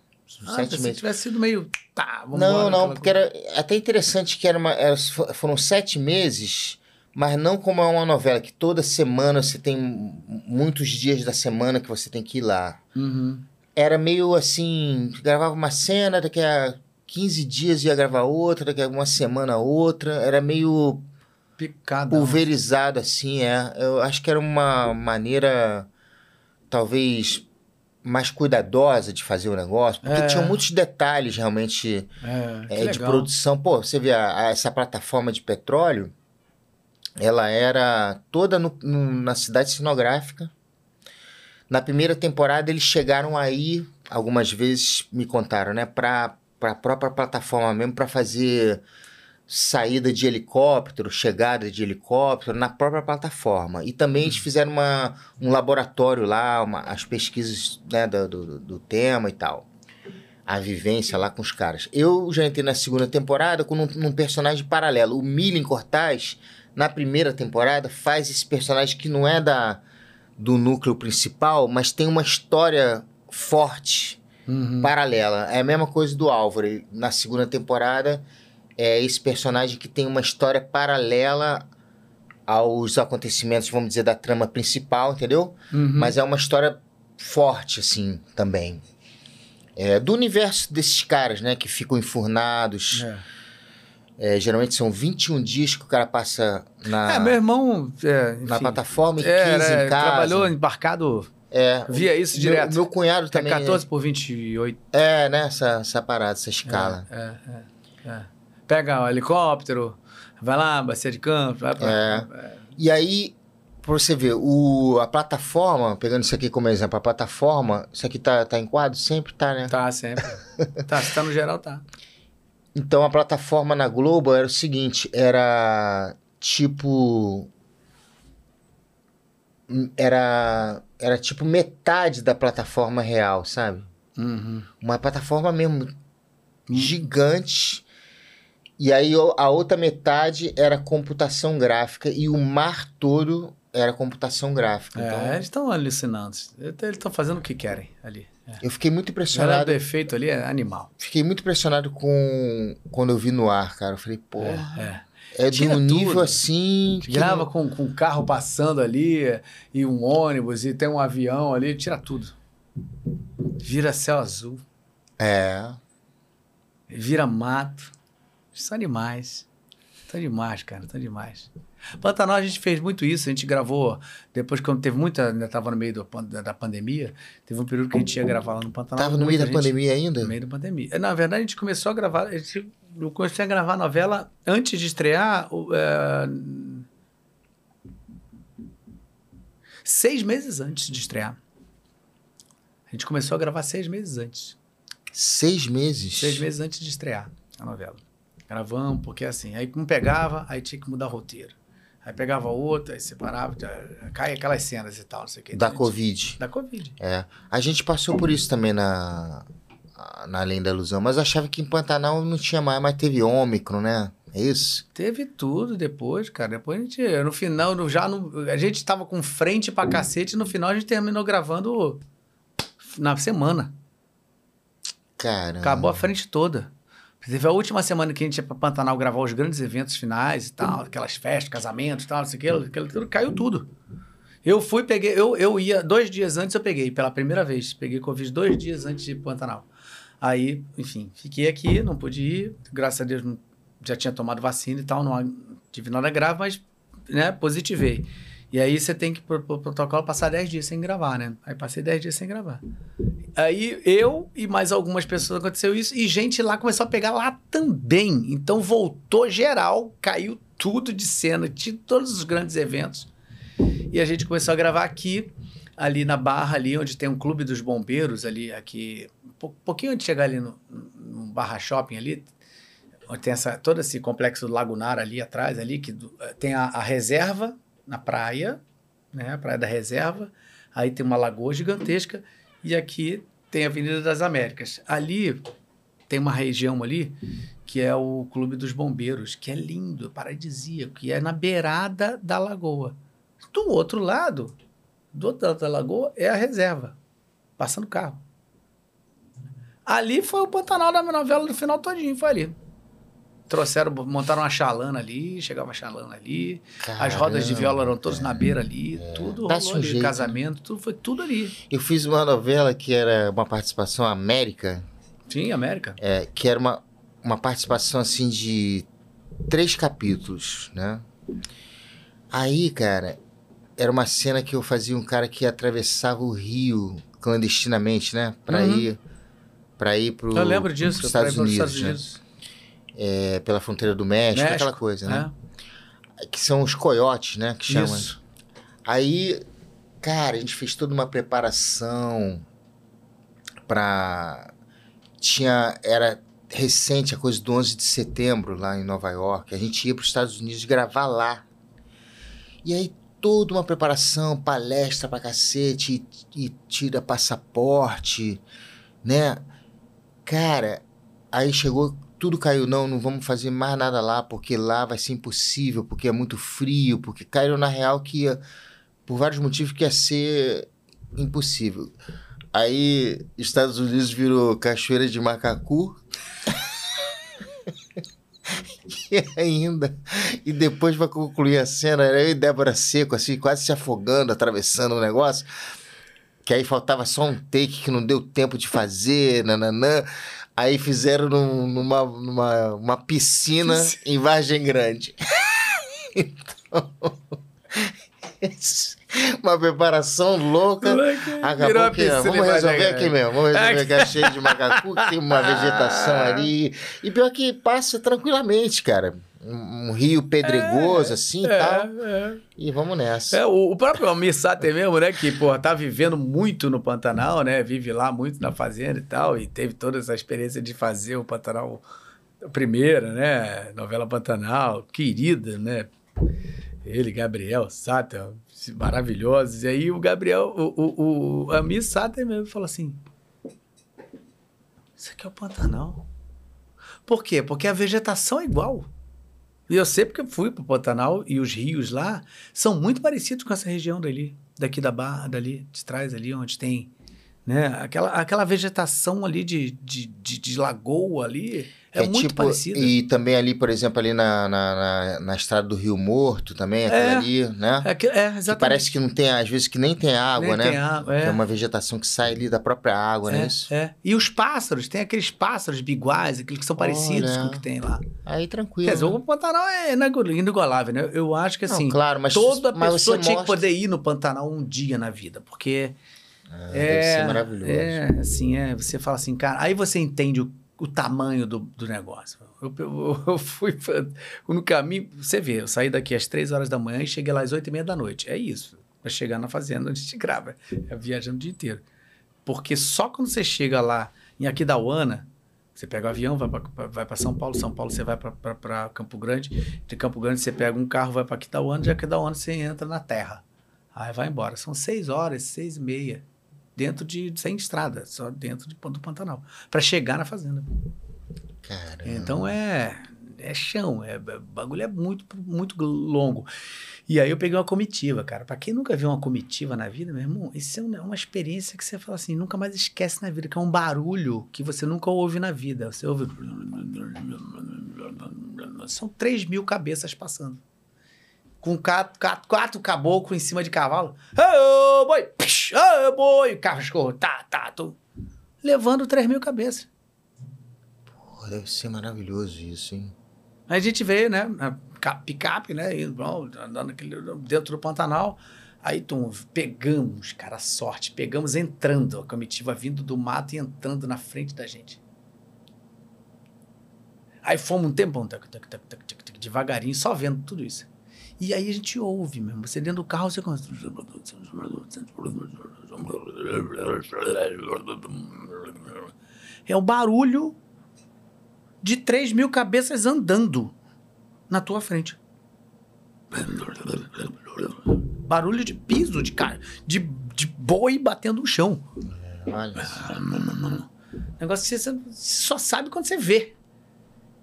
Ah, sete se meses. tivesse sido meio. Tá, vamos Não, não, porque era até interessante que era uma, era- foram sete meses, mas não como é uma novela, que toda semana você tem muitos dias da semana que você tem que ir lá. Uhum. Era meio assim, gravava uma cena, daqui a 15 dias ia gravar outra, daqui a uma semana outra, era meio Picada. pulverizado assim, é. Eu acho que era uma maneira talvez mais cuidadosa de fazer o negócio, porque É. tinha muitos detalhes realmente É, é, de legal. produção. Pô, você vê a- a- essa plataforma de petróleo, ela era toda no- no- na cidade cenográfica. Na primeira temporada eles chegaram aí, algumas vezes me contaram, né, para a própria plataforma mesmo, para fazer saída de helicóptero, chegada de helicóptero na própria plataforma. E também eles fizeram uma, um laboratório lá, uma- as pesquisas né, do, do, do tema e tal a vivência lá com os caras. Eu já entrei na segunda temporada com um, um personagem paralelo. O Milen Cortaz, na primeira temporada, faz esse personagem que não é da do núcleo principal, mas tem uma história forte, Uhum. paralela. É a mesma coisa do Álvaro. Ele, Na segunda temporada, é esse personagem que tem uma história paralela aos acontecimentos, vamos dizer, da trama principal, entendeu? Uhum. Mas é uma história forte, assim, também. É, do universo desses caras, né? Que ficam enfurnados. É. É, geralmente são 21 dias que o cara passa na, É, meu irmão. É, na enfim, plataforma e 15 é, em casa. Trabalhou embarcado É. Via isso Meu- direto. Meu, cunhado É também. 14 por 28. É, né? Essa, essa parada, essa escala. É, é, é. Pega o helicóptero, vai lá, bacia de campo, vai pra... É. E aí, pra você ver, o, a plataforma, pegando isso aqui como exemplo, a plataforma, isso aqui tá, tá em quadro? Sempre tá, né? Tá, sempre. tá, se tá no geral, tá. Então a plataforma na Globo era o seguinte, era tipo era era tipo metade da plataforma real, sabe? Uhum. Uma plataforma mesmo gigante. E aí a outra metade era computação gráfica e o mar todo era computação gráfica. Então É, eles estão alucinando. Eles estão fazendo o que querem ali. É. eu fiquei muito O impressionado. do efeito ali é animal. Fiquei muito impressionado com quando eu vi no ar, cara. Eu falei, pô, É. é, de Tinha um nível tudo. assim. Grava não- com, com um carro passando ali, e um ônibus, e tem um avião ali, tira tudo. Vira céu azul, É. vira mato. São animais. São demais, cara, são demais. Pantanal a gente fez muito isso, a gente gravou, depois quando teve muita, ainda estava no meio do da, pandemia, teve um período que a gente ia gravar lá no Pantanal. Tava no meio da gente- pandemia ainda? No meio da pandemia. Na verdade, a gente começou a gravar. A gente, eu comecei a gravar a novela antes de estrear. é, seis meses antes de estrear. A gente começou a gravar seis meses antes. Seis meses? Seis meses antes de estrear a novela. Gravamos, porque assim, aí um pegava, aí tinha que mudar o roteiro. Aí pegava outro, aí separava, cai aquelas cenas e tal, não sei o quê. Da gente- Covid. Da Covid. É. A gente passou por isso também na, na Além da Ilusão, mas achava que em Pantanal não tinha mais, mas teve Ômicron, né? É isso? Teve tudo depois, cara. Depois a gente, no final, no- já no, a gente tava com frente pra cacete, e no final a gente terminou gravando na semana. Caramba. Acabou a frente toda. Teve a última semana que a gente ia pra Pantanal gravar os grandes eventos finais e tal, aquelas festas, casamentos e tal, não sei o que, caiu tudo. Eu fui, peguei, eu, eu ia, dois dias antes eu peguei, pela primeira vez. Peguei Covid dois dias antes de ir Pantanal. Aí, enfim, fiquei aqui, não pude ir, graças a Deus já tinha tomado vacina e tal, não tive nada grave, mas, né, positivei. E aí você tem que, por, protocolo, passar 10 dias sem gravar, né? Aí passei 10 dias sem gravar. Aí eu e mais algumas pessoas aconteceu isso, e gente lá começou a pegar lá também. Então voltou geral, caiu tudo de cena, tinha todos os grandes eventos. E a gente começou a gravar aqui, ali na Barra, ali onde tem um clube dos bombeiros, ali, aqui, um pou- pouquinho antes de chegar ali no, no Barra Shopping ali, onde tem essa, todo esse complexo lagunar ali atrás, ali, que eh, tem a, a reserva na praia, né, a Praia da Reserva, aí tem uma lagoa gigantesca, e aqui tem a Avenida das Américas. Ali tem uma região ali que é o Clube dos Bombeiros, que é lindo, paradisíaco, que é na beirada da lagoa. Do outro lado, do outro lado da lagoa, é a reserva, passando carro. Ali foi o Pantanal da novela do final todinho, foi ali. Trouxeram, montaram uma chalana ali, chegava uma chalana ali, as rodas de Caramba, viola eram todas cara. na beira ali, tudo Dá-se rolou um ali, jeito, casamento, tudo, foi tudo ali. Eu fiz uma novela que era uma participação América, Sim, América. é, que era uma, uma participação assim de três capítulos, né? Aí, cara, era uma cena que eu fazia um cara que atravessava o rio clandestinamente, né? Pra Uhum. ir para ir pro, Eu lembro disso, pros pra ir Estados pros Unidos, Estados né? Unidos. É, pela fronteira do México, México, aquela coisa, né? É. Que são os coiotes, né? Que chamam. Isso. Aí, cara, a gente fez toda uma preparação pra. Tinha. Era recente a coisa do 11 de setembro lá em Nova York. A gente ia para os Estados Unidos gravar lá. E aí, toda uma preparação, palestra pra cacete, e, e tira passaporte, né? Cara, aí chegou. Tudo caiu, não, não vamos fazer mais nada lá, porque lá vai ser impossível, porque é muito frio, porque caíram na real que ia, por vários motivos, que ia ser impossível. Aí, Estados Unidos virou cachoeira de macacu. e ainda, e depois para concluir a cena, era eu e Débora Seco, assim, quase se afogando, atravessando o negócio. Que aí faltava só um take que não deu tempo de fazer, nananã. Aí fizeram num- numa, numa uma piscina em Vargem Grande. então, Uma preparação louca. Virou Acabou que, piscina vamos resolver aqui mesmo. Vamos resolver Aqui. é cheio de macacu, tem uma vegetação ali. E pior que passa tranquilamente, cara. Um, um rio pedregoso, assim e tal. É, E vamos nessa. é. É, o, o próprio Almir Sater mesmo, né? Que, pô, tá vivendo muito no Pantanal, né? Vive lá muito na fazenda e tal. E teve toda essa experiência de fazer o Pantanal primeira, né? Novela Pantanal, querida, né? Ele, Gabriel, Sater, maravilhosos. E aí o Gabriel, o, o, o Almir Sater mesmo falou assim: Isso aqui é o Pantanal. Por quê? Porque a vegetação é igual. E eu sei porque eu fui pro Pantanal e os rios lá são muito parecidos com essa região dali, daqui da Barra, dali, de trás ali, onde tem, né, aquela, aquela vegetação ali de, de, de, de lagoa ali, é, muito parecida. E também ali, por exemplo, ali na, na, na, na estrada do Rio Morto também, aquilo É. ali, né? É, que- é, Que exatamente. parece que não tem, às vezes que nem tem água, Nem né? tem água, é. Que é uma vegetação que sai ali da própria água, não é isso? É, é. E os pássaros, tem aqueles pássaros biguais, aqueles que são parecidos Olha. com o que tem lá. Aí tranquilo. Quer dizer, né? o Pantanal é inigualável, né? Eu acho que Não, assim, claro, mas, toda mas pessoa tinha que mostra- poder ir no Pantanal um dia na vida, porque Ah, deve ser maravilhoso. É, assim, é. Você fala assim, cara, aí você entende o, o tamanho do, do negócio. Eu, eu, eu fui pra- no caminho, você vê, eu saí daqui às três horas da manhã e cheguei lá às oito e meia da noite. É isso. Pra chegar na fazenda onde a gente grava. É viajando o dia inteiro. Porque só quando você chega lá em Aquidauana, você pega o avião, vai para São Paulo, São Paulo você vai para Campo Grande, de Campo Grande você pega um carro, vai para Aquidauana, de Aquidauana você entra na terra. Aí vai embora. São seis horas, seis e meia, dentro de, sem estrada, só dentro de, do Pantanal, para chegar na fazenda. Caramba. Então é, é chão, é, o bagulho é muito, muito longo. E aí eu peguei uma comitiva, cara. Pra quem nunca viu uma comitiva na vida, meu irmão, isso é é uma experiência que você fala assim, nunca mais esquece na vida, que é um barulho que você nunca ouve na vida. Você ouve. São 3 mil cabeças passando. Com quatro, quatro, quatro caboclos em cima de cavalo. Ô, boi! Psh, Ô, boi! Cachorro, tá, tá, tô. Levando 3 mil cabeças. Pô, deve ser maravilhoso isso, hein? Aí a gente veio, né? Picape, né? indo, Andando aquele, dentro do Pantanal. Aí tum, pegamos, cara, sorte. Pegamos entrando, a comitiva vindo do mato e entrando na frente da gente. Aí fomos um tempão, tac, tac, tac, tac, tac, tac, devagarinho, só vendo tudo isso. E aí a gente ouve mesmo. Você dentro do carro, você começa. É o barulho de 3 mil cabeças andando na tua frente. Barulho de piso, de, ca- de, de boi batendo no chão. Olha. Negócio que você só sabe quando você vê.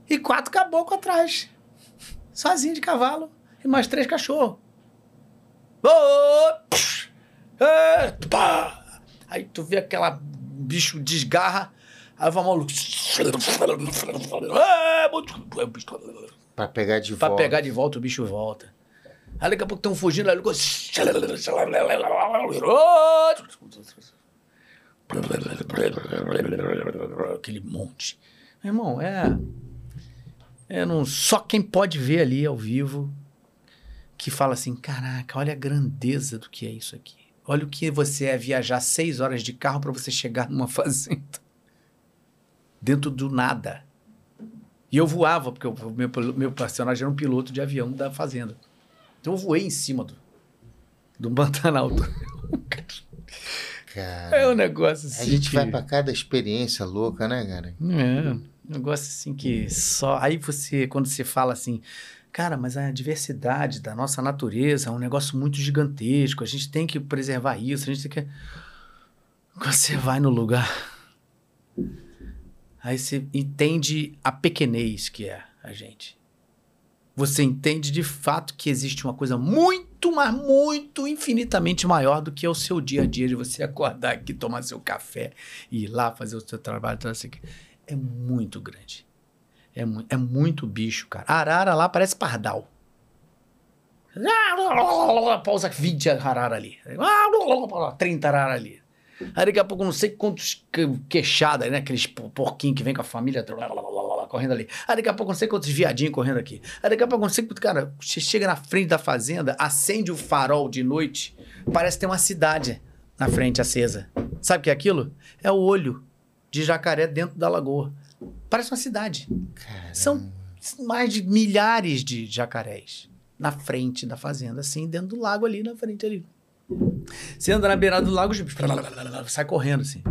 E quatro caboclos atrás. Sozinho de cavalo. E mais três cachorros. É. Aí tu vê aquela bicho desgarra. Aí vai maluco. É, Pra pegar de Pra volta. pegar de volta, o bicho volta. Aí daqui a pouco estão fugindo, aí ele Aquele monte. Meu irmão, é. É não, só quem pode ver ali ao vivo que fala assim: caraca, olha a grandeza do que é isso aqui. Olha o que você é viajar seis horas de carro para você chegar numa fazenda. Dentro do nada. E eu voava, porque o meu, meu personagem era um piloto de avião da fazenda. Então eu voei em cima do, do Pantanal. Cara, É um negócio assim. a gente que- vai pra cada experiência louca, né, cara? É, um negócio assim que só. Aí você, quando você fala assim, cara, mas a diversidade da nossa natureza é um negócio muito gigantesco, a gente tem que preservar isso, a gente tem que. Quando você vai no lugar, aí você entende a pequenez que é a gente. Você entende de fato que existe uma coisa muito, mas muito, infinitamente maior do que é o seu dia a dia de você acordar aqui, tomar seu café e ir lá fazer o seu trabalho. Então, assim, é muito grande. É, é muito bicho, cara. A arara lá parece pardal. Pausa 20 arara ali. 30 arara ali. Aí daqui a pouco não sei quantos que- queixada, né? Aqueles po- porquinhos que vem com a família correndo ali. Aí daqui a pouco não sei quantos viadinhos correndo aqui. Aí daqui a pouco não sei quantos. Cara, você chega na frente da fazenda, acende o farol de noite, parece ter uma cidade na frente acesa. Sabe o que é aquilo? É o olho de jacaré dentro da lagoa. Parece uma cidade. São mais de milhares de jacarés na frente da fazenda, assim, dentro do lago ali, na frente ali. Você anda na beirada do lago, sai correndo, assim.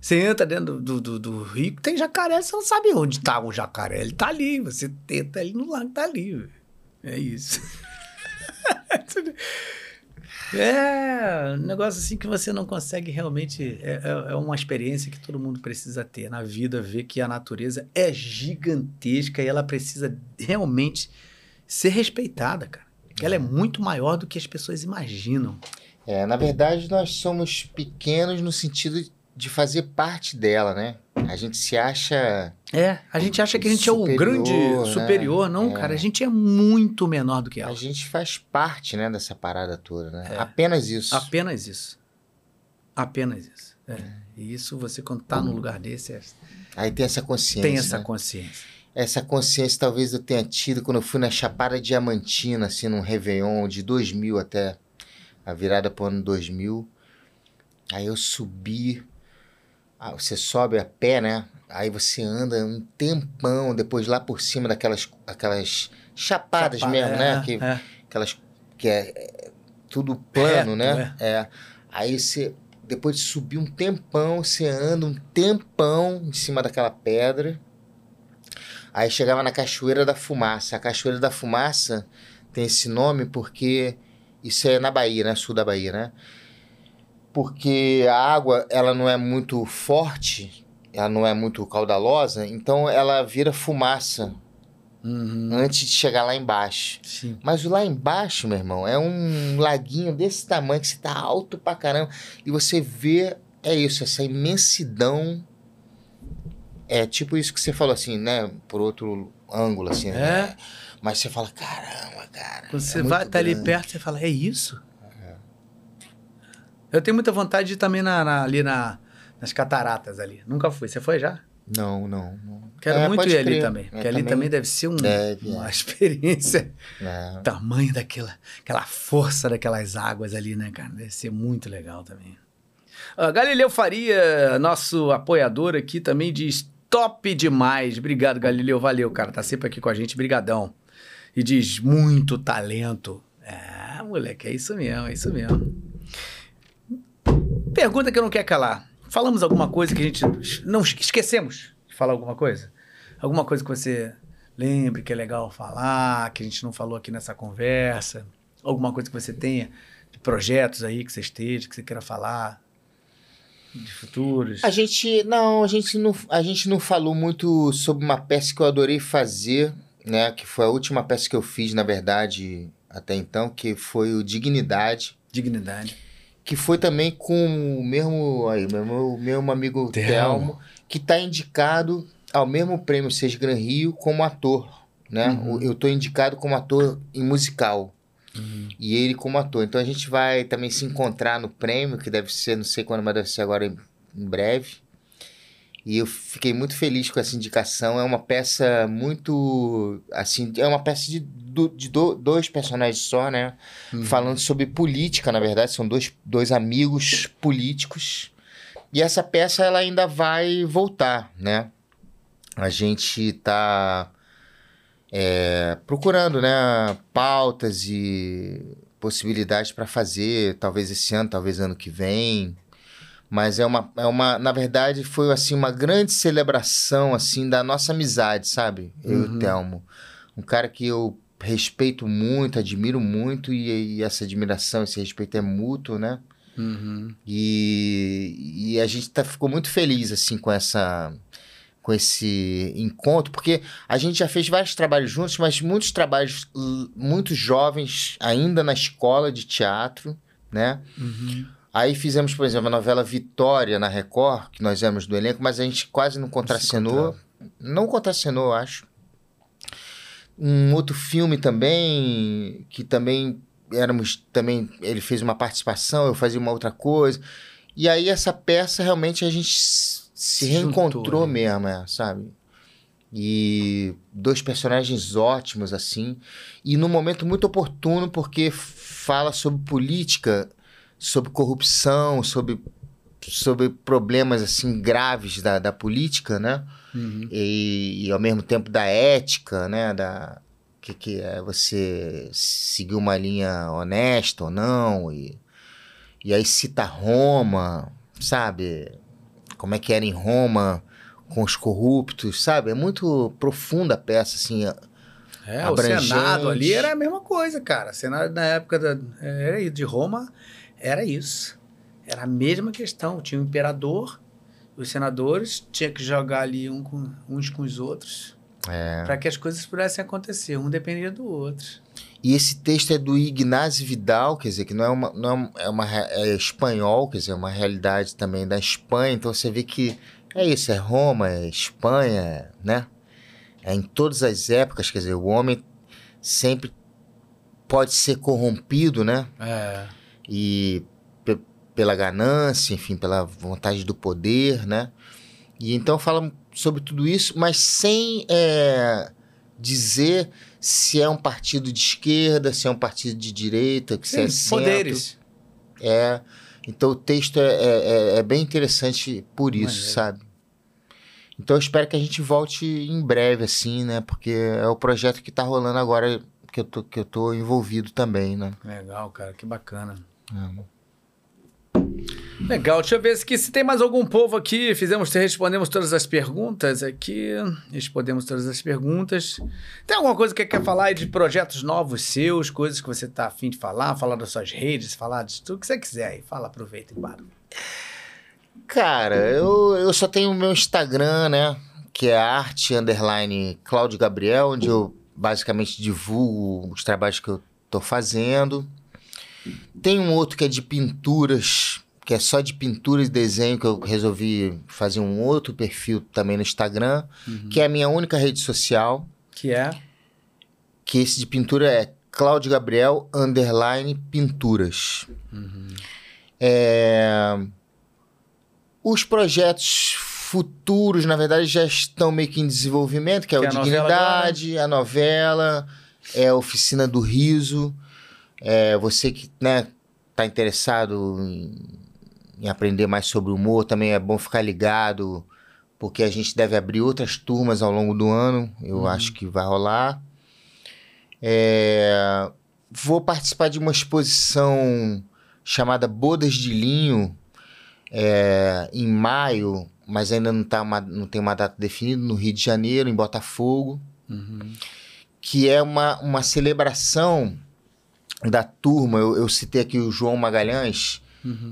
Você entra dentro do, do, do rio, tem jacaré, você não sabe onde tá o jacaré. Ele tá ali, você tenta ele no lago, tá ali. É isso. É, um negócio assim que você não consegue realmente. É, é, é, uma experiência que todo mundo precisa ter na vida, ver que a natureza é gigantesca e ela precisa realmente ser respeitada, cara. Ela é muito maior do que as pessoas imaginam. É, na verdade, nós somos pequenos no sentido de fazer parte dela, né? A gente se acha. É, a gente acha que a gente superior, é o grande né? superior. Não, é. cara, a gente é muito menor do que ela. A gente faz parte, né, dessa parada toda, né? É. Apenas isso. Apenas isso. Apenas isso. É. E isso você, quando tá num lugar desse. É... Aí tem essa consciência. Tem essa né? consciência. Essa consciência talvez eu tenha tido quando eu fui na Chapada Diamantina, assim, num Réveillon de 2000 até a virada pro ano 2000. Aí eu subi você sobe a pé, né? Aí você anda um tempão, depois lá por cima daquelas aquelas chapadas Chapa, mesmo, né? é, né? Que, é. Aquelas que é, é tudo plano, Reto, né? É. é. Aí você, depois de subir um tempão, você anda um tempão em cima daquela pedra. Aí chegava na Cachoeira da Fumaça. A Cachoeira da Fumaça tem esse nome porque isso é na Bahia, né? Sul da Bahia, né? Porque a água ela não é muito forte, ela não é muito caudalosa, então ela vira fumaça uhum. antes de chegar lá embaixo. Sim. Mas lá embaixo, meu irmão, é um laguinho desse tamanho que você tá alto pra caramba e você vê é isso, essa imensidão. É tipo isso que você falou assim, né? Por outro ângulo, assim. É. Né? Mas você fala, caramba, cara. Quando você é vai tá ali perto, você fala, é isso? Eu tenho muita vontade de ir também na, na, ali na, nas cataratas ali. Nunca fui. Você foi já? Não, não. não. Quero é, muito ir ali também. É, porque ali também, também deve ser um, deve, uma é. experiência. É. Tamanho daquela aquela força daquelas águas ali, né, cara? Deve ser muito legal também. Uh, Galileu Faria, nosso apoiador aqui, também diz top demais. Obrigado, Galileu. Valeu, cara. Tá sempre aqui com a gente. Brigadão. E diz muito talento. É, moleque, é isso mesmo, é isso mesmo. Pergunta que eu não quero calar. Falamos alguma coisa que a gente não esquecemos de falar alguma coisa? Alguma coisa que você lembre que é legal falar, que a gente não falou aqui nessa conversa? Alguma coisa que você tenha de projetos aí que você esteja, que você queira falar? De futuros? A gente não, a gente não, a gente não falou muito sobre uma peça que eu adorei fazer, né? Que foi a última peça que eu fiz, na verdade, até então, que foi o Dignidade. Dignidade que foi também com o mesmo, aí, meu, meu amigo Telmo, que está indicado ao mesmo prêmio Seja Gran Rio como ator. Né? Uhum. Eu estou indicado como ator em musical. Uhum. E ele como ator. Então a gente vai também se encontrar no prêmio, que deve ser, não sei quando, mas deve ser agora em, em breve. E eu fiquei muito feliz com essa indicação. É uma peça muito. Assim, é uma peça de, de dois personagens só, né? Uhum. Falando sobre política, na verdade. São dois, dois amigos políticos. E essa peça ela ainda vai voltar, né? A gente tá é, procurando, né? Pautas e possibilidades para fazer, talvez esse ano, talvez ano que vem. Mas é uma, é uma, na verdade, foi assim uma grande celebração assim da nossa amizade, sabe? Eu uhum. e o uhum. Telmo. Um cara que eu respeito muito, admiro muito e, e essa admiração, esse respeito é mútuo, né? Uhum. E, e a gente tá, ficou muito feliz assim com essa com esse encontro, porque a gente já fez vários trabalhos juntos, mas muitos trabalhos muito jovens ainda na escola de teatro, né? Uhum. Aí fizemos, por exemplo, a novela Vitória na Record, que nós éramos do elenco, mas a gente quase não contracenou. Não contracenou, acho. Um outro filme também, que também éramos também ele fez uma participação, eu fazia uma outra coisa. E aí essa peça realmente a gente se, reencontrou Juntou, né? mesmo, é, sabe? E dois personagens ótimos assim, e num momento muito oportuno porque fala sobre política sobre corrupção, sobre, sobre problemas assim graves da, da política, né? Uhum. E, e ao mesmo tempo da ética, né? Da que, que é você seguir uma linha honesta ou não. E, e aí cita Roma, sabe? Como é que era em Roma com os corruptos, sabe? É muito profunda a peça, assim. É, Abrangente. o Senado ali era a mesma coisa, cara. O Senado na época da, era isso, de Roma era isso. Era a mesma questão. Tinha o imperador, os senadores tinham que jogar ali um com- uns com os outros É. para que as coisas pudessem acontecer. Um dependia do outro. E esse texto é do Ignazio Vidal, quer dizer, que não é uma, não é uma, é uma é espanhol, quer dizer, é uma realidade também da Espanha. Então você vê que é isso, é Roma, é Espanha, né? É em todas as épocas, quer dizer, o homem sempre pode ser corrompido, né? É. e pe- pela ganância, enfim, pela vontade do poder, né? E então fala sobre tudo isso, mas sem é, dizer se é um partido de esquerda, se é um partido de direita, se é Sim, centro. poderes. É. Então o texto é, é, é- é bem interessante por isso, Maneiro. sabe? Então eu espero que a gente volte em breve, assim, né? Porque é o projeto que tá rolando agora que eu tô, que eu tô envolvido também, né? Legal, cara, que bacana. É. Legal, deixa eu ver se, se tem mais algum povo aqui. Fizemos, respondemos todas as perguntas aqui. Respondemos todas as perguntas. Tem alguma coisa que quer falar de projetos novos seus, coisas que você tá afim de falar, falar das suas redes, falar de tudo que você quiser aí. Fala, aproveita e para. Cara, eu, eu só tenho o meu Instagram, né? Que é arte underline Cláudio Gabriel, onde eu basicamente divulgo os trabalhos que eu tô fazendo. Tem um outro que é de pinturas, que é só de pintura e desenho, que eu resolvi fazer um outro perfil também no Instagram, que é a minha única rede social. Que é. Que esse de pintura é Cláudio Gabriel underline pinturas. É, Os projetos futuros, na verdade, já estão meio que em desenvolvimento, que é Que o é a novela Dignidade, a novela, é a Oficina do Riso. É, você que né, tá interessado em, em aprender mais sobre humor, também é bom ficar ligado, porque a gente deve abrir outras turmas ao longo do ano. Eu acho que vai rolar. É, vou participar de uma exposição chamada Bodas de Linho é, em maio, mas ainda não, tá uma- não tem uma data definida, no Rio de Janeiro, em Botafogo, que é uma, uma celebração da turma. Eu, eu citei aqui o João Magalhães,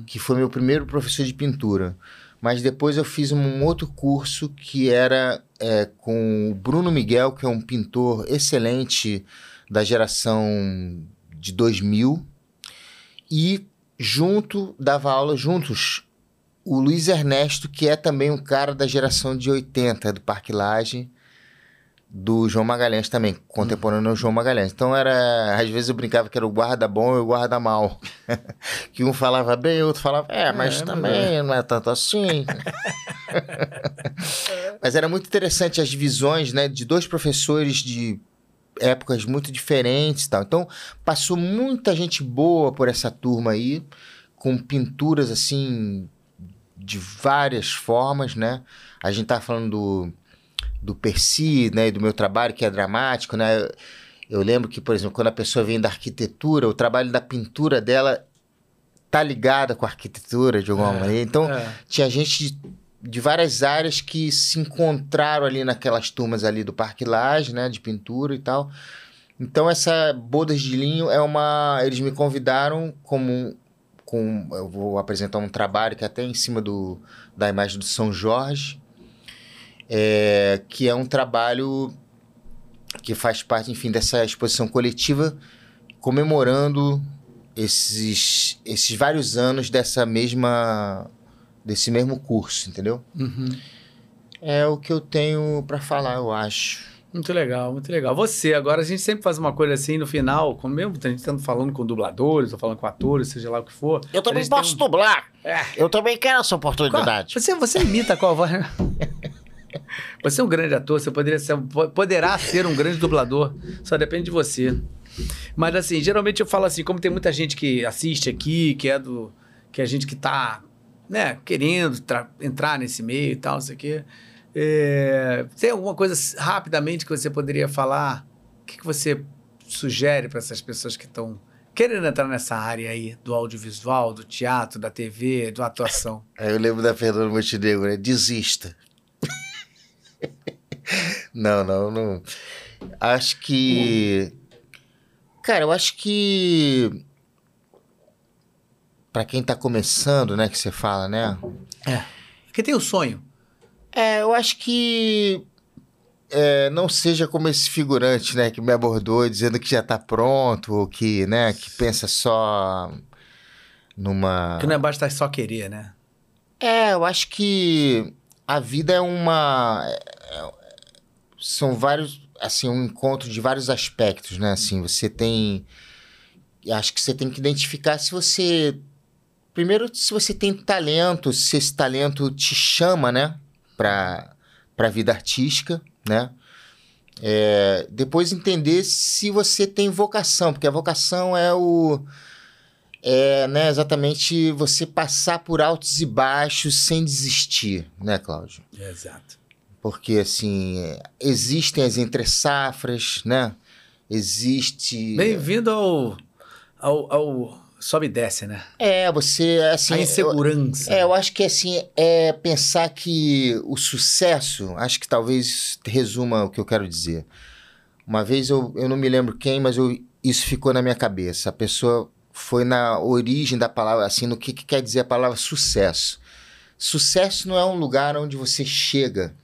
que foi meu primeiro professor de pintura. Mas depois eu fiz um outro curso que era é, com o Bruno Miguel, que é um pintor excelente da geração de 2000. E junto, dava aula juntos, o Luiz Ernesto, que é também um cara da geração de 80 do Parque Lage, do João Magalhães também, contemporâneo ao João Magalhães. Então era, às vezes eu brincava que era o guarda bom e o guarda mal. que um falava bem, o outro falava, é, mas mas também não é tanto assim. mas era muito interessante as visões, né, de dois professores de épocas muito diferentes tal. Então, passou muita gente boa por essa turma aí, com pinturas assim de várias formas, né? A gente tá falando do, do Percy, né, do meu trabalho que é dramático, né? Eu, lembro que, por exemplo, quando a pessoa vem da arquitetura, o trabalho da pintura dela tá ligada com a arquitetura de alguma É, maneira. Então, é. tinha gente de, de várias áreas que se encontraram ali naquelas turmas ali do Parque Lage, né, de pintura e tal. Então essa bodas de linho é uma, eles me convidaram como com eu vou apresentar um trabalho que é até em cima do da imagem do São Jorge, é, que é um trabalho que faz parte, enfim, dessa exposição coletiva comemorando esses esses vários anos dessa mesma desse mesmo curso, entendeu? Uhum. É o que eu tenho pra falar, eu acho. Muito legal, muito legal. Você, agora a gente sempre faz uma coisa assim no final, como mesmo a gente estando falando com dubladores, ou falando com atores, seja lá o que for. Eu também posso um- dublar. É. Eu também quero essa Qual- oportunidade. Você, você imita qual voz? Você é um grande ator, você poderia ser, po- poderá ser um grande dublador. Só depende de você. Mas assim, geralmente eu falo assim, como tem muita gente que assiste aqui, que é do. que é gente que tá, né, querendo tra- entrar nesse meio e tal, não sei o quê. É, tem alguma coisa rapidamente que você poderia falar? O que, que você sugere para essas pessoas que estão querendo entrar nessa área aí do audiovisual, do teatro, da TV, da atuação? Eu lembro da Fernanda Montenegro, né? Desista. Não, não, não. Acho que. Cara, eu acho que. Pra quem tá começando, né, que você fala, né? Porque tem o sonho. É, eu acho que. é, não seja como esse figurante, né, que me abordou dizendo que já tá pronto, ou que, né, que pensa só numa. Que não é basta só querer, né? É, eu acho que a vida é uma. São vários. Assim, um encontro de vários aspectos, né? Assim, você tem. Acho que você tem que identificar se você. Primeiro, se você tem talento, se esse talento te chama, né? Pra, pra vida artística, né? É, depois entender se você tem vocação, porque a vocação é o é né, exatamente você passar por altos e baixos sem desistir, né, Cláudio? Exato. Porque, assim, é, existem as entre-safras, né? Existe... Bem-vindo ao, ao, ao sobe e desce, né? É, você, assim... a eu- insegurança. É, eu acho que assim, é pensar que o sucesso, acho que talvez resuma o que eu quero dizer. Uma vez eu, eu não me lembro quem, mas eu, isso ficou na minha cabeça. A pessoa foi na origem da palavra, assim, no que, que quer dizer a palavra sucesso. Sucesso não é um lugar onde você chega,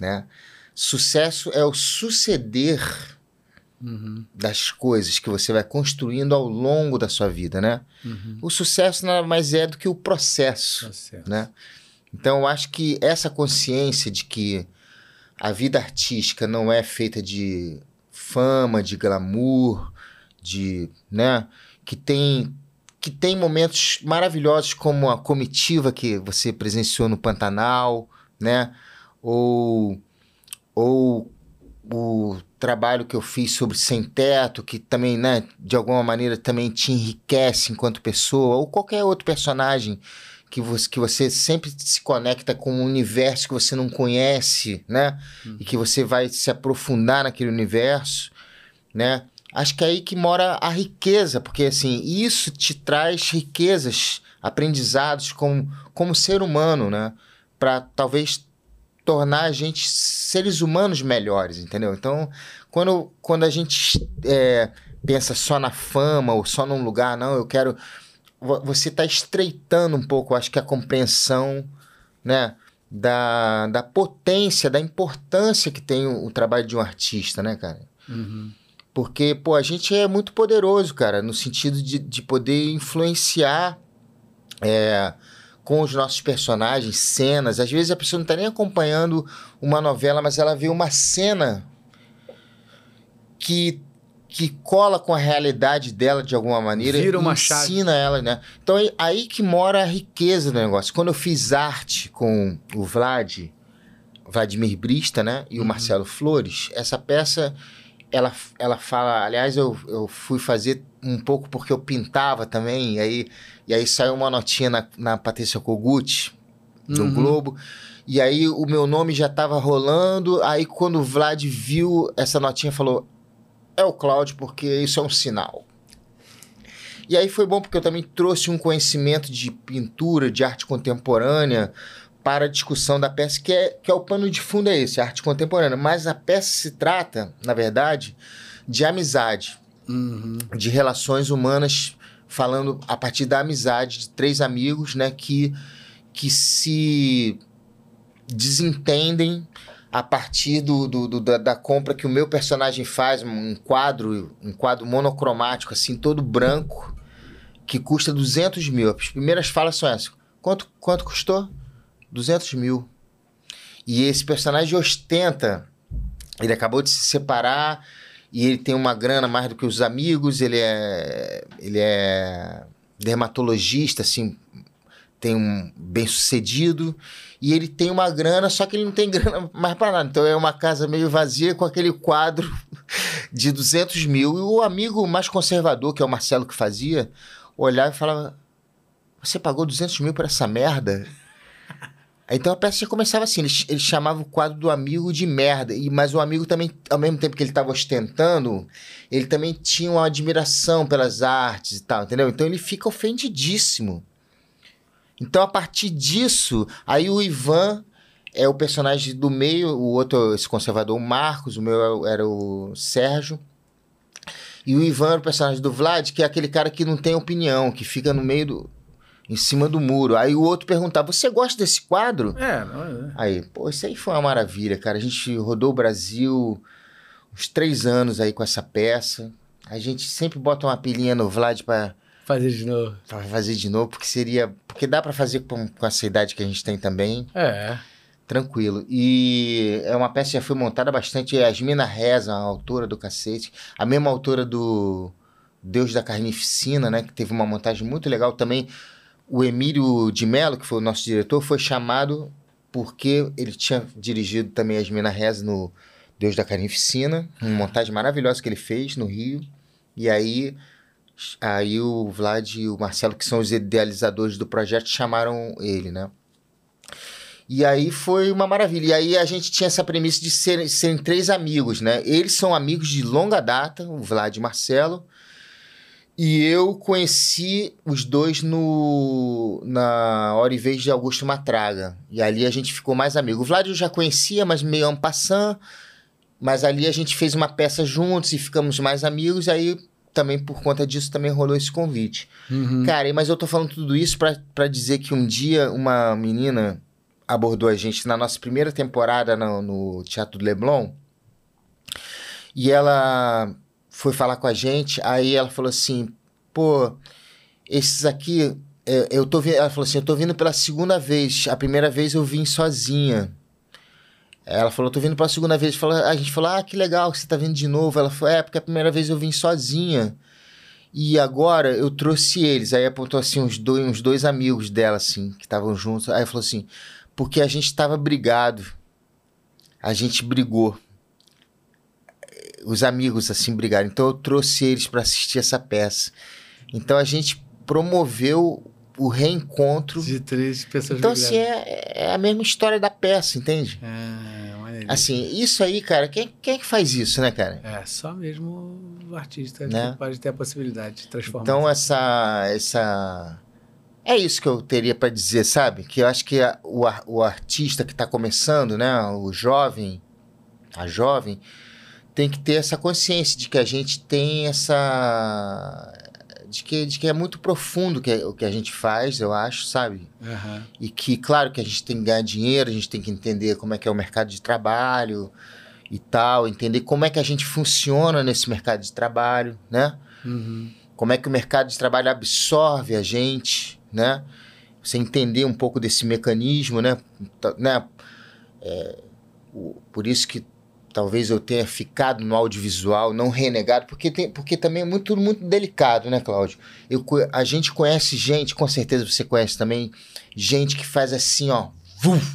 né? Sucesso é o suceder Uhum, das coisas que você vai construindo ao longo da sua vida, né? uhum. O sucesso nada mais é do que o processo certo. né? Então eu acho que essa consciência de que a vida artística não é feita de fama, de glamour, de, né, que tem que tem momentos maravilhosos como a comitiva que você presenciou no Pantanal, né? Ou ou o trabalho que eu fiz sobre Sem Teto, que também, né, de alguma maneira também te enriquece enquanto pessoa, ou qualquer outro personagem que você, que você sempre se conecta com um universo que você não conhece, né? E que você vai se aprofundar naquele universo, né? Acho que é aí que mora a riqueza, porque assim, isso te traz riquezas, aprendizados como, como ser humano, né? Para talvez tornar a gente seres humanos melhores, entendeu? Então, quando, quando a gente é, pensa só na fama ou só num lugar, não, eu quero. vo- Você está estreitando um pouco, acho que a compreensão, né? Da, da potência, da importância que tem o, o trabalho de um artista, né, cara? Uhum. Porque, pô, a gente é muito poderoso, cara, no sentido de, de poder influenciar é, com os nossos personagens, cenas. Às vezes a pessoa não tá nem acompanhando uma novela, mas ela vê uma cena que, que cola com a realidade dela de alguma maneira. Vira uma chave. ensina ela, né? Então é aí que mora a riqueza do negócio. Quando eu fiz arte com o Vlad, Vladimir Brista, né? E o Marcelo Flores, essa peça ela, ela fala, aliás, eu, eu fui fazer um pouco porque eu pintava também, aí, e aí saiu uma notinha na, na Patrícia Kogut, do Uhum. Globo, e aí o meu nome já tava rolando, aí quando o Vlad viu essa notinha, falou, é o Cláudio, porque isso é um sinal. E aí foi bom porque eu também trouxe um conhecimento de pintura, de arte contemporânea, para a discussão da peça, que é, que é o pano de fundo é esse, arte contemporânea. Mas a peça se trata, na verdade, de amizade, Uhum. de relações humanas, falando a partir da amizade de três amigos, né, que, que se desentendem a partir do, do- do- da, da compra que o meu personagem faz, um quadro, um quadro monocromático, assim, todo branco, que custa 200 mil. As primeiras falas são essas. Quanto, quanto custou? 200 mil. E esse personagem ostenta. Ele acabou de se separar e ele tem uma grana mais do que os amigos. Ele é, ele é dermatologista, assim, tem um bem sucedido e ele tem uma grana, só que ele não tem grana mais para nada. Então é uma casa meio vazia com aquele quadro de 200 mil. E o amigo mais conservador, que é o Marcelo que fazia, olhava e falava: Você pagou 200 mil por essa merda? Então a peça já começava assim, ele, ele chamava o quadro do amigo de merda, e mas o amigo também, ao mesmo tempo que ele estava ostentando, ele também tinha uma admiração pelas artes e tal, entendeu? Então ele fica ofendidíssimo. Então a partir disso, aí o Ivan é o personagem do meio, o outro, esse conservador, o Marcos, o meu era o Sérgio. E o Ivan era o personagem do Vlad, que é aquele cara que não tem opinião, que fica no meio do, em cima do muro. Aí o outro perguntava: Você gosta desse quadro? É, não é. Aí, pô, isso aí foi uma maravilha, cara. A gente rodou o Brasil uns três anos aí com essa peça. A gente sempre bota uma pilhinha no Vlad pra, Fazer de novo. pra fazer de novo, porque seria. Porque dá pra fazer com, com essa idade que a gente tem também, É. tranquilo. E é uma peça que já foi montada bastante. Yasmina Reza, a autora do cacete, a mesma autora do Deus da Carnificina, né? Que teve uma montagem muito legal também. O Emílio de Mello, que foi o nosso diretor, foi chamado porque ele tinha dirigido também Yasmina Reza no Deus da Carnificina, uma montagem maravilhosa que ele fez no Rio. E aí, aí o Vlad e o Marcelo, que são os idealizadores do projeto, chamaram ele, né? E aí foi uma maravilha. E aí a gente tinha essa premissa de serem, serem três amigos, né? Eles são amigos de longa data, o Vlad e o Marcelo. E eu conheci os dois no na Hora e Vez de Augusto Matraga. E ali a gente ficou mais amigo. O Vlad eu já conhecia, mas meio en passant. Mas ali a gente fez uma peça juntos e ficamos mais amigos. Aí também por conta disso também rolou esse convite. Uhum. Cara, mas eu tô falando tudo isso pra dizer que um dia uma menina abordou a gente na nossa primeira temporada no, no Teatro do Leblon. E ela foi falar com a gente, aí ela falou assim, pô, esses aqui, é, eu tô vindo, ela falou assim, eu tô vindo pela segunda vez, a primeira vez eu vim sozinha. Ela falou, tô vindo pela segunda vez, a gente falou, ah, que legal que você tá vindo de novo. Ela falou, é, porque a primeira vez eu vim sozinha. E agora eu trouxe eles. Aí apontou assim uns dois, uns dois amigos dela, assim, que estavam juntos. Aí falou assim, porque a gente tava brigado. A gente brigou. Os amigos, assim, brigaram. Então eu trouxe eles para assistir essa peça. Então a gente promoveu o reencontro. De três pessoas Então, assim, é, é a mesma história da peça, entende? É, maneiro. Assim, isso aí, cara, quem, quem é que faz isso, né, cara? É, só mesmo o artista Né? que pode ter a possibilidade de transformar. Então, essa. essa... É isso que eu teria para dizer, sabe? Que eu acho que a- o, o artista que está começando, né? O jovem, a jovem, tem que ter essa consciência de que a gente tem essa. De que, de que é muito profundo que, o que a gente faz, eu acho, sabe? Aham. E que, claro, que a gente tem que ganhar dinheiro, a gente tem que entender como é que é o mercado de trabalho e tal, entender como é que a gente funciona nesse mercado de trabalho, né? Uhum. Como é que o mercado de trabalho absorve a gente, né? Você entender um pouco desse mecanismo, né? Tá- né? É, o- por isso que talvez eu tenha ficado no audiovisual, não renegado, porque, tem, porque também é muito, muito delicado, né, Cláudio? Eu, a gente conhece gente, com certeza você conhece também, gente que faz assim, ó,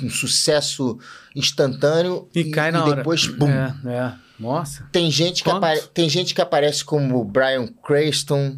um sucesso instantâneo E, cai na hora. depois, bum, É, é. Nossa. tem gente, que tem gente que aparece como o Brian Cranston,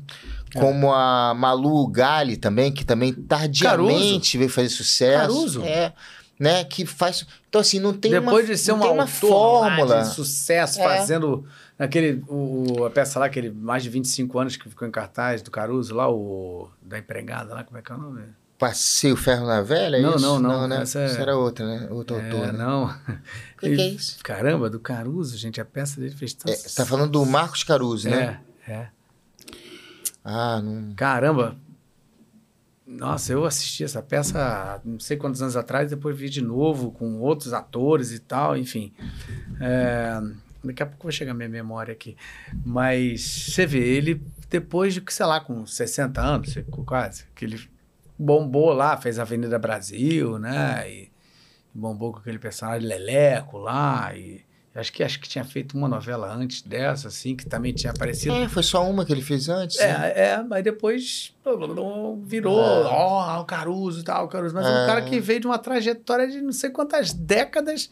É. como a Malu Gali também, que também tardiamente veio fazer sucesso. Caruso? É, né, que faz... Então, assim, não tem Depois uma, de ser não um uma lá fórmula. de sucesso, É. fazendo aquele, o, a peça lá, aquele mais de 25 anos que ficou em cartaz do Caruso, lá, o da empregada lá, como é que é o nome? Passei o ferro na velha, é Não, isso? não, não, né? essa é- Isso era outra, né? Outro É, autor, né? não. O que, que é isso? Caramba, do Caruso, gente, a peça dele fez tanto É, você tá falando do Marcos Caruso, né? É, é. Ah, não... Caramba. Nossa, eu assisti essa peça não sei quantos anos atrás, depois vi de novo com outros atores e tal, enfim. É, daqui a pouco vai chegar minha memória aqui. Mas você vê, ele depois de, sei lá, com 60 anos, quase, que ele bombou lá, fez Avenida Brasil, né? E bombou com aquele personagem Leleco lá, e Acho que acho que tinha feito uma novela antes dessa, assim, que também tinha aparecido. É, foi só uma que ele fez antes. né? É, é, mas depois virou, É. ó, o Caruso e tal, o Caruso. Mas é um É. cara que veio de uma trajetória de não sei quantas décadas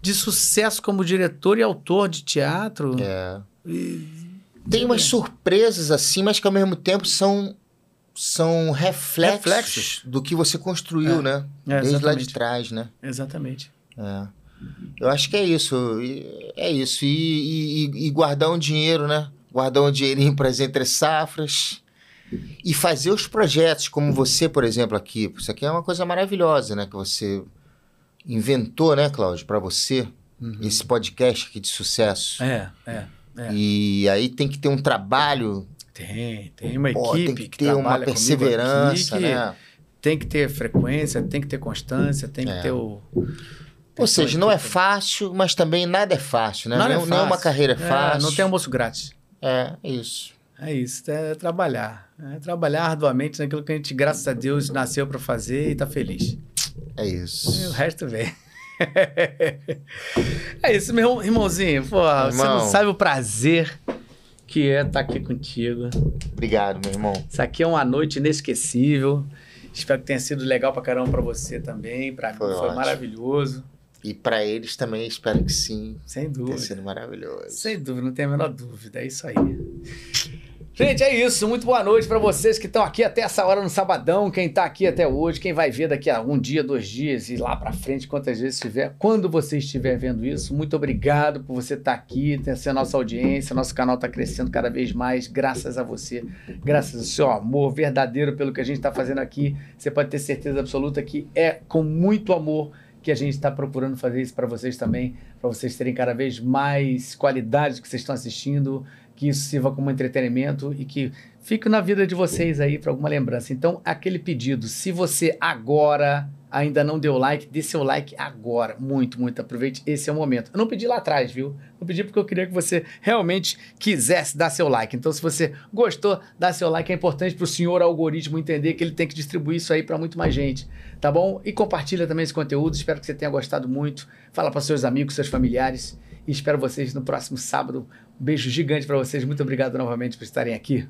de sucesso como diretor e autor de teatro. É. E- Tem umas surpresas assim, mas que ao mesmo tempo são, são reflexos, Reflexos. do que você construiu, né? É, Desde lá de trás, né? Exatamente. É. Eu acho que é isso. É isso. E, e- e- guardar um dinheiro, né? Guardar um dinheirinho para as entre safras. E fazer os projetos, como você, por exemplo, aqui. Isso aqui é uma coisa maravilhosa, né? Que você inventou, né, Cláudio, para você, esse podcast aqui de sucesso. É, é. é. E aí tem que ter um trabalho, Tem, tem uma pô, equipe tem que que ter uma perseverança, que né? Tem que ter frequência, tem que ter constância, tem que É. ter o. Ou seja, não é fácil, mas também nada é fácil, né? Nada não, é é uma fácil. carreira É, fácil. não tem almoço grátis. É, é isso. É isso, é trabalhar. É trabalhar arduamente naquilo que a gente, graças a Deus, nasceu para fazer e tá feliz. É E o isso. resto vem. é isso, meu irmãozinho. Pô, você Irmão. não sabe o prazer que é estar aqui contigo. Obrigado, meu irmão. Isso aqui é uma noite inesquecível. Espero que tenha sido legal pra caramba pra você também. Pra mim Foi foi ótimo. maravilhoso. E para eles também, espero que sim. Sem dúvida. sido maravilhoso. Sem dúvida, não tenho a menor dúvida. É isso aí. Gente, é isso. Muito boa noite pra vocês que estão aqui até essa hora no sabadão. Quem tá aqui até hoje, quem vai ver daqui a um dia, dois dias e lá pra frente, quantas vezes estiver. Quando você estiver vendo isso, muito obrigado por você estar aqui, ter sido a nossa audiência. Nosso canal tá crescendo cada vez mais, graças a você, graças ao seu amor verdadeiro pelo que a gente tá fazendo aqui. Você pode ter certeza absoluta que é com muito amor que a gente está procurando fazer isso para vocês também, para vocês terem cada vez mais qualidade que vocês estão assistindo, que isso sirva como entretenimento e que fique na vida de vocês aí para alguma lembrança. Então, aquele pedido, se você agora ainda não deu like, dê seu like agora. Muito, muito. Aproveite, esse é o momento. Eu não pedi lá atrás, viu? Eu pedi porque eu queria que você realmente quisesse dar seu like. Então, se você gostou, dá seu like. É importante para o senhor algoritmo entender que ele tem que distribuir isso aí para muito mais gente, tá bom? E compartilha também esse conteúdo. Espero que você tenha gostado muito. Fala para seus amigos, seus familiares. E espero vocês no próximo sábado. Um beijo gigante para vocês. Muito obrigado novamente por estarem aqui.